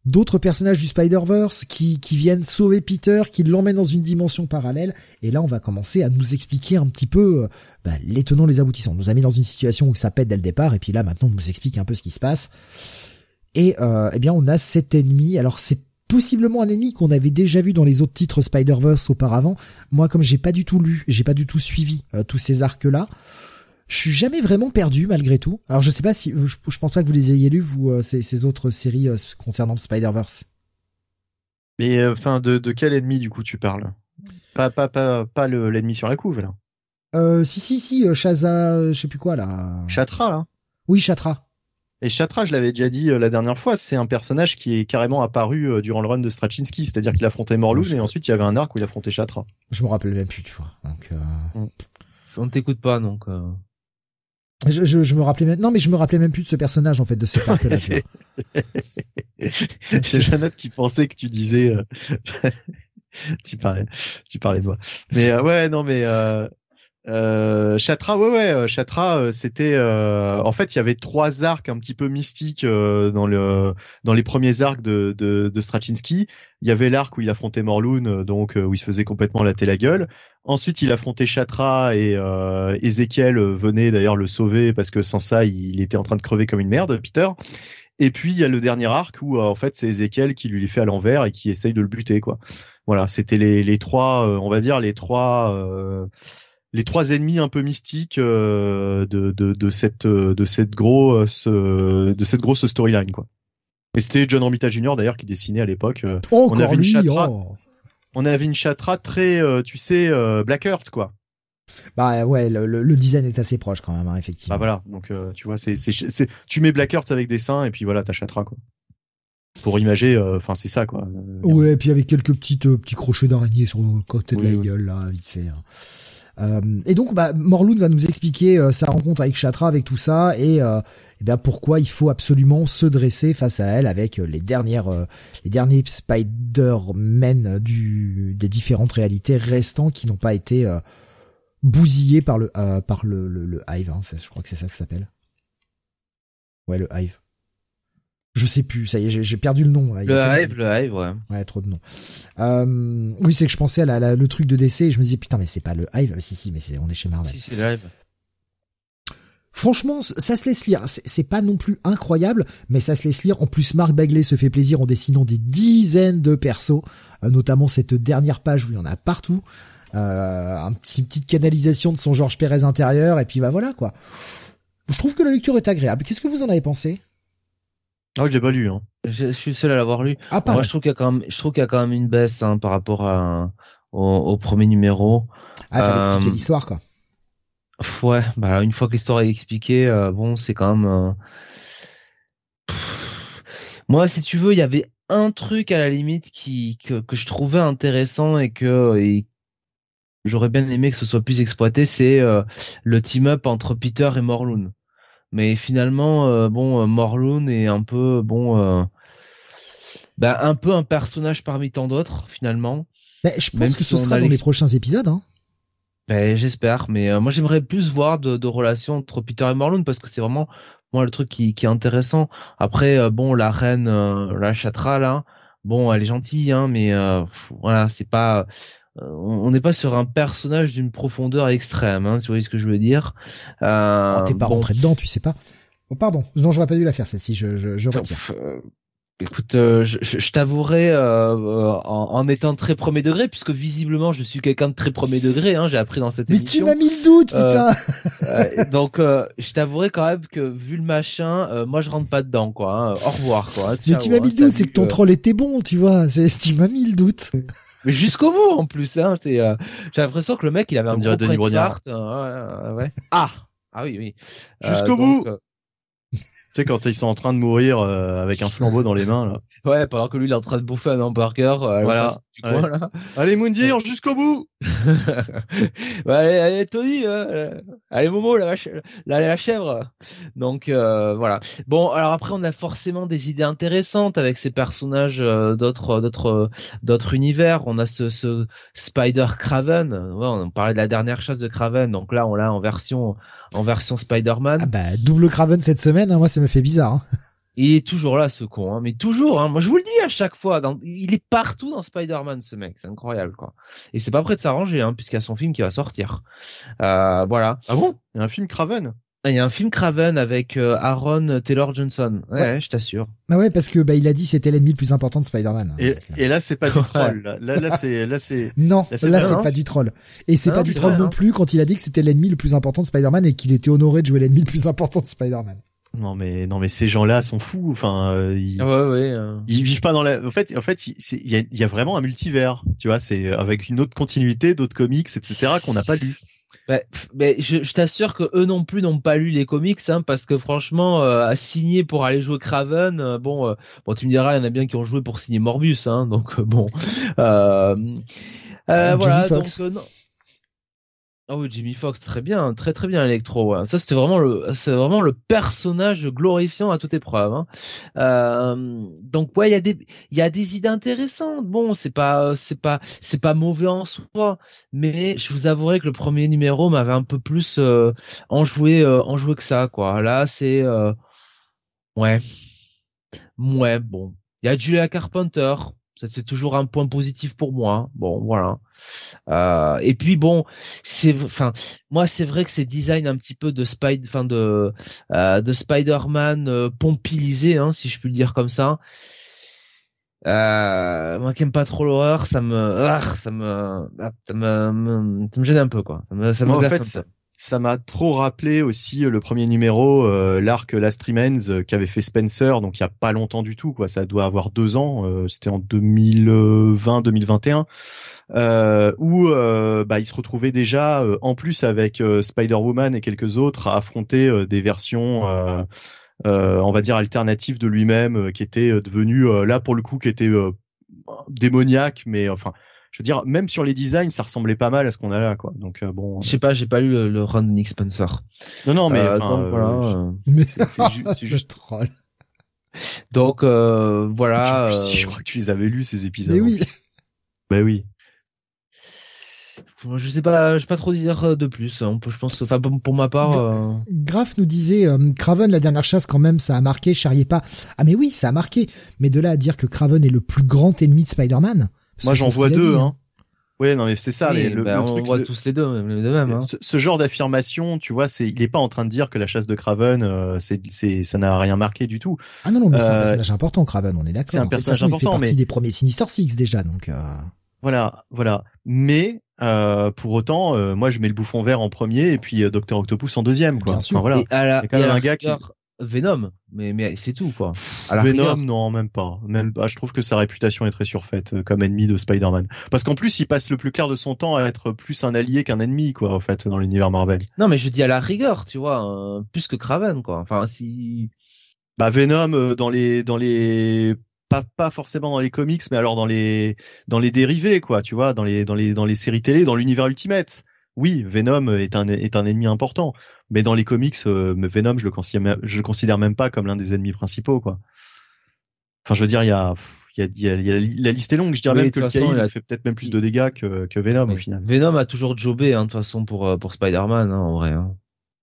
d'autres personnages du Spider-Verse qui, qui viennent sauver Peter, qui l'emmènent dans une dimension parallèle. Et là, on va commencer à nous expliquer un petit peu euh, bah, les tenants, les aboutissants. On nous a mis dans une situation où ça pète dès le départ, et puis là, maintenant, on nous explique un peu ce qui se passe. Et euh, eh bien, on a cet ennemi. Alors, c'est possiblement un ennemi qu'on avait déjà vu dans les autres titres Spider-Verse auparavant. Moi, comme j'ai pas du tout lu, j'ai pas du tout suivi euh, tous ces arcs-là, je suis jamais vraiment perdu malgré tout. Alors je sais pas si je, pense pas que vous les ayez lus vous euh, ces, ces, autres séries euh, concernant le Spider-Verse. Mais enfin, de, de quel ennemi du coup tu parles? Pas pas pas pas l'ennemi sur la couve là. Euh, si si si, Shaza, je sais plus quoi là. Chatra là. Oui, Chatra. Et Chatra, je l'avais déjà dit euh, la dernière fois, c'est un personnage qui est carrément apparu euh, durant le run de Straczynski, c'est-à-dire qu'il affrontait Morlun et ensuite il y avait un arc où il affrontait Chatra. Je me rappelle même plus, tu vois. Donc, euh... Mm. On ne t'écoute pas, donc. Euh... Je, je, je, me rappelais même, non mais je me rappelais même plus de ce personnage en fait de cet arc-là. c'est Jeannette qui pensait que tu disais, tu parlais, tu parlais de moi. Mais ouais, non mais euh, Chatra, ouais, ouais, euh, Chatra, euh, c'était, euh, en fait, il y avait trois arcs un petit peu mystiques dans le dans les premiers arcs de de, de Straczynski. Il y avait l'arc où il affrontait Morlun, donc où il se faisait complètement latter la gueule. Ensuite, il affrontait Chatra et Ezekiel venait d'ailleurs le sauver parce que sans ça, il était en train de crever comme une merde, Peter. Et puis il y a le dernier arc où en fait c'est Ezekiel qui lui les fait à l'envers et qui essaye de le buter, quoi. Voilà, c'était les les trois, on va dire les trois les trois ennemis un peu mystiques euh, de, de, de, cette de cette grosse de cette grosse storyline quoi. Et c'était John Romita Jr. d'ailleurs qui dessinait à l'époque. Euh, oh, on avait une chatra, oh. on avait une chatra très euh, tu sais Black Earth quoi. Bah ouais, le, le, design est assez proche quand même, hein, effectivement. Bah voilà, donc tu vois, c'est, c'est, tu mets Black Earth avec des seins et puis voilà, ta chatra quoi. Pour imager, enfin c'est ça quoi. ouais, et puis avec quelques petites petits crochets d'araignée sur le côté de la gueule là, vite fait. Hein. Euh, et donc, bah, Morlun va nous expliquer euh, sa rencontre avec Chatra, avec tout ça, et, euh, et bien pourquoi il faut absolument se dresser face à elle avec les dernières, les derniers Spider-Men du des différentes réalités restantes qui n'ont pas été bousillés par le par le, le, Hive. Hein, je crois que c'est ça que ça s'appelle. Ouais, le Hive. Je sais plus, ça y est, j'ai perdu le nom. le Hive, le Hive, ouais. Ouais, trop de noms. Euh, oui, c'est que je pensais à la, le truc de décès et je me disais putain, mais c'est pas le Hive. Si, si, mais c'est, on est chez Marvel. Si, c'est le Hive. Franchement, ça se laisse lire. C'est pas non plus incroyable, mais ça se laisse lire. En plus, Marc Bagley se fait plaisir en dessinant des dizaines de persos, euh, notamment cette dernière page où il y en a partout. Euh, un petit petite canalisation de son Georges Pérez intérieur, et puis bah voilà quoi. Je trouve que la lecture est agréable. Qu'est-ce que vous en avez pensé? Ah, je l'ai pas lu. Hein. Je, suis le seul à l'avoir lu. Ah, Moi, je trouve qu'il y a quand même, je trouve qu'il y a quand même une baisse hein, par rapport à, au, premier numéro. Ah, fallait euh, expliquer l'histoire, quoi. Ouais, bah une fois que l'histoire est expliquée, euh, bon, c'est quand même. Euh... Moi, si tu veux, il y avait un truc à la limite qui que, que je trouvais intéressant et que et j'aurais bien aimé que ce soit plus exploité, c'est euh, le team-up entre Peter et Morlun. Mais finalement, euh, bon, euh, Morlun est un peu, bon, euh, bah, un peu un personnage parmi tant d'autres finalement. Mais je pense que ce sera dans les prochains épisodes. Hein. Ben, j'espère, mais moi j'aimerais plus voir de, de relations entre Peter et Morlun parce que c'est vraiment moi le truc qui, qui est intéressant. Après, bon, la reine, la chatra là, bon, elle est gentille, hein, mais voilà, c'est pas on n'est pas sur un personnage d'une profondeur extrême, hein, si vous voyez ce que je veux dire. Euh, oh, T'es pas rentré dedans, tu sais pas. Oh, pardon, non, j'aurais pas dû la faire celle-ci, je, je, je retire. Euh, écoute, euh, je, je t'avouerai en, en, étant très premier degré, puisque visiblement je suis quelqu'un de très premier degré, hein, j'ai appris dans cette Mais émission. Mais tu m'as mis le doute, putain. donc, je t'avouerai quand même que vu le machin, moi je rentre pas dedans, quoi. Hein. Au revoir, quoi. Mais tu m'as mis le doute, c'est que ton troll était bon, tu vois. Tu m'as mis le doute. Mais jusqu'au bout en plus. Hein, euh, j'ai l'impression que le mec il avait un gros Denis Brognard. Euh, ouais, Ah ah oui oui. Jusqu'au euh, bout. tu sais quand ils sont en train de mourir avec un flambeau dans les mains là. Ouais, pendant que lui il est en train de bouffer un hamburger. voilà. Allez Moundir, jusqu'au bout. ouais, allez, allez Tony, euh, allez Momo, la, la, la chèvre. Donc euh, voilà. Bon, alors après on a forcément des idées intéressantes avec ces personnages euh, d'autres, d'autres, d'autres univers. On a ce, ce Spider Craven. Ouais, on parlait de la dernière chasse de Craven. Donc là on l'a en version, en version Spider-Man. Ah bah double Craven cette semaine. Hein, moi ça me fait bizarre. Hein. Il est toujours là, ce con, hein, mais toujours. Hein. Moi, je vous le dis à chaque fois. Dans... Il est partout dans Spider-Man, ce mec. C'est incroyable, quoi. Et c'est pas prêt de s'arranger, hein, puisqu'il y a son film qui va sortir. Euh, voilà. Ah bon? Il y a un film Craven? Il y a un film Craven avec euh, Aaron Taylor Johnson. Ouais, je t'assure. Ah ouais, parce que bah il a dit c'était l'ennemi le plus important de Spider-Man. Et, et, là c'est pas du troll. Là, là, c'est là c'est. Non, là c'est pas du troll. Et c'est pas du troll non plus quand il a dit que c'était l'ennemi le plus important de Spider-Man et qu'il était honoré de jouer l'ennemi le plus important de Spider-Man. Non mais non mais ces gens-là sont fous. Enfin, euh, ils, ah ouais, ouais, euh. ils vivent pas dans la. En fait, en fait, il y a, y a, vraiment un multivers. Tu vois, c'est avec une autre continuité, d'autres comics, etc. qu'on n'a pas lu. Bah, mais je, je t'assure que eux non plus n'ont pas lu les comics, hein, parce que franchement, euh, à signer pour aller jouer Craven, euh, bon, bon, tu me diras, il y en a bien qui ont joué pour signer Morbus, hein, donc bon, voilà, donc non. Ah oui, Jimmy Fox, très bien, très très bien Electro. Ça c'était vraiment le, c'est vraiment le personnage glorifiant à toute épreuve. Hein. Euh, donc ouais, il y a des, il y a des idées intéressantes. Bon, c'est pas, c'est pas, c'est pas mauvais en soi, mais je vous avouerai que le premier numéro m'avait un peu plus euh, enjoué, euh, enjoué que ça, quoi. Là, c'est, euh, ouais, ouais, bon. Il y a Julia Carpenter, c'est toujours un point positif pour moi. Bon, voilà. Euh, et puis bon, c'est, enfin, moi c'est vrai que ces designs un petit peu de Spider, enfin de euh, de Spider-Man euh, pompilisé, hein, si je puis le dire comme ça. Euh, moi qui aime pas trop l'horreur, ça me, ah, ça me, ah, ça me, ça me, gêne un peu quoi. Ça me, ça me glace un peu ça m'a trop rappelé aussi euh, le premier numéro, euh, l'arc Last Remains euh, qu'avait fait Spencer, donc il y a pas longtemps du tout, quoi. Ça doit avoir deux ans. C'était en 2020-2021, où bah, il se retrouvait déjà, en plus avec Spider-Woman et quelques autres, à affronter des versions. on va dire alternatives de lui-même, qui étaient devenues là pour le coup, qui étaient démoniaques, mais enfin je veux dire, même sur les designs, ça ressemblait pas mal à ce qu'on a là, quoi. Donc euh, bon. Je sais pas, j'ai pas lu le, run de Nick Spencer. Non, non, mais euh, donc, voilà. Euh, c'est juste troll. Donc voilà. Je, je, crois que tu les avais lus ces épisodes. Mais oui. Bah oui. Je sais pas, je sais pas trop dire de plus. On peut, je pense, enfin pour ma part. Graf nous disait Craven la dernière chasse quand même, ça a marqué. Charriez pas. Ah mais oui, ça a marqué. Mais de là à dire que Craven est le plus grand ennemi de Spider-Man. Moi, j'en vois deux. Hein. Ouais, non, mais c'est ça. le, bah, on voit tous les deux, les deux mêmes. Hein. Ce, genre d'affirmation, tu vois, c'est, il est pas en train de dire que la chasse de Craven, euh, c'est, c'est, ça n'a rien marqué du tout. Ah non, non, mais c'est un euh, personnage important, Craven, on est d'accord. C'est un personnage important, il fait partie mais des premiers Sinister Six déjà, donc. Euh... Voilà, voilà. Mais euh, pour autant, euh, moi, je mets le bouffon vert en premier et puis Docteur Octopus en deuxième, quoi. Bien sûr. voilà. Et à la, quand même un gars qui Venom, mais mais c'est tout quoi. À Venom, non, même pas. Même pas. Je trouve que sa réputation est très surfaite euh, comme ennemi de Spider-Man. Parce qu'en plus, il passe le plus clair de son temps à être plus un allié qu'un ennemi, quoi, en fait, dans l'univers Marvel. Non, mais je dis à la rigueur, tu vois, euh, plus que Kraven, quoi. Enfin, si. Bah Venom euh, dans les dans les pas pas forcément dans les comics, mais alors dans les dans les dérivés, quoi, tu vois, dans les dans les dans les séries télé, dans l'univers Ultimate oui, Venom est un est un ennemi important, mais dans les comics, euh, Venom, je le considère je le considère même pas comme l'un des ennemis principaux, quoi. Enfin, je veux dire, il y a il y a, y a, la liste est longue. Je dirais même que le a... fait peut-être même plus de dégâts que, que Venom au final. Venom a toujours jobé hein, de toute façon pour euh, pour Spider-Man hein, en vrai. Hein.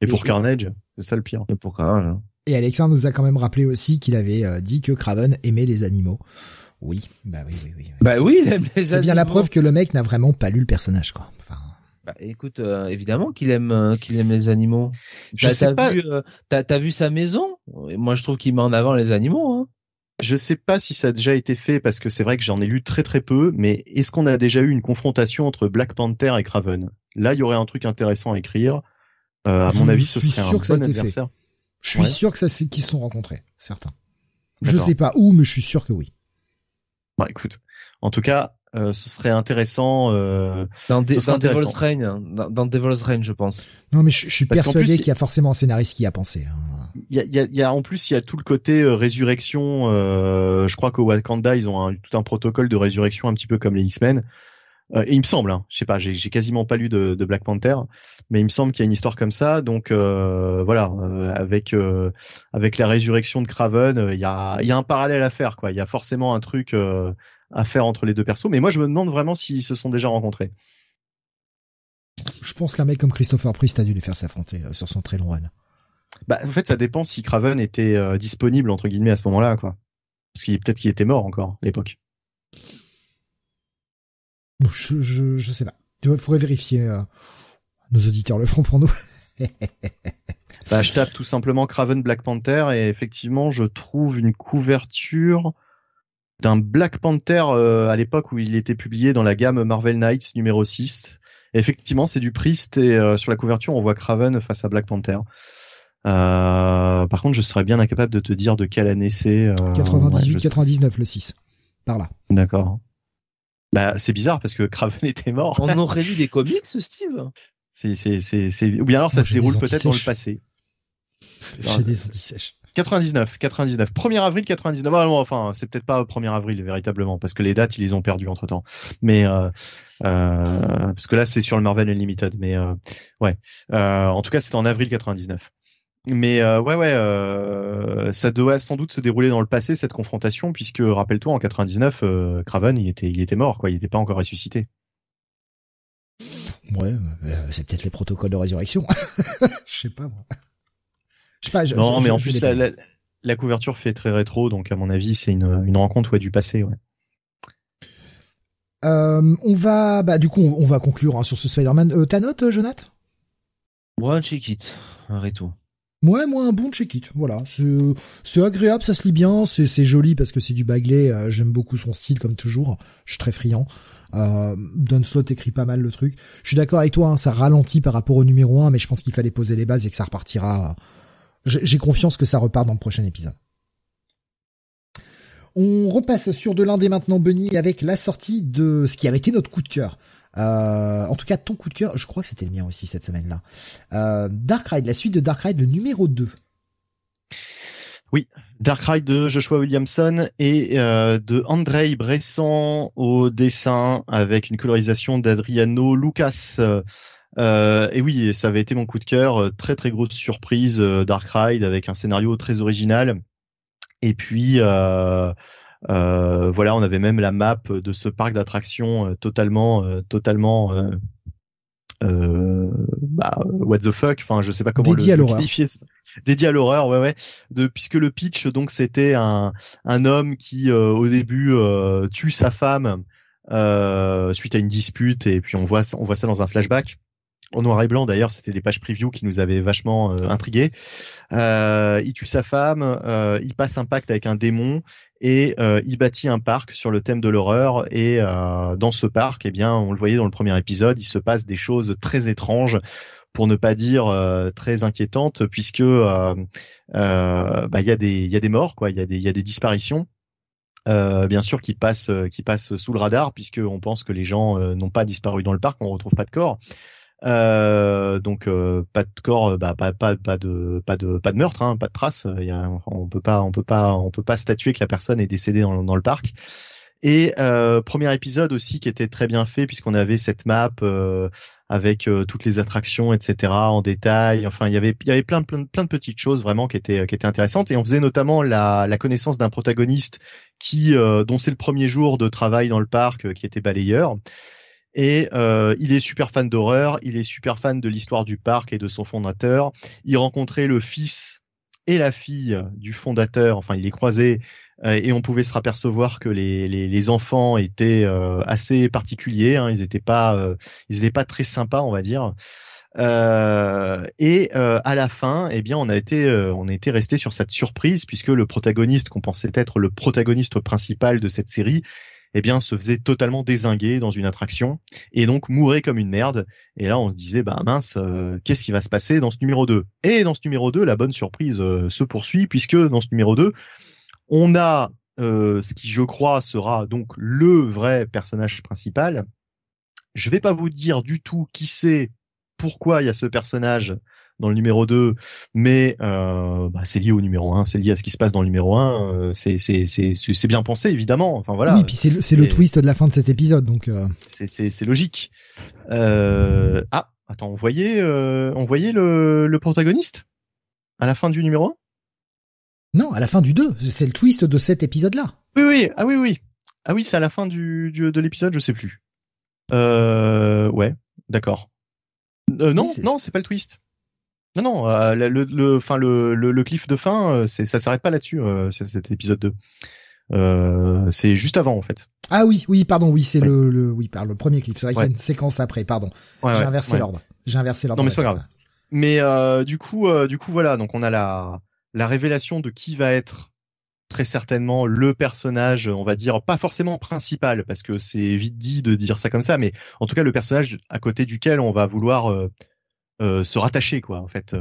Et, pour Carnage, c'est ça le pire. Et pour Carnage. Hein. Et Alexandre nous a quand même rappelé aussi qu'il avait euh, dit que Craven aimait les animaux. Oui, bah oui, oui, oui. Bah oui, il aime les C'est bien la preuve que le mec n'a vraiment pas lu le personnage, quoi. Enfin, bah, écoute, euh, évidemment qu'il aime euh, qu'il aime les animaux. Je sais pas. Vu, euh, t'as vu sa maison? Moi, je trouve qu'il met en avant les animaux. Hein. Je sais pas si ça a déjà été fait parce que c'est vrai que j'en ai lu très très peu. Mais est-ce qu'on a déjà eu une confrontation entre Black Panther et Craven Là, il y aurait un truc intéressant à écrire. à mon avis, ce serait un bon adversaire. Je suis sûr que ça c'est qu'ils se sont rencontrés, certains. Je sais pas où, mais je suis sûr que oui. Bah écoute, en tout cas, euh, ce serait intéressant. Euh, dans, dans Devil's Reign, dans, dans, Devil's Reign, je pense. Non, mais je, suis persuadé qu'il y a forcément un scénariste qui a pensé. Hein. Il y, a, y, a, y a, en plus, il y a tout le côté euh, résurrection. Euh, je crois qu'au Wakanda, ils ont un, tout un protocole de résurrection, un petit peu comme les X-Men. Euh, et il me semble, hein, je sais pas, j'ai quasiment pas lu de, de, Black Panther, mais il me semble qu'il y a une histoire comme ça. Donc euh, voilà, euh, avec avec la résurrection de Craven, il y a il y a un parallèle à faire quoi. Il y a forcément un truc à faire entre les deux persos. Mais moi, je me demande vraiment s'ils se sont déjà rencontrés. Je pense qu'un mec comme Christopher Priest a dû les faire s'affronter sur son très long run. Bah en fait, ça dépend si Craven était disponible entre guillemets à ce moment-là quoi. Parce qu'il peut-être qu'il était mort encore à l'époque. Je, je, je sais pas. Il faudrait vérifier. Euh, nos auditeurs le feront pour nous. bah, je tape tout simplement Craven Black Panther et effectivement, je trouve une couverture d'un Black Panther euh, à l'époque où il était publié dans la gamme Marvel Knights numéro 6. effectivement, c'est du Priest et euh, sur la couverture, on voit Craven face à Black Panther. par contre, je serais bien incapable de te dire de quelle année c'est. 98, 99, le 6. Par là. D'accord. Bah, c'est bizarre parce que Craven était mort. On aurait lu des comics, Steve? C'est, c'est, c'est, c'est, ou bien alors ça se déroule peut-être dans le passé. J'ai des antisèches. 99, 99, 1er avril 99. Ah, enfin, c'est peut-être pas 1er avril véritablement, parce que les dates ils les ont perdues entre temps. Mais euh, euh, parce que là c'est sur le Marvel Unlimited. Mais euh, ouais, euh, en tout cas c'était en avril 99. Mais euh, ouais ouais, euh, ça doit sans doute se dérouler dans le passé cette confrontation, puisque rappelle-toi en 99, Craven il était il était mort quoi, il n'était pas encore ressuscité. Ouais, c'est peut-être les protocoles de résurrection. Je sais pas moi non, mais en plus la, couverture fait très rétro, donc à mon avis c'est une, une rencontre ouais, du passé. Ouais. Euh, on va, bah du coup, on, va conclure hein, sur ce Spider-Man. Euh, ta note, euh, Jonathan? Moi, check it, arrête tout. Ouais, moi un bon check it. Voilà, c'est agréable, ça se lit bien, c'est joli parce que c'est du Bagley. J'aime beaucoup son style comme toujours. Je suis très friand. Euh, Slot écrit pas mal le truc. Je suis d'accord avec toi, hein, ça ralentit par rapport au numéro 1, mais je pense qu'il fallait poser les bases et que ça repartira j'ai confiance que ça repart dans le prochain épisode. On repasse sur de l'indé maintenant, Bunny, avec la sortie de ce qui avait été notre coup de cœur. Euh, en tout cas, ton coup de cœur, je crois que c'était le mien aussi cette semaine-là. Euh, Dark Ride, la suite de Dark Ride, le numéro 2. Oui, Dark Ride de Joshua Williamson et euh, de Andrei Bressan au dessin avec une colorisation d'Adriano Lucas. Euh, et oui, ça avait été mon coup de cœur. Euh, très très grosse surprise, euh, Dark Ride avec un scénario très original. Et puis euh, voilà, on avait même la map de ce parc d'attractions totalement totalement bah, what the fuck. Enfin, je sais pas comment dédié le, à l'horreur. Dédié à l'horreur, ouais ouais. De puisque le pitch donc c'était un un homme qui au début tue sa femme. suite à une dispute et puis on voit on voit ça dans un flashback en noir et blanc d'ailleurs, c'était des pages preview qui nous avaient vachement euh, intrigués. Euh, il tue sa femme, euh, il passe un pacte avec un démon et euh, il bâtit un parc sur le thème de l'horreur. Et dans ce parc, eh bien, on le voyait dans le premier épisode, il se passe des choses très étranges pour ne pas dire très inquiétantes, puisque bah, il y a des il y a des morts quoi, il y a des il y a des disparitions. Euh, bien sûr qui passent qui passent sous le radar puisque on pense que les gens n'ont pas disparu dans le parc, on retrouve pas de corps. Euh, donc euh, pas de corps, euh, bah, pas, pas, de pas de pas de meurtre, hein, pas de traces. Il y a, on peut pas on peut pas on peut pas statuer que la personne est décédée dans, dans le parc. Et euh, premier épisode aussi qui était très bien fait puisqu'on avait cette map euh, avec toutes les attractions, etc. en détail. Enfin, il y avait il y avait plein plein plein de petites choses vraiment qui étaient qui étaient intéressantes et on faisait notamment la, la connaissance d'un protagoniste qui dont c'est le premier jour de travail dans le parc qui était balayeur et euh, il est super fan d'horreur, il est super fan de l'histoire du parc et de son fondateur. Il rencontrait le fils et la fille du fondateur, enfin il les croisait euh, et on pouvait se apercevoir que les, les, les enfants étaient euh, assez particuliers, hein, ils étaient pas euh, ils étaient pas très sympas on va dire. et à la fin, eh bien, on a été, on a été resté sur cette surprise puisque le protagoniste qu'on pensait être le protagoniste principal de cette série, eh bien, se faisait totalement désinguer dans une attraction et donc mourait comme une merde. Et là, on se disait, bah mince, euh, qu'est-ce qui va se passer dans ce numéro 2 Et dans ce numéro 2, la bonne surprise euh, se poursuit puisque dans ce numéro 2, on a euh, ce qui, je crois, sera donc le vrai personnage principal. Je vais pas vous dire du tout qui c'est, pourquoi il y a ce personnage dans le numéro 2, mais euh, bah, c'est lié au numéro 1, c'est lié à ce qui se passe dans le numéro 1, euh, c'est c'est bien pensé évidemment. Enfin voilà. Oui, puis c'est le, le twist de la fin de cet épisode donc euh... c'est logique. Euh... ah, attends, on voyait on voyait le le protagoniste à la fin du numéro 1 Non, à la fin du 2, c'est le twist de cet épisode-là. Oui oui, ah oui oui. Ah oui, c'est à la fin du, du de l'épisode, je sais plus. Euh ouais, d'accord. Euh, non, non, c'est pas le twist. Non, non, euh, le, le, fin, le, le, cliff de fin, euh, c'est, ça s'arrête pas là-dessus, euh, cet épisode 2. Euh, c'est juste avant en fait. Ah oui, oui, pardon, oui, c'est le, le, oui, par le premier clip. C'est vrai qu'il y a une séquence après, pardon. J'ai inversé l'ordre. J'ai inversé l'ordre. Non mais c'est pas grave. Mais euh, du coup, euh, du coup voilà, donc on a la la révélation de qui va être très certainement le personnage, on va dire pas forcément principal parce que c'est vite dit de dire ça comme ça, mais en tout cas le personnage à côté duquel on va vouloir se rattacher quoi en fait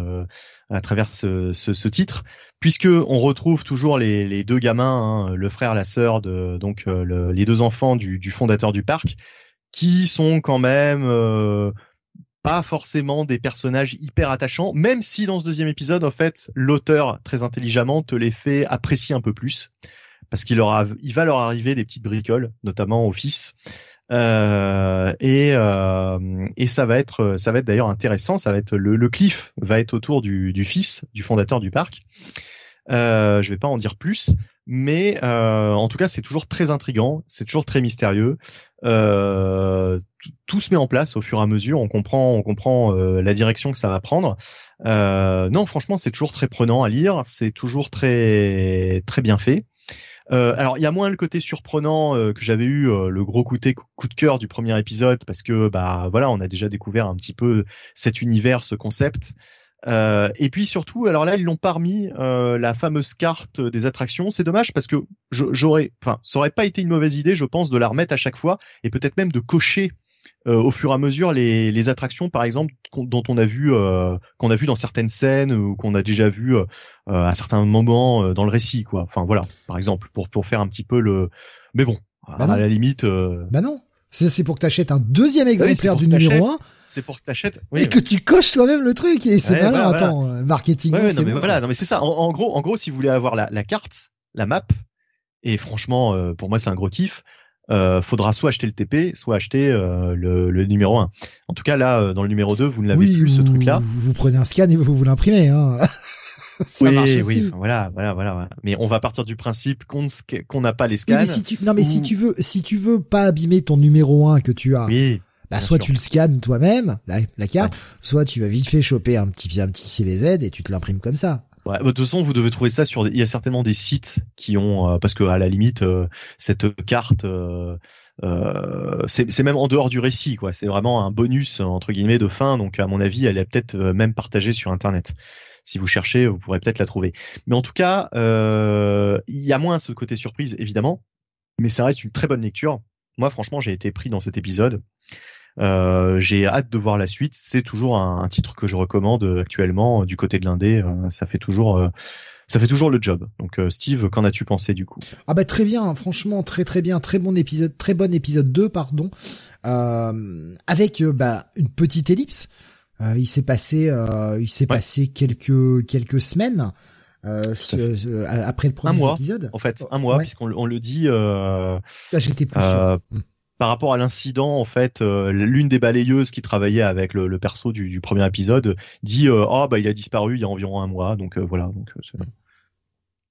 à travers ce, ce, ce, titre puisque on retrouve toujours les, les deux gamins hein, le frère la sœur de donc les deux enfants du, du, fondateur du parc qui sont quand même pas forcément des personnages hyper attachants, même si dans ce deuxième épisode, en fait, l'auteur très intelligemment te les fait apprécier un peu plus, parce qu'il leur il va leur arriver des petites bricoles, notamment au fils. Euh, et, euh, et ça va être ça va être d'ailleurs intéressant ça va être le, le cliff va être autour du, du fils du fondateur du parc euh, je vais pas en dire plus mais euh, en tout cas c'est toujours très intrigant, c'est toujours très mystérieux. Euh, tout se met en place au fur et à mesure, on comprend, on comprend euh, la direction que ça va prendre. Euh, non, franchement, c'est toujours très prenant à lire, c'est toujours très très bien fait. Euh, alors il y a moins le côté surprenant que j'avais eu le gros coup coup de cœur du premier épisode parce que bah voilà on a déjà découvert un petit peu cet univers, ce concept. Euh, et puis surtout, alors là, ils l'ont parmi euh, la fameuse carte des attractions. C'est dommage parce que j'aurais, enfin, ça aurait pas été une mauvaise idée, je pense, de la remettre à chaque fois et peut-être même de cocher euh, au fur et à mesure les, les attractions, par exemple, dont on a vu, euh, qu'on a vu dans certaines scènes ou qu'on a déjà vu euh, à certains moments dans le récit, quoi. Enfin voilà, par exemple, pour pour faire un petit peu le. Mais bon, bah à la limite. Bah non. C'est pour que tu achètes un deuxième exemplaire du numéro 1 c'est pour que t'achètes. Oui, et que tu coches toi-même le truc. Et c'est malin, attends, marketing. Ouais, non, mais voilà, non, mais c'est ça. En, gros, en gros, si vous voulez avoir la, la carte, la map, et franchement, euh, pour moi, c'est un gros kiff. Euh, faudra soit acheter le TP, soit acheter euh, le, le, numéro 1. En tout cas, là, euh, dans le numéro 2, vous ne l'avez plus, ce truc-là. Vous, vous, prenez un scan et vous, vous l'imprimez. Hein. Ça oui, marche aussi. oui, voilà, voilà, voilà, Mais on va partir du principe qu'on qu'on n'a pas les scans. mais si tu, non, mais si tu veux, si tu veux pas abîmer ton numéro 1 que tu as, oui. Bah, soit tu le scannes toi-même, la, la carte, soit tu vas vite fait choper un petit, un petit CVZ et tu te l'imprimes comme ça. Ouais, bah, de toute façon, vous devez trouver ça sur. Il y a certainement des sites qui ont, euh, parce que à la limite, euh, cette carte, euh, euh c'est même en dehors du récit, quoi. C'est vraiment un bonus entre guillemets de fin. Donc, à mon avis, elle est peut-être même partagée sur Internet. Si vous cherchez, vous pourrez peut-être la trouver. Mais en tout cas, il y a moins ce côté surprise, évidemment, mais ça reste une très bonne lecture. Moi, franchement, j'ai été pris dans cet épisode. Euh, j'ai hâte de voir la suite. C'est toujours un, titre que je recommande actuellement du côté de l'indé. Euh, ça fait toujours euh, ça fait toujours le job. Donc Steve, qu'en as-tu pensé du coup? Ah bah très bien, franchement très très bien, très bon épisode, très bon épisode 2 pardon, avec bah une petite ellipse. il s'est passé il s'est passé quelques quelques semaines. après le premier un mois, épisode. En fait, un mois, puisqu'on on le dit. Euh, ah, J'étais plus sûr. Par rapport à l'incident, en fait, euh, l'une des balayeuses qui travaillait avec le, perso du, premier épisode dit euh, oh bah il a disparu il y a environ un mois donc euh, voilà donc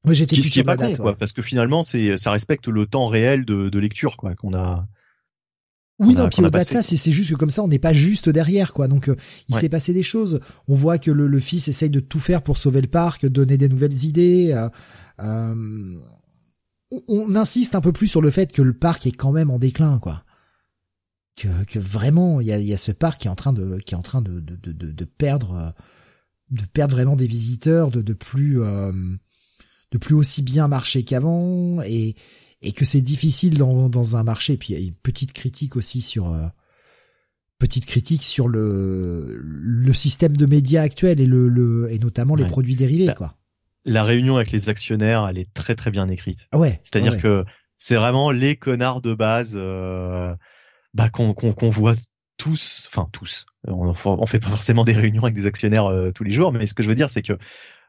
moi j'étais est pas con quoi parce que finalement c'est ça respecte le temps réel de, lecture quoi qu'on a oui, non, puis au-delà de ça, c'est juste que comme ça, on n'est pas juste derrière, quoi. Donc, il s'est passé des choses. On voit que le, fils essaye de tout faire pour sauver le parc, donner des nouvelles idées. Euh, on insiste un peu plus sur le fait que le parc est quand même en déclin, quoi. Que, que vraiment, il y a, y a, ce parc qui est en train de, qui est en train de, de, de, de perdre, euh, de perdre vraiment des visiteurs, de, de plus, euh, de plus aussi bien marcher qu'avant, et, et que c'est difficile dans, dans un marché. Puis il y a une petite critique aussi sur, euh, petite critique sur le, le système de médias actuel et le, le et notamment les produits dérivés, bah, quoi la réunion avec les actionnaires, elle est très très bien écrite. Ah ouais. C'est-à-dire que c'est vraiment les connards de base euh, bah, qu'on qu'on voit tous, enfin tous. On, on fait pas forcément des réunions avec des actionnaires euh, tous les jours, mais ce que je veux dire, c'est que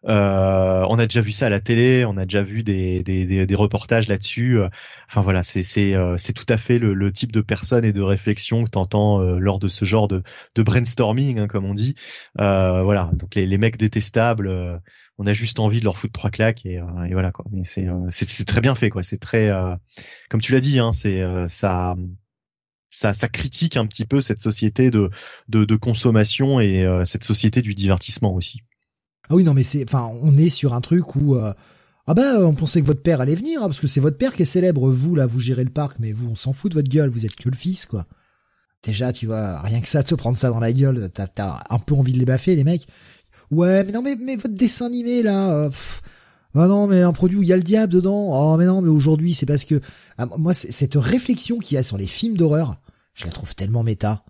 euh, on a déjà vu ça à la télé, on a déjà vu des, des, des, reportages là-dessus. Enfin voilà, c'est c'est euh, c'est tout à fait le, le, type de personne et de réflexion que t'entends euh, lors de ce genre de, de brainstorming, hein, comme on dit. Euh, voilà, donc les, les mecs détestables, on a juste envie de leur foutre trois claques et, et voilà quoi. Mais c'est c'est très bien fait quoi. C'est très comme tu l'as dit, hein, c'est ça. Ça, ça, critique un petit peu cette société de, de, de consommation et cette société du divertissement aussi. Ah oui, non, mais c'est, enfin, on est sur un truc où, euh, ah bah, on pensait que votre père allait venir, hein, parce que c'est votre père qui est célèbre. Vous, là, vous gérez le parc, mais vous, on s'en fout de votre gueule, vous êtes que le fils, quoi. Déjà, tu vois, rien que ça, te prendre ça dans la gueule, t'as, un peu envie de les baffer, les mecs. Ouais, mais non, mais, mais votre dessin animé, là, euh, ah non, mais un produit où il y a le diable dedans. Oh, mais non, mais aujourd'hui, c'est parce que, ah, moi, cette réflexion qu'il y a sur les films d'horreur, je la trouve tellement méta.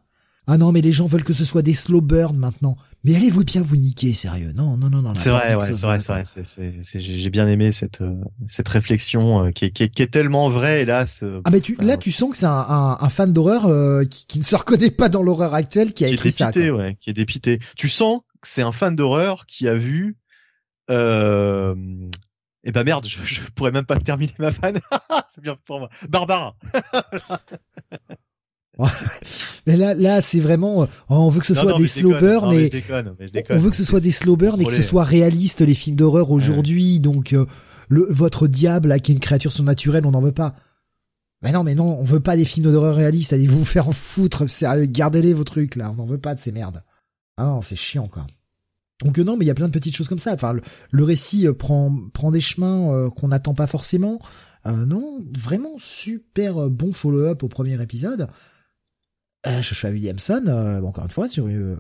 Ah non, mais les gens veulent que ce soit des slow burn maintenant. Mais allez-vous bien vous niquer, sérieux? Non, non, non, non. C'est vrai, ouais, c'est vrai, c'est vrai. C'est, j'ai bien aimé cette euh, cette réflexion euh, qui, est, qui, qui, est tellement vraie, hélas. ah mais tu, là, tu sens que c'est un, un, un, fan d'horreur euh, qui, qui, ne se reconnaît pas dans l'horreur actuelle, qui a qui écrit est dépité, ça. Ouais, qui est dépité. Tu sens que c'est un fan d'horreur qui a vu. Euh, eh ben merde, je, je pourrais même pas terminer ma fan. c'est bien pour moi. Barbara. mais là, là, c'est vraiment, on veut que ce soit des slow burn et on veut que ce soit des slow burn et que ce soit réaliste les films d'horreur aujourd'hui. Donc, euh, le, votre diable là, qui est une créature surnaturelle, on n'en veut pas. Mais non, mais non, on veut pas des films d'horreur réalistes. Allez vous faire en foutre, sérieux, gardez-les vos trucs là. On n'en veut pas de ces merdes. Ah non, c'est chiant quoi. Donc euh, non, mais il y a plein de petites choses comme ça. Enfin, le, récit euh, prend prend des chemins qu'on n'attend pas forcément. non, vraiment super bon follow-up au premier épisode euh, Joshua Williamson, euh, encore une fois, sur euh,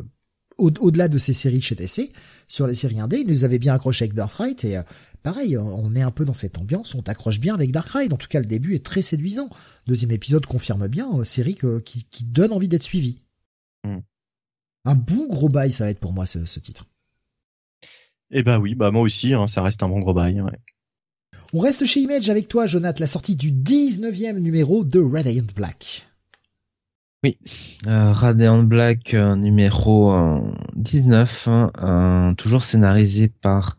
au-delà de ses séries chez DC, sur les séries indé, il nous avait bien accroché avec Birthright et euh, pareil, on est un peu dans cette ambiance, on t'accroche bien avec Darkrai. En tout cas, le début est très séduisant. Deuxième épisode confirme bien, série qui, qui, donne envie d'être suivie. Mm. Un bon gros bail, ça va être pour moi ce, ce titre. Eh ben oui, bah moi aussi, hein, ça reste un bon gros bail. Ouais. On reste chez Image avec toi, Jonathan, la sortie du 19e numéro de Radiant Black. Oui, euh, Black euh, numéro 19, euh, hein, toujours scénarisé par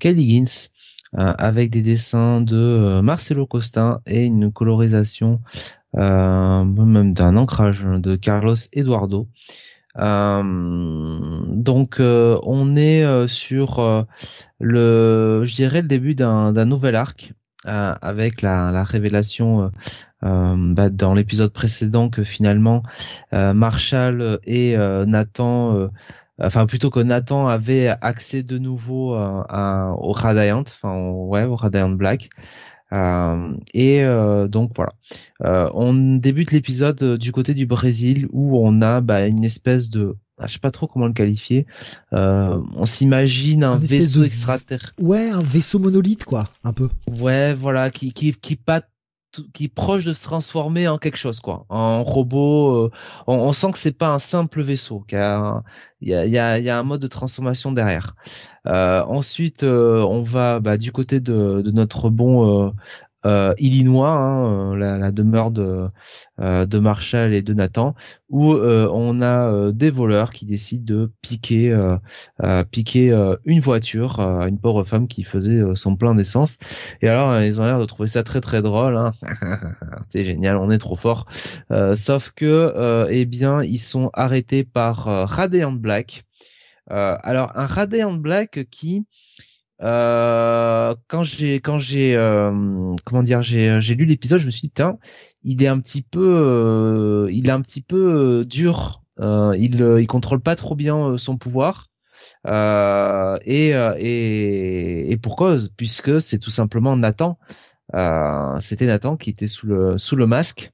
Kelly Gins, avec des dessins de Marcelo Costa et une colorisation même d'un ancrage de Carlos Eduardo. donc on est sur le, je dirais le début d'un nouvel arc avec la, la révélation euh, bah, dans l'épisode précédent que finalement euh, Marshall et euh, Nathan enfin plutôt que Nathan avait accès de nouveau au Radiant, enfin ouais au Radiant Black. Euh, et donc voilà, on débute l'épisode du côté du Brésil où on a bah, une espèce de, je sais pas trop comment le qualifier. on s'imagine un, vaisseau extraterrestre. Ouais, un vaisseau monolithe quoi, un peu. Ouais, voilà, qui qui qui pas qui est proche de se transformer en quelque chose quoi en robot euh, on, sent que c'est pas un simple vaisseau il y a il y a, y a un mode de transformation derrière euh, ensuite euh, on va bah, du côté de, de notre bon euh, Illinois, hein, euh, la, demeure de, euh, de Marshall et de Nathan, où on a des voleurs qui décident de piquer, piquer une voiture à une pauvre femme qui faisait son plein d'essence. Et alors, ils ont l'air de trouver ça très très drôle. Hein. C'est génial, on est trop fort. sauf que, eh bien, ils sont arrêtés par Radiant Black. alors, un Radiant Black qui euh, quand j'ai quand j'ai euh, comment dire j'ai j'ai lu l'épisode je me suis dit putain il est un petit peu euh, il est un petit peu dur. Il il contrôle pas trop bien son pouvoir. Et, et et pour cause puisque c'est tout simplement Nathan c'était Nathan qui était sous le sous le masque.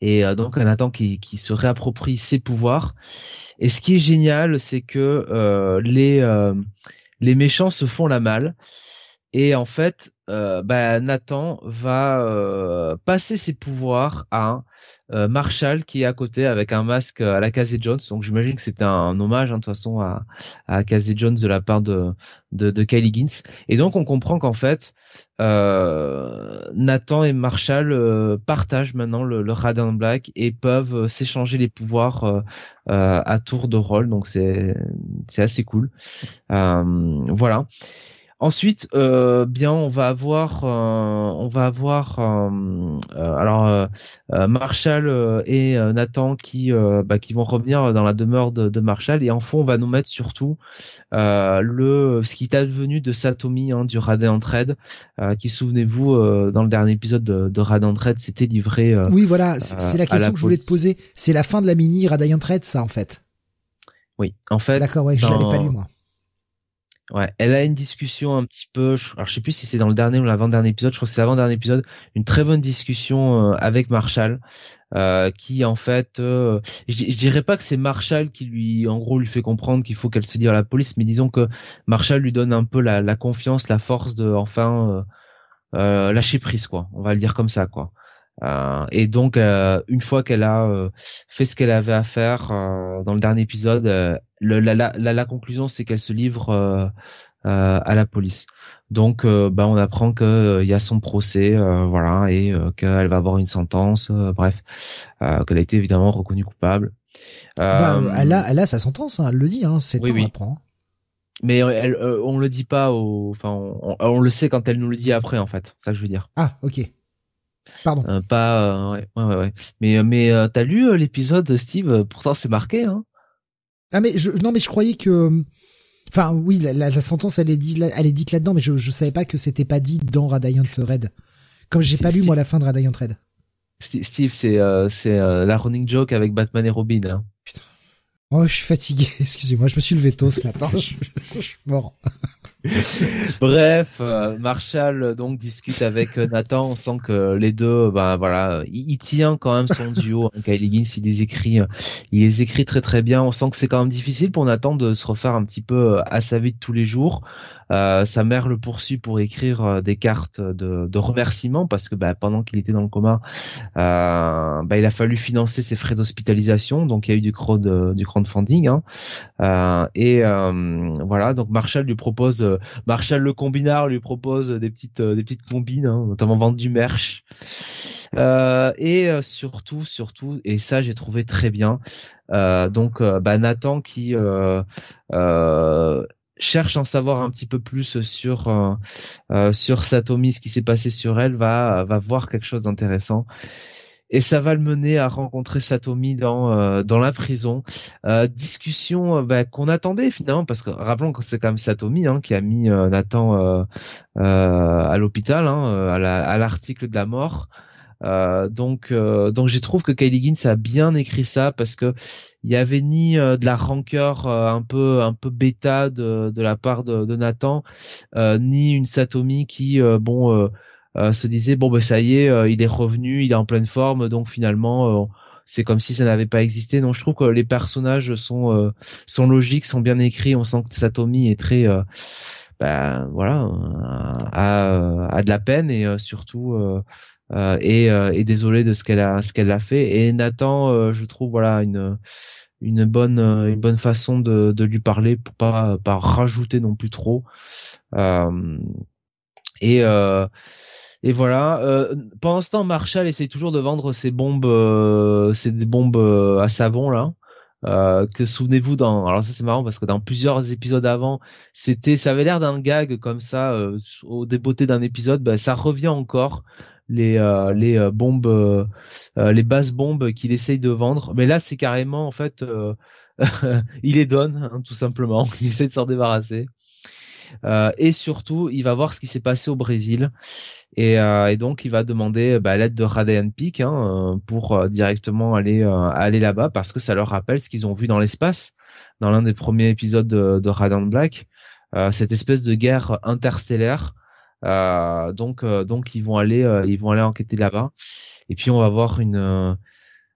Et donc Nathan qui qui se réapproprie ses pouvoirs. Et ce qui est génial c'est que les les méchants se font la malle. Et en fait, euh, bah, Nathan va euh, passer ses pouvoirs à Marshall qui est à côté avec un masque à la Casey Jones. Donc j'imagine que c'était un, hommage hein, de toute façon à, Casey Jones de la part de, de, de Kylie Gins. Et donc on comprend qu'en fait euh, Nathan et Marshall euh, partagent maintenant le, Radiant Black et peuvent s'échanger les pouvoirs à tour de rôle. Donc c'est c'est assez cool. voilà. Ensuite, euh, bien, on va avoir, euh, on va avoir, euh, alors Marshall et Nathan qui, bah, qui vont revenir dans la demeure de, Marshall et en fond, on va nous mettre surtout le ce qui est advenu de Satomi hein, du Radiant Red, qui souvenez-vous dans le dernier épisode de, de Radiant Red, c'était livré. oui, voilà, c'est la question que je voulais te poser. C'est la fin de la mini Radiant Red, ça en fait. Oui, en fait. D'accord, ouais, je l'avais pas lu moi. Ouais, elle a une discussion un petit peu, alors je sais plus si c'est dans le dernier ou l'avant-dernier épisode, je crois que c'est l'avant-dernier épisode, une très bonne discussion euh, avec Marshall, euh, qui en fait, euh, je, dirais pas que c'est Marshall qui lui, en gros, lui fait comprendre qu'il faut qu'elle se dise à la police, mais disons que Marshall lui donne un peu la, la confiance, la force de enfin lâcher prise, quoi. On va le dire comme ça, quoi. Et donc, une fois qu'elle a fait ce qu'elle avait à faire dans le dernier épisode, le, la, la, la, conclusion, c'est qu'elle se livre à la police. Donc, bah, on apprend qu'il y a son procès, voilà, et qu'elle va avoir une sentence. bref, qu'elle a été évidemment reconnue coupable. Bah, elle a, elle a sa sentence, hein, elle le dit, hein, c'est oui, oui. apprend mais elle, euh, on le dit pas au, enfin, on, le sait quand elle nous le dit après, en fait. C'est ça que je veux dire. Ah, ok. Pardon. Euh, pas, euh, ouais, ouais, ouais, Mais, mais t'as lu l'épisode, Steve? Pourtant, c'est marqué, hein. Ah, mais je, non, mais je croyais que, enfin, oui, la, la, sentence, elle est dite, elle est dite là-dedans, mais je, je savais pas que c'était pas dit dans Radiant Red. Comme j'ai pas lu moi la fin de Radiant Red. Steve, c'est, c'est la running joke avec Batman et Robin. Hein. Oh, je suis fatigué. Excusez-moi, je me suis levé tôt ce matin. je, suis mort. Bref, euh, Marshall donc discute avec euh, Nathan. On sent que les deux, ben voilà, il, tient quand même son duo. Hein, Kylie Higgins, il les écrit, euh, il les écrit très très bien. On sent que c'est quand même difficile pour Nathan de se refaire un petit peu à sa vie de tous les jours. Euh, sa mère le poursuit pour écrire euh, des cartes de, de remerciement parce que bah, pendant qu'il était dans le coma, euh, bah, il a fallu financer ses frais d'hospitalisation, donc il y a eu du crowd, du crowdfunding. Hein. Euh, et voilà, donc Marshall lui propose, Marshall le combinard lui propose des petites, des petites combines, hein, notamment vendre du merch. et surtout, surtout, et ça j'ai trouvé très bien. donc, bah, Nathan qui cherche à en savoir un petit peu plus sur euh, euh, sur Satomi, ce qui s'est passé sur elle, va va voir quelque chose d'intéressant. Et ça va le mener à rencontrer Satomi dans euh, dans la prison. discussion bah, qu'on attendait finalement parce que rappelons que c'est quand même Satomi hein, qui a mis Nathan à l'hôpital hein, à l'article de la mort. Donc donc je trouve que Kylie Gins a bien écrit ça parce que il y avait ni euh, de la rancœur euh, un peu un peu bêta de, de la part de, de Nathan, euh, ni une Satomi qui bon se disait bon ben ça y est, il est revenu, il est en pleine forme, donc finalement c'est comme si ça n'avait pas existé. Donc je trouve que les personnages sont sont logiques, sont bien écrits. On sent que Satomi est très ben voilà a, a de la peine et surtout euh, et, euh, et désolé de ce qu'elle a ce qu'elle a fait et Nathan euh, je trouve voilà une une bonne une bonne façon de, de lui parler pour pas pas rajouter non plus trop et et voilà. pendant ce temps, Marshall essaye toujours de vendre ses bombes, euh, ses bombes à savon là. Euh, que souvenez-vous dans alors ça c'est marrant parce que dans plusieurs épisodes avant c'était ça avait l'air d'un gag comme ça euh, au débeauté d'un épisode bah, ça revient encore les euh, les euh, bombes euh, les basses bombes qu'il essaye de vendre. Mais là c'est carrément en fait il les donne hein, tout simplement. Il essaie de s'en débarrasser. Et surtout il va voir ce qui s'est passé au Brésil. Et, et, donc il va demander bah, l'aide de Radiant Peak hein, pour directement aller aller là-bas parce que ça leur rappelle ce qu'ils ont vu dans l'espace dans l'un des premiers épisodes de, de Radiant Black. Cette espèce de guerre interstellaire euh, donc euh, donc ils vont aller euh, ils vont aller enquêter là-bas. Et puis on va avoir une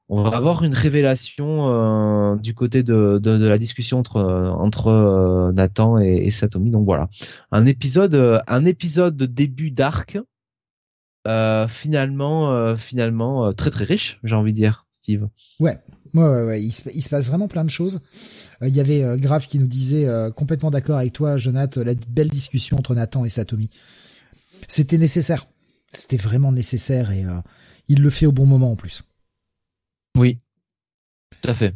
on va avoir une révélation du côté de, de, de, la discussion entre entre Nathan et, et, Satomi. Donc voilà, un épisode un épisode de début d'arc finalement finalement très très riche, j'ai envie de dire, Steve. Ouais. Ouais, ouais, Il, se, il, se, passe vraiment plein de choses. Il y avait Grave qui nous disait complètement d'accord avec toi, Jonathan, la belle discussion entre Nathan et Satomi. C'était nécessaire. C'était vraiment nécessaire et euh, il le fait au bon moment en plus. Oui, tout à fait.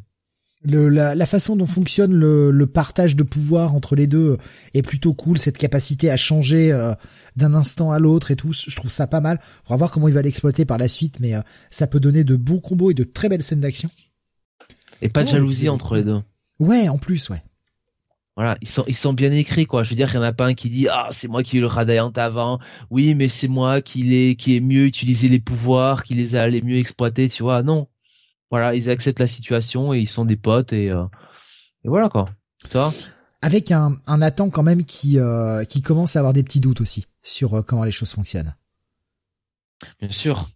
Le, la, la, façon dont fonctionne le, le, partage de pouvoir entre les deux est plutôt cool. Cette capacité à changer euh, d'un instant à l'autre et tout, je trouve ça pas mal. On va voir comment il va l'exploiter par la suite, mais euh, ça peut donner de beaux combos et de très belles scènes d'action. Et pas de jalousie entre les deux. Ouais, en plus, ouais. Voilà, ils sont ils sont bien écrits quoi. Je veux dire, il y en a pas un qui dit ah c'est moi qui ai le Radiant avant. Oui, mais c'est moi qui l'ai qui ai mieux utilisé les pouvoirs, qui les a les mieux exploités. Tu vois, non. Voilà, ils acceptent la situation et ils sont des potes et, euh, et voilà quoi. Tu Avec un un Nathan quand même qui euh, qui commence à avoir des petits doutes aussi sur euh, comment les choses fonctionnent. Bien sûr.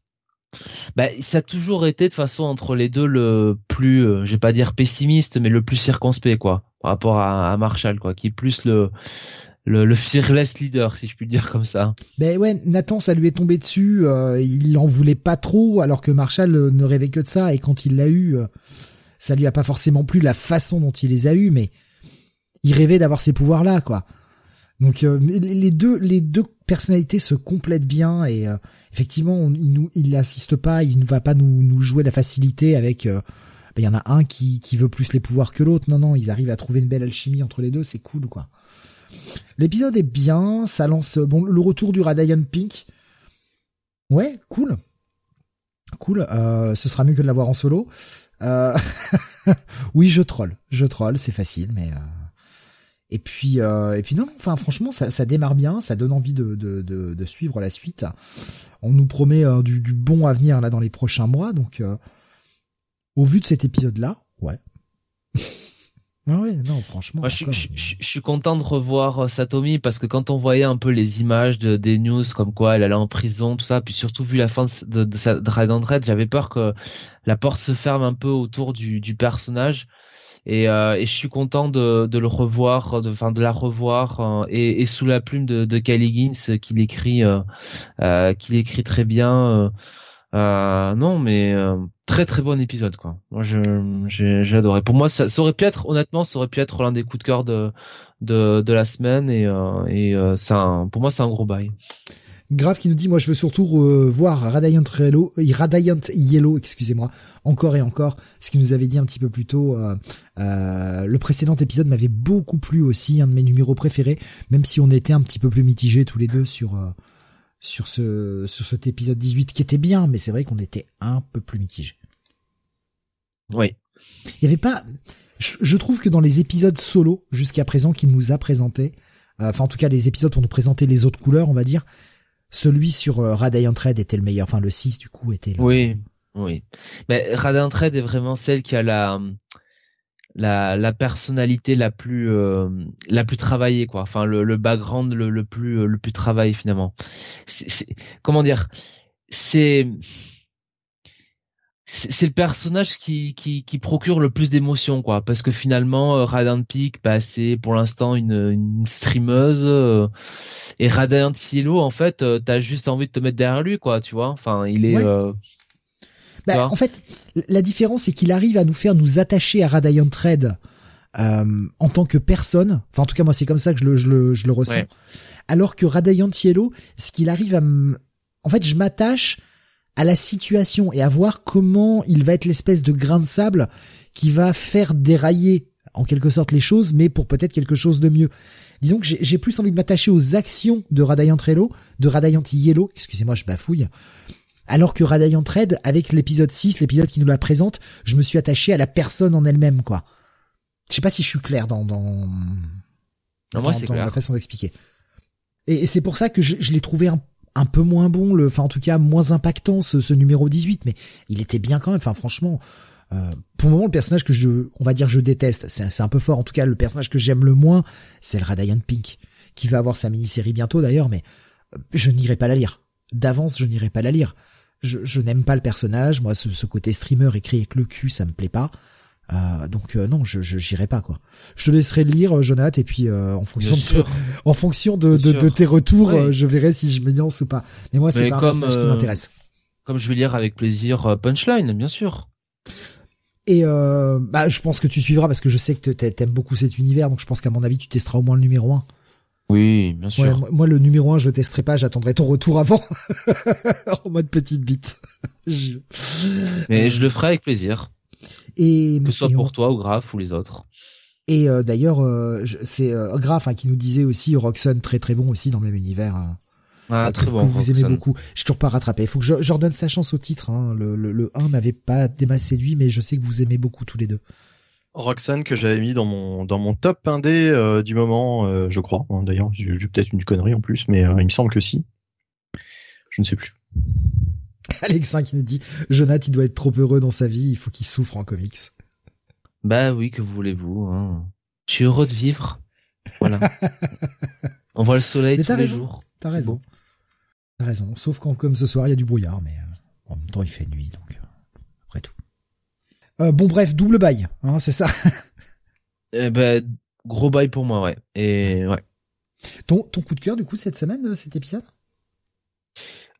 Bah, ça a toujours été de façon entre les deux le plus, euh, je vais pas dire pessimiste, mais le plus circonspect quoi, par rapport à, à, Marshall quoi, qui est plus le le, le fearless leader, si je puis dire comme ça. Ben ouais, Nathan, ça lui est tombé dessus. Euh, il en voulait pas trop, alors que Marshall euh, ne rêvait que de ça. Et quand il l'a eu, euh, ça lui a pas forcément plu la façon dont il les a eus, mais il rêvait d'avoir ces pouvoirs-là, quoi. Donc les deux, les deux personnalités se complètent bien et effectivement, il nous, il l'assiste pas, il ne va pas nous, nous jouer la facilité avec. Ben, il y en a un qui, qui veut plus les pouvoirs que l'autre. Non, non, ils arrivent à trouver une belle alchimie entre les deux. C'est cool, quoi. L'épisode est bien, ça lance bon le retour du Radiant Pink. Ouais, cool. Cool, euh, ce sera mieux que de l'avoir en solo. Euh, oui, je troll, je troll, c'est facile, mais euh, et puis et puis non, enfin franchement, ça, démarre bien, ça donne envie de, de, suivre la suite. On nous promet du, du, bon avenir là dans les prochains mois, donc au vu de cet épisode là, ouais, ah ouais, non, franchement. je, suis content de revoir euh, Satomi parce que quand on voyait un peu les images de, des news comme quoi elle allait en prison, tout ça, puis surtout vu la fin de, de, de, Red j'avais peur que la porte se ferme un peu autour du, du personnage. Et, euh, et, je suis content de, de le revoir, de, enfin de la revoir euh, et, et, sous la plume de, de Kelly Gins qu'il écrit, euh, qu'il écrit très bien. Non, mais très très bon épisode quoi. Moi je j'ai adoré. Pour moi ça, ça, aurait pu être honnêtement ça aurait pu être l'un des coups de cœur de de, de la semaine et euh, et euh, ça pour moi c'est un gros bail. Grave qui nous dit moi je veux surtout voir Radiant Yellow, euh, Radiant Yellow, excusez-moi, encore et encore. Ce qu'il nous avait dit un petit peu plus tôt. Euh, euh, le précédent épisode m'avait beaucoup plu aussi, un de mes numéros préférés, même si on était un petit peu plus mitigés tous les deux sur sur ce sur cet épisode 18 qui était bien, mais c'est vrai qu'on était un peu plus mitigé. Oui. Il y avait pas. Je, trouve que dans les épisodes solo jusqu'à présent qu'il nous a présenté, euh, enfin en tout cas les épisodes pour nous présenter les autres couleurs, on va dire, celui sur euh, Radiant Red était le meilleur. Enfin le 6 du coup était le. Oui, oui. Mais Radiant Red est vraiment celle qui a la la, la personnalité la plus euh, la plus travaillée quoi. Enfin le, le background le, le plus euh, le plus travaillé finalement. C'est, comment dire? C'est c'est le personnage qui, qui, qui procure le plus d'émotions quoi. Parce que finalement euh, Radiant Peak bah, c'est pour l'instant une, une streameuse euh, et Radiant Yellow en fait t'as juste envie de te mettre derrière lui quoi tu vois. Enfin il est bah, en fait, la différence c'est qu'il arrive à nous faire nous attacher à Radiant Red euh, en tant que personne. Enfin, en tout cas, moi, c'est comme ça que je le, je le, je le ressens. Alors que Radiant Yellow, ce qu'il arrive à me... En fait, je m'attache à la situation et à voir comment il va être l'espèce de grain de sable qui va faire dérailler en quelque sorte les choses, mais pour peut-être quelque chose de mieux. Disons que j'ai plus envie de m'attacher aux actions de Radiant Yellow, de Radiant Yellow, excusez-moi, je bafouille, alors que Radiant Red, avec l'épisode 6, l'épisode qui nous la présente, je me suis attaché à la personne en elle-même, quoi. Je sais pas si je suis clair dans, dans, non, moi, dans, la façon d'expliquer. Et, c'est pour ça que je, je l'ai trouvé un, un, peu moins bon, le, enfin en tout cas moins impactant ce, ce numéro 18, mais il était bien quand même. Enfin franchement, euh, pour le moment le personnage que je, on va dire je déteste, c'est un peu fort. En tout cas le personnage que j'aime le moins, c'est le Radiant Pink, qui va avoir sa mini-série bientôt d'ailleurs, mais euh, je n'irai pas la lire. D'avance je n'irai pas la lire je, je n'aime pas le personnage. Moi, ce, ce, côté streamer écrit avec le cul, ça me plaît pas. Euh, donc euh, non, je j'irai pas quoi. Je te laisserai le lire, euh, Jonathan, et puis euh, en fonction de en fonction de, de, de, tes retours, je verrai si je me lance ou pas. Mais moi, c'est pas comme, un personnage qui m'intéresse. Comme je vais lire avec plaisir Punchline, bien sûr. Et bah, je pense que tu suivras parce que je sais que t'aimes beaucoup cet univers, donc je pense qu'à mon avis, tu testeras au moins le numéro 1. Oui, bien sûr. moi, le numéro 1, je le testerai pas, j'attendrai ton retour avant. en mode petite bite. Mais je le ferai avec plaisir. Et, que ce soit pour toi ou Graf ou les autres. Et euh, d'ailleurs, euh, c'est euh, Graf hein, qui nous disait aussi Roxanne très très bon aussi dans le même univers. Hein. Ah, très bon, que vous aimez beaucoup. Je toujours pas rattrapé. Il faut que je, je redonne sa chance au titre. Hein. Le, le, le 1 m'avait pas déma séduit, mais je sais que vous aimez beaucoup tous les deux. Roxanne que j'avais mis dans mon dans mon top 1D euh, du moment, euh, je crois. Hein, d'ailleurs, j'ai peut-être une connerie en plus, mais euh, il me semble que si. Je ne sais plus. Alexin qui nous dit Jonathan, il doit être trop heureux dans sa vie, il faut qu'il souffre en comics. Bah oui, que voulez-vous hein. Je suis heureux de vivre. Voilà. On voit le soleil tous les jours. T'as raison. T'as raison. Sauf quand, comme ce soir, il y a du brouillard, mais en même temps, il fait nuit, donc. Euh, bon bref, double bail, hein, c'est ça. eh ben, gros bail pour moi, ouais. Et ouais. Ton, ton coup de cœur, du coup, cette semaine, cet épisode?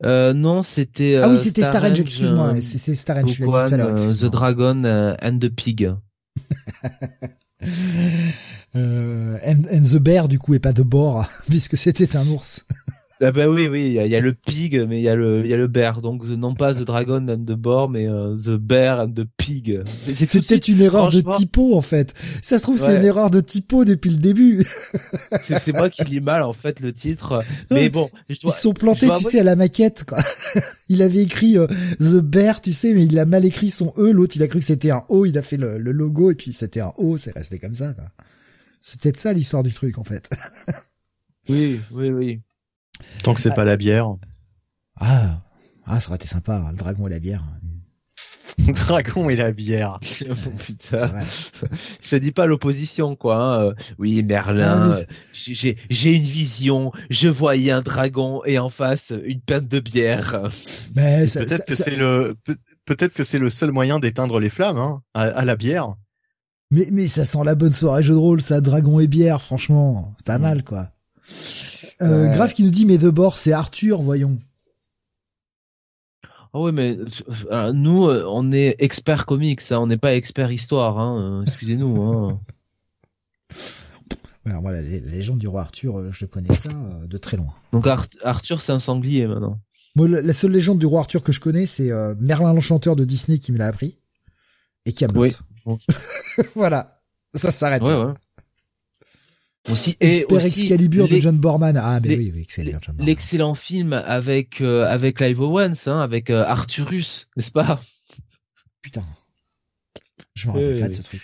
Euh, non, c'était. ah oui, c'était Star excuse-moi. C'est Star Range, tout à l'heure. The Dragon and the Pig. euh, and, and, the Bear, du coup, et pas The Boar, puisque c'était un ours. Ah bah oui, oui, il y, a le pig, mais il y a le, il y a le bear. Donc non pas the dragon and the boar, mais euh, the bear and the pig. C'est peut-être une erreur de typo en fait. Ça se trouve c'est une erreur de typo depuis le début. c'est moi qui lis mal en fait le titre. Mais bon, je dois, ils sont plantés, tu sais, à la maquette. Quoi. il avait écrit euh, the bear, tu sais, mais il a mal écrit son e. L'autre, il a cru que c'était un o. Il a fait le, le logo et puis c'était un o. C'est resté comme ça. C'est peut-être ça l'histoire du truc en fait. oui, oui, oui. Tant que c'est pas la bière. Ah, ah, ça aurait été sympa, le dragon et la bière. Dragon et la bière. putain. Je dis pas l'opposition, quoi. Hein. Oui, Merlin, j'ai j'ai une vision. Je voyais un dragon et en face une pinte de bière. Mais peut-être que c'est le peut-être que c'est le seul moyen d'éteindre les flammes, hein, à, la bière. Mais mais ça sent la bonne soirée jeu de rôle, ça, dragon et bière, franchement, pas mm. mal, quoi. Euh, Grave qui nous dit mais The Bord c'est Arthur, voyons. Ah oui, mais euh, nous, euh, on est expert comics, hein, on n'est pas expert histoire, hein, excusez-nous. Hein. Alors moi, la, légende du roi Arthur, je connais ça de très loin. Donc Arthur, c'est un sanglier maintenant. Moi, la, seule légende du roi Arthur que je connais, c'est Merlin l'enchanteur de Disney qui me l'a appris et qui a Oui. voilà, ça s'arrête. Ouais, ouais. Aussi, Expert Excalibur de John Borman. Ah, mais oui, oui, Excalibur John Borman. L'excellent film avec euh, avec Live Owens, hein, avec euh, Arthurus, n'est-ce pas? Putain, je me rappelle pas de ce truc.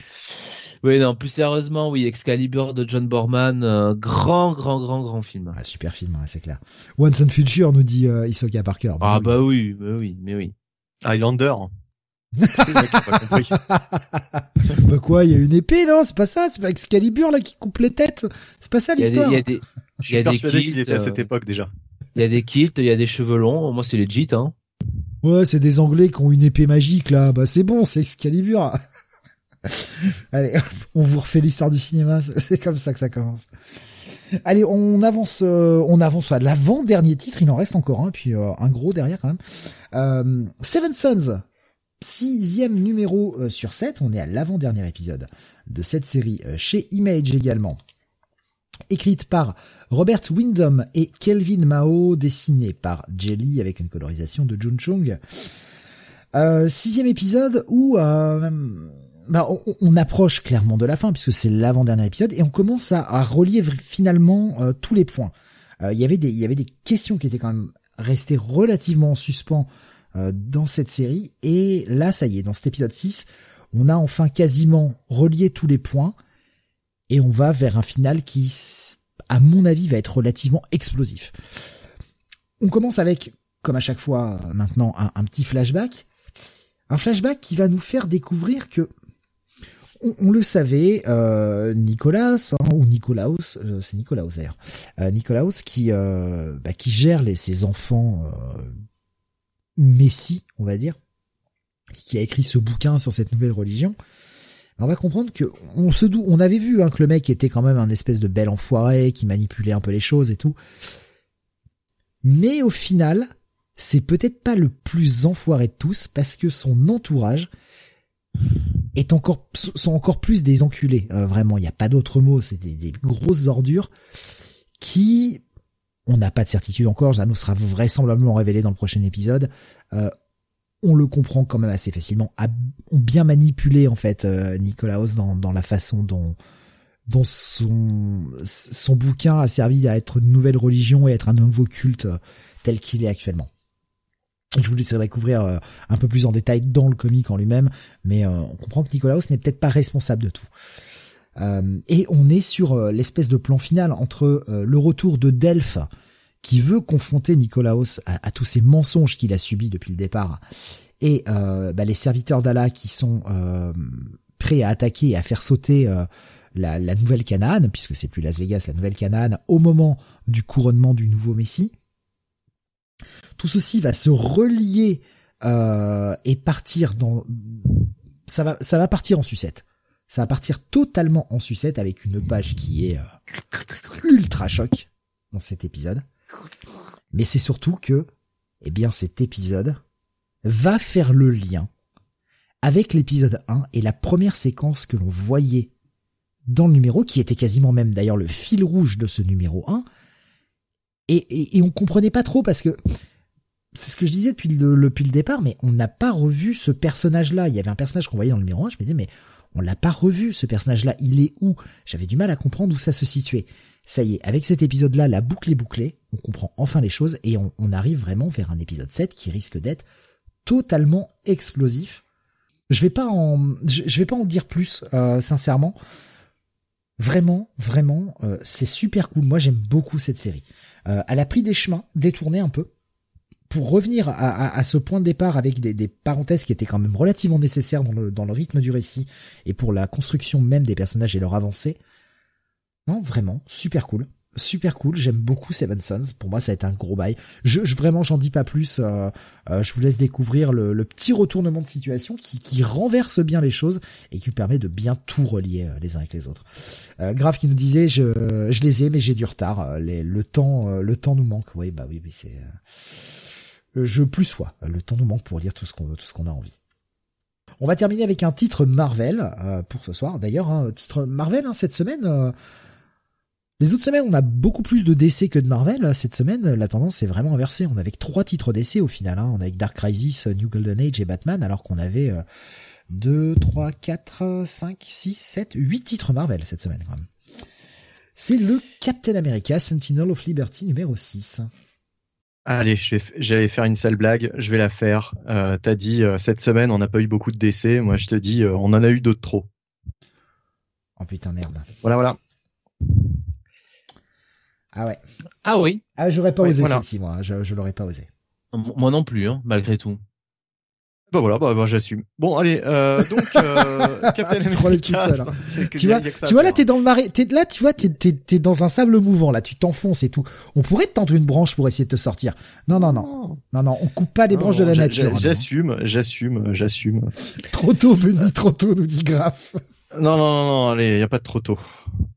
Oui, non, plus sérieusement, oui, Excalibur de John Borman, euh, grand, grand, grand, grand film. Ah, super film, c'est clair. Once and Future nous dit euh, Isoka Parker. Bah ah bah oui, bah oui, mais oui. Highlander. bah quoi, il y a une épée, non? C'est pas ça C'est pas Excalibur là qui coupe les têtes C'est pas ça l'histoire Il y a des, Je suis persuadé qu'il était à cette euh, époque déjà. Il y a des kilts, il y a des cheveux longs. Moi, c'est legit, hein. Ouais, c'est des Anglais qui ont une épée magique là. Bah c'est bon, c'est Excalibur. Allez, on vous refait l'histoire du cinéma. C'est comme ça que ça commence. Allez, on avance, euh, on avance à l'avant-dernier titre. Il en reste encore un, puis euh, un gros derrière quand même. Seven Sons, sixième numéro euh, sur 7, on est à l'avant-dernier épisode de cette série euh, chez Image également. Écrite par Robert Wyndham et Kelvin Mao, dessinée par Jelly avec une colorisation de Jun Chung. Euh, sixième épisode où bah, on, approche clairement de la fin puisque c'est l'avant-dernier épisode et on commence à, relier finalement tous les points. Il y avait des il y avait des questions qui étaient quand même restées relativement en suspens dans cette série. Et là, ça y est, dans cet épisode 6, on a enfin quasiment relié tous les points et on va vers un final qui, à mon avis, va être relativement explosif. On commence avec, comme à chaque fois maintenant, un, petit flashback. Un flashback qui va nous faire découvrir que on, le savait, euh, Nicolas hein, ou Nicolaus, euh, c'est Nicolaus d'ailleurs, euh, Nicolaus qui bah, qui gère les, ses enfants Messie, on va dire, qui a écrit ce bouquin sur cette nouvelle religion, on va comprendre que on se doute, on avait vu hein, que le mec était quand même un espèce de bel enfoiré qui manipulait un peu les choses et tout. Mais au final, c'est peut-être pas le plus enfoiré de tous parce que son entourage est encore sont encore plus des enculés. Euh, vraiment, il n'y a pas d'autre mot. C'est des, grosses ordures qui on n'a pas de certitude encore, ça nous sera vraisemblablement révélé dans le prochain épisode. Euh, on le comprend quand même assez facilement, ont bien manipulé en fait euh, Nicolaos dans, la façon dont son bouquin a servi à être une nouvelle religion et être un nouveau culte euh, tel qu'il est actuellement. Je vous laisserai découvrir euh, un peu plus en détail dans le comic en lui-même, mais on comprend que Nicolaos n'est peut-être pas responsable de tout. Euh, et on est sur euh, l'espèce de plan final entre euh, le retour de Delphes, qui veut confronter Nicolaos à, tous ces mensonges qu'il a subis depuis le départ, et bah, les serviteurs d'Allah qui sont prêts à attaquer et à faire sauter la, nouvelle Canaan, puisque c'est plus Las Vegas, la nouvelle Canaan, au moment du couronnement du nouveau Messie. Tout ceci va se relier et partir dans... Ça va, ça va partir en sucette ça va partir totalement en sucette avec une page qui est euh, ultra choc dans cet épisode. Mais c'est surtout que, eh bien, cet épisode va faire le lien avec l'épisode 1 et la première séquence que l'on voyait dans le numéro, qui était quasiment même d'ailleurs le fil rouge de ce numéro 1. Et, et, et on comprenait pas trop parce que c'est ce que je disais depuis le, depuis le départ, mais on n'a pas revu ce personnage-là. Il y avait un personnage qu'on voyait dans le numéro 1, je me disais, mais on l'a pas revu, ce personnage-là. Il est où? J'avais du mal à comprendre où ça se situait. Ça y est, avec cet épisode-là, la boucle est bouclée, on comprend enfin les choses, et on, arrive vraiment vers un épisode 7 qui risque d'être totalement explosif. Je vais pas en, je, vais pas en dire plus, euh, sincèrement. Vraiment, vraiment, euh, c'est super cool. Moi, j'aime beaucoup cette série. Euh, elle a pris des chemins, détournés un peu, pour revenir à, ce point de départ avec des, parenthèses qui étaient quand même relativement nécessaires dans le, dans le rythme du récit et pour la construction même des personnages et leur avancée. Non, vraiment, super cool super cool. J'aime beaucoup Seven Sons. Pour moi, ça a été un gros bail. Je, je vraiment, j'en dis pas plus. Euh, euh, je vous laisse découvrir le, le, petit retournement de situation qui, qui renverse bien les choses et qui permet de bien tout relier euh, les uns avec les autres. Euh, Grave qui nous disait, je, je les ai, mais j'ai du retard. Les, le temps, le temps nous manque. Oui, bah oui, oui, c'est. Je plus sois. Le temps nous manque pour lire tout ce qu'on tout ce qu'on a envie. On va terminer avec un titre Marvel pour ce soir. D'ailleurs, un hein, titre Marvel hein, cette semaine. Les autres semaines, on a beaucoup plus de DC que de Marvel. Cette semaine, la tendance est vraiment inversée. On avait trois titres DC au final. Hein. On avait Dark Crisis, New Golden Age et Batman, alors qu'on avait 2, 3, 4, 5, 6, 7, 8 titres Marvel cette semaine quand même. C'est le Captain America Sentinel of Liberty numéro 6. Allez, j'allais faire une sale blague, je vais la faire. Euh, T'as dit euh, cette semaine on n'a pas eu beaucoup de DC, moi je te dis euh, on en a eu d'autres trop. Oh putain merde. Voilà voilà. Ah ouais. Ah oui. Ah, j'aurais pas osé celle-ci, moi. Je, je l'aurais pas osé. Moi non plus, hein, malgré tout. Bah voilà, bah, bah j'assume. Bon, allez, euh, donc euh, Captain America. Hein. Tu vois, tu vois là, t'es dans le marais. T'es là, tu vois, t'es t'es t'es dans un sable mouvant. Là, tu t'enfonces et tout. On pourrait te tendre une branche pour essayer de te sortir. Non, non, non, non, non. On coupe pas les branches de la nature. Hein, j'assume, j'assume, j'assume. Trop tôt, Benny, trop tôt, nous dit Graf. Non, non, non, non, allez, y a pas de trop tôt.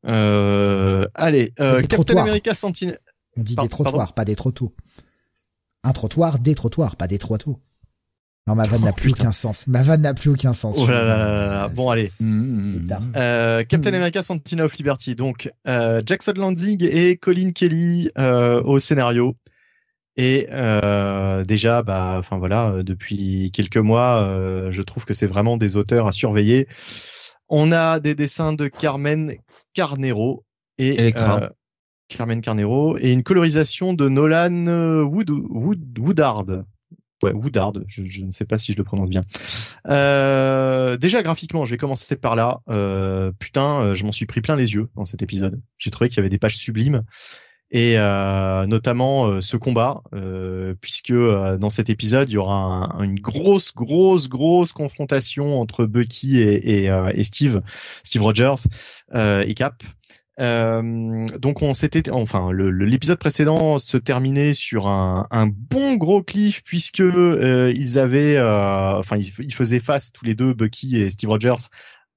Euh, allez, euh, Captain America Sentinel. On dit des trottoirs, pas des trottoirs. Un trottoir, des trottoirs, pas des trottoirs. Non, ma vanne n'a oh, plus aucun sens. Ma vanne n'a plus aucun sens. Oh là là bon, allez. Mmh. Euh, Captain America Sentinel of Liberty. Donc, euh, Jackson Landing et Colin Kelly euh, au scénario. Et euh, déjà, bah, enfin voilà, depuis quelques mois, euh, je trouve que c'est vraiment des auteurs à surveiller. On a des dessins de Carmen Carnero et euh, Carmen Carnero et une colorisation de Nolan Wood, Wood, Woodard. Ouais, Woodard, je, ne sais pas si je le prononce bien. Euh, déjà graphiquement, je vais commencer par là. putain, je m'en suis pris plein les yeux dans cet épisode. J'ai trouvé qu'il y avait des pages sublimes et euh, notamment euh, ce combat, euh, puisque euh, dans cet épisode il y aura une grosse, grosse, grosse confrontation entre Bucky et, et, et Steve, Steve Rogers et Cap. Donc on s'était, enfin l'épisode précédent se terminait sur un, bon gros cliff puisque ils avaient, enfin ils, ils, faisaient face tous les deux Bucky et Steve Rogers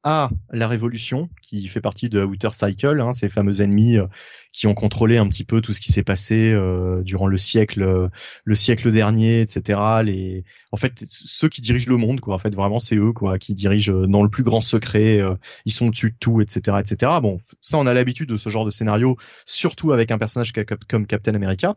à la Révolution, qui fait partie de Outer Cycle, hein, ces fameux ennemis euh, qui ont contrôlé un petit peu tout ce qui s'est passé euh, durant le siècle, euh, le siècle dernier, etc. Les, en fait, ceux qui dirigent le monde, quoi. En fait, vraiment, c'est eux, quoi, qui dirigent dans le plus grand secret. ils sont au-dessus de tout, etc., etc. Bon, ça, on a l'habitude de ce genre de scénario, surtout avec un personnage comme Captain America.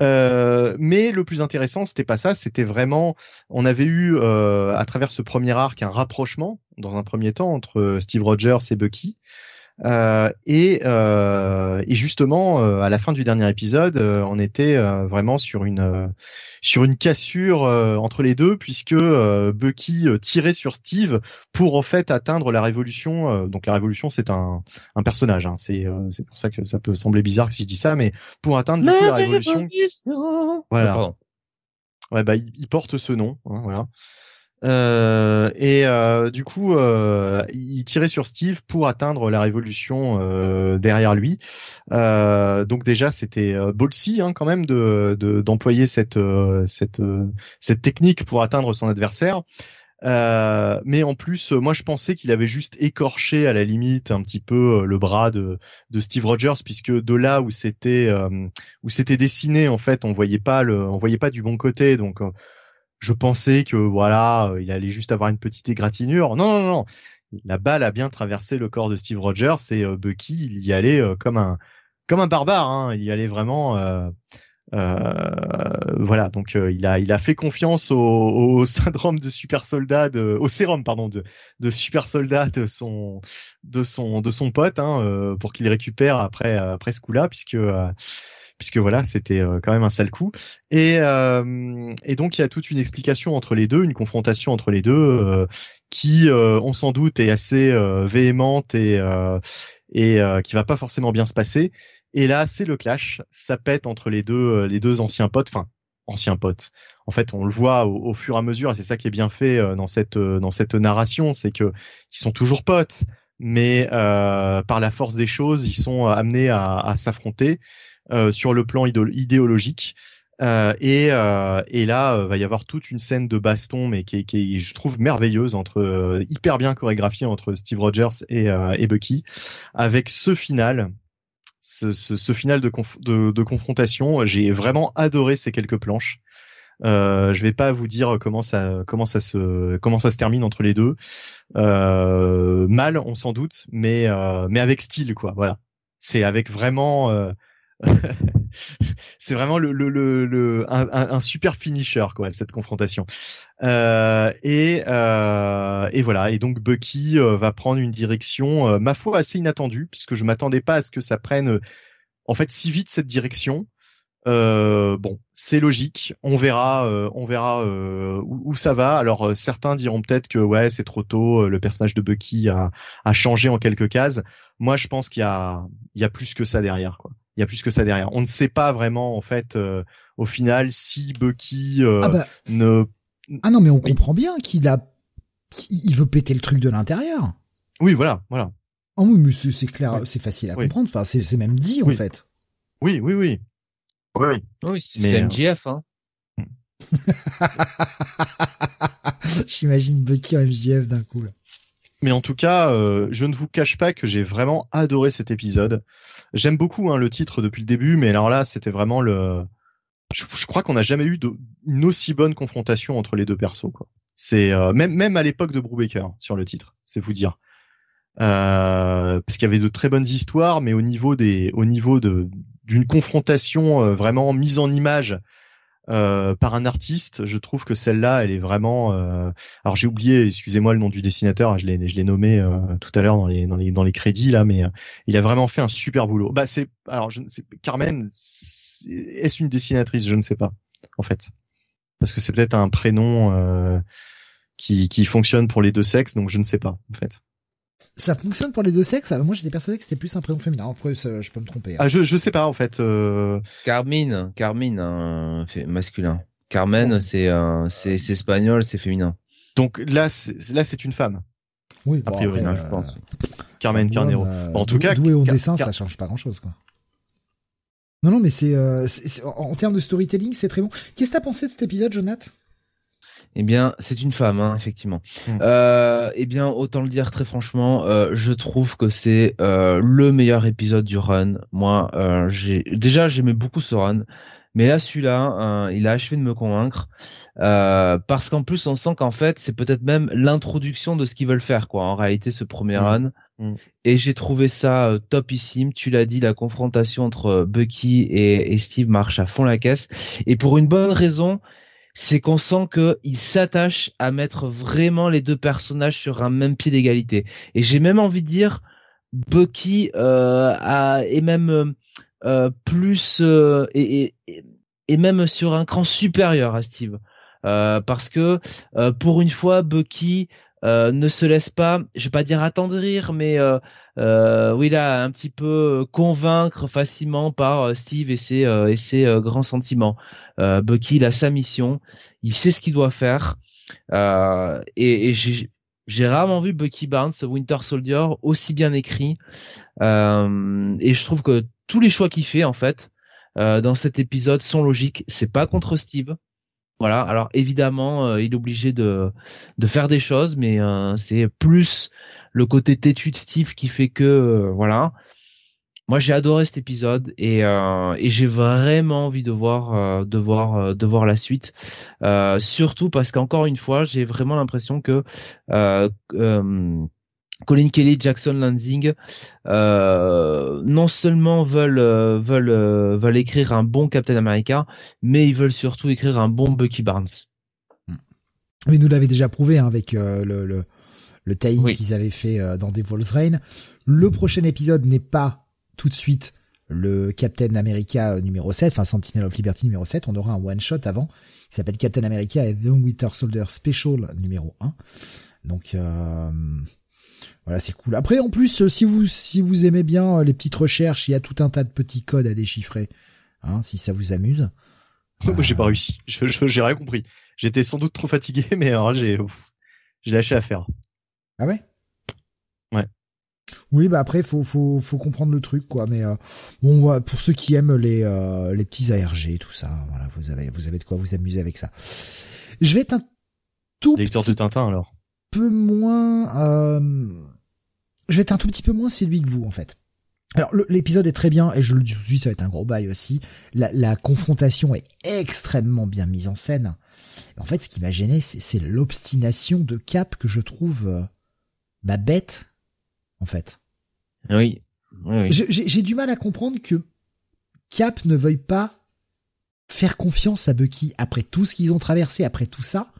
Euh, mais le plus intéressant, c'était pas ça, c'était vraiment, on avait eu euh, à travers ce premier arc un rapprochement dans un premier temps entre Steve Rogers et Bucky. Euh, et, euh, et, justement, euh, à la fin du dernier épisode, euh, on était vraiment sur une sur une cassure entre les deux, puisque Bucky tirait sur Steve pour en fait atteindre la révolution. donc la révolution, c'est un, un personnage. Hein, c'est c'est pour ça que ça peut sembler bizarre si je dis ça, mais pour atteindre la révolution, voilà. Ouais, bah il, il porte ce nom, hein, voilà. Euh, et euh, du coup, euh, il tirait sur Steve pour atteindre la révolution euh, derrière lui. Euh, donc déjà, c'était ballsy hein, quand même de d'employer cette cette cette technique pour atteindre son adversaire. Euh, mais en plus, moi je pensais qu'il avait juste écorché à la limite un petit peu le bras de, de Steve Rogers, puisque de là où c'était où c'était dessiné en fait, on voyait pas le, on voyait pas du bon côté, donc je pensais que voilà, il allait juste avoir une petite égratignure. Non, non, non, la balle a bien traversé le corps de Steve Rogers et Bucky, il y allait comme un comme un barbare. Hein. Il y allait vraiment. Euh, euh, voilà, donc euh, il a il a fait confiance au, au syndrome de super soldat, de, au sérum pardon de, de super soldat de son de son de son pote hein, euh, pour qu'il récupère après après ce coup-là, puisque puisque voilà, c'était quand même un sale coup. Et, euh, et donc il y a toute une explication entre les deux, une confrontation entre les deux, euh, qui, on s'en doute, est assez véhémente et et qui va pas forcément bien se passer. Et là, c'est le clash. Ça pète entre les deux, euh, les deux anciens potes. Enfin, anciens potes. En fait, on le voit au, fur et à mesure, et c'est ça qui est bien fait euh, dans cette euh, dans cette narration, c'est que ils sont toujours potes, mais par la force des choses, ils sont amenés à, s'affronter sur le plan idéologique. et, et là, va y avoir toute une scène de baston, mais qui, qui je trouve, merveilleuse entre hyper bien chorégraphiée entre Steve Rogers et, et Bucky, avec ce final ce, ce, ce final de, de, de confrontation. J'ai vraiment adoré ces quelques planches. Euh, je vais pas vous dire comment ça comment ça se comment ça se termine entre les deux. Euh, mal, on s'en doute, mais euh, mais avec style quoi. Voilà. C'est avec vraiment euh, c'est vraiment le, le, le, un, un, super finisher quoi cette confrontation. Euh, et euh, et voilà et donc Bucky euh, va prendre une direction euh, ma foi assez inattendue puisque je m'attendais pas à ce que ça prenne en fait si vite cette direction. Euh, bon, c'est logique. On verra, euh, on verra euh, où, ça va. Alors certains diront peut-être que ouais, c'est trop tôt. Le personnage de Bucky a, a changé en quelques cases. Moi, je pense qu'il y a, il y a plus que ça derrière. Quoi il y a plus que ça derrière. On ne sait pas vraiment en fait euh, au final si Bucky euh, ah bah. ne Ah non mais on comprend bien qu'il a il veut péter le truc de l'intérieur. Oui, voilà, voilà. Ah oui, mais c'est clair, c'est facile à comprendre. Enfin, c'est même dit en fait. Oui, oui, oui. Oui, oui. c'est MGF, hein. J'imagine Bucky en MGF d'un coup là. Mais en tout cas, euh, je ne vous cache pas que j'ai vraiment adoré cet épisode. J'aime beaucoup hein, le titre depuis le début, mais alors là, c'était vraiment le. Je, crois qu'on n'a jamais eu une aussi bonne confrontation entre les deux persos. Quoi. C'est euh, même même à l'époque de Brubaker sur le titre, c'est vous dire. Euh, parce qu'il y avait de très bonnes histoires, mais au niveau des, au niveau de d'une confrontation euh, vraiment mise en image euh, par un artiste, je trouve que celle-là, elle est vraiment. Euh... Alors j'ai oublié, excusez-moi le nom du dessinateur, hein, je l'ai, je l'ai nommé euh, tout à l'heure dans les, dans les dans les crédits là, mais euh, il a vraiment fait un super boulot. Bah c'est, alors je ne sais, Carmen, est-ce une dessinatrice? Je ne sais pas, en fait, parce que c'est peut-être un prénom qui qui fonctionne pour les deux sexes, donc je ne sais pas, en fait. Ça fonctionne pour les deux sexes. Alors moi, j'étais persuadé que c'était plus un prénom féminin. Après, je peux me tromper. Hein. Ah, je je sais pas en fait. Euh... Carmine, Carmine, hein, masculin. Carmen, c'est espagnol, c'est féminin. Donc là, là, c'est une femme. Oui, a priori, je euh, pense. Carmen Carnero. Euh, en tout cas, doué au dessin, ça change pas grand-chose, quoi. Non, non, mais c'est, euh, en termes de storytelling, c'est très bon. Qu'est-ce que t'as pensé de cet épisode, Jonathan eh bien, c'est une femme, hein, effectivement. Hmm. Euh, eh bien, autant le dire très franchement, euh, je trouve que c'est euh, le meilleur épisode du run. Moi, euh, j'ai déjà j'aimais beaucoup ce run, mais là celui-là, il a achevé de me convaincre euh, parce qu'en plus on sent qu'en fait c'est peut-être même l'introduction de ce qu'ils veulent faire, quoi. En réalité, ce premier hmm. run. Hmm. Et j'ai trouvé ça topissime. Tu l'as dit, la confrontation entre Bucky et, et Steve marche à fond la caisse. Et pour une bonne raison, c'est qu'on sent qu'il s'attache à mettre vraiment les deux personnages sur un même pied d'égalité. Et j'ai même envie de dire, Bucky euh, même euh, plus euh, et, même sur un cran supérieur à Steve. Euh, parce que pour une fois, Bucky euh, ne se laisse pas, je vais pas dire attendrir, mais euh, euh, oui là un petit peu convaincre facilement par Steve et ses et ses grands sentiments. Bucky il a sa mission, il sait ce qu'il doit faire et, j'ai rarement vu Bucky Barnes, Winter Soldier, aussi bien écrit. Euh, et je trouve que tous les choix qu'il fait, en fait, euh, dans cet épisode sont logiques. C'est pas contre Steve. Voilà. Alors évidemment, il est obligé de de faire des choses, mais c'est plus le côté têtu de Steve qui fait que voilà. Moi, j'ai adoré cet épisode et, euh, et j'ai vraiment envie de voir, euh, de voir, euh, de voir la suite. surtout parce qu'encore une fois, j'ai vraiment l'impression que Colin Kelly, Jackson Lansing, non seulement veulent veulent veulent écrire un bon Captain America, mais ils veulent surtout écrire un bon Bucky Barnes. Mais nous l'avait déjà prouvé hein, avec le, le le qu'ils avaient fait dans Devil's Reign. Le prochain épisode n'est pas tout de suite le Captain America numéro 7, enfin Sentinel of Liberty numéro 7, on aura un one shot avant qui s'appelle Captain America et The Winter Soldier Special numéro 1. Donc euh, voilà, c'est cool. Après en plus si vous si vous aimez bien euh, les petites recherches, il y a tout un tas de petits codes à déchiffrer hein, si ça vous amuse. Moi, j'ai pas réussi. Je j'ai rien compris. J'étais sans doute trop fatigué mais alors j'ai j'ai lâché à faire. Ah ouais? Ouais. Oui, bah après faut faut faut comprendre le truc quoi. Mais euh, bon, pour ceux qui aiment les euh, les petits ARG, tout ça, voilà, vous avez vous avez de quoi vous amuser avec ça. Je vais être un tout lecteur de Tintin alors. Peu moins, euh, je vais être un tout petit peu moins séduit que vous en fait. Alors l'épisode est très bien et je le dis ça va être un gros bail aussi. La, la confrontation est extrêmement bien mise en scène. En fait, ce qui m'a gêné, c'est l'obstination de Cap que je trouve euh, bah, bête en fait. Oui. J'ai du mal à comprendre que Cap ne veuille pas faire confiance à Bucky après tout ce qu'ils ont traversé, après tout ça.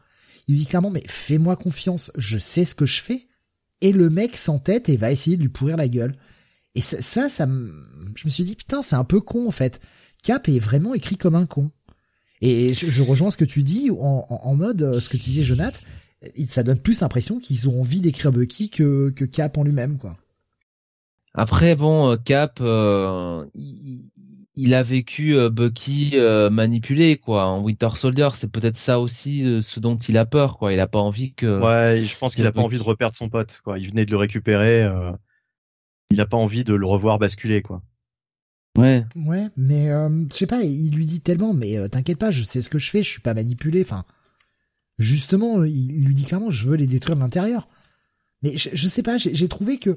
Il dit clairement, mais fais-moi confiance, je sais ce que je fais. Et le mec s'entête et va essayer de lui pourrir la gueule. Et ça, ça, je me suis dit, putain, c'est un peu con, en fait. Cap est vraiment écrit comme un con. Et je, rejoins ce que tu dis en, mode, euh, ce que tu disais, Jonathan, ça donne plus l'impression qu'ils ont envie d'écrire Bucky que, que Cap en lui-même, quoi. Après, bon, euh, Cap, euh, a vécu euh, Bucky manipulé, quoi. En Winter Soldier, c'est peut-être ça aussi ce dont il a peur, quoi. Il a pas envie que. Ouais, je pense qu'il a pas envie de reperdre son pote, quoi. Il venait de le récupérer. il a pas envie de le revoir basculer, quoi. Ouais. Ouais, mais je sais pas. Il lui dit tellement, mais t'inquiète pas, je sais ce que je fais, je suis pas manipulé. Enfin, justement, il lui dit clairement, je veux les détruire de l'intérieur. Mais je, je sais pas, j'ai trouvé que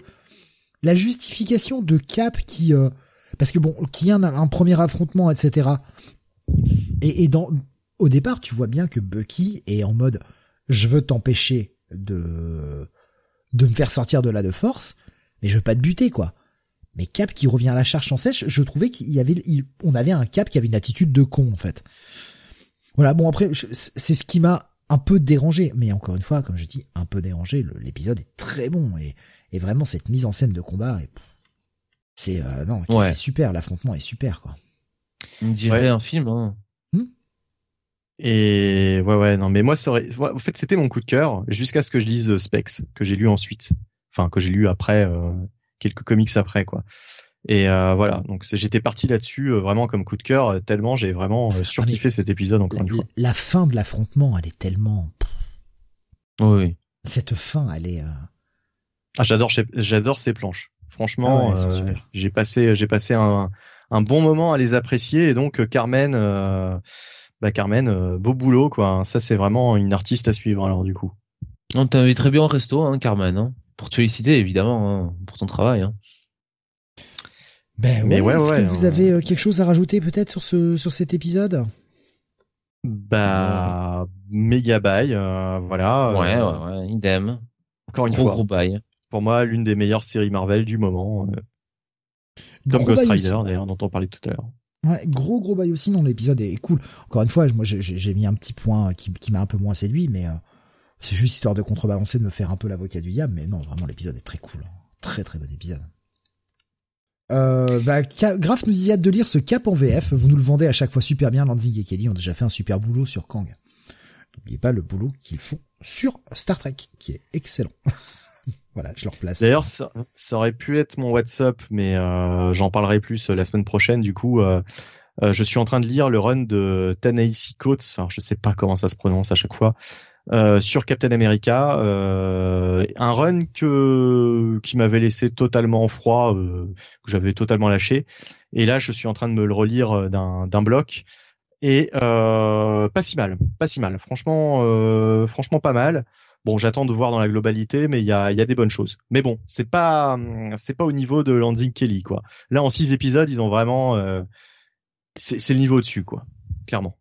la justification de Cap qui, euh, parce que bon, qui a un, un premier affrontement, etc. Et, et dans, au départ, tu vois bien que Bucky est en mode, je veux t'empêcher de, de me faire sortir de là de force, mais je veux pas te buter, quoi. Mais Cap qui revient à la charge sans sèche, je trouvais qu'il y avait, on avait un Cap qui avait une attitude de con, en fait. Voilà, bon après, c'est ce qui m'a un peu dérangé, mais encore une fois, comme je dis, un peu dérangé. L'épisode est très bon et, et, vraiment cette mise en scène de combat, c'est euh, non, c'est super. L'affrontement est super quoi. On dirait un film. Hein. Hmm et ouais ouais non mais moi ça aurait... en fait c'était mon coup de cœur jusqu'à ce que je lise Specs que j'ai lu ensuite enfin que j'ai lu après euh, quelques comics après quoi et euh, voilà, donc j'étais parti là-dessus euh, vraiment comme coup de cœur, euh, tellement j'ai vraiment surkiffé cet épisode encore une fois. La fin de l'affrontement, elle est tellement. Oui. Cette fin, elle est. Ah, j'adore, j'adore ces planches. Franchement, ah j'ai passé, j'ai passé un, un, bon moment à les apprécier et donc Carmen, bah Carmen, beau boulot quoi. Ça c'est vraiment une artiste à suivre alors du coup. On t'invite très bien au resto, hein, Carmen, hein, pour te féliciter évidemment hein, pour ton travail. Hein. Ben Mais ouais, Est-ce que vous avez euh, quelque chose à rajouter peut-être sur ce sur cet épisode? Bah méga bail, euh, voilà. Ouais, ouais, ouais, idem. Encore une fois. Gros bail. Pour moi, l'une des meilleures séries Marvel du moment. Euh. Comme Ghost Rider d'ailleurs, dont on parlait tout à l'heure. Ouais, gros gros bail aussi. Non, l'épisode est cool. Encore une fois, moi j'ai mis un petit point qui, qui m'a un peu moins séduit, mais c'est juste histoire de contrebalancer, de me faire un peu l'avocat du diable. Mais non, vraiment l'épisode est très cool. Très très bon épisode. Euh, bah, Graf nous disait hâte de lire ce cap en VF. Vous nous le vendez à chaque fois super bien. Lanzing et Kelly ont déjà fait un super boulot sur Kang. N'oubliez pas le boulot qu'ils font sur Star Trek, qui est excellent. D'ailleurs, ça, aurait pu être mon WhatsApp, mais euh, j'en parlerai plus euh, la semaine prochaine. Du coup, euh, je suis en train de lire le run de Tanaisi Coates. Alors, je sais pas comment ça se prononce à chaque fois. Sur Captain America, un run que qui m'avait laissé totalement froid, que j'avais totalement lâché. Et là, je suis en train de me le relire d'un bloc. et pas si mal, pas si mal. Franchement, franchement pas mal. Bon, j'attends de voir dans la globalité, mais il y a, y a des bonnes choses. Mais bon, c'est pas, c'est pas au niveau de Landing Kelly, quoi. Là, en six épisodes, ils ont vraiment, euh, c'est le niveau dessus, quoi. Clairement.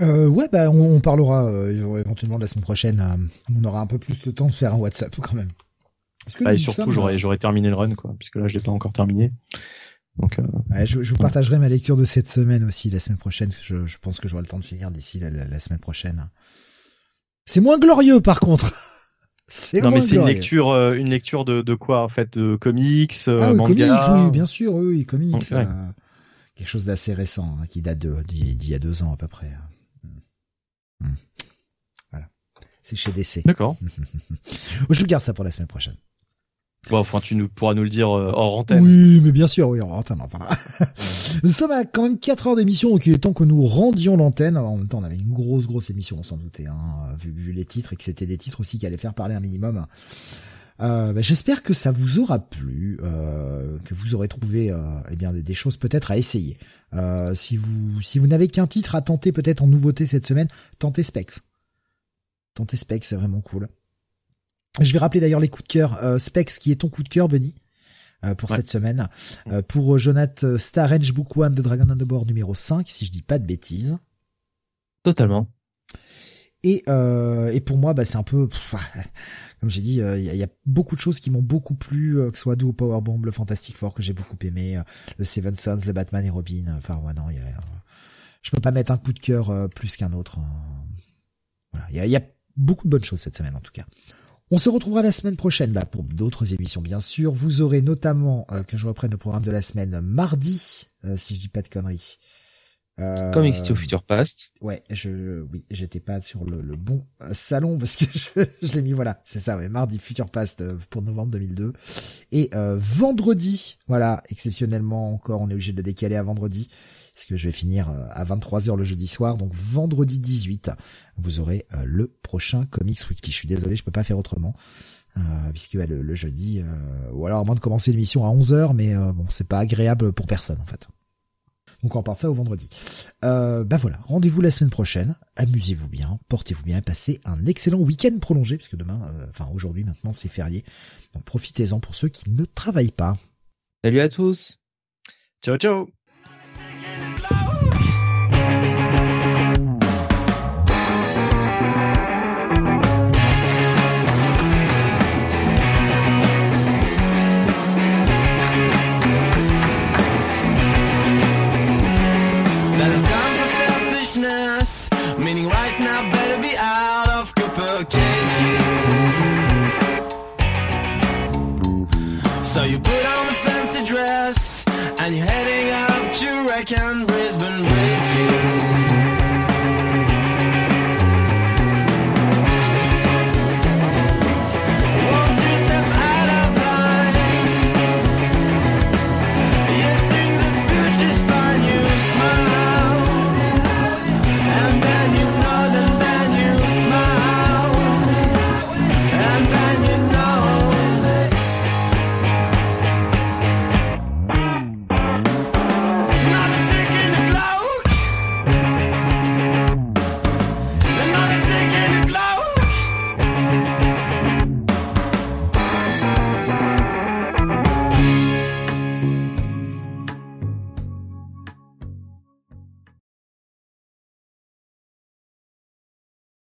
Euh, ouais, bah, on, parlera euh, éventuellement la semaine prochaine. On aura un peu plus de temps de faire un WhatsApp quand même. Bah, et surtout, j'aurais, j'aurais terminé le run, quoi, puisque là, je l'ai pas encore terminé. Donc, ouais, je, je, vous partagerai ma lecture de cette semaine aussi la semaine prochaine. Je, je pense que j'aurai le temps de finir d'ici la, la, semaine prochaine. C'est moins glorieux, par contre. C'est non mais c'est une lecture, une lecture de, de quoi en fait, de comics, ah, manga. Comics, oui, bien sûr, oui, comics. quelque chose d'assez récent, hein, qui date d'il y a deux ans à peu près. Hmm. Voilà. C'est chez DC. D'accord. Je garde ça pour la semaine prochaine. Bon, enfin, tu nous, pourras nous le dire euh, hors antenne. Oui, mais bien sûr, oui, hors antenne. Enfin, nous sommes à quand même 4 heures d'émission, donc il est temps que nous rendions l'antenne. En même temps, on avait une grosse, grosse émission, on s'en doutait, hein, vu, vu, les titres, et que c'était des titres aussi qui allaient faire parler un minimum. Euh, bah, J'espère que ça vous aura plu, euh, que vous aurez trouvé euh, eh bien des, choses peut-être à essayer. Euh, si vous si vous n'avez qu'un titre à tenter peut-être en nouveauté cette semaine, tentez Specs. Tentez Specs, c'est vraiment cool. Je vais rappeler d'ailleurs les coups de cœur. Euh, Specs, qui est ton coup de cœur, Benny pour cette semaine. pour Jonathan Star Book One de Dragon Underboard numéro 5, si je dis pas de bêtises. Totalement. Et, et pour moi, bah, c'est un peu comme j'ai dit, il euh, y, a, beaucoup de choses qui m'ont beaucoup plu, euh, que ce soit Do Powerbomb, le Fantastic Four que j'ai beaucoup aimé, euh, le Seven Sons, le Batman et Robin. Enfin, ouais, non, y a, je peux pas mettre un coup de cœur plus qu'un autre. Voilà, il y a, y a beaucoup de bonnes choses cette semaine en tout cas. On se retrouvera la semaine prochaine là pour d'autres émissions bien sûr. Vous aurez notamment que je reprenne le programme de la semaine mardi, si je dis pas de conneries. Euh, Comics to Future Past. Ouais, je, oui, j'étais pas sur le, le, bon euh, salon parce que je, je l'ai mis, voilà, c'est ça, ouais, mardi Future Past euh, pour novembre 2002. Et euh, vendredi, voilà, exceptionnellement encore, on est obligé de le décaler à vendredi, parce que je vais finir à 23h le jeudi soir, donc vendredi 18, vous aurez le prochain Comics Weekly. Je suis désolé, je peux pas faire autrement. Euh, puisque le, le, jeudi, ou alors à moins de commencer l'émission à 11h, mais bon, c'est pas agréable pour personne en fait. Donc on part ça au vendredi. Euh, bah voilà, rendez-vous la semaine prochaine. Amusez-vous bien, portez-vous bien, passez un excellent week-end prolongé, puisque demain, euh, enfin aujourd'hui maintenant c'est férié. Donc profitez-en pour ceux qui ne travaillent pas. Salut à tous. Ciao ciao. in the cloud.